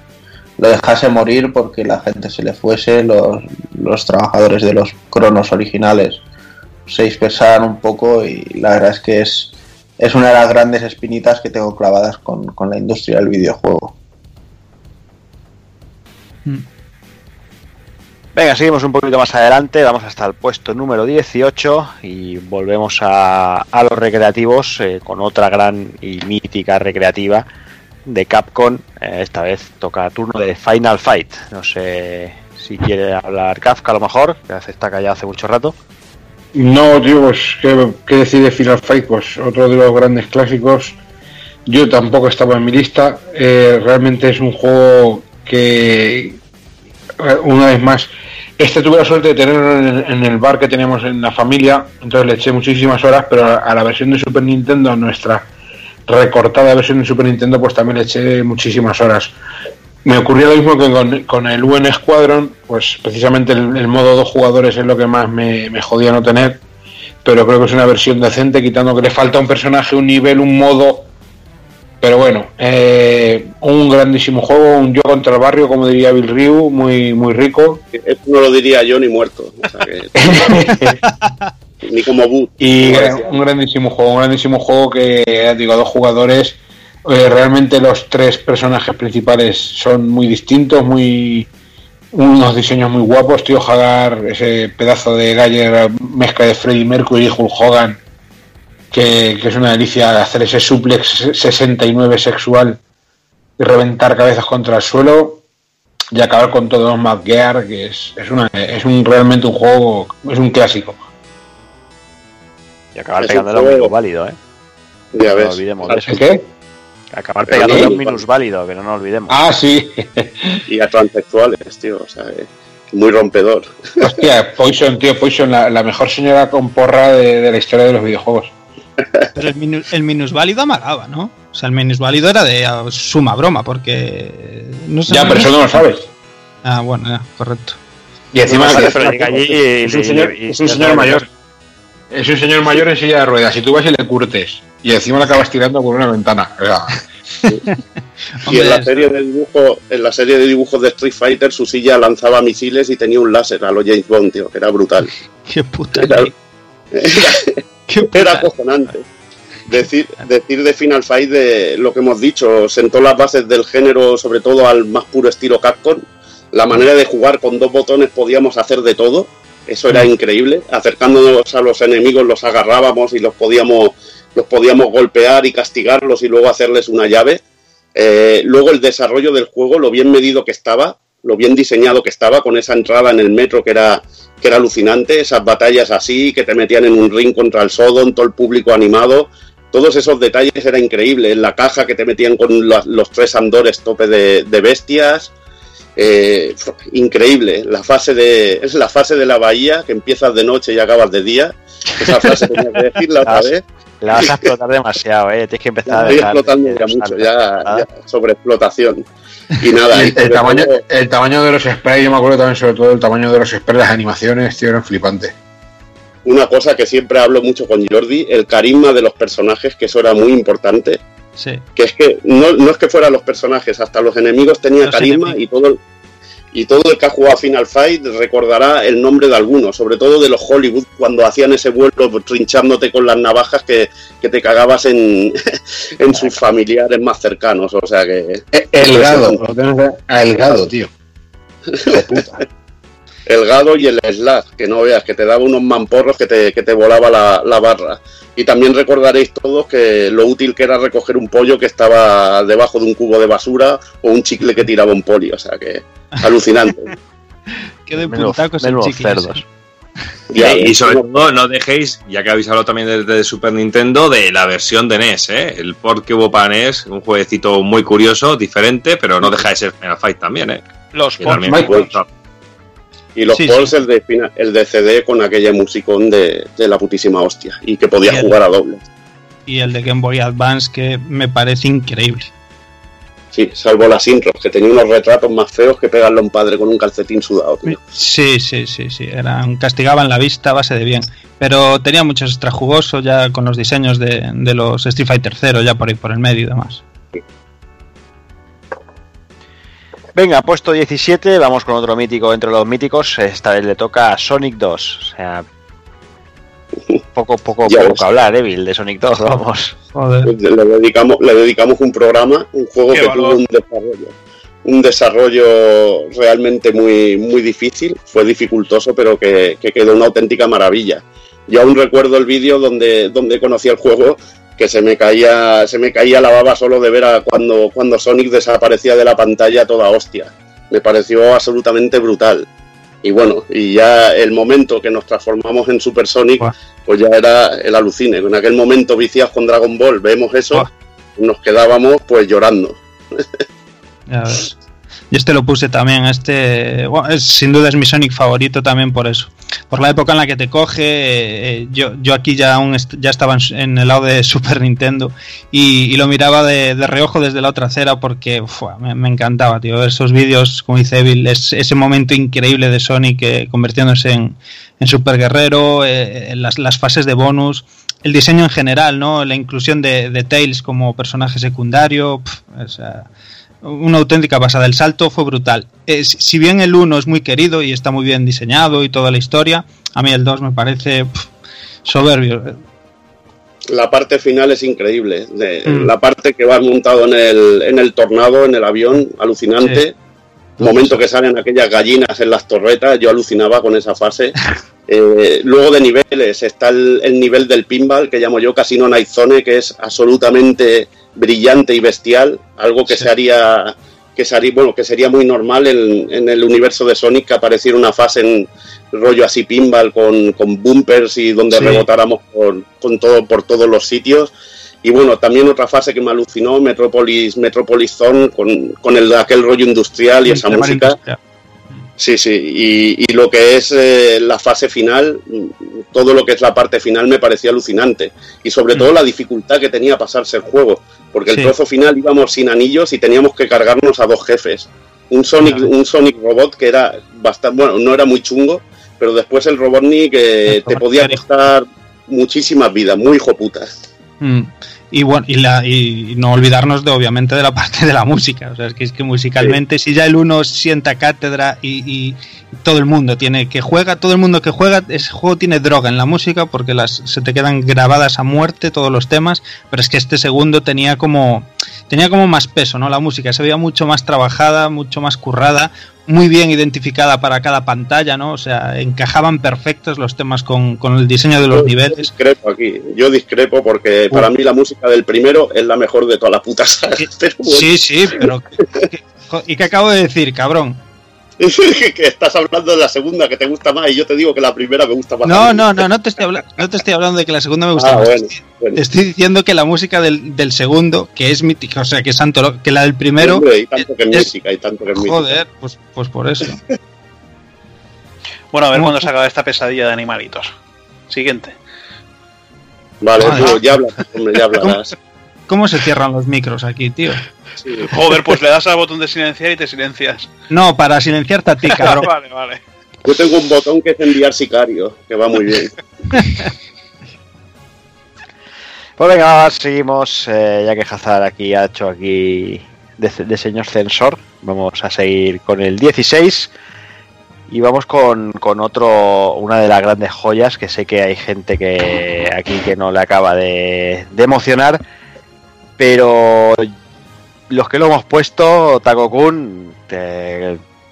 lo dejase morir porque la gente se le fuese, los, los trabajadores de los cronos originales se dispersaran un poco y la verdad es que es, es una de las grandes espinitas que tengo clavadas con, con la industria del videojuego. Mm. Venga, seguimos un poquito más adelante, vamos hasta el puesto número 18 y volvemos a, los recreativos eh, con otra gran y mítica recreativa de Capcom. Eh, esta vez toca turno de Final Fight. No sé si quiere hablar Kafka a lo mejor, que está callado hace mucho rato. No, tío, pues ¿qué, qué decir de Final Fight? Pues otro de los grandes clásicos. Yo tampoco estaba en mi lista. Eh, realmente es un juego que una vez más, este tuve la suerte de tenerlo en, el bar que teníamos en la familia, entonces le eché muchísimas horas, pero a, la versión de Super Nintendo, a nuestra recortada versión de Super Nintendo, pues también le eché muchísimas horas. Me ocurrió lo mismo que con, el UN Squadron, pues precisamente el, modo dos jugadores es lo que más me jodía no tener, pero creo que es una versión decente, quitando que le falta un personaje, un nivel, un modo pero bueno, eh, un grandísimo juego, un yo contra el barrio, como diría Bill Ryu, muy, muy rico. Esto no lo diría yo ni muerto. *laughs* ni como boot. Y un grandísimo juego, un grandísimo juego que, digo, a dos jugadores. Eh, realmente los tres personajes principales son muy distintos, muy unos diseños muy guapos. Tío Hagar, ese pedazo de Galler mezcla de Freddy Mercury y Hulk Hogan que, es una delicia hacer ese suplex 69 sexual y reventar cabezas contra el suelo y acabar con todos los Gear, que es, es, una, es un realmente un juego, es un clásico. Y acabar pegándole a un minus válido, ¿eh? Ya ves. No olvidemos de eso. ¿Qué? Acabar pegándole a un minus válido, que no nos olvidemos. Ah, sí. y a transexuales, tío, o sea, eh, muy rompedor. Hostia, Poison, tío, Poison, la, la mejor señora con porra de, de la historia de los videojuegos. Pero el, minusválido amargaba, ¿no? O sea, el minusválido era de suma broma, porque. No sé ya, pero eso no lo sabes. Ah, bueno, ya, correcto. Y encima es, un señor, es un señor mayor. Es un señor mayor en silla de ruedas. Si tú vas y le curtes y encima le acabas tirando por una ventana. *laughs* y en la serie de dibujo, en la serie de dibujos de Street Fighter, su silla lanzaba misiles y tenía un láser a los James Bond, tío, que era brutal. *laughs* Qué puta. Era *laughs* acojonante. Decir, decir de Final Fight de lo que hemos dicho, sentó las bases del género, sobre todo al más puro estilo Capcom. La manera de jugar con dos botones podíamos hacer de todo. Eso era mm. increíble. Acercándonos a los enemigos los agarrábamos y los podíamos, los podíamos golpear y castigarlos y luego hacerles una llave. Eh, luego el desarrollo del juego, lo bien medido que estaba, lo bien diseñado que estaba con esa entrada en el metro que era que era alucinante, esas batallas así, que te metían en un ring contra el Sodom, todo el público animado, todos esos detalles era increíble, en la caja que te metían con los, tres andores tope de, bestias, eh, increíble, la fase de, es la fase de la bahía, que empiezas de noche y acabas de día, esa frase *laughs* tenía que decirla otra vez. La vas a explotar demasiado, ¿eh? Tienes que empezar a dejar... explotando ya mucho, ya, ya sobre explotación. Y nada, el, tamaño, el tamaño de los sprays, yo me acuerdo también sobre todo el tamaño de los sprays, las animaciones, tío, eran flipantes. Una cosa que siempre hablo mucho con Jordi, el carisma de los personajes, que eso era muy importante. Sí. Que es que no, no es que fueran los personajes, hasta los enemigos tenía carisma y todo, y todo el que ha jugado Final Fight recordará el nombre de algunos, sobre todo de los Hollywood, cuando hacían ese vuelo trinchándote con las navajas que, te cagabas en, *laughs* en, sus familiares más cercanos. O sea que. El gado, el gado, tío. *laughs* el gado y el slash, que no veas, que te daba unos mamporros que te, que te volaba la, la barra. Y también recordaréis todos que lo útil que era recoger un pollo que estaba debajo de un cubo de basura o un chicle que tiraba un poli. O sea que *laughs* alucinante. Qué de puntacos cerdos. Y, sobre todo no dejéis, ya que habéis hablado también de, Super Nintendo, de la versión de NES, ¿eh? el port que hubo para NES, un jueguecito muy curioso, diferente, pero no deja de ser Final Fight también. ¿eh? Los ports. Y los ports, El, de, el de CD con aquella musicón de, de la putísima hostia, y que podía jugar a doble. Y el de Game Boy Advance, que me parece increíble. Sí, salvo las intros, que tenía unos retratos más feos que pegarle a un padre con un calcetín sudado. Sí, sí, sí, sí. Eran, castigaban la vista a base de bien. Pero tenía muchos extra jugosos ya con los diseños de, los Street Fighter 0 ya por ahí por el medio y demás. Venga, puesto 17, vamos con otro mítico entre los míticos. Esta vez le toca a Sonic 2. O sea, poco, poco, poco hablar, Evil, de Sonic 2, vamos. Pues le, dedicamos, le dedicamos un programa, un juego que tuvo un desarrollo, un desarrollo realmente muy, muy difícil, fue dificultoso, pero que, quedó una auténtica maravilla. Yo aún recuerdo el vídeo donde, donde conocí el juego que se me caía, se me caía la baba solo de ver a cuando, cuando Sonic desaparecía de la pantalla toda hostia. Me pareció absolutamente brutal. Y bueno, y ya el momento que nos transformamos en Super Sonic, pues ya era el alucine. En aquel momento viciados con Dragon Ball, vemos eso, nos quedábamos pues llorando. Y este lo puse también. Este, es, sin duda es mi Sonic favorito también por eso. Por la época en la que te coge, eh, yo, yo aquí ya aún ya estaba en, el lado de *laughs* Super Nintendo y, lo miraba de, reojo desde la otra acera porque me, encantaba, tío. Esos vídeos, como dice Evil, es, ese momento increíble de Sonic eh, convirtiéndose en, en Super Guerrero, eh, las, las fases de bonus el diseño en general, ¿no? La inclusión de, de Tails como personaje secundario, una auténtica pasada. El salto fue brutal. Eh, si bien el 1 es muy querido y está muy bien diseñado y toda la historia, a mí el 2 me parece soberbio. La parte final es increíble. Mm. La parte que va montado en el, en el tornado, en el avión, alucinante. Momento que salen aquellas gallinas en las torretas, yo alucinaba con esa fase. *laughs* Eh, luego de niveles está el, nivel del pinball, que llamo yo Casino Night Zone, que es absolutamente brillante y bestial, algo que se haría que sería, bueno, que sería muy normal en, el universo de Sonic que apareciera una fase en rollo así pinball con, con bumpers y donde rebotáramos por, con todo, por todos los sitios. Y bueno, también otra fase que me alucinó, Metropolis, Metropolis Zone, con, con el, aquel rollo industrial y esa música. Sí, sí, y, lo que es eh, la fase final, todo lo que es la parte final me parecía alucinante. Y sobre todo mm. la dificultad que tenía pasarse el juego, porque el trozo final íbamos sin anillos y teníamos que cargarnos a dos jefes. Un Sonic, un Sonic Robot que era bastante, bueno, no era muy chungo, pero después el Robotnik que *laughs* te podía costar muchísimas vidas, muy hijo putas. Mm. Y bueno, y, la, y no olvidarnos de obviamente de la *laughs* parte de la música. O sea, es que, es que musicalmente, si ya el uno sienta cátedra y, todo el mundo tiene que juega, todo el mundo que juega, ese juego tiene droga en la música porque las se te quedan grabadas a muerte todos los temas, pero es que este segundo tenía como tenía como más peso, ¿no? La música se veía mucho más trabajada, mucho más currada, muy bien identificada para cada pantalla, ¿no? O sea, encajaban perfectos los temas con, el diseño de los niveles. Yo discrepo aquí, yo discrepo porque para mí la música del primero es la mejor de toda la puta saga. Sí, sí, pero... *laughs* ¿Y qué acabo de decir, cabrón? *laughs* que estás hablando de la segunda que te gusta más y yo te digo que la primera me gusta más. No, no, no, no te, estoy no te estoy hablando de que la segunda me gusta ah, más. Estoy diciendo que la música del, del, segundo, que es mítica, o sea, que es santo, que la del primero. y tanto que es, mítica, y tanto que es mítica. Joder, pues, pues por eso. *laughs* bueno, a ver cuándo se acaba esta pesadilla de animalitos. Siguiente. Vale, ya hablas, hombre, ya *laughs* hablarás. ¿Cómo se cierran los micros aquí, tío? Joder, pues le das al botón de silenciar y te silencias. No, para silenciarte a ti, cabrón. *laughs* vale, vale. Yo tengo un botón que es enviar sicario, que va muy bien. *laughs* pues venga, seguimos. Eh, ya que Hazard aquí ha hecho aquí de, señor censor, vamos a seguir con el 16. Y vamos con, con, otro, una de las grandes joyas que sé que hay gente que aquí que no le acaba de, de emocionar, pero los que lo hemos puesto, Takokun,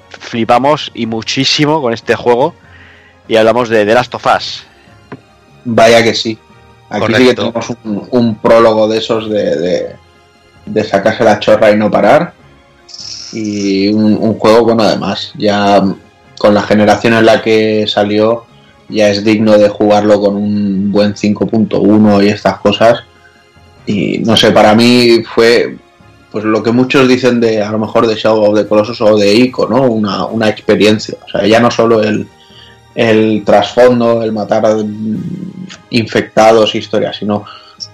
flipamos y muchísimo con este juego y hablamos de The Last of Us. Vaya que sí. Aquí sí que tenemos un, prólogo de esos de, de, sacarse la chorra y no parar. Y un, juego, bueno, además, ya con la generación en la que salió, ya es digno de jugarlo con un buen 5.1 y estas cosas. Y no sé, para mí fue pues lo que muchos dicen de a lo mejor de Shadow of the Colossus o de Ico, ¿no? Una, una experiencia. O sea, ya no solo el, el trasfondo, el matar infectados, historias, sino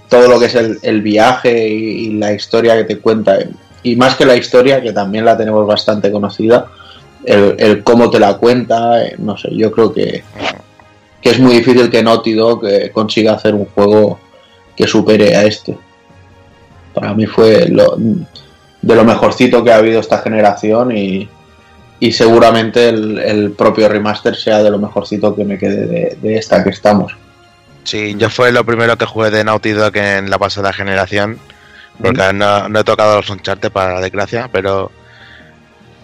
todo lo que es el, viaje y, la historia que te cuenta. Y más que la historia, que también la tenemos bastante conocida, el, cómo te la cuenta, eh, no sé, yo creo que, que es muy difícil que Naughty Dog eh, consiga hacer un juego que supere a este para mí fue lo, de lo mejorcito que ha habido esta generación y, seguramente el, propio remaster sea de lo mejorcito que me quede de, esta que estamos. Sí, yo fue lo primero que jugué de Naughty Dog en la pasada generación, porque no, he tocado los Uncharted para la desgracia, pero mm,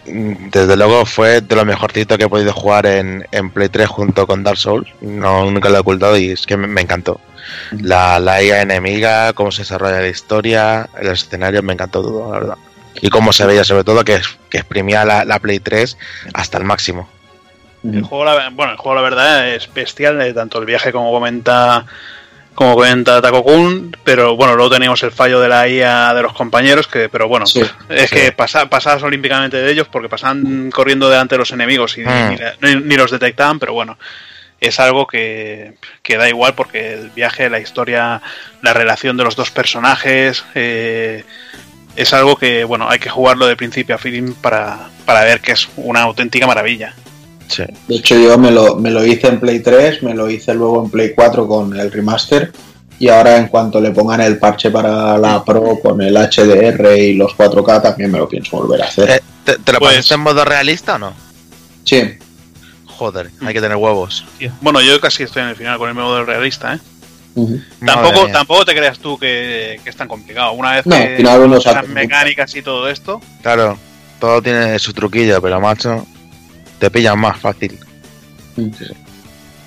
desde luego fue de lo mejorcito que he podido jugar en, en Play 3 junto con Dark Souls. No, nunca lo he ocultado y es que me encantó la, la IA enemiga, cómo se desarrolla la historia, el escenario, me encantó todo, la verdad. Y cómo se veía, sobre todo, que, que exprimía la, Play 3 hasta el máximo. El juego, la, bueno, el juego, la verdad, es bestial, tanto el viaje como comenta como comenta Taco Kun, pero bueno, luego teníamos el fallo de la IA de los compañeros, que pero bueno, es que pasa, pasabas olímpicamente de ellos porque pasaban corriendo delante de los enemigos y mm. ni, los detectaban, pero bueno, es algo que, que, da igual porque el viaje, la historia, la relación de los dos personajes, eh, es algo que, bueno, hay que jugarlo de principio a fin para, para ver que es una auténtica maravilla. De hecho, yo me lo, me lo hice en Play 3, me lo hice luego en Play 4 con el remaster. Y ahora, en cuanto le pongan el parche para la Pro con el HDR y los 4K, también me lo pienso volver a hacer. Eh, ¿Te, lo pues, en modo realista o no? Sí. Joder, hay que tener huevos. Bueno, yo casi estoy en el final con el modo realista, ¿eh? tampoco, tampoco te creas tú que, es tan complicado. Una vez que las mecánicas y todo esto. Claro, todo tiene su truquillo, pero macho, te pillan más fácil.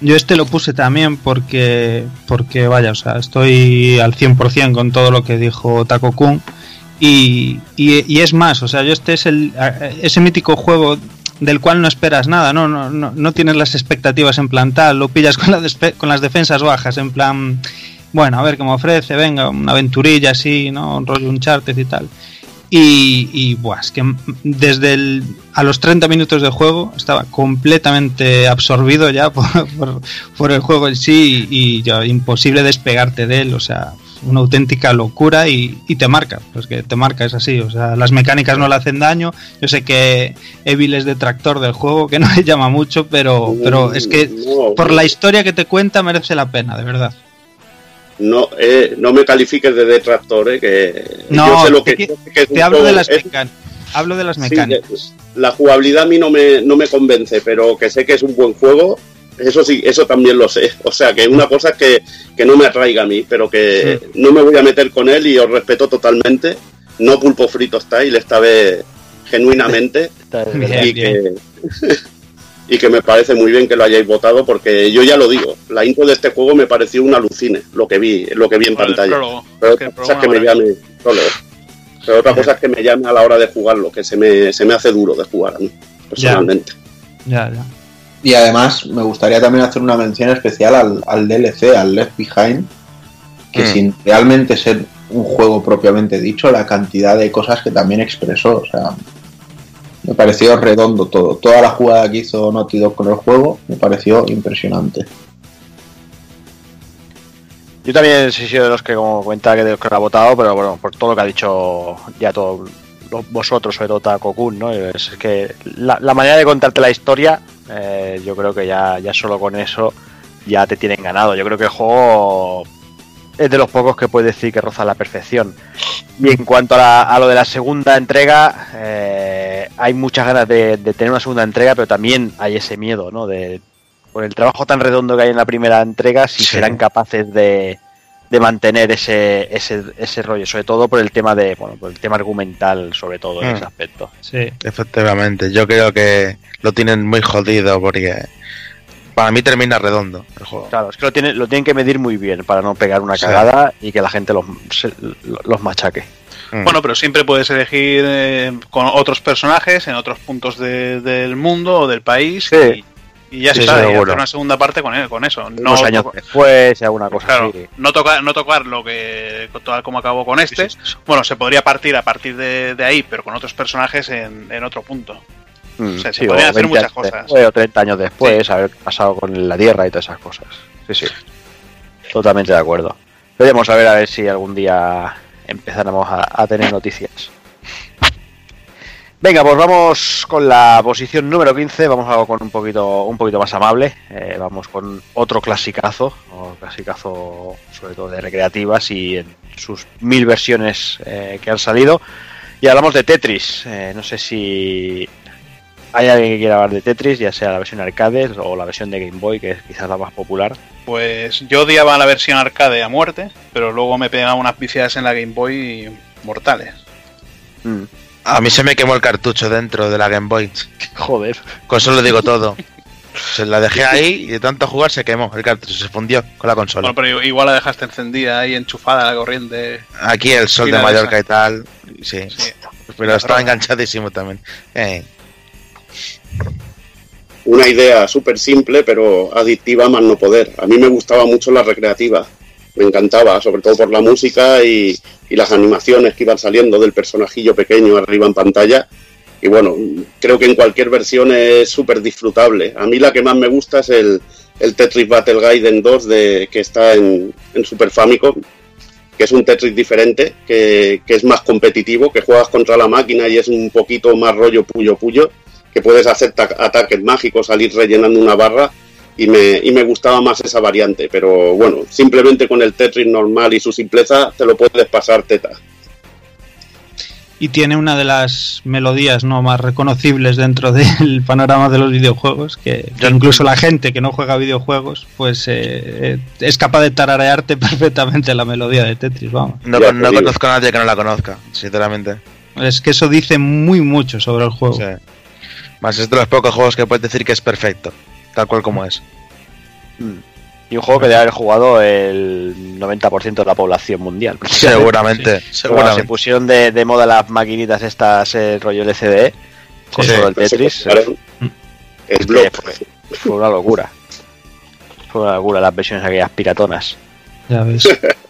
Yo este lo puse también porque, porque vaya, o sea, estoy al 100% con todo lo que dijo Taco Kun. Y, y, es más, o sea, yo este es el, ese mítico juego del cual no esperas nada, no, no, no, no tienes las expectativas en plan tal, lo pillas con, con las defensas bajas, en plan, bueno, a ver qué me ofrece, venga, una aventurilla así, ¿no? Un rollo Uncharted y tal. Y, y buah, es que desde el, a los 30 minutos de juego estaba completamente absorbido ya *laughs* por, por, el juego en sí y, ya imposible despegarte de él, o sea, una auténtica locura y, y, te marca, pues que te marca, es así, o sea, las mecánicas no le hacen daño, yo sé que Evil es detractor del juego, que no *laughs* le llama mucho, pero, pero es que por la historia que te cuenta merece la pena, de verdad no, eh, no me califiques de detractor, eh, que no, yo sé lo que, te hablo de las mecánicas. Hablo de las mecánicas. la jugabilidad a mí no me, no me convence, pero que sé que es un buen juego, eso sí, eso también lo sé. O sea, que una cosa es que, que no me atraiga a mí, pero que no me voy a meter con él y os respeto totalmente. No pulpo frito style esta vez genuinamente. y que *laughs* y que me parece muy bien que lo hayáis votado porque yo ya lo digo, la intro de este juego me pareció un alucine, lo que vi, lo que vi en pantalla. pero otra cosa es que me llame, pero otra cosa es que me llame a la hora de jugarlo, que se me, se me hace duro de jugar a mí, personalmente. Ya, ya. Y además me gustaría también hacer una mención especial al, al DLC, al Left Behind, que hmm. sin realmente ser un juego propiamente dicho, la cantidad de cosas que también expresó, o sea, me pareció redondo todo. Toda la jugada que hizo Naughty Dog con el juego me pareció impresionante. Yo también he sido de los que, como cuenta, que de los que lo ha votado, pero bueno, por todo lo que ha dicho ya todos vosotros, sobre todo Takokun, ¿no? Es que la, manera de contarte la historia, eh, yo creo que ya, ya solo con eso ya te tienen ganado. Yo creo que el juego es de los pocos que puede decir que roza la perfección. Y en cuanto a, lo de la segunda entrega, eh, hay muchas ganas de, tener una segunda entrega, pero también hay ese miedo, ¿no? De, por el trabajo tan redondo que hay en la primera entrega, si serán capaces de, de mantener ese, ese, ese rollo, sobre todo por el tema de, bueno, por el tema argumental, sobre todo en ese mm. aspecto. Sí. Efectivamente, yo creo que lo tienen muy jodido porque para mí termina redondo el juego. Claro, es que lo, tiene, lo tienen que medir muy bien para no pegar una cagada y que la gente los, los machaque. Mm. Bueno, pero siempre puedes elegir eh, con otros personajes en otros puntos del mundo o del país y, ya está, y hacer una segunda parte con, con eso. No años después, alguna cosa claro, No tocar, no tocar lo que total como acabó con este. bueno, se podría partir a partir de, ahí, pero con otros personajes en, en otro punto. Mm, se podrían hacer muchas cosas. o 30 años después, haber pasado con la Tierra y todas esas cosas. Sí, sí. Totalmente de acuerdo. Veremos a ver a ver si algún día empezáramos a, tener noticias. Venga, pues vamos con la posición número 15, vamos a algo con un poquito, un poquito más amable, eh, vamos con otro clasicazo, o clasicazo sobre todo de recreativas y en sus mil versiones eh, que han salido, y hablamos de Tetris, eh, no sé si ¿Hay alguien que quiera hablar de Tetris, ya sea la versión arcade o la versión de Game Boy, que es quizás la más popular? Pues yo odiaba la versión arcade a muerte, pero luego me pegaba unas viciadas en la Game Boy mortales. Mm. A mí se me quemó el cartucho dentro de la Game Boy. Joder. Con eso lo digo todo. *laughs* Se la dejé ahí y de tanto jugar se quemó el cartucho, se fundió con la consola. Bueno, pero igual la dejaste encendida ahí, enchufada a la corriente. Aquí el sol de Mallorca y tal. Sí. Pero estaba enganchadísimo también. Eh. Una idea súper simple, pero adictiva más no poder. A mí me gustaba mucho la recreativa. me encantaba, sobre todo por la música y, las animaciones que iban saliendo del personajillo pequeño arriba en pantalla. Y bueno, creo que en cualquier versión es súper disfrutable. A mí la que más me gusta es el, Tetris Battle Gaiden 2 de, que está en, en Super Famicom, que es un Tetris diferente, que, que, es más competitivo, que juegas contra la máquina y es un poquito más rollo puyo puyo, que puedes hacer ataques mágicos, salir rellenando una barra y me, y me gustaba más esa variante. Pero bueno, simplemente con el Tetris normal y su simpleza te lo puedes pasar teta. Y tiene una de las melodías no más reconocibles dentro *laughs* del panorama de los videojuegos que, que incluso la gente que no juega videojuegos pues eh, es capaz de tararearte *laughs* perfectamente la melodía de Tetris vamos. No, no, no conozco a nadie que no la conozca sinceramente. Es que eso dice muy mucho sobre el juego. Sí. Más es de los pocos juegos que puedes decir que es perfecto tal cual como es mm. Y un juego que debe haber jugado el 90% de la población mundial. *laughs* Seguramente. Sí, seguramente. se pusieron de, de, moda las maquinitas estas, el rollo LCD, con sí, todo el Tetris. El blog. Fue, fue, una locura. Fue una locura las versiones aquellas piratonas. Ya ves. *laughs*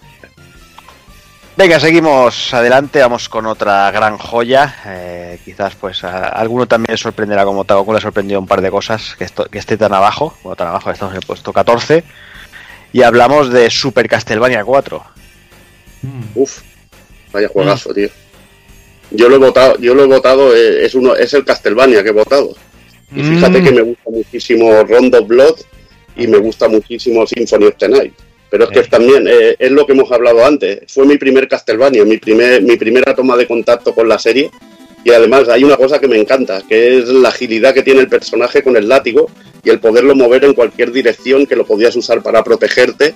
Venga, seguimos adelante, vamos con otra gran joya. Eh, quizás pues a, a, alguno también sorprenderá como Tagoku le ha sorprendido un par de cosas que, esto, que esté tan abajo. Bueno, tan abajo, estamos en el puesto 14 y hablamos de Super Castlevania 4. Mm. Uf, vaya juegazo, mm. tío. Yo lo he votado, yo lo he votado, eh, es uno, es el Castlevania que he votado. Y fíjate mm. que me gusta muchísimo Rondo Blood y me gusta muchísimo Symphony of the Night. Pero es que también eh, es lo que hemos hablado antes. Fue mi primer Castlevania, mi, primer, mi primera toma de contacto con la serie. Y además hay una cosa que me encanta, que es la agilidad que tiene el personaje con el látigo y el poderlo mover en cualquier dirección que lo podías usar para protegerte.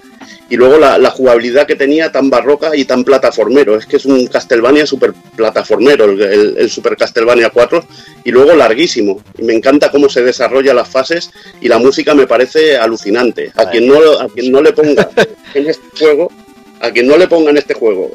Y luego la, la jugabilidad que tenía tan barroca y tan plataformero. Es que es un Castlevania super plataformero, el, el, el, Super Castlevania 4. Y luego larguísimo. Y me encanta cómo se desarrolla las fases y la música me parece alucinante. A quien no, a quien no le ponga *laughs* en este juego, a quien no le ponga en este juego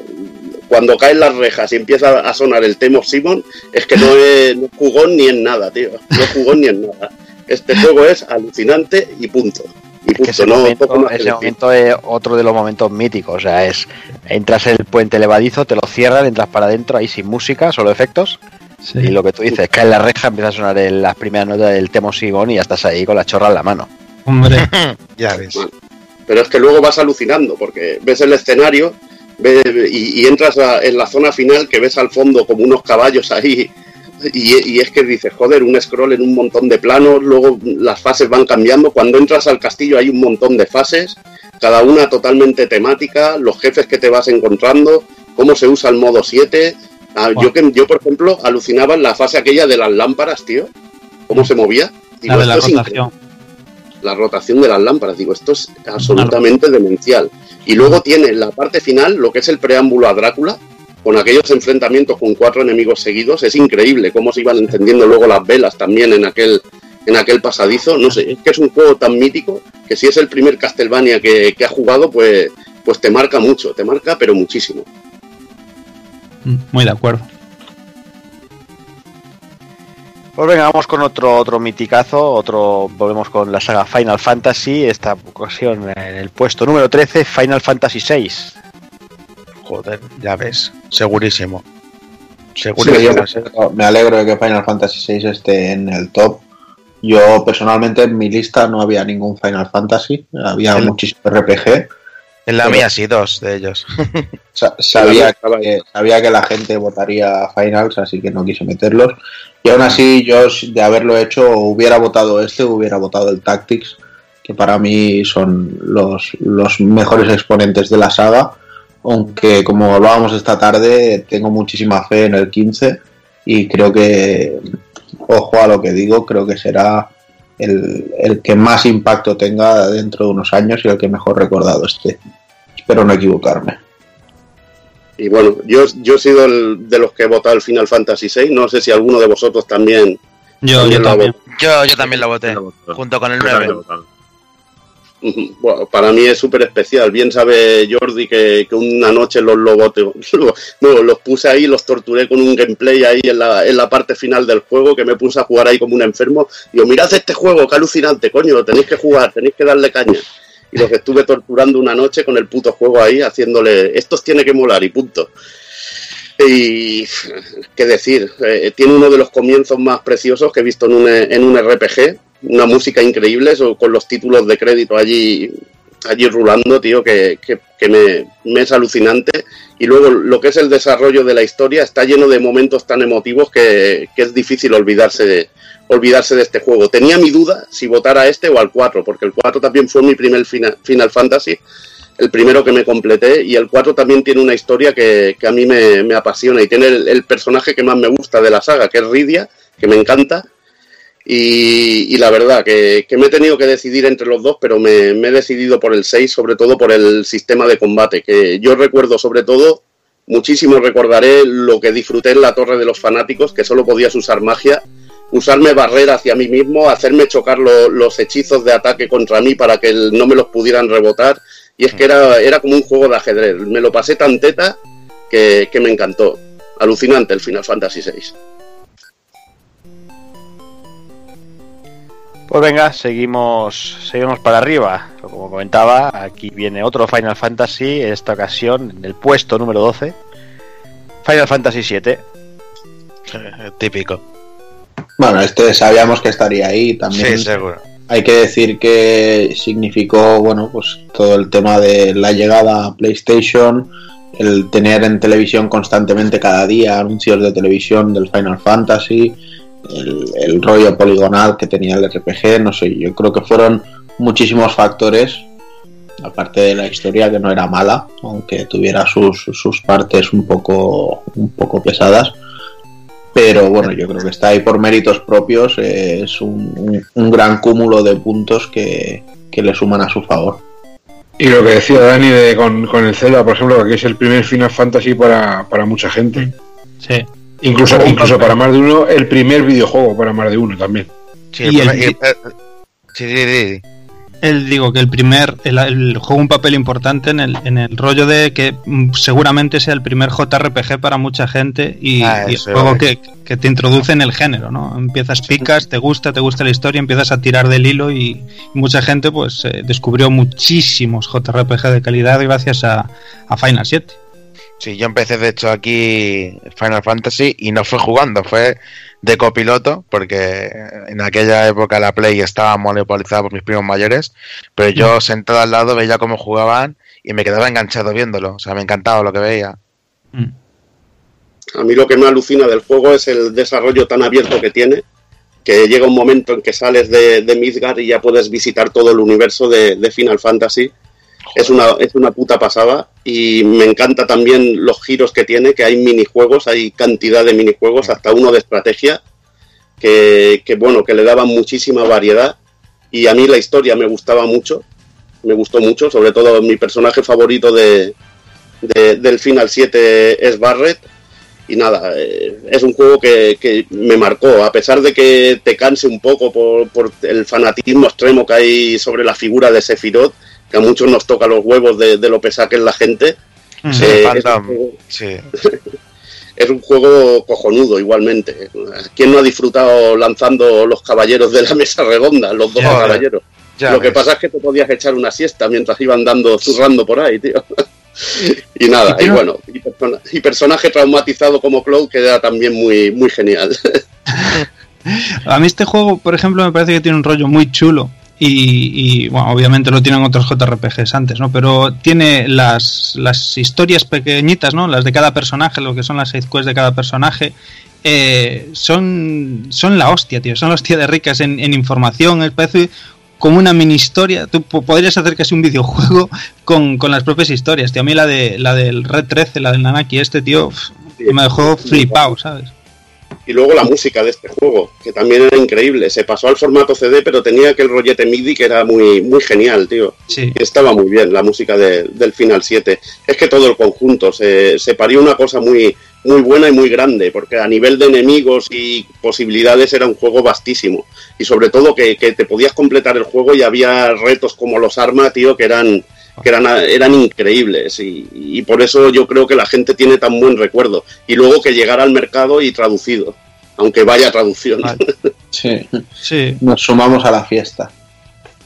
cuando caen las rejas y empieza a sonar el tema Simon, es que no, es, no jugó ni en nada, tío. No jugó ni en nada. Este juego es alucinante y punto. Y punto. Es que ese, no, momento, ese momento, es otro de los momentos míticos. O sea, es entras el puente levadizo, te lo cierran, entras para adentro ahí sin música, solo efectos. Sí. Y lo que tú dices, cae en la reja, empieza a sonar el, las primeras notas del Temo Simón y ya estás ahí con la chorra en la mano. Hombre, *laughs* ya ves. Pero es que luego vas alucinando, porque ves el escenario y, y, entras a, en la zona final que ves al fondo como unos caballos ahí y, y, es que dices, joder, un scroll en un montón de planos, luego las fases van cambiando, cuando entras al castillo hay un montón de fases, cada una totalmente temática, los jefes que te vas encontrando, cómo se usa el modo 7. Ah, wow. yo, que, yo, por ejemplo, alucinaba en la fase aquella de las lámparas, tío, cómo se movía. Digo, la de la rotación. La rotación de las lámparas, digo, esto es absolutamente demencial. Y luego tiene la parte final, lo que es el preámbulo a Drácula, con aquellos enfrentamientos con cuatro enemigos seguidos, es increíble cómo se iban encendiendo luego las velas también en aquel, en aquel pasadizo. No sé, es que es un juego tan mítico que si es el primer Castlevania que, que ha jugado, pues, pues te marca mucho, te marca pero muchísimo. Muy de acuerdo. Pues venga, vamos con otro otro miticazo, otro volvemos con la saga Final Fantasy, esta ocasión en el puesto número 13, Final Fantasy VI. Joder, ya ves, segurísimo. Segurísimo. Sí, yo me alegro de que Final Fantasy VI esté en el top. Yo personalmente en mi lista no había ningún Final Fantasy, había el... muchísimos RPG. En la mía sí, dos de ellos. *laughs* sabía, que, sabía que la gente votaría Finals, así que no quise meterlos. Y aún así, yo de haberlo hecho, hubiera votado este, hubiera votado el Tactics, que para mí son los, los mejores exponentes de la saga aunque como hablábamos esta tarde, tengo muchísima fe en el 15 y creo que, ojo a lo que digo, creo que será el, el, que más impacto tenga dentro de unos años y el que mejor recordado esté. Espero no equivocarme. Y bueno, yo, yo he sido el, de los que he votado el Final Fantasy VI, no sé si alguno de vosotros también. Yo también, yo, también. Yo, yo también lo voté, junto con el 9. Bueno, para mí es súper especial. Bien sabe Jordi que, una noche los, los, *laughs* no, los puse ahí, los torturé con un gameplay ahí en la, en la parte final del juego, que me puse a jugar ahí como un enfermo. Digo, mirad este juego, qué alucinante, coño, tenéis que jugar, tenéis que darle caña. y los estuve torturando una noche con el puto juego ahí, haciéndole, estos tiene que molar y punto. Y qué decir, eh, tiene uno de los comienzos más preciosos que he visto en un, en un RPG, una música increíble, con los títulos de crédito allí allí rulando, tío, que, que, me, es alucinante. Y luego lo que es el desarrollo de la historia está lleno de momentos tan emotivos que, que es difícil olvidarse de, olvidarse de este juego. Tenía mi duda si votar a este o al 4, porque el 4 también fue mi primer Final, Final Fantasy, el primero que me completé, y el 4 también tiene una historia que, que a mí me, me, apasiona y tiene el, personaje que más me gusta de la saga, que es Ridia, que me encanta. Y, la verdad que, que, me he tenido que decidir entre los dos, pero me, he decidido por el 6, sobre todo por el sistema de combate, que yo recuerdo sobre todo muchísimo recordaré lo que disfruté en la Torre de los Fanáticos, que solo podías usar magia usarme barrera hacia mí mismo, hacerme chocar los hechizos de ataque contra mí para que no me los pudieran rebotar. Y es que era, era como un juego de ajedrez. Me lo pasé tan teta que, me encantó. Alucinante el Final Fantasy VI. Pues venga, seguimos, seguimos para arriba. Como comentaba, aquí viene otro Final Fantasy, en esta ocasión en el puesto número 12. Final Fantasy VII. *laughs* Típico. Bueno, este sabíamos que estaría ahí también. Sí, seguro. Hay que decir que significó, bueno, pues todo el tema de la llegada a PlayStation, el tener en televisión constantemente cada día anuncios de televisión del Final Fantasy, el, rollo poligonal que tenía el RPG, no sé, yo creo que fueron muchísimos factores, aparte de la historia que no era mala, aunque tuviera sus, sus partes un poco, un poco pesadas pero bueno, yo creo que está ahí por méritos propios, es un, gran cúmulo de puntos que, le suman a su favor. Y lo que decía Dani de, con, el Zelda, por ejemplo, que es el primer Final Fantasy para, mucha gente. Sí. Incluso, incluso para más de uno, el primer videojuego para más de uno también. Sí, sí, sí, el, digo que el primer, el, juego un papel importante en el, en el rollo de que mm, seguramente sea el primer JRPG para mucha gente y, ah, el juego que, te introduce en el género, ¿no? Empiezas picas, te gusta, te gusta la historia, empiezas a tirar del hilo y, mucha gente pues eh, descubrió muchísimos JRPG de calidad gracias a, a Final 7. Sí, yo empecé de hecho aquí Final Fantasy y no fue jugando, fue de copiloto, porque en aquella época la Play estaba monopolizada por mis primos mayores, pero yo mm. sentado al lado veía cómo jugaban y me quedaba enganchado viéndolo, o sea, me encantaba lo que veía. Mm. A mí lo que me alucina del juego es el desarrollo tan abierto que tiene, que llega un momento en que sales de, de Midgard y ya puedes visitar todo el universo de Final Fantasy es una, es una puta pasada y me encanta también los giros que tiene, que hay minijuegos, hay cantidad de minijuegos, hasta uno de estrategia, que, bueno, que le daban muchísima variedad y a mí la historia me gustaba mucho, me gustó mucho, sobre todo mi personaje favorito de, del Final 7 es Barret y nada, eh, es un juego que, me marcó, a pesar de que te canse un poco por, por el fanatismo extremo que hay sobre la figura de Sephiroth, que a muchos nos toca los huevos de, lo pesada que es la gente. Sí, eh, es, un juego, *laughs* es, un juego, cojonudo igualmente. ¿Quién no ha disfrutado lanzando los caballeros de la mesa redonda, los dos caballeros? lo que pasa es que te podías echar una siesta mientras iban dando, zurrando por ahí, tío. *laughs* y nada, y, bueno, y, personaje traumatizado como Cloud queda también muy, muy genial. *laughs* A mí este juego, por ejemplo, me parece que tiene un rollo muy chulo y, bueno, obviamente lo tienen otros JRPGs antes, ¿no? Pero tiene las, las historias pequeñitas, ¿no? Las de cada personaje, lo que son las side quests de cada personaje, eh, son, son la hostia, tío. Son la hostia de ricas en, información. Es parece como una mini historia. Tú podrías hacer casi un videojuego con, con, las propias historias, tío. A mí la, de, la del Red 13, la del Nanaki, este, tío, me dejó flipado, ¿sabes? Y luego la música de este juego, que también era increíble. Se pasó al formato CD, pero tenía aquel rollete MIDI que era muy, muy genial, tío. Sí. estaba muy bien la música del Final 7. Es que todo el conjunto se, se parió una cosa muy, muy buena y muy grande, porque a nivel de enemigos y posibilidades era un juego vastísimo. Y sobre todo que, que te podías completar el juego y había retos como los armas, tío, que eran que eran, eran increíbles y, por eso yo creo que la gente tiene tan buen recuerdo. Y luego que llegara al mercado y traducido, aunque vaya traducción. *laughs* Sí, sí. Nos sumamos a la fiesta.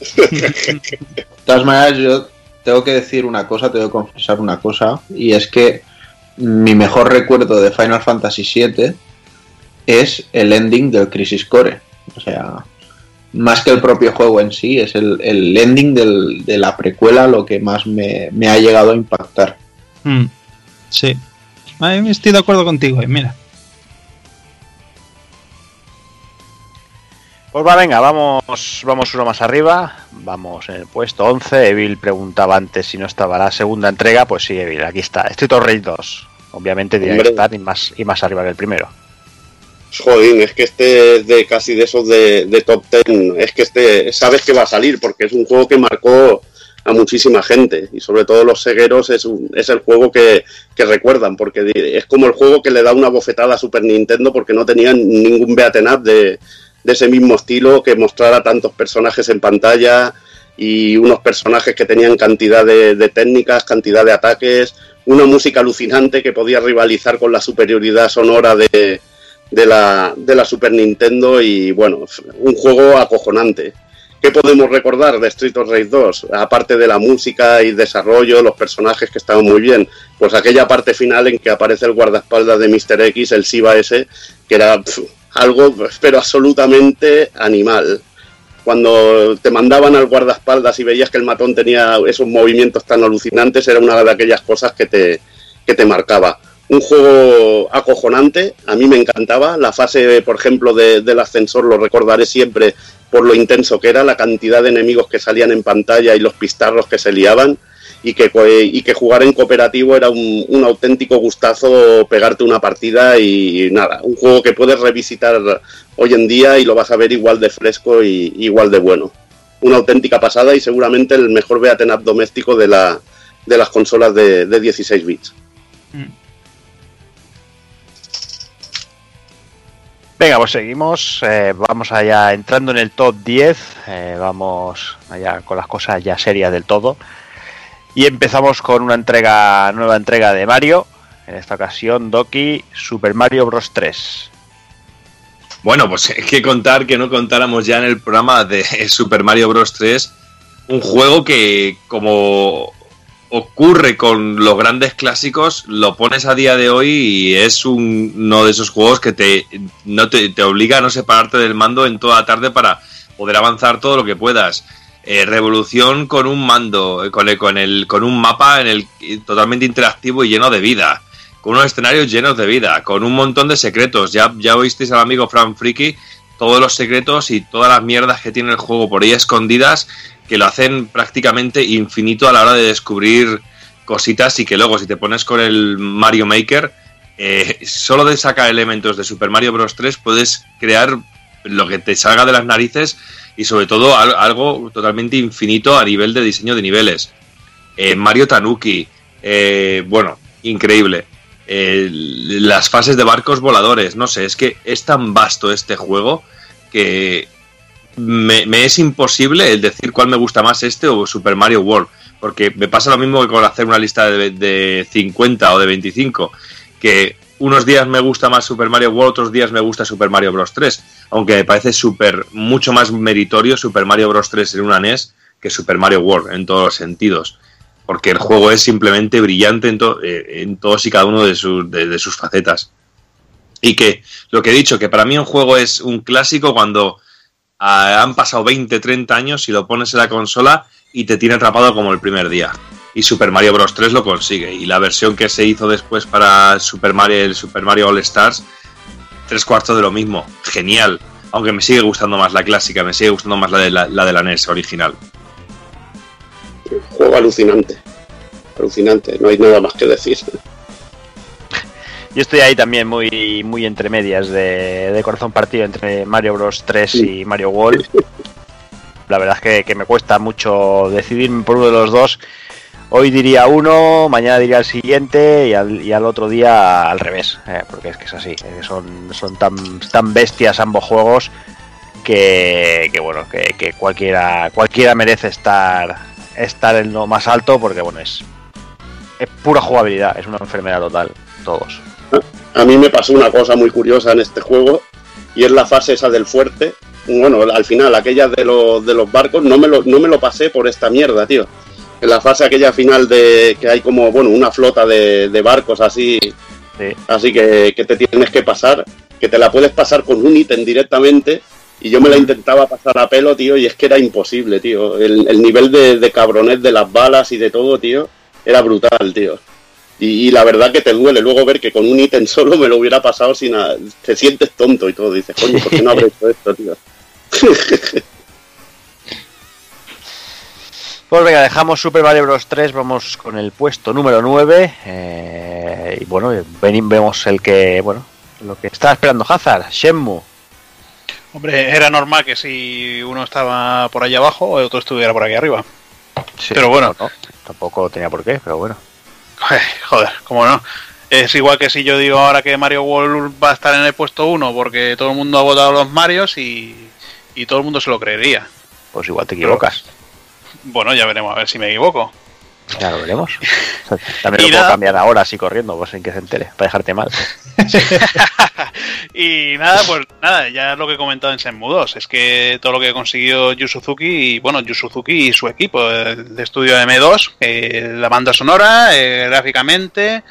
*laughs* todas maneras, yo tengo que decir una cosa, tengo que confesar una cosa, y es que mi mejor recuerdo de Final Fantasy VII es el ending del Crisis Core. O sea, más que el propio juego en sí, es el, el ending de la precuela lo que más me, ha llegado a impactar. Mm, sí, estoy de acuerdo contigo, eh, mira. Pues va, venga, vamos, vamos uno más arriba. Vamos en el puesto 11. Evil preguntaba antes si no estaba la segunda entrega. Pues sí, Evil, aquí está. Street of Rage 2. Obviamente tiene que estar y más, y más arriba que el primero. Joder, es que este es de casi de esos de, top 10. Es que este sabes que va a salir porque es un juego que marcó a muchísima gente y sobre todo los cegueros es, es el juego que, que, recuerdan porque es como el juego que le da una bofetada a Super Nintendo porque no tenía ningún beaten up de, de ese mismo estilo, que mostrara tantos personajes en pantalla y unos personajes que tenían cantidad de, técnicas, cantidad de ataques, una música alucinante que podía rivalizar con la superioridad sonora de, de, la, de la Super Nintendo y bueno, un juego acojonante. ¿Qué podemos recordar de Street of Rage 2? Aparte de la música y desarrollo, los personajes que estaban muy bien, pues aquella parte final en que aparece el guardaespaldas de Mr. X, el Siva ese, que era algo, pero absolutamente animal. Cuando te mandaban al guardaespaldas y veías que el matón tenía esos movimientos tan alucinantes, era una de aquellas cosas que te, que te marcaba. Un juego acojonante, a mí me encantaba. La fase, por ejemplo, del ascensor lo recordaré siempre por lo intenso que era, la cantidad de enemigos que salían en pantalla y los pistarros que se liaban y que, y que jugar en cooperativo era un, auténtico gustazo pegarte una partida y, nada, un juego que puedes revisitar hoy en día y lo vas a ver igual de fresco y igual de bueno. Una auténtica pasada y seguramente el mejor beaten up doméstico de, la, de las consolas de, 16 bits. Mm. Venga, pues seguimos. Eh, vamos allá entrando en el top 10. Eh, vamos allá con las cosas ya serias del todo. Y empezamos con una entrega, nueva entrega de Mario. En esta ocasión, Doki, Super Mario Bros. 3. Bueno, pues hay que contar que no contáramos ya en el programa de Super Mario Bros. 3 un juego que, como ocurre con los grandes clásicos, lo pones a día de hoy y es uno de esos juegos que te, no te, te obliga a no separarte del mando en toda la tarde para poder avanzar todo lo que puedas. Eh, revolución con un mando, eh, con, el, con, el, con un mapa en el, totalmente interactivo y lleno de vida, con unos escenarios llenos de vida, con un montón de secretos. Ya, ya oísteis al amigo Fran Friki todos los secretos y todas las mierdas que tiene el juego por ahí escondidas que lo hacen prácticamente infinito a la hora de descubrir cositas y que luego si te pones con el Mario Maker, eh, solo de sacar elementos de Super Mario Bros. 3 puedes crear lo que te salga de las narices y sobre todo algo totalmente infinito a nivel de diseño de niveles. Eh, Mario Tanuki, eh, bueno, increíble. Las fases de barcos voladores, no sé, es que es tan vasto este juego que me, es imposible el decir cuál me gusta más este o Super Mario World, porque me pasa lo mismo que con hacer una lista de, de 50 o de 25, que unos días me gusta más Super Mario World, otros días me gusta Super Mario Bros. 3 aunque me parece súper, mucho más meritorio Super Mario Bros. 3 en una NES que Super Mario World en todos los sentidos. Porque el juego es simplemente brillante en, eh, en todos y cada uno de, sus facetas. Y que lo que he dicho, que para mí un juego es un clásico cuando ah, han pasado 20, 30 años y lo pones en la consola y te tiene atrapado como el primer día. Y Super Mario Bros. 3 lo consigue. Y la versión que se hizo después para Super Mario, el Super Mario All Stars tres cuartos de lo mismo. Genial. Aunque me sigue gustando más la clásica, me sigue gustando más la de la, de la NES original. Juego alucinante. Alucinante, no hay nada más que decir. Yo estoy ahí también muy, muy entre medias de, corazón partido entre Mario Bros 3 y Mario World. La verdad es que, que, me cuesta mucho decidirme por uno de los dos hoy diría uno, mañana diría el siguiente y al, otro día al revés, eh, porque es que es así, eh, son, son tan, tan bestias ambos juegos que, bueno, que, cualquiera, cualquiera merece estar, estar en lo más alto porque bueno, es, es pura jugabilidad, es una enfermedad total, todos. A mí me pasó una cosa muy curiosa en este juego y es la fase esa del fuerte bueno, al final, aquella de los, de los barcos, no me, lo, no me lo pasé por esta mierda, tío. En la fase aquella final de que hay como, bueno, una flota de, barcos así, así que, que te tienes que pasar, que te la puedes pasar con un ítem directamente y yo me la intentaba pasar a pelo, tío, y es que era imposible, tío. El, nivel de, de, cabronet de las balas y de todo, tío, era brutal, tío. Y, la verdad que te duele luego ver que con un ítem *laughs* solo me lo hubiera pasado sin nada. Te sientes tonto y todo. Dices, coño, ¿por qué no habré hecho esto, tío? *laughs* Pues venga, dejamos Super Mario Bros. 3, vamos con el puesto número 9. Eh, y bueno, vemos el que, bueno, lo que estaba esperando Hazard, Shenmue. Hombre, era normal que si uno estaba por allá abajo, el otro estuviera por aquí arriba. pero bueno. tampoco tenía por qué, pero bueno. Joder, cómo no. Es igual que si yo digo ahora que Mario World va a estar en el puesto 1 porque todo el mundo ha votado los Marios y, y todo el mundo se lo creería. Pues igual te equivocas. bueno, ya veremos a ver si me equivoco. Ya lo veremos. *laughs* También lo puedo cambiar ahora así corriendo, pues en que se entere, para dejarte mal. *laughs* y nada, pues nada, ya lo que he comentado en Senmu 2, es que todo lo que ha conseguido Yu Suzuki, y bueno, Yu Suzuki y su equipo de estudio de M2, la banda sonora, eh, gráficamente,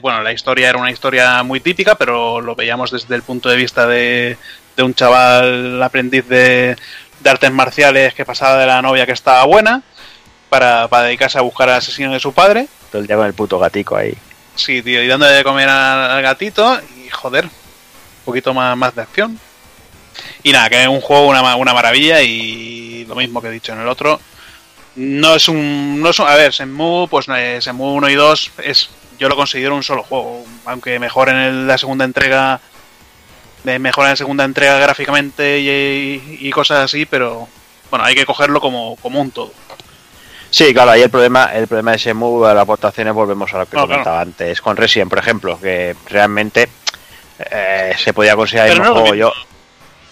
bueno, la historia era una historia muy típica, pero lo veíamos desde el punto de vista de, de un chaval aprendiz de, de artes marciales que pasaba de la novia que estaba buena para, dedicarse a buscar al asesino de su padre. Todo el día con el puto gatico ahí. Sí, tío, y dándole de comer al, gatito y joder, un poquito más, más de acción. Y nada, que es un juego una, una maravilla y lo mismo que he dicho en el otro. No es un. No es a ver, Senmu, pues eh, Senmu 1 y 2 es. Yo lo considero un solo juego. Aunque mejor en la segunda entrega. Mejor en la segunda entrega gráficamente y, y, cosas así, pero bueno, hay que cogerlo como, como un todo. Sí, claro, ahí el problema, el problema de Semu, las aportaciones, volvemos a lo que comentaba antes, con Resident, por ejemplo, que realmente eh, se podía considerar el juego. Yo,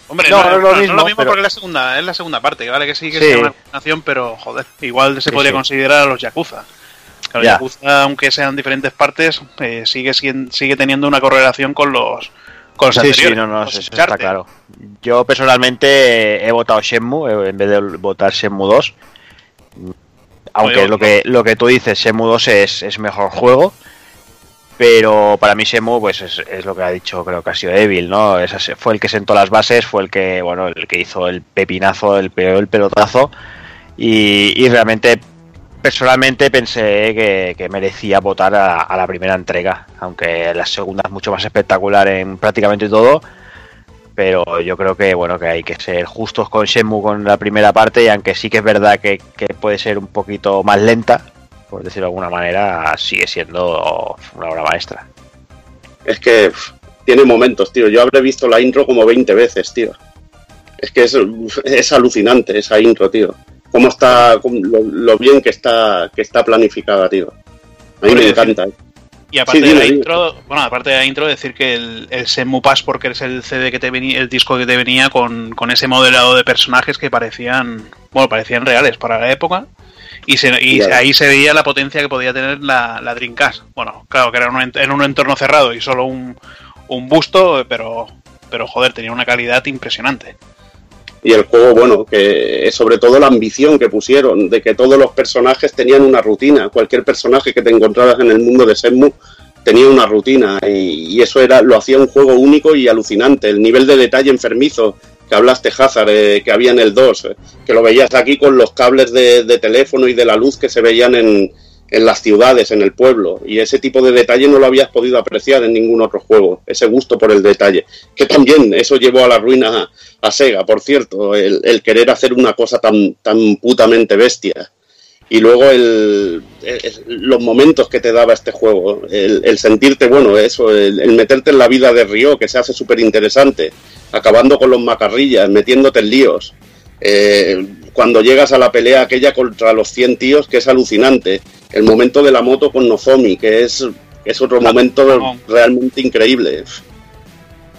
Hombre, no, no, es lo mismo, porque es la segunda, es la segunda parte, vale que sí que es una combinación, pero joder, igual se podría considerar a los Yakuza. Los Yakuza, aunque sean diferentes partes, eh, sigue sigue teniendo una correlación con los con los sí, Sí, no, no, eso está claro. Yo personalmente he votado Shenmue en vez de votar Shenmue 2 aunque lo que, lo que tú dices, Semu 2 es, es mejor juego. Pero para mí Semu, pues es, lo que ha dicho, creo que ha sido Evil, ¿no? fue el que sentó las bases, fue el que, bueno, el que hizo el pepinazo, el, el pelotazo. Y, realmente, personalmente pensé que, merecía votar a, a, la primera entrega, aunque la segunda es mucho más espectacular en prácticamente todo pero yo creo que bueno que hay que ser justos con Shenmue con la primera parte y aunque sí que es verdad que, puede ser un poquito más lenta por decirlo de alguna manera sigue siendo una obra maestra. Es que tiene momentos tío. Yo habré visto la intro como 20 veces tío. Es que es, es alucinante esa intro tío. Cómo está lo, bien que está que está planificada tío. A mí me encanta y aparte de la intro, bueno, aparte de la intro, decir que el, el Semu porque es el CD que te venía, el disco que te venía con, ese modelado de personajes que parecían, bueno, parecían reales para la época. Y, ahí se veía la potencia que podía tener la, la Dreamcast. Bueno, claro que era en un entorno cerrado y solo un, un busto, pero, pero joder, tenía una calidad impresionante y el juego, bueno, que sobre todo la ambición que pusieron de que todos los personajes tenían una rutina. Cualquier personaje que te encontraras en el mundo de Senmu tenía una rutina y, eso era lo hacía un juego único y alucinante. El nivel de detalle enfermizo que hablaste, Hazard, eh, que había en el 2, eh, que lo veías aquí con los cables de teléfono y de la luz que se veían en, en las ciudades, en el pueblo, y ese tipo de detalle no lo habías podido apreciar en ningún otro juego, ese gusto por el detalle, que también eso llevó a la ruina a, Sega, por cierto, el, querer hacer una cosa tan, tan putamente bestia. Y luego el, los momentos que te daba este juego, el, sentirte, bueno, eso, el, meterte en la vida de Río, que se hace súper interesante, acabando con los macarrillas, metiéndote en líos. Eh, cuando llegas a la pelea aquella contra los 100 tíos, que es alucinante. El momento de la moto con Nozomi, que es, es otro momento realmente increíble.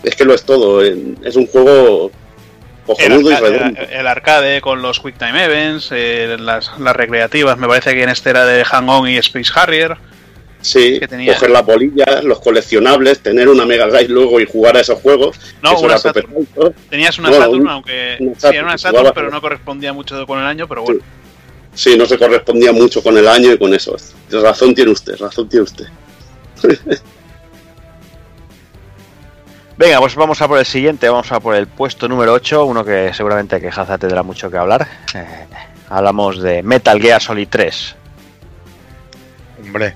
Es que lo es todo. Es un juego cojonudo y redondo. El arcade con los Quick Time Events, eh, las, recreativas, me parece que en este era de Hang On y Space Harrier. Sí, coger las bolillas, los coleccionables, tener una Mega Drive luego y jugar a esos juegos. No, una Saturn. Tenías una Saturn, aunque sí, era una Saturn, pero no correspondía mucho con el año, pero bueno. Sí. no se correspondía mucho con el año y con eso. Razón tiene usted, razón tiene usted. *laughs* Venga, pues vamos a por el siguiente, vamos a por el puesto número 8, uno que seguramente que Hazard tendrá mucho que hablar. Eh, hablamos de Metal Gear Solid 3. Hombre.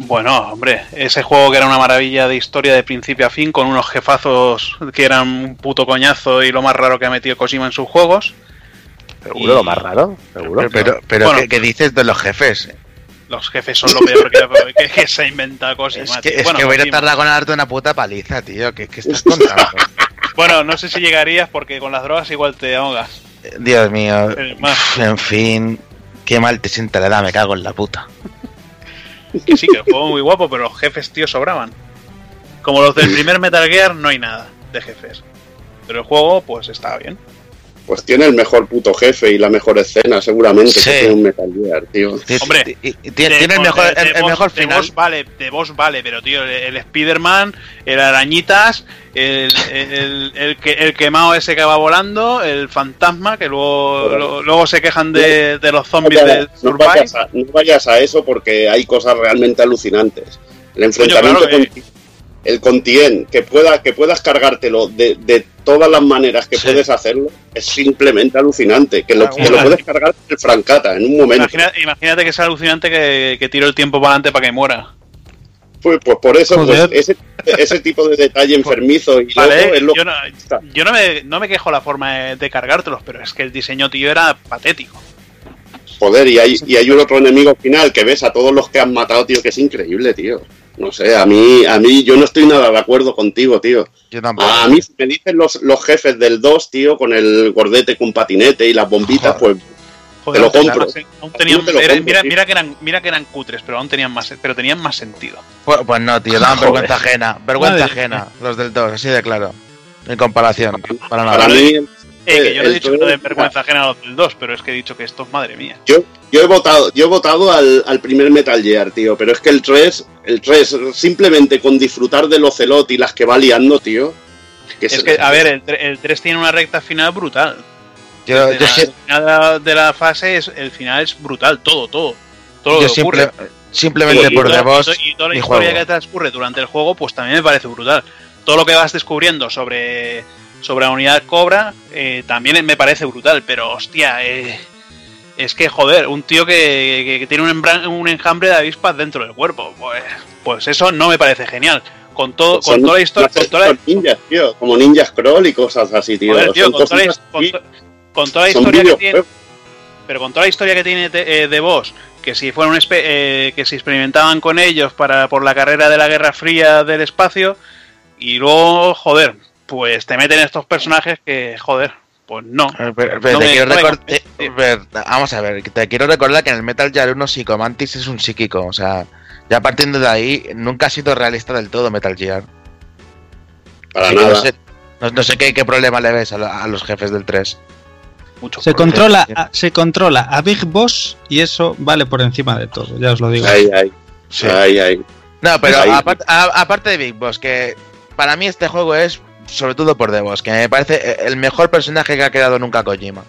Bueno, hombre, ese juego que era una maravilla de historia de principio a fin, con unos jefazos que eran un puto coñazo y lo más raro que ha metido Kojima en sus juegos. ¿Seguro lo más raro? ¿Seguro? Pero, pero, ¿qué, dices de los jefes? Los jefes son lo peor que, *laughs* se ha inventado Kojima. Es que, es que voy a tardar con darte una puta paliza, tío. ¿Qué, estás *laughs* contando? bueno, no sé si llegarías porque con las drogas igual te ahogas. Dios mío. En fin, qué mal te sienta la edad, me cago en la puta. Que sí, que el juego es muy guapo, pero los jefes, tío, sobraban. Como los del primer Metal Gear, no hay nada de jefes. Pero el juego, pues estaba bien pues tiene el mejor puto jefe y la mejor escena, seguramente, que tiene un Metal Gear, tío. Hombre, tiene, el mejor, el, mejor final. De boss vale, de boss vale, pero tío, el, Spider-Man, el Arañitas, el, el, el, quemado ese que va volando, el fantasma, que luego, luego se quejan de, de los zombies de no vayas, a, no vayas a eso porque hay cosas realmente alucinantes. El enfrentamiento con el Contien, que, pueda, que puedas cargártelo de, de todas las maneras que puedes hacerlo, es simplemente alucinante. Que lo, que lo puedes cargar el francata en un momento. imagínate que es alucinante que, que tiro el tiempo para adelante para que muera. Pues, pues por eso, pues, ese, ese, tipo de detalle *laughs* enfermizo y vale, es lo yo, no, yo no, me, no me quejo la forma de, cargártelos, pero es que el diseño, tío, era patético. Joder, y hay, y hay un otro enemigo final que ves a todos los que han matado, tío, que es increíble, tío. No sé, a mí, a mí yo no estoy nada de acuerdo contigo, tío. A mí me dicen los, los jefes del 2, tío, con el gordete con patinete y las bombitas, pues te lo compro. mira, mira, que eran, mira que eran cutres, pero aún tenían más, pero tenían más sentido. Pues, pues no, tío, daban *laughs* vergüenza ajena. Vergüenza ajena, los del 2, así de claro. En comparación. Para, nada. para mí, eh, que yo no he dicho que no den vergüenza ajena a los del 2, pero es que he dicho que esto es madre mía. Yo, yo he votado, yo he votado al, al, primer Metal Gear, tío, pero es que el 3, el 3, simplemente con disfrutar del Ocelot y las que va liando, tío. es que, a ver, el, el 3 tiene una recta final brutal. Yo, de, la, de la fase, es, el final es brutal, todo, todo. Todo lo que ocurre. simplemente por The Boss. Y toda la historia que transcurre durante el juego, pues también me parece brutal. Todo lo que vas descubriendo sobre sobre la unidad Cobra eh, también me parece brutal, pero hostia, eh, es que joder, un tío que, tiene un, enjambre de avispas dentro del cuerpo, pues, pues eso no me parece genial. Con, todo, con toda la historia. Con toda la... ninjas, tío, como Ninja Scroll y cosas así, tío. con, toda la, historia que tiene. Pero con toda la historia que tiene de, eh, vos, que si fueron que si experimentaban con ellos para por la carrera de la Guerra Fría del espacio y luego joder pues te meten estos personajes que, joder, pues no. vamos a ver, te quiero recordar que en el Metal Gear 1 Psicomantis es un psíquico, o sea, ya partiendo de ahí, nunca ha sido realista del todo Metal Gear. Para nada. No sé, qué, problema le ves a, los jefes del 3. Mucho se controla, a, se controla a Big Boss y eso vale por encima de todo, ya os lo digo. Ahí, ahí. Ahí, ahí. No, pero aparte de Big Boss, que para mí este juego es sobre todo por Boss, que me parece el mejor personaje que ha quedado nunca Kojima.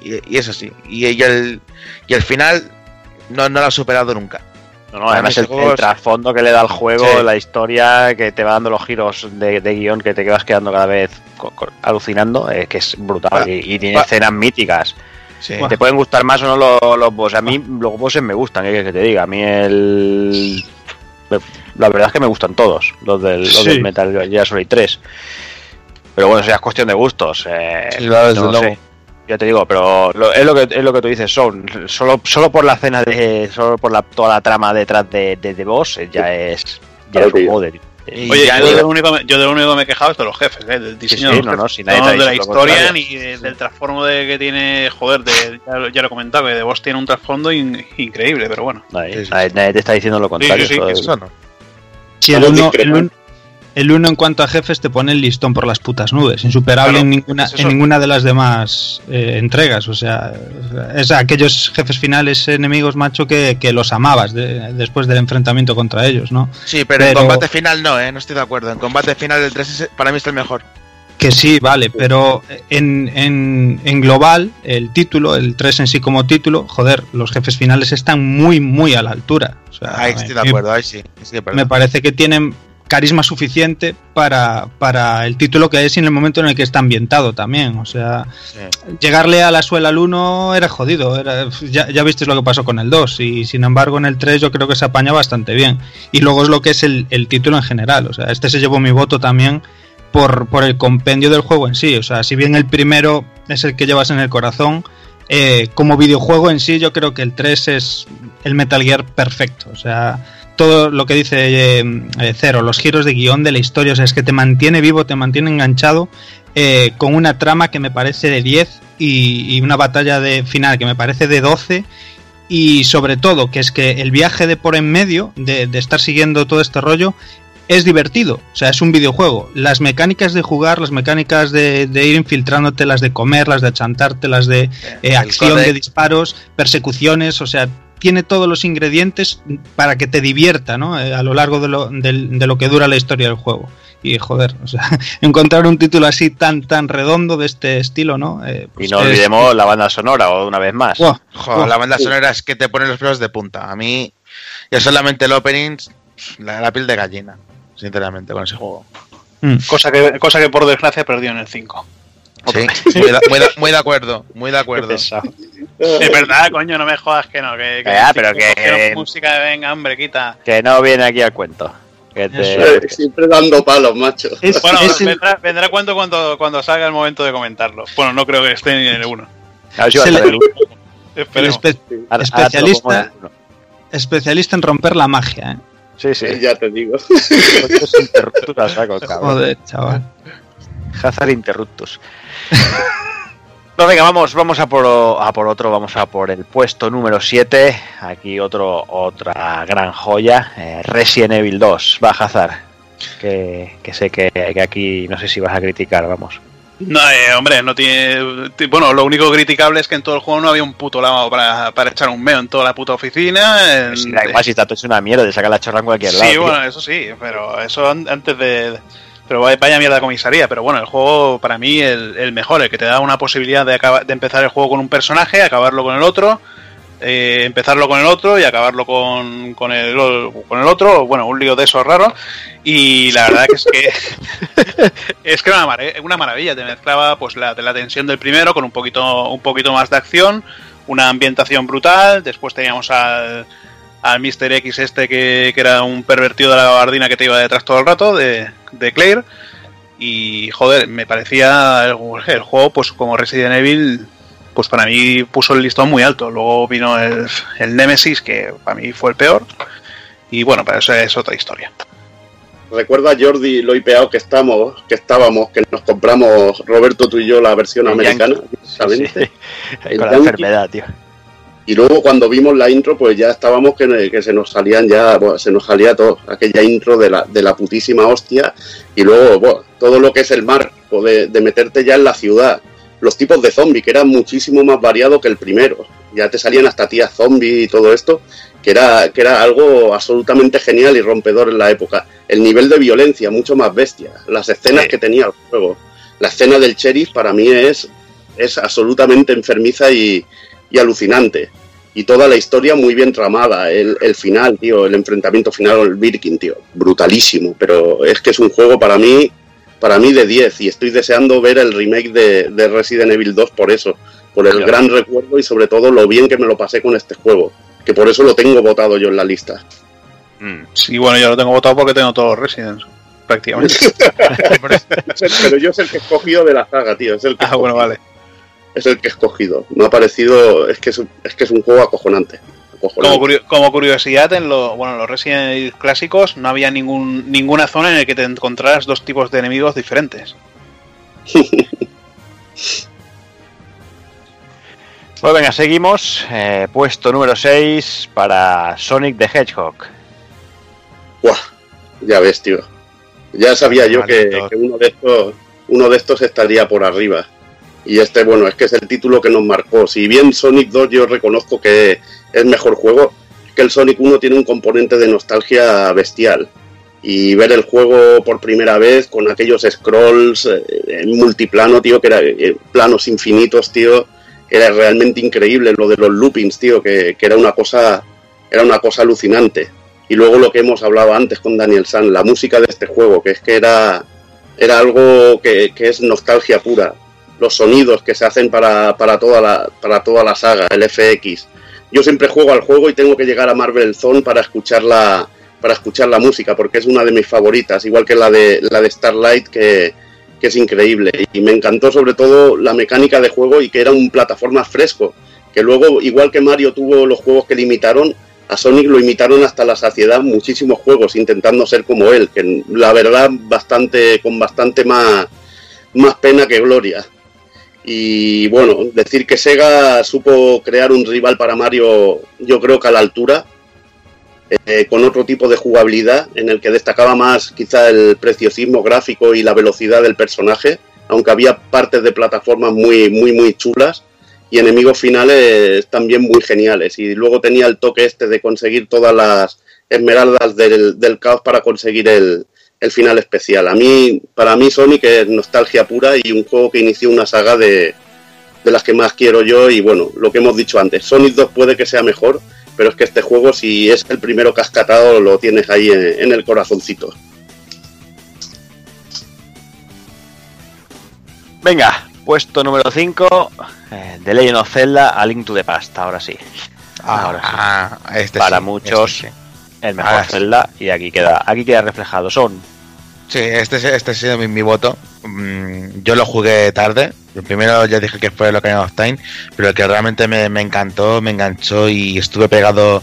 Y, y eso sí, y, el, y el final no, no lo ha superado nunca. No, no, además el, trasfondo que le da al juego, la historia que te va dando los giros de, guion que te vas quedando cada vez alucinando, eh, que es brutal y, tiene escenas míticas. Te pueden gustar más o no los, los bosses. A mí los bosses me gustan, que, que te diga. A mí el la verdad es que me gustan todos, los del, los Metal Gear Solid 3. Pero bueno, eso ya es cuestión de gustos. Eh, Ya te digo, pero es, lo que, es lo que tú dices, son solo, solo por la escena de. Solo por la, toda la trama detrás de, de, de Boss, eh, ya es. Ya es un joder. Oye, yo, de lo único, yo de lo único que me he quejado es de los jefes, ¿eh? del diseño de, los jefes. no, de la historia ni del trasfondo de que tiene, joder, de, ya, lo he comentado, que de Boss tiene un trasfondo increíble, pero bueno. Nadie, te está diciendo lo contrario. Sí, sí, eso no. Sí, el 1 el 1 en cuanto a jefes te pone el listón por las putas nubes, insuperable en ninguna en ninguna de las demás eh, entregas, o sea, es aquellos jefes finales enemigos macho que, los amabas después del enfrentamiento contra ellos, ¿no? Sí, pero, en combate final no, ¿eh? no estoy de acuerdo. En combate final el 3 para mí es el mejor. Que sí, vale, pero en, en, global, el título, el 3 en sí como título, joder, los jefes finales están muy, muy a la altura. ahí estoy de acuerdo, ahí sí. me parece que tienen carisma suficiente para, para, el título que es en el momento en el que está ambientado también. O sea, llegarle a la suela al 1 era jodido. Era, ya, ya visteis lo que pasó con el 2. Y sin embargo, en el 3 yo creo que se apaña bastante bien. Y luego es lo que es el, el título en general. O sea, este se llevó mi voto también por, por, el compendio del juego en sí. O sea, si bien el primero es el que llevas en el corazón, eh, como videojuego en sí, yo creo que el 3 es el Metal Gear perfecto. O sea, todo lo que dice eh, eh, Cero, los giros de guion de la historia, o sea, es que te mantiene vivo, te mantiene enganchado. con una trama que me parece de 10 y, una batalla de final que me parece de 12 y sobre todo que es que el viaje de por en medio de, estar siguiendo todo este rollo es divertido, o sea, es un videojuego. Las mecánicas de jugar, las mecánicas de, ir infiltrándote, las de comer, las de achantarte, las de eh, acción de disparos, persecuciones, o sea, tiene todos los ingredientes para que te divierta, ¿no? Eh, a lo largo de lo, de, lo, que dura la historia del juego. Y joder, o sea, *laughs* encontrar un título así tan tan redondo de este estilo, ¿no? Eh, pues y no olvidemos la banda sonora, o una vez más. La banda sonora es que te pone los pelos de punta. A mí, ya solamente el opening, la, la piel de gallina sinceramente, con ese juego. Mm. Cosa, que, cosa que por desgracia perdió en el 5. Sí, muy, de, acuerdo, muy de acuerdo. Es verdad, coño, no me jodas que no. Que, que, pero que, música venga, hambre, quita. Que no viene aquí al cuento. Siempre dando palos, macho. bueno, vendrá, a cuento cuando, cuando salga el momento de comentarlo. Bueno, no creo que esté ni en el 1. especialista, especialista en romper la magia, ¿eh? Sí, sí. *laughs* Ya te digo. *laughs* Joder, chaval. Hazard Interruptus. *laughs* No, venga, vamos, vamos a por, a por otro, vamos a por el puesto número 7. Aquí otro, otra gran joya, eh, Resident Evil 2. Va Hazard, que, que sé que, que, aquí no sé si vas a criticar, vamos. No, eh, hombre, no tiene. Bueno, lo único criticable es que en todo el juego no había un puto lavado para, para echar un meo en toda la puta oficina. En... Da igual, si todo una mierda, de sacar la chorra en cualquier lado. Sí, bueno, eso sí, pero eso antes de. Pero vaya mierda de comisaría. Pero bueno, el juego para mí el, el mejor, el que te da una posibilidad de, de empezar el juego con un personaje, acabarlo con el otro eh, empezarlo con el otro y acabarlo con, con, el, con el otro, bueno, un lío de esos raros. Y la verdad que es que *laughs* es que era una, maravilla, te mezclaba pues la, la tensión del primero con un poquito, un poquito más de acción, una ambientación brutal, después teníamos al, al Mr. X este que, que, era un pervertido de la gabardina que te iba detrás todo el rato, de, de Claire. Y joder, me parecía el, el juego, pues como Resident Evil, pues para mí puso el listón muy alto. Luego vino el, el Nemesis, que para mí fue el peor. Y bueno, para eso es otra historia. Recuerda Jordi lo hipeado que estamos, que estábamos, que nos compramos Roberto tú y yo la versión americana, sí, Con la enfermedad, tío. Y luego cuando vimos la intro, pues ya estábamos que, que se nos salían ya, se nos salía todo, aquella intro de la, de la putísima hostia, y luego todo lo que es el mar, de, de meterte ya en la ciudad, los tipos de zombie, que eran muchísimo más variado que el primero. Ya te salían hasta tías zombie y todo esto, que era, que era algo absolutamente genial y rompedor en la época. El nivel de violencia, mucho más bestia. Las escenas que tenía el juego. La escena del sheriff para mí es, es absolutamente enfermiza y, y alucinante. Y toda la historia muy bien tramada. El, el final, tío, el enfrentamiento final con el Birkin, tío. Brutalísimo. Pero es que es un juego para mí para mí de 10 y estoy deseando ver el remake de, Resident Evil 2 por eso, por el gran recuerdo y sobre todo lo bien que me lo pasé con este juego, que por eso lo tengo votado yo en la lista. Mm. Sí, bueno, yo lo tengo votado porque tengo todos los Residents, prácticamente. *laughs* Pero yo es el que he escogido de la saga, tío, es el que Ah, bueno, vale. Es el que he escogido. Me ha parecido, es que es, es que es un juego acojonante. Como, curiosidad, en lo, bueno, los Resident Evil clásicos no había ningún, ninguna zona en la que te encontraras dos tipos de enemigos diferentes. *laughs* Pues venga, seguimos. Eh, puesto número 6 para Sonic the Hedgehog. Buah, ya ves, tío. Ya sabía yo que, uno de estos uno de estos estaría por arriba. Y este, bueno, es que es el título que nos marcó. Si bien Sonic 2 yo reconozco que es mejor juego, que el Sonic 1 tiene un componente de nostalgia bestial. Y ver el juego por primera vez con aquellos scrolls eh, en multiplano, tío, que eran eh, planos infinitos, tío, era realmente increíble. Lo de los loopings, tío, que, que era una cosa era una cosa alucinante. Y luego lo que hemos hablado antes con Daniel San, la música de este juego, que es que era, era algo que, es nostalgia pura. Los sonidos que se hacen para, toda la, para toda la saga, el FX. Yo siempre juego al juego y tengo que llegar a Marvel Zone para escuchar la, para escuchar la música, porque es una de mis favoritas, igual que la de, la de Starlight, que, que es increíble. Y me encantó sobre todo la mecánica de juego y que era un plataforma fresco. Que luego, igual que Mario tuvo los juegos que limitaron, a Sonic lo imitaron hasta la saciedad muchísimos juegos intentando ser como él, que la verdad bastante con bastante más más pena que gloria. Y bueno, decir que Sega supo crear un rival para Mario, yo creo que a la altura, eh, con otro tipo de jugabilidad, en el que destacaba más quizá el preciosismo gráfico y la velocidad del personaje, aunque había partes de plataformas muy, muy, muy chulas y enemigos finales también muy geniales. Y luego tenía el toque este de conseguir todas las esmeraldas del, caos para conseguir el, final especial. A mí, para mí Sonic es nostalgia pura y un juego que inició una saga de, de las que más quiero yo y bueno, lo que hemos dicho antes, Sonic 2 puede que sea mejor, pero es que este juego si es el primero que has catado lo tienes ahí en, el corazoncito. Venga, puesto número 5, eh, The Legend of Zelda a Link to the Past, ahora sí. Ah, ahora sí. Ah, este Para muchos, el mejor Zelda, y aquí queda, aquí queda reflejado. Son. Sí, este, este ha sido mi, voto. Mm, yo lo jugué tarde. primero ya dije que fue lo que of Time, pero el que realmente me, encantó, me enganchó y estuve pegado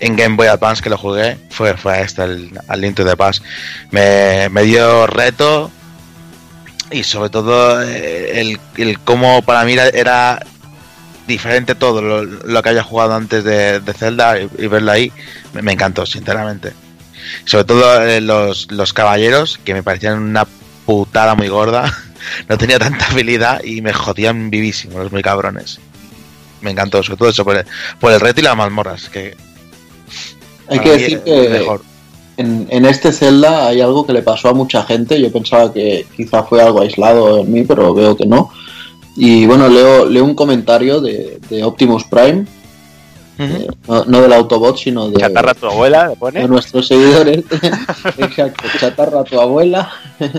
en Game Boy Advance que lo jugué fue, fue este, el, al Link to the Past. Me, me dio reto, y sobre todo eh, el, el cómo para mí era, diferente todo lo, que haya jugado antes de, Zelda y, verlo ahí, me, encantó, sinceramente. Sobre todo eh, los, los caballeros, que me parecían una putada muy gorda, *laughs* no tenía tanta habilidad y me jodían vivísimos, los muy cabrones. Me encantó, sobre todo eso, por el, por el reto y las mazmorras, que... Hay que decir que... Mejor en, este Zelda hay algo que le pasó a mucha gente. Yo pensaba que quizá fue algo aislado en mí, pero veo que no. Y bueno, leo, leo un comentario de, Optimus Prime. Eh, no, del Autobot, sino de. Chatarra tu abuela, De nuestros seguidores. *laughs* Exacto, chatarra tu abuela. *laughs*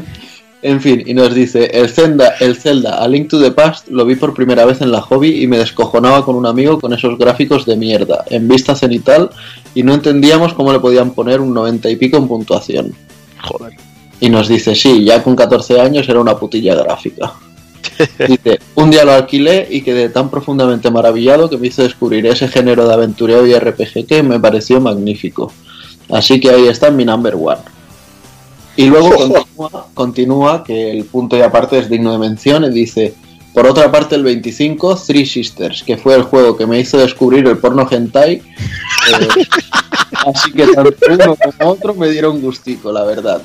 En fin, y nos dice, el Zelda, el Zelda, A Link to the Past, lo vi por primera vez en la hobby y me descojonaba con un amigo con esos gráficos de mierda, en vista cenital, y no entendíamos cómo le podían poner un 90 y pico en puntuación. Joder. Y nos dice, sí, ya con 14 años era una putilla gráfica. *laughs* Dice, un día lo alquilé y quedé tan profundamente maravillado que me hizo descubrir ese género de aventureo y RPG que me pareció magnífico. Así que ahí está mi number one. Y luego *laughs* continúa, que el punto y aparte es digno de mención y dice, por otra parte el 25, Three Sisters, que fue el juego que me hizo descubrir el porno hentai. Eh, *laughs* así que tanto uno como otro me dieron gustico, la verdad.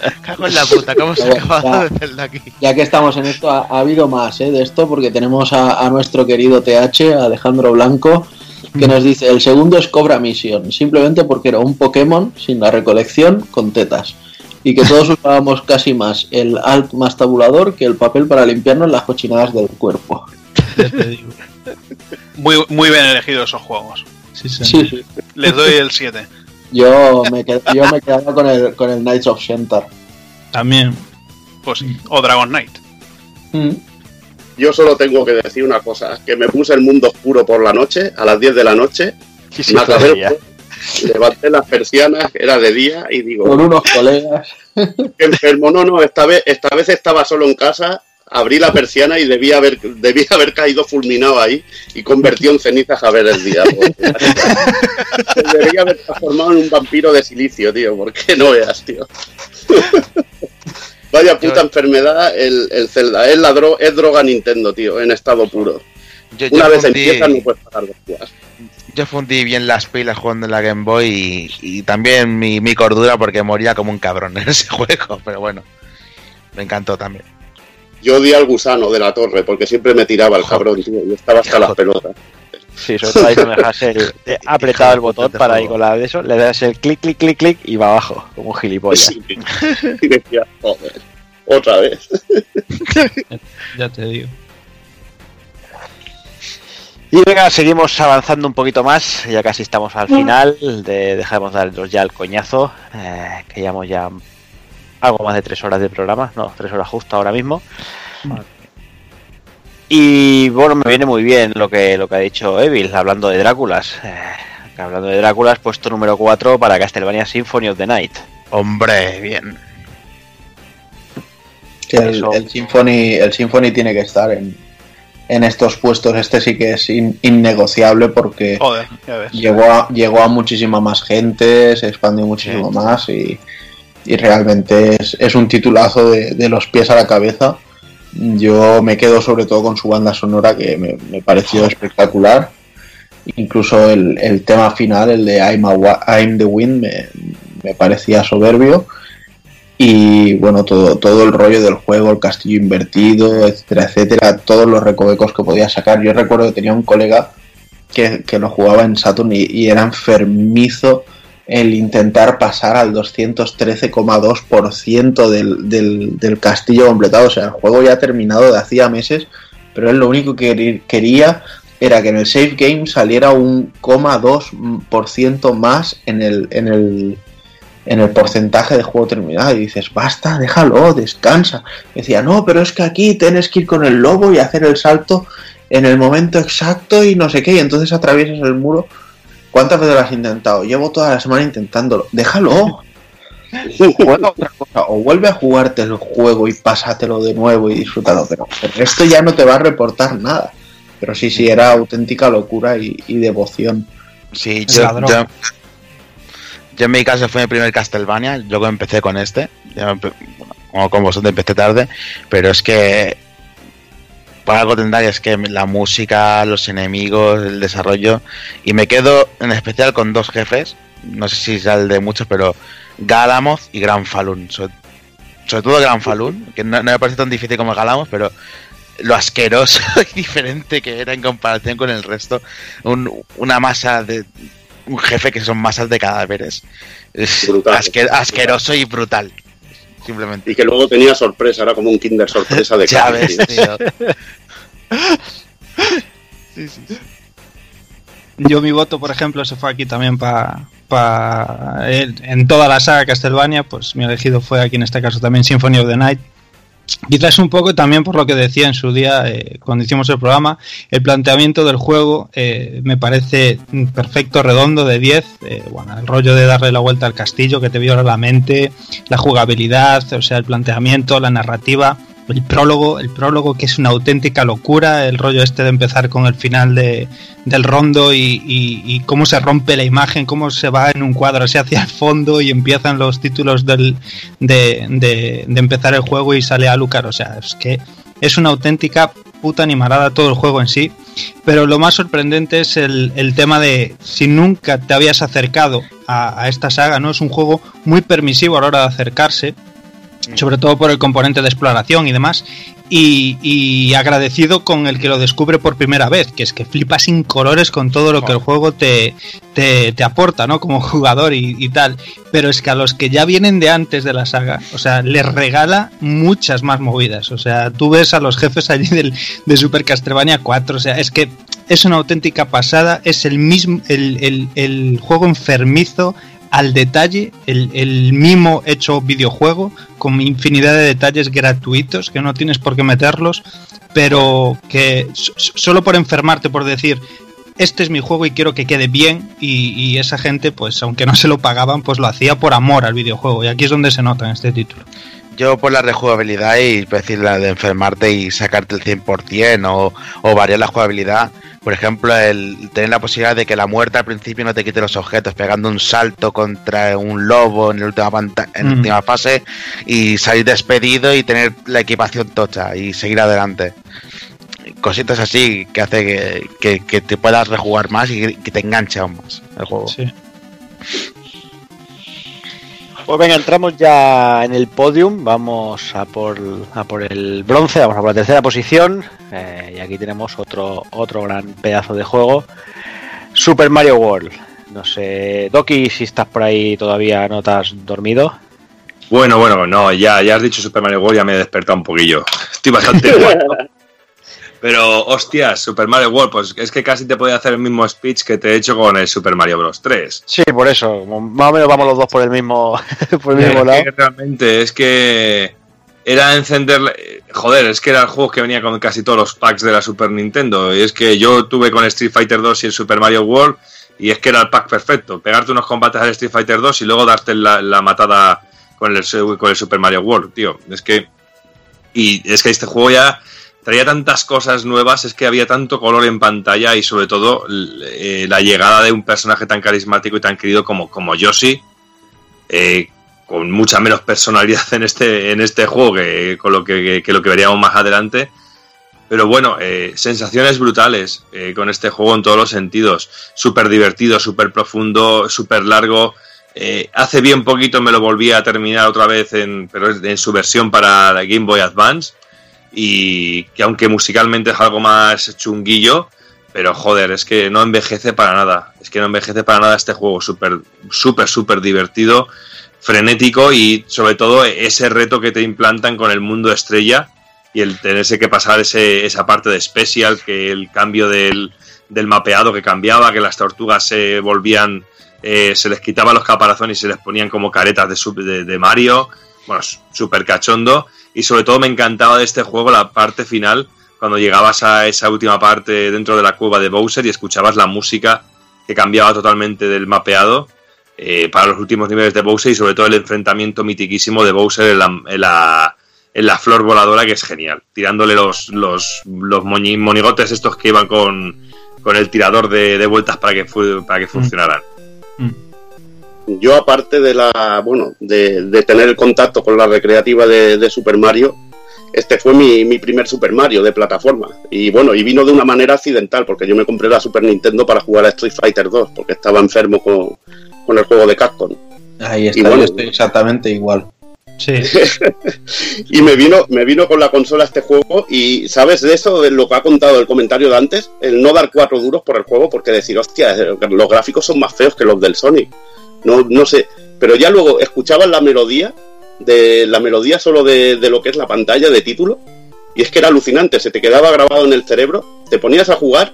*laughs* Cago en la puta, ¿cómo se acaba de aquí? Ya que estamos en esto, ha, habido más ¿eh? de esto, porque tenemos a, a nuestro querido TH, Alejandro Blanco, que nos dice, el segundo es Cobra Mission, simplemente porque era un Pokémon sin la recolección con tetas. Y que todos usábamos casi más el alt más tabulador que el papel para limpiarnos las cochinadas del cuerpo. muy, muy bien elegidos esos juegos. Sí, sí. Les doy el 7. Yo me, yo me quedaba con el, con el Knights of Center. También. Pues sí. O Dragon Knight. Mm. Yo solo tengo que decir una cosa, que me puse el mundo oscuro por la noche, a las 10 de la noche, me acabé, levanté las persianas, era de día y digo... Con unos colegas. enfermo, no, no, esta vez, esta vez estaba solo en casa, abrí la persiana y debía haber, debía *laughs* haber caído fulminado ahí y convertido en cenizas a ver el día. *laughs* Debería haber transformado en un vampiro de silicio, tío, porque no veas, tío. *laughs* Vaya puta enfermedad el, el Zelda. Es, la es droga Nintendo, tío, en estado puro. Una vez empieza no puedes parar de jugar. yo fundí bien las pilas jugando en la Game Boy y, también mi, mi, cordura porque moría como un cabrón en ese juego, pero bueno, me encantó también. Yo odié al gusano de la torre porque siempre me tiraba el cabrón, tío, yo estaba hasta las pelotas. Sí, sobre todo ahí no dejas el, apretado el botón para ir con la de eso, le das el clic, clic, clic, clic y va abajo, como un gilipollas. y decía, joder, otra vez. *laughs* ya te digo. Y venga, seguimos avanzando un poquito más, ya casi estamos al final, de, dejamos darnos ya el coñazo, eh, que llevamos ya algo más de tres horas de programa, no, tres horas justo ahora mismo. Y bueno, me viene muy bien lo que, lo que ha dicho Evil, hablando de Dráculas. Eh, hablando de Dráculas, puesto número 4 para Castlevania Symphony of the Night. Hombre, bien. el, el, Symphony, el Symphony tiene que estar en, en estos puestos. Este sí que es innegociable porque llegó, a, llegó a muchísima más gente, se expandió muchísimo más y, realmente es, un titulazo de, los pies a la cabeza. Yo me quedo sobre todo con su banda sonora que me, pareció espectacular. Incluso el, tema final, el de I'm, I'm the Wind, me, me parecía soberbio y bueno, todo, todo el rollo del juego, el castillo invertido, etcétera, etcétera, todos los recovecos que podía sacar. Yo recuerdo que tenía un colega que, lo jugaba en Saturn y, era enfermizo el intentar pasar al 213,2% del, del, del castillo completado. O sea, el juego ya ha terminado de hacía meses, pero él lo único que quería era que en el save game saliera un 0,2% más en el, en el en el porcentaje de juego terminado y dices, basta, déjalo, descansa. decía, no, pero es que aquí tienes que ir con el lobo y hacer el salto en el momento exacto y no sé qué, y entonces atraviesas el muro. ¿Cuántas veces lo has intentado? Llevo toda la semana intentándolo. Déjalo. *laughs* O vuelve a jugarte el juego y pásatelo de nuevo y disfrútalo. Pero esto ya no te va a reportar nada. Pero sí, sí, era auténtica locura y, devoción. Sí, yo, yo en mi caso fue mi primer Castlevania, luego empecé con este, como con vosotros empecé tarde, pero es que por algo tendrá es que la música, los enemigos, el desarrollo, y me quedo en especial con dos jefes, no sé si el de muchos, pero Galamoth y Gran Falun. Sobre, todo Gran Falun, que no, me parece tan difícil como Galamoth, pero lo asqueroso *laughs* y diferente que era en comparación con el resto. una masa de, un jefe que son masas de cadáveres. Es asqueroso y brutal. Simplemente. Y que luego tenía sorpresa, era como un Kinder sorpresa de *laughs* Chávez, tío. *laughs* Yo mi voto, por ejemplo, se fue aquí también para pa, en toda la saga Castlevania, pues mi elegido fue aquí en este caso también Symphony of the Night, Quizás un poco también por lo que decía en su día eh, cuando hicimos el programa, el planteamiento del juego eh, me parece perfecto, redondo, de 10. Eh, bueno, el rollo de darle la vuelta al castillo que te viola la mente, la jugabilidad, o sea, el planteamiento, la narrativa el prólogo, el prólogo que es una auténtica locura, el rollo este de empezar con el final de, del rondo y, cómo se rompe la imagen, cómo se va en un cuadro así hacia el fondo y empiezan los títulos del, de, de, empezar el juego y sale Alucard, o sea, es que es una auténtica puta animalada todo el juego en sí, pero lo más sorprendente es el, el tema de si nunca te habías acercado a, a esta saga, ¿no? Es un juego muy permisivo a la hora de acercarse, sobre todo por el componente de exploración y demás, y, agradecido con el que lo descubre por primera vez, que es que flipa sin colores con todo lo que el juego te, te, aporta, ¿no? Como jugador y, tal, pero es que a los que ya vienen de antes de la saga, o sea, les regala muchas más movidas, o sea, tú ves a los jefes allí del, de Super Castlevania 4, o sea, es que es una auténtica pasada, es el mismo, el, el, el juego enfermizo, al detalle, el, mimo hecho videojuego, con infinidad de detalles gratuitos que no tienes por qué meterlos, pero que solo por enfermarte, por decir, este es mi juego y quiero que quede bien, y, esa gente, pues aunque no se lo pagaban, pues lo hacía por amor al videojuego, y aquí es donde se nota en este título. Yo por la rejugabilidad y decir la de enfermarte y sacarte el 100% o, o variar la jugabilidad, por ejemplo, el tener la posibilidad de que la muerte al principio no te quite los objetos, pegando un salto contra un lobo en la última, en última fase y salir despedido y tener la equipación tocha y seguir adelante. cositas así que hace que, te puedas rejugar más y que te enganche aún más el juego. Sí. Pues venga, entramos ya en el podium, vamos a por, a por el bronce, vamos a por la tercera posición eh, y aquí tenemos otro, otro gran pedazo de juego, Super Mario World. No sé, Doki, si estás por ahí todavía no te has dormido. Bueno, bueno, no, ya, ya has dicho Super Mario World, ya me he despertado un poquillo. Estoy bastante *laughs* Pero, hostias, Super Mario World, pues es que casi te podía hacer el mismo speech que te he hecho con el Super Mario Bros. 3. Sí, por eso. Más o menos vamos los dos por el mismo, *laughs* por el mismo lado. realmente, es que era encender. Joder, es que era el juego que venía con casi todos los packs de la Super Nintendo. Y es que yo tuve con Street Fighter 2 y el Super Mario World, y es que era el pack perfecto. Pegarte unos combates al Street Fighter 2 y luego darte la, la matada con el, con el Super Mario World, tío. Es que. Y es que este juego ya traía tantas cosas nuevas, es que había tanto color en pantalla y sobre todo eh, la llegada de un personaje tan carismático y tan querido como, como Yoshi, eh, con mucha menos personalidad en este, en este juego que, con lo que, lo que veríamos más adelante. Pero bueno, eh, sensaciones brutales con este juego en todos los sentidos. Súper divertido, súper profundo, súper largo. hace bien poquito me lo volví a terminar otra vez, en, pero en su versión para la Game Boy Advance y que aunque musicalmente es algo más chunguillo, pero joder, es que no envejece para nada. Es que no envejece para nada este juego. Súper, súper, súper divertido, frenético y sobre todo ese reto que te implantan con el mundo estrella y el tenerse que pasar ese, esa parte de special, que el cambio del, del mapeado que cambiaba, que las tortugas se volvían, eh, se les quitaban los caparazones y se les ponían como caretas de, de, de Mario. Bueno, súper cachondo y sobre todo me encantaba de este juego la parte final, cuando llegabas a esa última parte dentro de la cueva de Bowser y escuchabas la música que cambiaba totalmente del mapeado eh, para los últimos niveles de Bowser y sobre todo el enfrentamiento mitiquísimo de Bowser en la, en la, flor voladora que es genial, tirándole los, los, los monigotes estos que iban con, con el tirador de, vueltas para que, para que mm. funcionaran. Mm yo aparte de la, bueno, de, tener el contacto con la recreativa de, Super Mario, este fue mi, primer Super Mario de plataforma. Y bueno, y vino de una manera accidental, porque yo me compré la Super Nintendo para jugar a Street Fighter 2, porque estaba enfermo con, el juego de Capcom. Ahí está, yo estoy exactamente igual. Sí. *laughs* y me vino, me vino con la consola este juego y ¿sabes de eso? De lo que ha contado el comentario de antes, el no dar cuatro duros por el juego porque decir, hostia, los gráficos son más feos que los del Sonic no, no sé, pero ya luego escuchabas la melodía, de la melodía solo de, lo que es la pantalla de título, y es que era alucinante, se te quedaba grabado en el cerebro, te ponías a jugar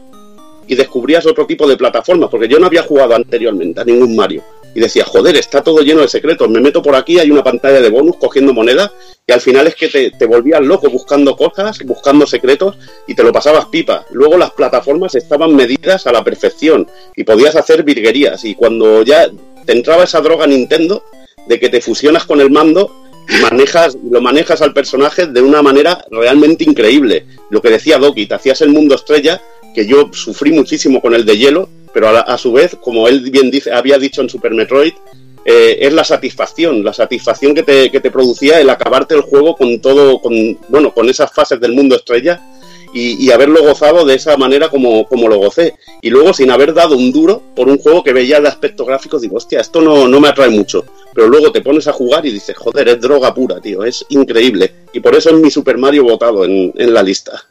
y descubrías otro tipo de plataformas, porque yo no había jugado anteriormente a ningún Mario. Y decía, joder, está todo lleno de secretos, me meto por aquí, hay una pantalla de bonus cogiendo monedas, y al final es que te, te volvías loco buscando cosas, buscando secretos, y te lo pasabas pipa. Luego las plataformas estaban medidas a la perfección, y podías hacer virguerías, y cuando ya te entraba esa droga Nintendo de que te fusionas con el mando y manejas, lo manejas al personaje de una manera realmente increíble. Lo que decía Doki, te hacías el mundo estrella, que yo sufrí muchísimo con el de hielo, pero a, su vez, como él bien dice, había dicho en Super Metroid, eh, es la satisfacción, la satisfacción que te, que te producía el acabarte el juego con todo, con, bueno, con esas fases del mundo estrella y, haberlo gozado de esa manera como, como lo gocé. Y luego sin haber dado un duro por un juego que veía el aspecto gráfico, digo, hostia, esto no, no me atrae mucho. Pero luego te pones a jugar y dices, joder, es droga pura, tío, es increíble. Y por eso es mi Super Mario votado en, la lista.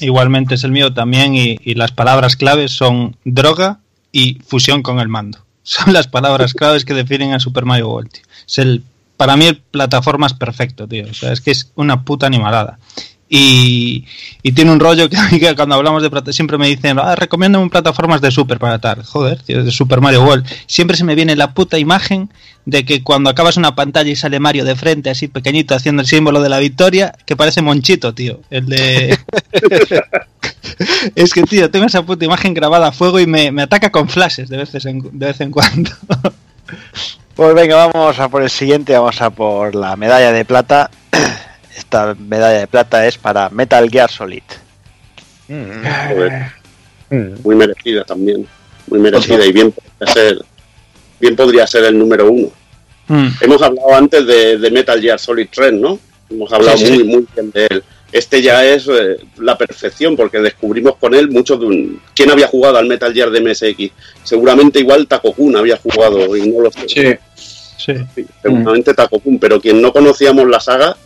Igualmente es el mío también y, las palabras claves son droga y fusión con el mando. *laughs* Son las palabras claves que definen a Super Mario World. Es el, para mí el plataforma es perfecto, tío. O sea, es que es una puta animalada. Y, tiene un rollo que, *laughs* que, cuando hablamos de plata siempre me dicen, ah, recomiendo plataformas de Super para tal. Joder, tío, de Super Mario World. Siempre se me viene la puta imagen de que cuando acabas una pantalla y sale Mario de frente, así pequeñito, haciendo el símbolo de la victoria, que parece Monchito, tío. El de. *laughs* es que, tío, tengo esa puta imagen grabada a fuego y me, ataca con flashes de, veces en, de vez en cuando. *laughs* pues venga, vamos a por el siguiente, vamos a por la medalla de plata esta medalla de plata es para Metal Gear Solid. Mm. Muy merecida también. Muy merecida y bien podría ser, bien podría ser el número uno. Mm. Hemos hablado antes de, Metal Gear Solid 3, ¿no? Hemos hablado muy, muy bien de él. este ya es eh, la perfección, porque descubrimos con él mucho de un... ¿Quién había jugado al Metal Gear de MSX? Seguramente igual Takokun había jugado y no lo sé. Sí, sí. seguramente Takokun, pero quien no conocíamos la saga,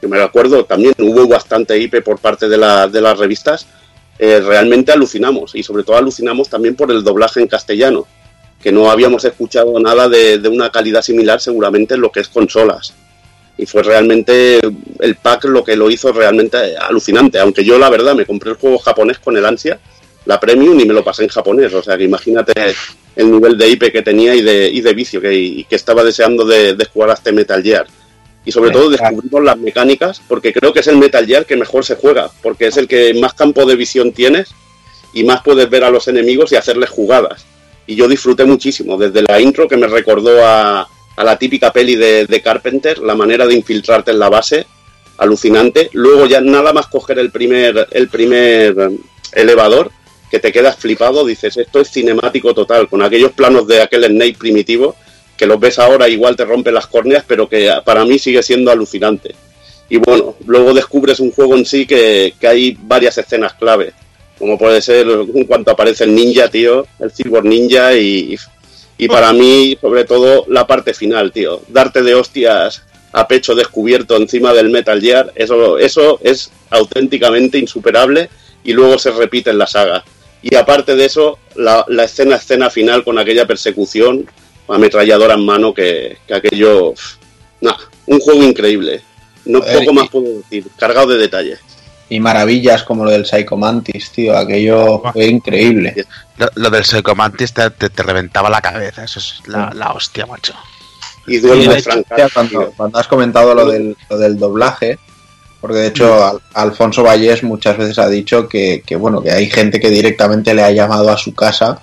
que me acuerdo, también hubo bastante IP por parte de, de las revistas, eh, realmente alucinamos y sobre todo alucinamos también por el doblaje en castellano, que no habíamos escuchado nada de, de una calidad similar seguramente en lo que es consolas y fue realmente el pack lo que lo hizo realmente alucinante. Aunque yo, la verdad, me compré el juego japonés con el ansia, la premium, y me lo pasé en japonés. O sea, que imagínate el nivel de IP que tenía y de, y de vicio que, que estaba deseando de, jugar a este Metal Gear. Y sobre todo descubrimos las mecánicas, porque creo que es el Metal Gear que mejor se juega, porque es el que más campo de visión tienes y más puedes ver a los enemigos y hacerles jugadas. Y yo disfruté muchísimo, desde la intro que me recordó a, a la típica peli de, Carpenter, la manera de infiltrarte en la base, alucinante. Luego ya nada más coger el primer, el primer elevador, que te quedas flipado, dices, esto es cinemático total, con aquellos planos de aquel Snake primitivo, que los ves ahora igual te rompen las córneas, pero que para mí sigue siendo alucinante. Y bueno, luego descubres un juego en sí que, que hay varias escenas clave, como puede ser en cuanto aparece el ninja, tío, el Cyborg Ninja y y para mí, sobre todo, la parte final, tío. Darte de hostias a pecho descubierto encima del Metal Gear, eso, eso es auténticamente insuperable y luego se repite en la saga. Y aparte de eso, la, escena escena final con aquella persecución, ametralladora en mano, que, aquello... Nada, un juego increíble. No poco más puedo decir, cargado de detalles y maravillas como lo del Psychomantis, tío, aquello fue increíble. Lo, del Psychomantis te, te, reventaba la cabeza, eso es la, hostia, macho. Y duele cuando, cuando, has comentado lo del, lo del doblaje, porque de hecho Alfonso Vallés muchas veces ha dicho que, que, bueno, que hay gente que directamente le ha llamado a su casa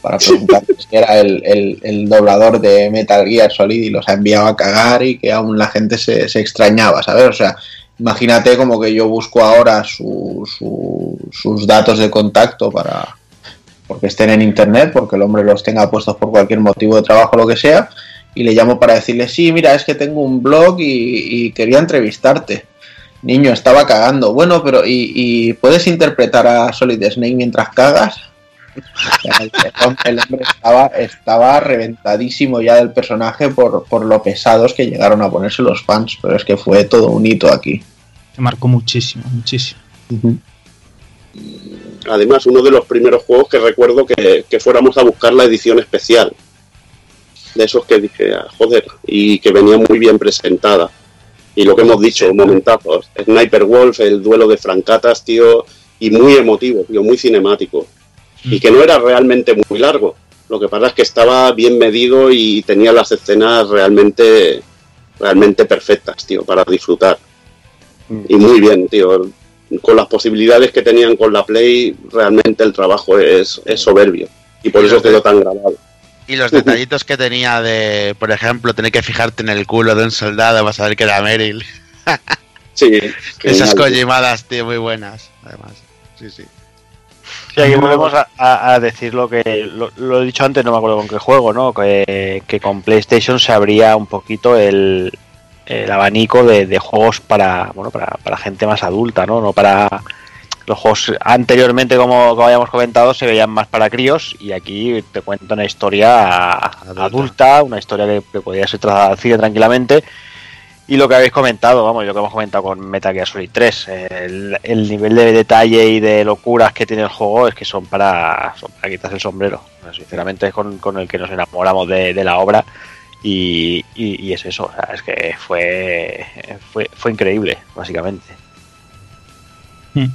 para preguntar *laughs* si era el, el, el, doblador de Metal Gear Solid y los ha enviado a cagar y que aún la gente se, se extrañaba, ¿sabes? O sea, Imagínate como que yo busco ahora sus datos de contacto para porque estén en internet, porque el hombre los tenga puestos por cualquier motivo de trabajo o lo que sea, y le llamo para decirle, sí, mira, es que tengo un blog y, quería entrevistarte. Niño, estaba cagando. Bueno, pero ¿y, puedes interpretar a Solid Snake mientras cagas? El, hombre estaba, estaba reventadísimo ya del personaje por, por lo pesados que llegaron a ponerse los fans, pero es que fue todo un hito aquí. Se marcó muchísimo, muchísimo. Además, uno de los primeros juegos que recuerdo que, fuéramos a buscar la edición especial. De esos que dije, ah, joder, y que venía muy bien presentada. Y lo que hemos dicho, momentazos. Sniper Wolf, el duelo de francatas, tío, y muy emotivo, tío, muy cinemático y que no era realmente muy largo. Lo que pasa es que estaba bien medido y tenía las escenas realmente, realmente perfectas, tío, para disfrutar. Y muy bien, tío. Con las posibilidades que tenían con la Play, realmente el trabajo es, soberbio. Y por eso quedó tan grabado. Y los *laughs* detallitos que tenía de, por ejemplo, tener que fijarte en el culo de un soldado para saber que era Meryl. *laughs* sí. Esas collimadas, tío, muy buenas, además. Sí, sí. Sí, aquí volvemos a, decir lo que lo, he dicho antes, no me acuerdo con qué juego, ¿no? Que, con PlayStation se abría un poquito el, abanico de, juegos para, bueno, para, gente más adulta, ¿no? No para los juegos anteriormente, como, como habíamos comentado, se veían más para críos y aquí te cuento una historia adulta, una historia que, que podía ser cine tranquilamente y lo que habéis comentado, vamos, lo que hemos comentado con Metal Gear Solid 3, el, nivel de detalle y de locuras que tiene el juego es que son para, son para quitarse el sombrero. Sinceramente es con, el que nos enamoramos de, la obra y, es eso, es que fue, fue, fue increíble, básicamente. Hmm.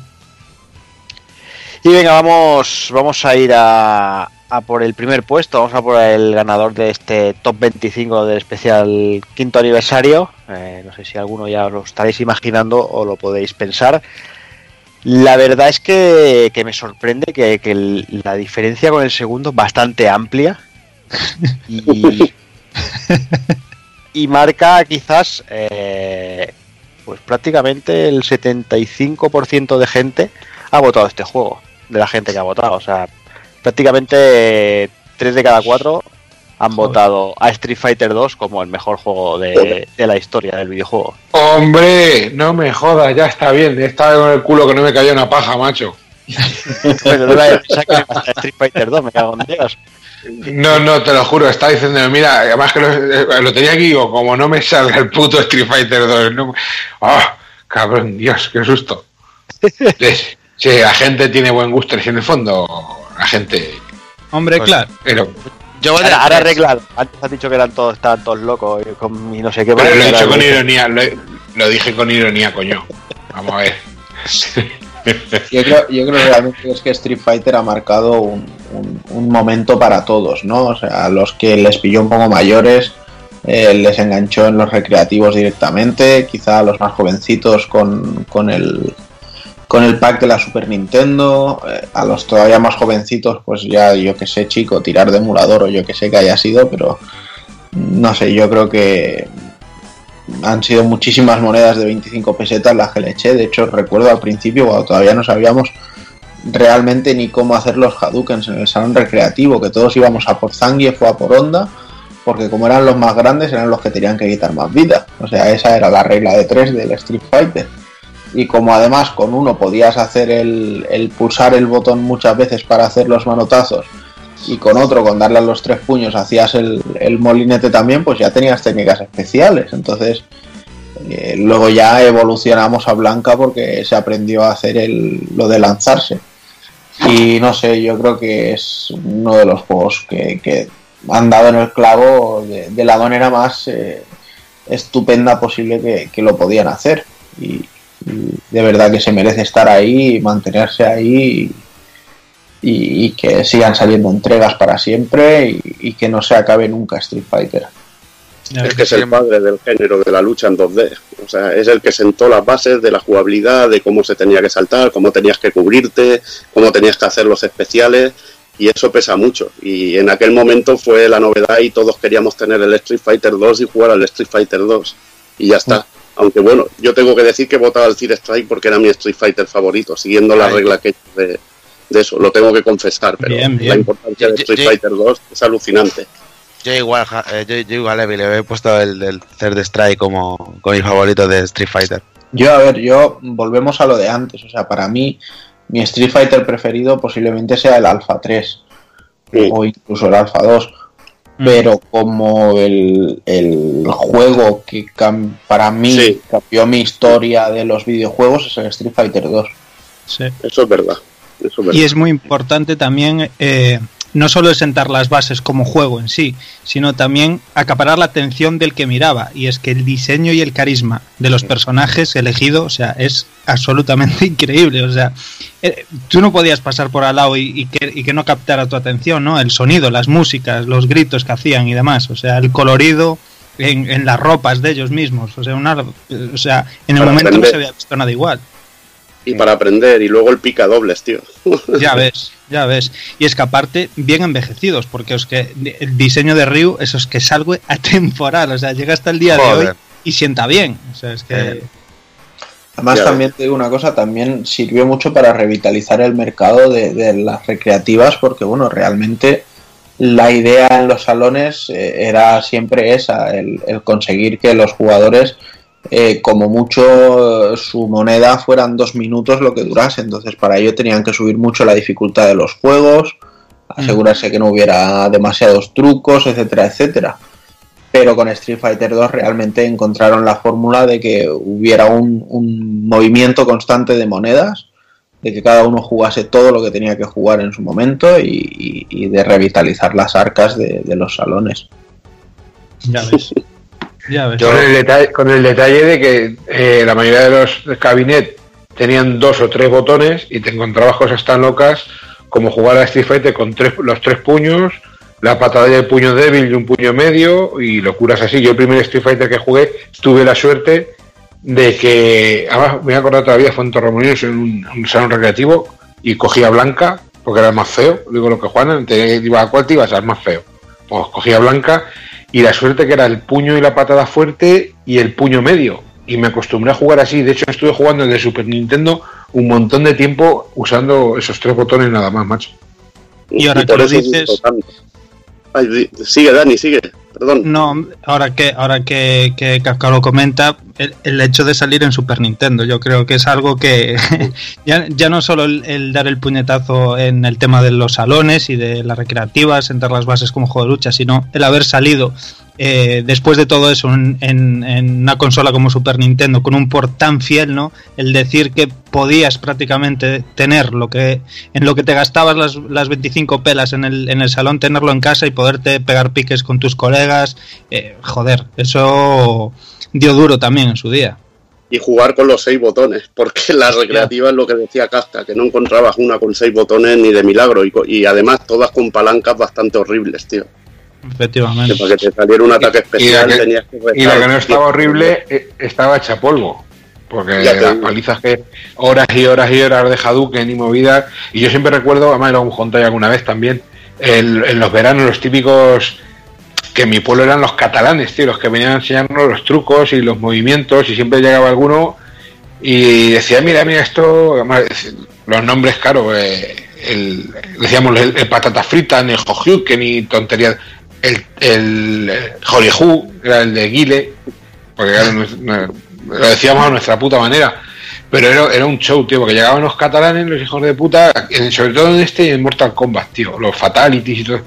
Y venga, vamos, vamos a ir a, a por el primer puesto, vamos a por el ganador de este top 25 del especial quinto aniversario. Eh, no sé si alguno ya lo estaréis imaginando o lo podéis pensar. La verdad es que, me sorprende que, la diferencia con el segundo es bastante amplia y, *laughs* y marca quizás eh, pues prácticamente el 75% de gente ha votado este juego, de la gente que ha votado. O sea, prácticamente 3 de cada 4 han votado a Street Fighter 2 como el mejor juego de, la historia del videojuego. Hombre, no me jodas, ya está bien. Estaba con el culo que no me cayó una paja, macho. Pero no la Street Fighter 2, me cago en Dios. No, no, te lo juro, está diciendo, mira, además que lo, lo tenía aquí, digo, como no me salga el puto Street Fighter 2. No, oh, cabrón, Dios, qué susto. *laughs* Sí, la gente tiene buen gusto, en el fondo gente... Hombre, pues, claro. Pero, yo ahora, ahora arreglado. Antes has dicho que eran todos, estaban todos locos y, con, y no sé qué. Pero lo he dicho con ironía, lo, dije con ironía, coño. Vamos a ver. yo, creo, yo creo realmente es que Street Fighter ha marcado un, un, momento para todos, ¿no? O sea, a los que les pilló un poco mayores, eh, les enganchó en los recreativos directamente, quizá a los más jovencitos con, con el con el pack de la Super Nintendo, eh, a los todavía más jovencitos, pues ya yo que sé, chico, tirar de emulador o yo que sé que haya sido, pero no sé, yo creo que han sido muchísimas monedas de 25 pesetas las que le eché. De hecho, recuerdo al principio, cuando todavía no sabíamos realmente ni cómo hacer los Hadoukens en el salón recreativo, que todos íbamos a por Zangief o a por Onda, porque como eran los más grandes, eran los que tenían que quitar más vida. O sea, esa era la regla de tres del Street Fighter y como además con uno podías hacer el, pulsar el botón muchas veces para hacer los manotazos y con otro con darle a los tres puños hacías el, molinete también, pues ya tenías técnicas especiales. Entonces eh, luego ya evolucionamos a Blanca porque se aprendió a hacer el, lo de lanzarse. Y no sé, yo creo que es uno de los juegos que, han dado en el clavo de, la manera más eh, estupenda posible que, que, lo podían hacer. De verdad que se merece estar ahí y mantenerse ahí y, que sigan saliendo entregas para siempre y, que no se acabe nunca Street Fighter. Es que es el padre del género de la lucha en 2D. O sea, es el que sentó las bases de la jugabilidad, de cómo se tenía que saltar, cómo tenías que cubrirte, cómo tenías que hacer los especiales. Y eso pesa mucho. Y en aquel momento fue la novedad y todos queríamos tener el Street Fighter 2 y jugar al Street Fighter 2. Y ya está. Aunque bueno, yo tengo que decir que he votado al Strike porque era mi Street Fighter favorito, siguiendo la regla que de, de eso, lo tengo que confesar, pero la importancia de Street Fighter 2 es alucinante. Yo igual, eh, yo, igual le he puesto el, el Third Strike como, como mi favorito de Street Fighter. Yo, a ver, yo volvemos a lo de antes, o sea, para mí mi Street Fighter preferido posiblemente sea el Alpha 3 o incluso el Alpha 2 Mm. pero como el, juego que para mí cambió mi historia de los videojuegos es el Street Fighter 2. Eso es verdad. Y es muy importante también eh, no solo sentar las bases como juego en sí, sino también acaparar la atención del que miraba. Y es que el diseño y el carisma de los personajes elegidos, o sea, es absolutamente *laughs* increíble. O sea, eh, tú no podías pasar por al lado y, que, no captara tu atención, ¿no? El sonido, las músicas, los gritos que hacían y demás. O sea, el colorido en, las ropas de ellos mismos. O sea, una, o sea en el momento no se había visto nada igual y para aprender y luego el pica dobles, tío. *laughs* Ya ves, ya ves. Y es que aparte, bien envejecidos, porque es que el diseño de Ryu, eso es que es algo atemporal, o sea, llega hasta el día de hoy y sienta bien. O sea, es que... Eh. Además, también te digo una cosa, también sirvió mucho para revitalizar el mercado de, las recreativas, porque bueno, realmente la idea en los salones eh, era siempre esa, el conseguir que los jugadores eh, como mucho su moneda fueran dos minutos lo que durase. Entonces para ello tenían que subir mucho la dificultad de los juegos, asegurarse que no hubiera demasiados trucos, etcétera, etcétera. Pero con Street Fighter 2 realmente encontraron la fórmula de que hubiera un, movimiento constante de monedas, de que cada uno jugase todo lo que tenía que jugar en su momento y, de revitalizar las arcas de, de los salones. Ya ves. *laughs* Con, el detalle, de que eh, la mayoría de los cabinet tenían dos o tres botones y te encontrabas cosas tan locas como jugar a Street Fighter con tres, los tres puños, la patada del puño débil y un puño medio y locuras así. Yo el primer Street Fighter que jugué tuve la suerte de que, además me voy a acordar todavía, fue en en un, salón recreativo y cogía blanca porque era más feo. Digo lo que Juan, te iba a cuál te ibas al más feo. Pues cogía blanca y la suerte que era el puño y la patada fuerte y el puño medio. Y me acostumbré a jugar así. De hecho, estuve jugando desde Super Nintendo un montón de tiempo usando esos tres botones nada más, macho. Y ahora que lo dices. sigue, Dani, sigue. Perdón. No, ahora que, ahora que, que Kafka lo comenta, el, hecho de salir en Super Nintendo, yo creo que es algo que *laughs* ya, ya, no solo el, dar el puñetazo en el tema de los salones y de las recreativas, entrar las bases como juego de lucha, sino el haber salido eh, después de todo eso en, una consola como Super Nintendo con un port tan fiel, ¿no? El decir que podías prácticamente tener lo que en lo que te gastabas las, las 25 pelas en el, en el salón, tenerlo en casa y poderte pegar piques con tus colegas, eh, joder, eso dio duro también en su día. Y jugar con los seis botones, porque la recreativa es lo que decía Casta, que no encontrabas una con seis botones ni de milagro, y, y además todas con palancas bastante horribles, tío. Efectivamente. para que te saliera un ataque especial y, tenías que Y la que no estaba horrible eh, estaba hecha polvo. Porque las palizas que horas y horas y horas de Hadouken y movidas. Y yo siempre recuerdo, además lo hemos contado alguna vez también, en los veranos, los típicos que en mi pueblo eran los catalanes, tío, los que venían a enseñarnos los trucos y los movimientos. Y siempre llegaba alguno y decía, mira, mira, esto. los nombres, claro, eh, el, decíamos el, patata frita, ni el ni tonterías el, el Hollywood, era el de Guile, porque *laughs* lo decíamos a nuestra puta manera. Pero era, era, un show, tío, porque llegaban los catalanes, los hijos de puta, sobre todo en este y en Mortal Kombat, tío, los fatalities y todo,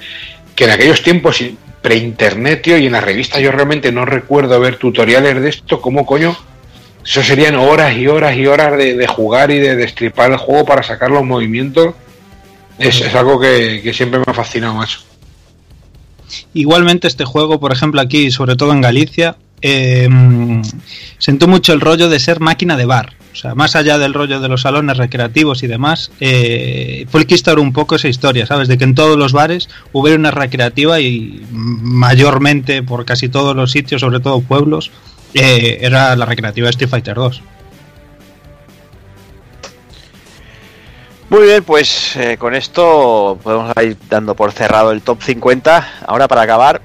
que en aquellos tiempos pre-internet, tío, y en las revistas yo realmente no recuerdo ver tutoriales de esto, ¿cómo coño? Eso serían horas y horas y horas de, jugar y de destripar el juego para sacar los movimientos. Es, es algo que, que siempre me ha fascinado, macho. Igualmente este juego, por ejemplo aquí, sobre todo en Galicia, eh, sentó mucho el rollo de ser máquina de bar. O sea, más allá del rollo de los salones recreativos y demás, eh, fue el que instauró un poco esa historia, ¿sabes? De que en todos los bares hubiera una recreativa y mayormente por casi todos los sitios, sobre todo pueblos, eh, era la recreativa Street Fighter 2. Muy bien, pues eh, con esto podemos ir dando por cerrado el top 50. Ahora para acabar,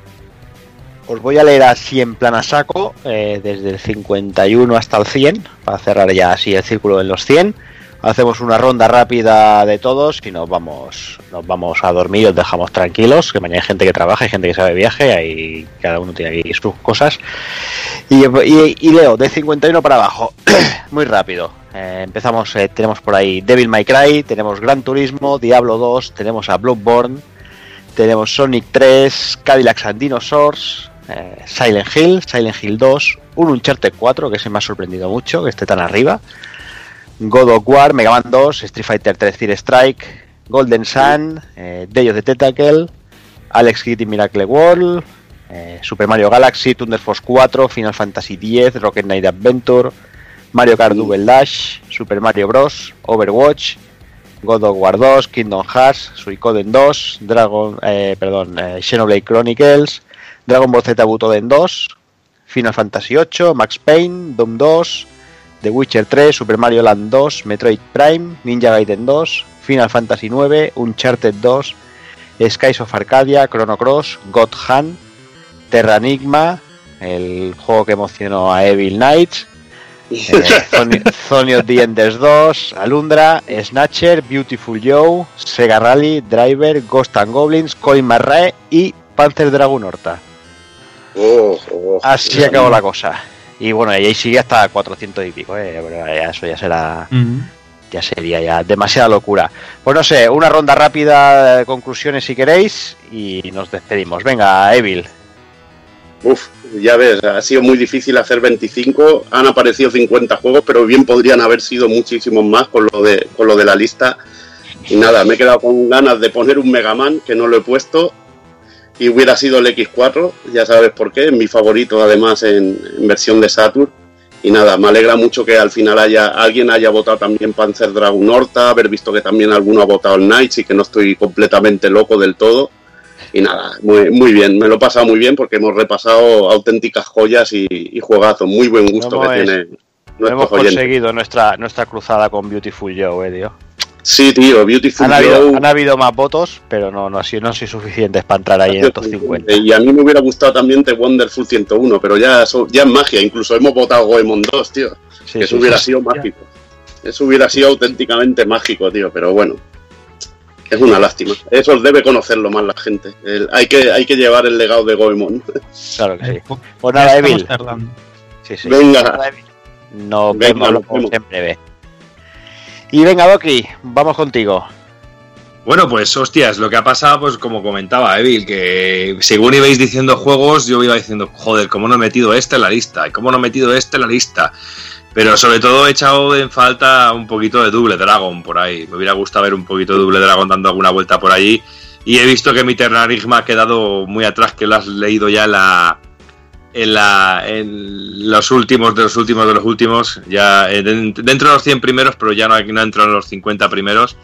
os voy a leer así en plan a saco, eh, desde el 51 hasta el 100, para cerrar ya así el círculo en los 100. Hacemos una ronda rápida de todos y nos vamos, nos vamos a dormir y os dejamos tranquilos, que mañana hay gente que trabaja, hay gente que sabe viaje, y cada uno tiene aquí sus cosas. Y, y leo, de 51 para abajo, *clears throat* muy rápido. Eh, empezamos, eh, tenemos por ahí Devil May Cry, tenemos Gran Turismo, Diablo 2, tenemos a Bloodborne, tenemos Sonic 3, Cadillac and Dinosaurs, eh, Silent Hill, Silent Hill 2, un Uncharted 4, que se me ha sorprendido mucho que esté tan arriba, God of War, Mega Man 2, Street Fighter 3 Fire Strike, Golden Sun, Day of the Tentacle, Alex Kidd Miracle World, Super Mario Galaxy, Thunder Force 4, Final Fantasy X, Rocket Knight Adventure, Mario Kart Double Dash, Super Mario Bros, Overwatch, God of War 2, Kingdom Hearts, Suicoden 2, Dragon, eh, perdón, eh, Xenoblade Chronicles, Dragon Ball Z Butoden 2, Final Fantasy 8, Max Payne, Doom 2, The Witcher 3, Super Mario Land 2, Metroid Prime, Ninja Gaiden 2, Final Fantasy 9, Uncharted 2, Skies of Arcadia, Chrono Cross, God Hand, Terra Enigma, el juego que emocionó a Evil Knights, eh, *laughs* of the Enders 2, Alundra, Snatcher, Beautiful Joe, Sega Rally, Driver, Ghost and Goblins, Coin Marrae y Panzer Dragon Horta. Oh, oh, Así acabó la cosa. Y bueno, y ahí sigue hasta 400 y pico, eh, eso ya será. Ya sería ya demasiada locura. Pues no sé, una ronda rápida de conclusiones si queréis y nos despedimos. Venga, Evil. Uf, ya ves, ha sido muy difícil hacer 25, han aparecido 50 juegos, pero bien podrían haber sido muchísimos más con lo de, con lo de la lista. Y nada, me he quedado con ganas de poner un Mega Man, que no lo he puesto, y hubiera sido el X4, ya sabes por qué, mi favorito además en, versión de Saturn. Y nada, me alegra mucho que al final haya alguien haya votado también Panzer Dragon Horta, haber visto que también alguno ha votado el Knights y que no estoy completamente loco del todo y nada, muy, muy bien, me lo he pasado muy bien porque hemos repasado auténticas joyas y, y juegazos, muy buen gusto que tiene. hemos conseguido nuestra, nuestra cruzada con Beautiful Joe, eh, tío. Sí, tío, Beautiful han Habido, han habido más votos, pero no, no, ha sido, no sido suficientes para entrar ahí en estos 50. Y a mí me hubiera gustado también The Wonderful 101, pero ya, ya es magia. Incluso hemos votado Goemon 2, tío. eso hubiera sido mágico. Eso hubiera sido auténticamente mágico, tío, pero bueno. Es una lástima. Eso debe conocerlo más la gente. hay, que, hay que llevar el legado de Goemon. Claro que sí. Pues nada, Evil. Sí, sí. Venga. Nos vemos, en breve. Y venga, Doki, vamos contigo. Bueno, pues hostias, lo que ha pasado, pues como comentaba Evil, que según ibais diciendo juegos, yo iba diciendo, joder, ¿cómo no he metido este en la lista? ¿Y cómo no he metido este en la lista? Pero sobre todo he echado en falta un poquito de Double Dragon por ahí. Me hubiera gustado ver un poquito de Double Dragon dando alguna vuelta por allí. Y he visto que mi Ternarigma ha quedado muy atrás, que lo has leído ya en la, en, la, en los últimos de los últimos de los últimos. Ya dentro de los 100 primeros, pero ya no, no entrado en los 50 primeros.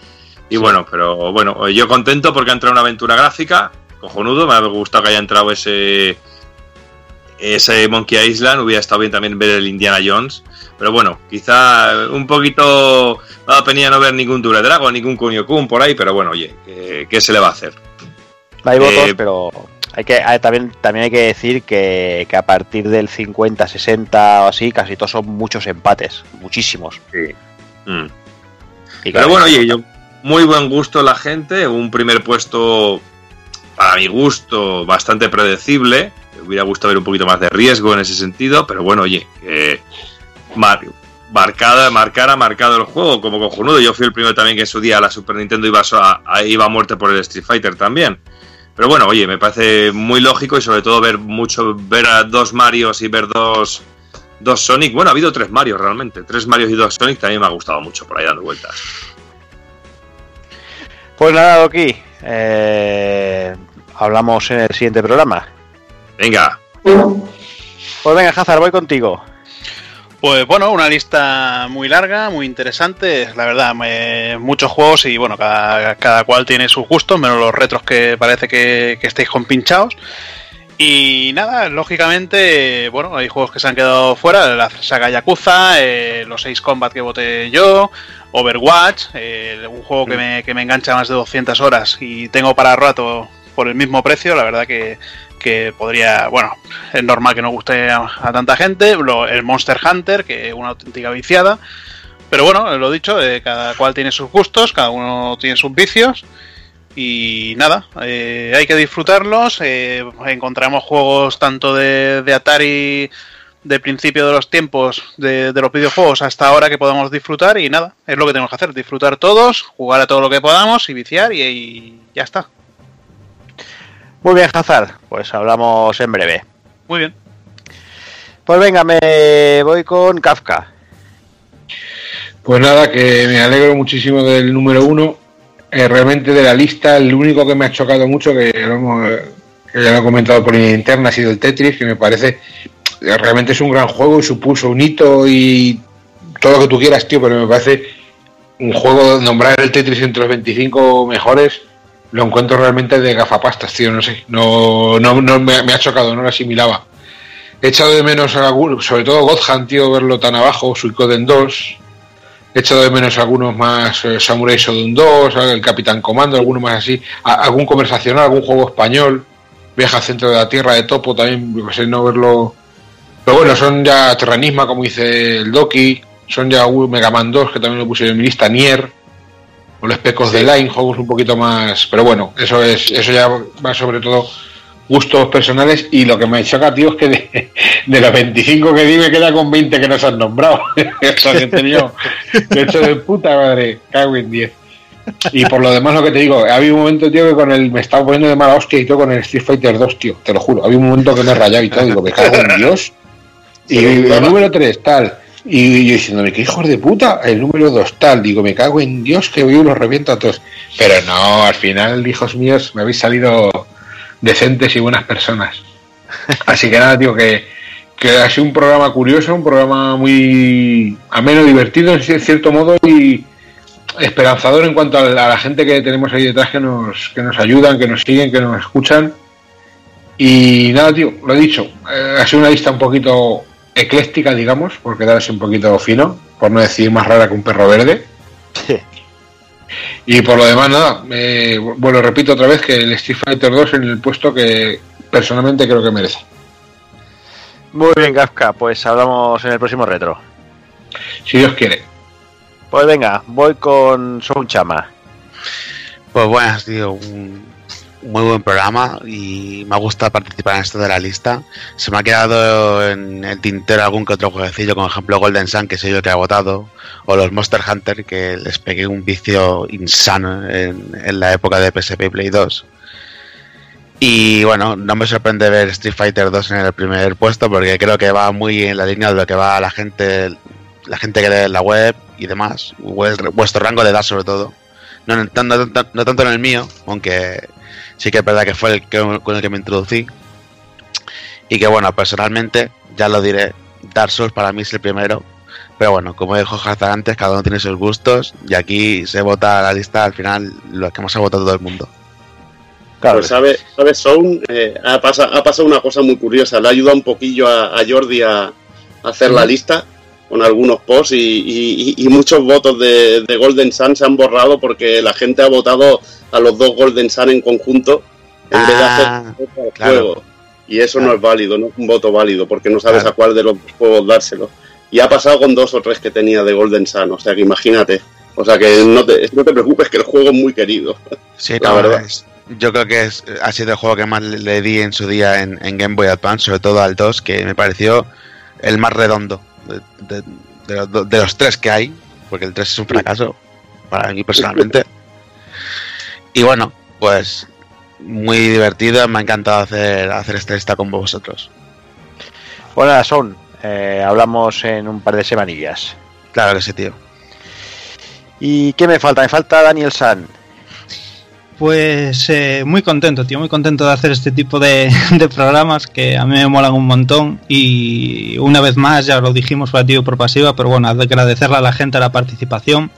Y bueno, pero bueno, yo contento porque ha entrado una aventura gráfica, cojonudo. Me ha gustado que haya entrado ese, ese Monkey Island. Hubiera estado bien también ver el Indiana Jones. Pero bueno, quizá un poquito me da pena no ver ningún Dure Dragon, ningún Kunio Kun por ahí, pero bueno, oye, ¿qué, se le va a hacer? Hay votos, eh, pero hay que también, también hay que decir que, a partir del 50, 60 o así, casi todos son muchos empates, muchísimos. Sí. Mm. pero bueno, oye, yo, muy buen gusto la gente, un primer puesto para mi gusto bastante predecible. Hubiera gustado ver un poquito más de riesgo en ese sentido, pero bueno, oye, eh, marcada, marcar ha marcado el juego como cojonudo. Yo fui el primero también que en su día la Super Nintendo iba a, iba a muerte por el Street Fighter también. Pero bueno, oye, me parece muy lógico y sobre todo ver mucho, ver a dos Marios y ver dos, dos Sonic. Bueno, ha habido tres Marios realmente. Tres Marios y dos Sonic también me ha gustado mucho por ahí dando vueltas. Pues nada, Doki. Eh, hablamos en el siguiente programa. Venga. Pues venga, Hazard, voy contigo. Pues bueno, una lista muy larga, muy interesante, la verdad, muchos juegos y bueno, cada, cual tiene sus gustos, menos los retros que parece que, estéis compinchados. Y nada, lógicamente, bueno, hay juegos que se han quedado fuera, la saga Yakuza, eh, los 6 Combat que voté yo, Overwatch, eh, un juego que me, que me engancha más de 200 horas y tengo para rato por el mismo precio, la verdad que que podría, bueno, es normal que no guste a, tanta gente, el Monster Hunter, que es una auténtica viciada, pero bueno, lo dicho, eh, cada cual tiene sus gustos, cada uno tiene sus vicios. Y nada, eh, hay que disfrutarlos. Eh, encontramos juegos tanto de, Atari de principio de los tiempos de, de, los videojuegos hasta ahora que podamos disfrutar. Y nada, es lo que tenemos que hacer: disfrutar todos, jugar a todo lo que podamos y viciar, y ya está. Muy bien, Hazard. Pues hablamos en breve. Muy bien. Pues venga, me voy con Kafka. Pues nada, que me alegro muchísimo del número uno. Eh, realmente de la lista, el único que me ha chocado mucho, que, ya lo he comentado por línea interna, ha sido el Tetris, que me parece realmente es un gran juego y supuso un hito y todo lo que tú quieras, tío, pero me parece un juego, nombrar el Tetris entre los 25 mejores, lo encuentro realmente de gafapastas, tío, no sé, no, no, no me, ha chocado, no lo asimilaba. He echado de menos, a, sobre todo Godhan, tío, verlo tan abajo, Suicoden 2. He echado de menos algunos más eh, Samurai Shodown 2, el Capitán Comando, alguno más así. algún conversacional, algún juego español. Viaja al centro de la Tierra de Topo, también, no sé, no verlo. Pero bueno, son ya Terranisma, como dice el Doki. Son ya Mega Man 2, que también lo puse en mi lista, Nier o los pecos de Line, juegos un poquito más. Pero bueno, eso es eso ya va sobre todo gustos personales. Y lo que me choca, tío, es que de, los 25 que di me queda con 20 que no se han nombrado. *laughs* eso que he tenido. De hecho, de puta madre, cago en 10. Y por lo demás, lo que te digo, había un momento, tío, que con el me estaba poniendo de mala hostia y todo con el Street Fighter 2, tío, te lo juro. Había un momento que me rayaba y todo, digo, me cago en Dios. *laughs* Y el número 3, tal. Y yo diciéndome, que hijos de puta, el número dos tal, digo, me cago en Dios que hoy los reviento a todos. Pero no, al final, hijos míos, me habéis salido decentes y buenas personas. *laughs* Así que nada, digo que, que ha sido un programa curioso, un programa muy ameno, divertido en cierto modo y esperanzador en cuanto a la, gente que tenemos ahí detrás que nos, que nos ayudan, que nos siguen, que nos escuchan. Y nada, tío, lo he dicho, eh, ha sido una lista un poquito ecléctica, digamos, por quedarse un poquito fino, por no decir más rara que un perro verde. Y por lo demás, nada, bueno, repito otra vez que el Street Fighter 2 en el puesto que personalmente creo que merece. Muy bien, Kafka, pues hablamos en el próximo retro. Si Dios quiere. Pues venga, voy con Son Chama. Pues bueno, ha sido un muy buen programa y me ha gustado participar en esto de la lista. Se me ha quedado en el tintero algún que otro jueguecillo, como ejemplo Golden Sun, que soy yo que ha votado, o los Monster Hunter, que les pegué un vicio insano en, en la época de PSP y Play 2. Y bueno, no me sorprende ver Street Fighter 2 en el primer puesto porque creo que va muy en la línea de lo que va la gente, la gente que lee la web y demás. Vuestro rango de edad sobre todo. No, no, no, tanto en el mío, aunque sí que es verdad que fue el que, con el que me introducí. Y que bueno, personalmente, ya lo diré, Dark Souls para mí es el primero. Pero bueno, como dijo Hazard antes, cada uno tiene sus gustos y aquí se vota la lista al final lo que hemos ha votado todo el mundo. Claro. Pues sabe, sabe Sound, eh, ha, pasado, ha, pasado una cosa muy curiosa. Le ha ayudado un poquillo a, a Jordi a, hacer la lista con algunos posts y, y, muchos votos de, de, Golden Sun se han borrado porque la gente ha votado a los dos Golden Sun en conjunto en vez de Ah, hacer el juego. Y eso no es válido, no es un voto válido porque no sabes Claro. a cuál de los juegos dárselo. Y ha pasado con dos o tres que tenía de Golden Sun, o sea que imagínate. O sea que no te, no te preocupes que el juego es muy querido. Sí, *laughs* La verdad. es- yo creo que es, ha sido el juego que más le, le di en su día en, en Game Boy Advance, sobre todo al 2, que me pareció el más redondo de, de- de los, tres que hay, porque el 3 es un fracaso para mí personalmente. Y bueno, pues muy divertido, me ha encantado hacer, hacer esta lista con vosotros. Bueno, son. eh, hablamos en un par de semanillas. Claro que sí, tío. ¿Y qué me falta? Me falta Daniel San. Pues eh, muy contento, tío, muy contento de hacer este tipo *laughs* de, programas que a mí me molan un montón y una vez más, ya lo dijimos por activa y por pasiva, pero bueno, agradecerle a la gente la participación,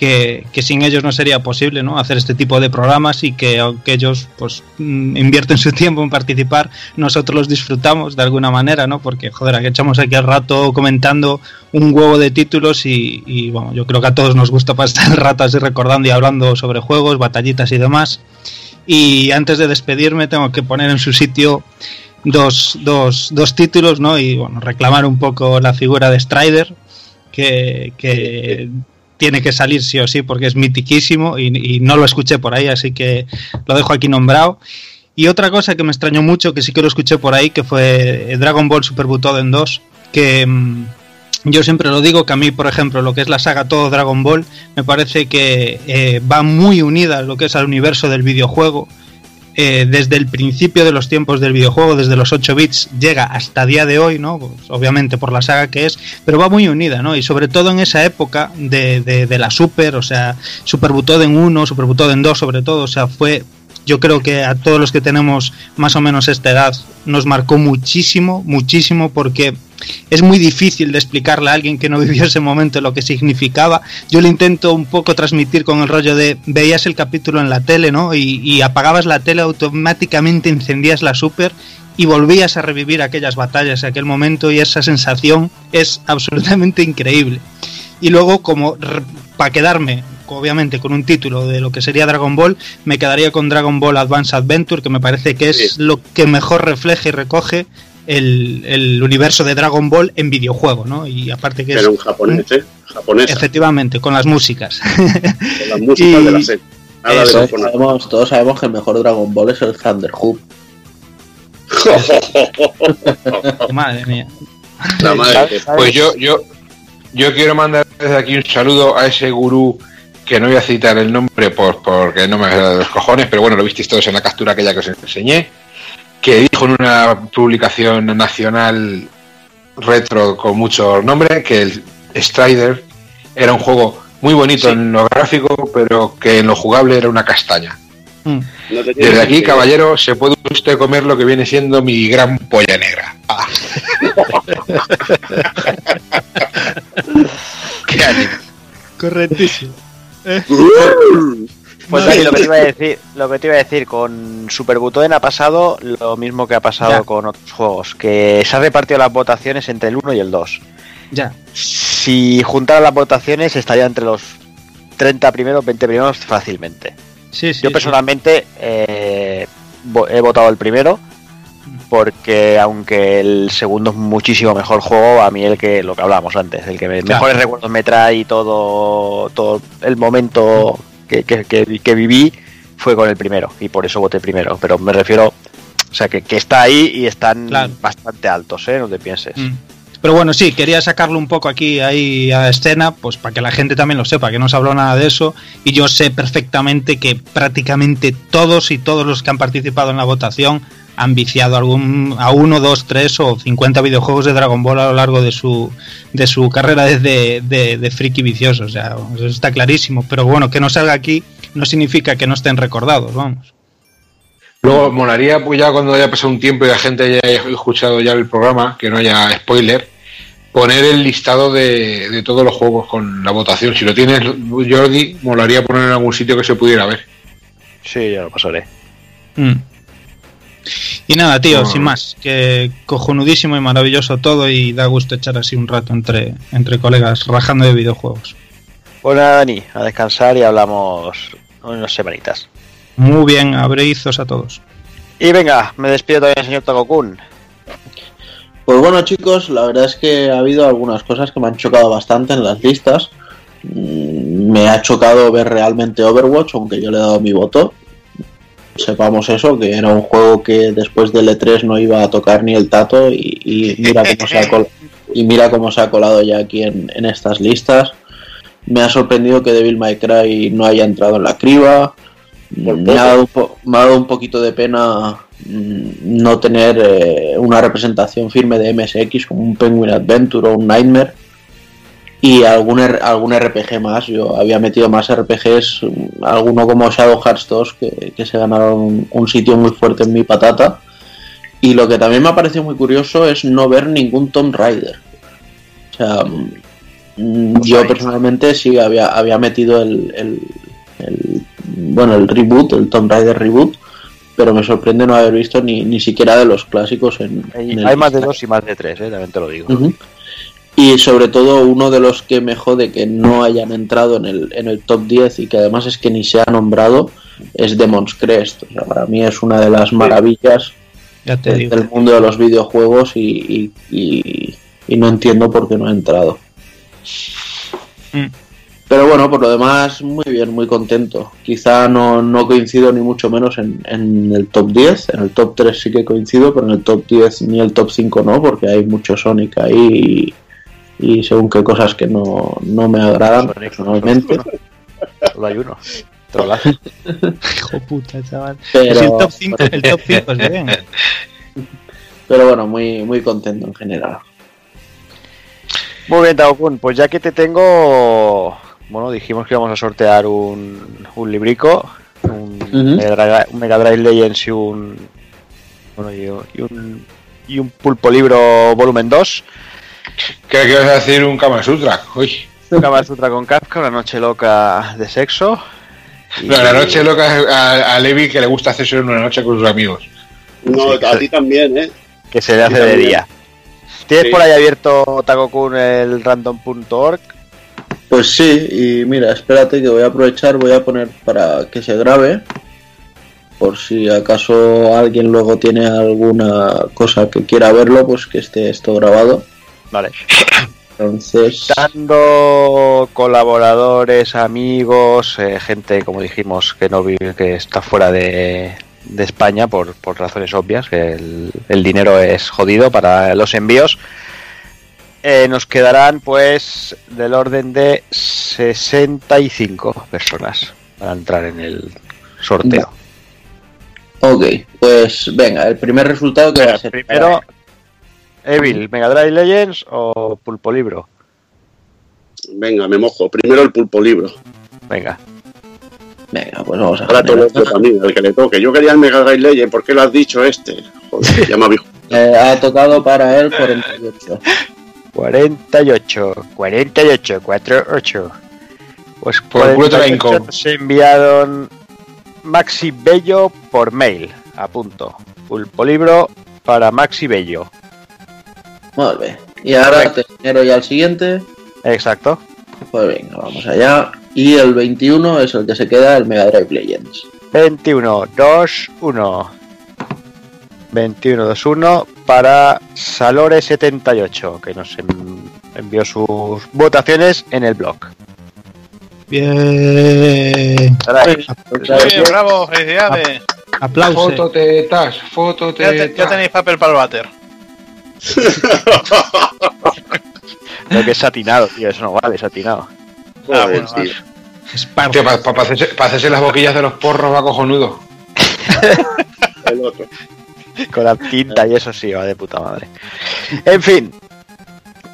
que, sin ellos no sería posible ¿no? hacer este tipo de programas y que aunque ellos pues mm, invierten su *laughs* tiempo en participar, nosotros los disfrutamos de alguna manera, ¿no? Porque joder, aquí echamos aquí al rato comentando un huevo de títulos y, y, bueno, yo creo que a todos nos gusta pasar el *laughs* rato así recordando y hablando sobre juegos, batallitas y demás. Y antes de despedirme tengo que poner en su sitio dos, dos, dos títulos, ¿no? Y bueno, reclamar un poco la figura de Strider, que, que tiene que salir sí o sí porque es mitiquísimo y, y, no lo escuché por ahí, así que lo dejo aquí nombrado. Y otra cosa que me extrañó mucho, que sí que lo escuché por ahí, que fue Dragon Ball Super Butoden 2, que mmm, yo siempre lo digo, que a mí, por ejemplo, lo que es la saga todo Dragon Ball, me parece que eh, va muy unida a lo que es al universo del videojuego. Eh, desde el principio de los tiempos del videojuego, desde los 8 bits, llega hasta día de hoy, ¿no? Pues, obviamente por la saga que es, pero va muy unida, ¿no? Y sobre todo en esa época de, de, de la Super, o sea, Super Butoden 1, Super Butoden 2 sobre todo, o sea, fue yo creo que a todos los que tenemos más o menos esta edad nos marcó muchísimo, muchísimo, porque es muy difícil de explicarle a alguien que no vivió ese momento lo que significaba. Yo le intento un poco transmitir con el rollo de veías el capítulo en la tele, ¿no? Y, y apagabas la tele, automáticamente encendías la super y volvías a revivir aquellas batallas, aquel momento y esa sensación es absolutamente increíble. Y luego, como para quedarme obviamente con un título de lo que sería Dragon Ball, me quedaría con Dragon Ball Advance Adventure, que me parece que es sí. lo que mejor refleja y recoge el, el, universo de Dragon Ball en videojuego, ¿no? Y aparte que Pero es... un japonés, ¿eh? Japonesa. Efectivamente, con las músicas. Con las músicas y... de la serie. Nada Eso, de todos, sabemos, todos sabemos que el mejor Dragon Ball es el Thunder Hoop. *laughs* madre mía. La madre. Pues yo, yo, yo quiero mandar desde aquí un saludo a ese gurú que no voy a citar el nombre por, porque no me da de los cojones, pero bueno, lo visteis todos en la captura aquella que os enseñé, que dijo en una publicación nacional retro con mucho nombre que el Strider era un juego muy bonito sí. en lo gráfico, pero que en lo jugable era una castaña. Mm. No Desde aquí, caballero, se puede usted comer lo que viene siendo mi gran polla negra. Ah. *laughs* *laughs* ¿Qué ánimo? Correctísimo. *laughs* Pues Dani, lo que te iba a decir, lo que te iba a decir con Super Butoden ha pasado lo mismo que ha pasado ya. con otros juegos, que se ha repartido las votaciones entre el 1 y el 2. Ya. Si juntara las votaciones estaría entre los 30 primeros, 20 primeros fácilmente. Sí, sí, Yo personalmente sí. Eh, he votado el primero porque aunque el segundo es muchísimo mejor juego, a mí el que lo que hablábamos antes, el que claro. mejores recuerdos me trae y todo, todo el momento que, que, que, que, viví fue con el primero y por eso voté primero. Pero me refiero, o sea, que, está ahí y están bastante altos, ¿eh? No te pienses. Mm. Pero bueno, sí, quería sacarlo un poco aquí ahí a escena, pues para que la gente también lo sepa, que no se habló nada de eso. Y yo sé perfectamente que prácticamente todos y todos los que han participado en la votación han viciado algún, a uno, dos, tres o cincuenta videojuegos de Dragon Ball a lo largo de su, de su carrera de, de, de friki vicioso. O sea, eso está clarísimo. Pero bueno, que no salga aquí no significa que no estén recordados, vamos. Luego, molaría, pues ya cuando haya pasado un tiempo y la gente haya escuchado ya el programa, que no haya spoiler, poner el listado de, todos los juegos con la votación. Si lo tienes, Jordi, molaría poner en algún sitio que se pudiera ver. Sí, ya lo pasaré. Mm. Y nada, tío, sin más, que cojonudísimo y maravilloso todo y da gusto echar así un rato entre, entre colegas rajando de videojuegos. Bueno, Dani, a descansar y hablamos unas semanitas. Muy bien, abreizos a todos. Y venga, me despido también, señor Tagokun. Pues bueno, chicos, la verdad es que ha habido algunas cosas que me han chocado bastante en las listas. Mm, me ha chocado ver realmente Overwatch, aunque yo le he dado mi voto. Sepamos eso, que era un juego que después del E3 no iba a tocar ni el tato y, mira cómo se ha colado, *laughs* y mira cómo se ha colado ya aquí en, en estas listas. Me ha sorprendido que Devil May Cry no haya entrado en la criba. Me ha, dado un poquito de pena mm, no tener eh, una representación firme de MSX como un Penguin Adventure o un Nightmare y algún, algún RPG más. Yo había metido más RPGs, alguno como Shadow Hearts 2 que, se ganaron un sitio muy fuerte en mi patata. Y lo que también me ha parecido muy curioso es no ver ningún Tomb Raider. O sea, mm, yo personalmente sí había, había metido el bueno, el reboot, el Tomb Raider reboot, pero me sorprende no haber visto ni, ni siquiera de los clásicos en, Hay más de dos y más de tres, ¿eh? también te lo digo. Y sobre todo uno de los que me jode que no hayan entrado en el, en el top 10 y que además es que ni se ha nombrado es Demon's Crest. O sea, para mí es una de las maravillas del mundo de los videojuegos y, y, no entiendo por qué no ha entrado. Mm. Pero bueno, por lo demás, muy bien, muy contento. Quizá no, no coincido ni mucho menos en, en, el top 10. En el top 3 sí que coincido, pero en el top 10 ni el top 5 no, porque hay mucho Sonic ahí y, según qué cosas que no, no me agradan personalmente. Solo hay uno. *laughs* Hijo puta, chaval. Pero... el top 5, el top 5 es bien. Pero bueno, muy, muy contento en general. Muy bien, Taokun, pues ya que te tengo bueno, dijimos que íbamos a sortear un, un librico, un, Mega Drive Legends y un, bueno, y, un, y un Pulpo Libro Volumen 2. ¿Qué quieres decir un Kama Sutra? Uy. Un Kama Sutra con Kafka, una noche loca de sexo. *laughs* la noche loca a, a, Levi que le gusta hacerse una noche con sus amigos. No, a ti también, ¿eh? Que se le hace de día. ¿Tienes por ahí abierto Tagokun el random.org? Pues sí, y mira, espérate que voy a aprovechar, voy a poner para que se grabe, por si acaso alguien luego tiene alguna cosa que quiera verlo, pues que esté esto grabado. Vale. Entonces. Dando colaboradores, amigos, eh, gente, como dijimos, que no vive, que está fuera de, España por, por, razones obvias, que el, el dinero es jodido para los envíos. Eh, nos quedarán pues del orden de 65 personas para entrar en el sorteo. Ok, pues venga, el primer resultado que va a ser. Primero, Evil, Mega Drive Legends o Pulpo Libro. Venga, me mojo. Primero el Pulpo Libro. Venga. Venga, pues vamos a Ahora todo también, el que le toque. Yo quería el Mega Drive Legends, ¿por qué lo has dicho este? Joder, *laughs* ya me eh, ha tocado para él 48. 48, 48, 48. Pues por se enviaron Maxi Bello por mail. A punto. Pulpo libro para Maxi Bello. Muy bien. Y ahora te enero ya al siguiente. Exacto. Pues venga, vamos allá. Y el 21 es el que se queda el Mega Drive Legends. 21, 2, 1. 2121 para Salore78, que nos envió sus votaciones en el blog. Bien. Bien, bravo, felicidades. Aplausos. Fototetas, fototetas. Ya, te- ya tenéis papel para el váter. *laughs* Creo que es satinado, tío, eso no vale, satinado. Ah, bueno, tío. vale. Para hacerse, pa hacerse las boquillas de los porros va cojonudo. *laughs* El otro. Con la tinta y eso sí, va de puta madre. En fin,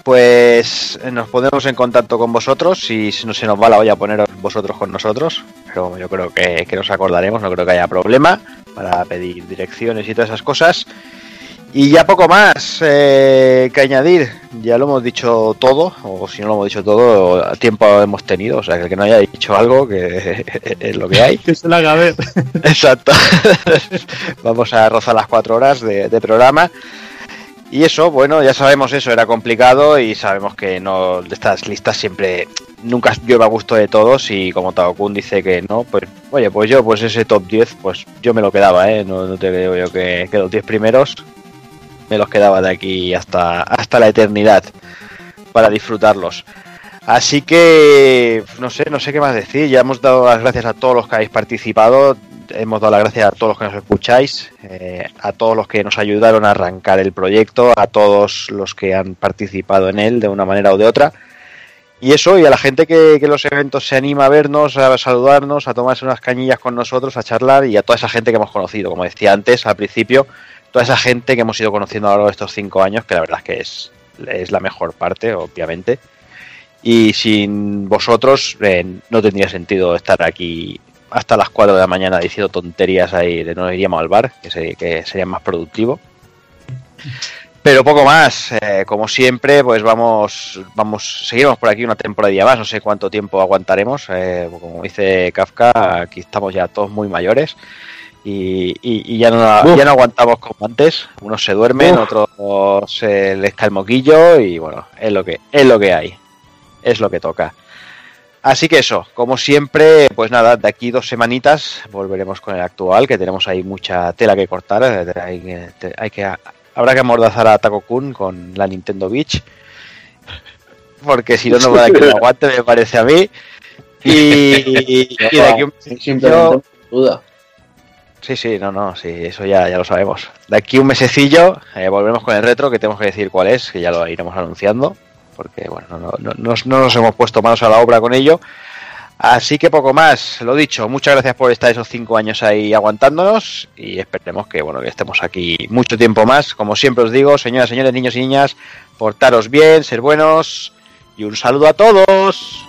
pues nos pondremos en contacto con vosotros. Si no se nos va la olla a poneros vosotros con nosotros, pero yo creo que, que nos acordaremos, no creo que haya problema para pedir direcciones y todas esas cosas. Y ya poco más eh, que añadir, ya lo hemos dicho todo, o si no lo hemos dicho todo, a tiempo hemos tenido, o sea que el que no haya dicho algo, que *laughs* es lo que hay. Que se la haga ver. *laughs* Exacto. *laughs* Vamos a rozar las cuatro horas de, de programa. Y eso, bueno, ya sabemos eso, era complicado y sabemos que no estas listas siempre nunca llueve a gusto de todos y como Taokun dice que no, pues oye, pues yo pues ese top 10, pues yo me lo quedaba, ¿eh? No, no te digo yo que, que los 10 primeros me los quedaba de aquí hasta, hasta la eternidad para disfrutarlos. Así que no sé, no sé qué más decir. Ya hemos dado las gracias a todos los que habéis participado. Hemos dado las gracias a todos los que nos escucháis, eh, a todos los que nos ayudaron a arrancar el proyecto, a todos los que han participado en él de una manera o de otra. Y eso, y a la gente que, que los eventos se anima a vernos, a saludarnos, a tomarse unas cañillas con nosotros, a charlar, y a toda esa gente que hemos conocido, como decía antes, al principio, toda esa gente que hemos ido conociendo a lo largo de estos cinco años, que la verdad es que es, es la mejor parte, obviamente. Y sin vosotros eh, no tendría sentido estar aquí hasta las 4 de la mañana diciendo tonterías ahí de no iríamos al bar, que, se- que sería más productivo. Pero poco más, eh, como siempre, pues vamos, vamos, seguiremos por aquí una temporadilla más, no sé cuánto tiempo aguantaremos, eh, como dice Kafka, aquí estamos ya todos muy mayores y, y- y ya, no, ya no aguantamos como antes, unos se duermen, otros se les cae el moquillo y bueno, es lo que, es lo que hay, es lo que toca. Así que eso, como siempre, pues nada, de aquí dos semanitas volveremos con el actual, que tenemos ahí mucha tela que cortar. eh, Hay que, te- hay que, habrá que amordazar a Taco Kun con la Nintendo Beach, porque si no, no va a que lo aguante, me parece a mí. Y, y de aquí un *laughs* duda. Sí, sí, no, no, sí, eso ya, ya lo sabemos. De aquí un mesecillo eh, volvemos con el retro, que tenemos que decir cuál es, que ya lo iremos anunciando, porque bueno, no, no, no, no nos hemos puesto manos a la obra con ello. Así que poco más, lo dicho, muchas gracias por estar esos cinco años ahí aguantándonos y esperemos que bueno que estemos aquí mucho tiempo más. Como siempre os digo, señoras, señores, niños y niñas, portaros bien, ser buenos y un saludo a todos.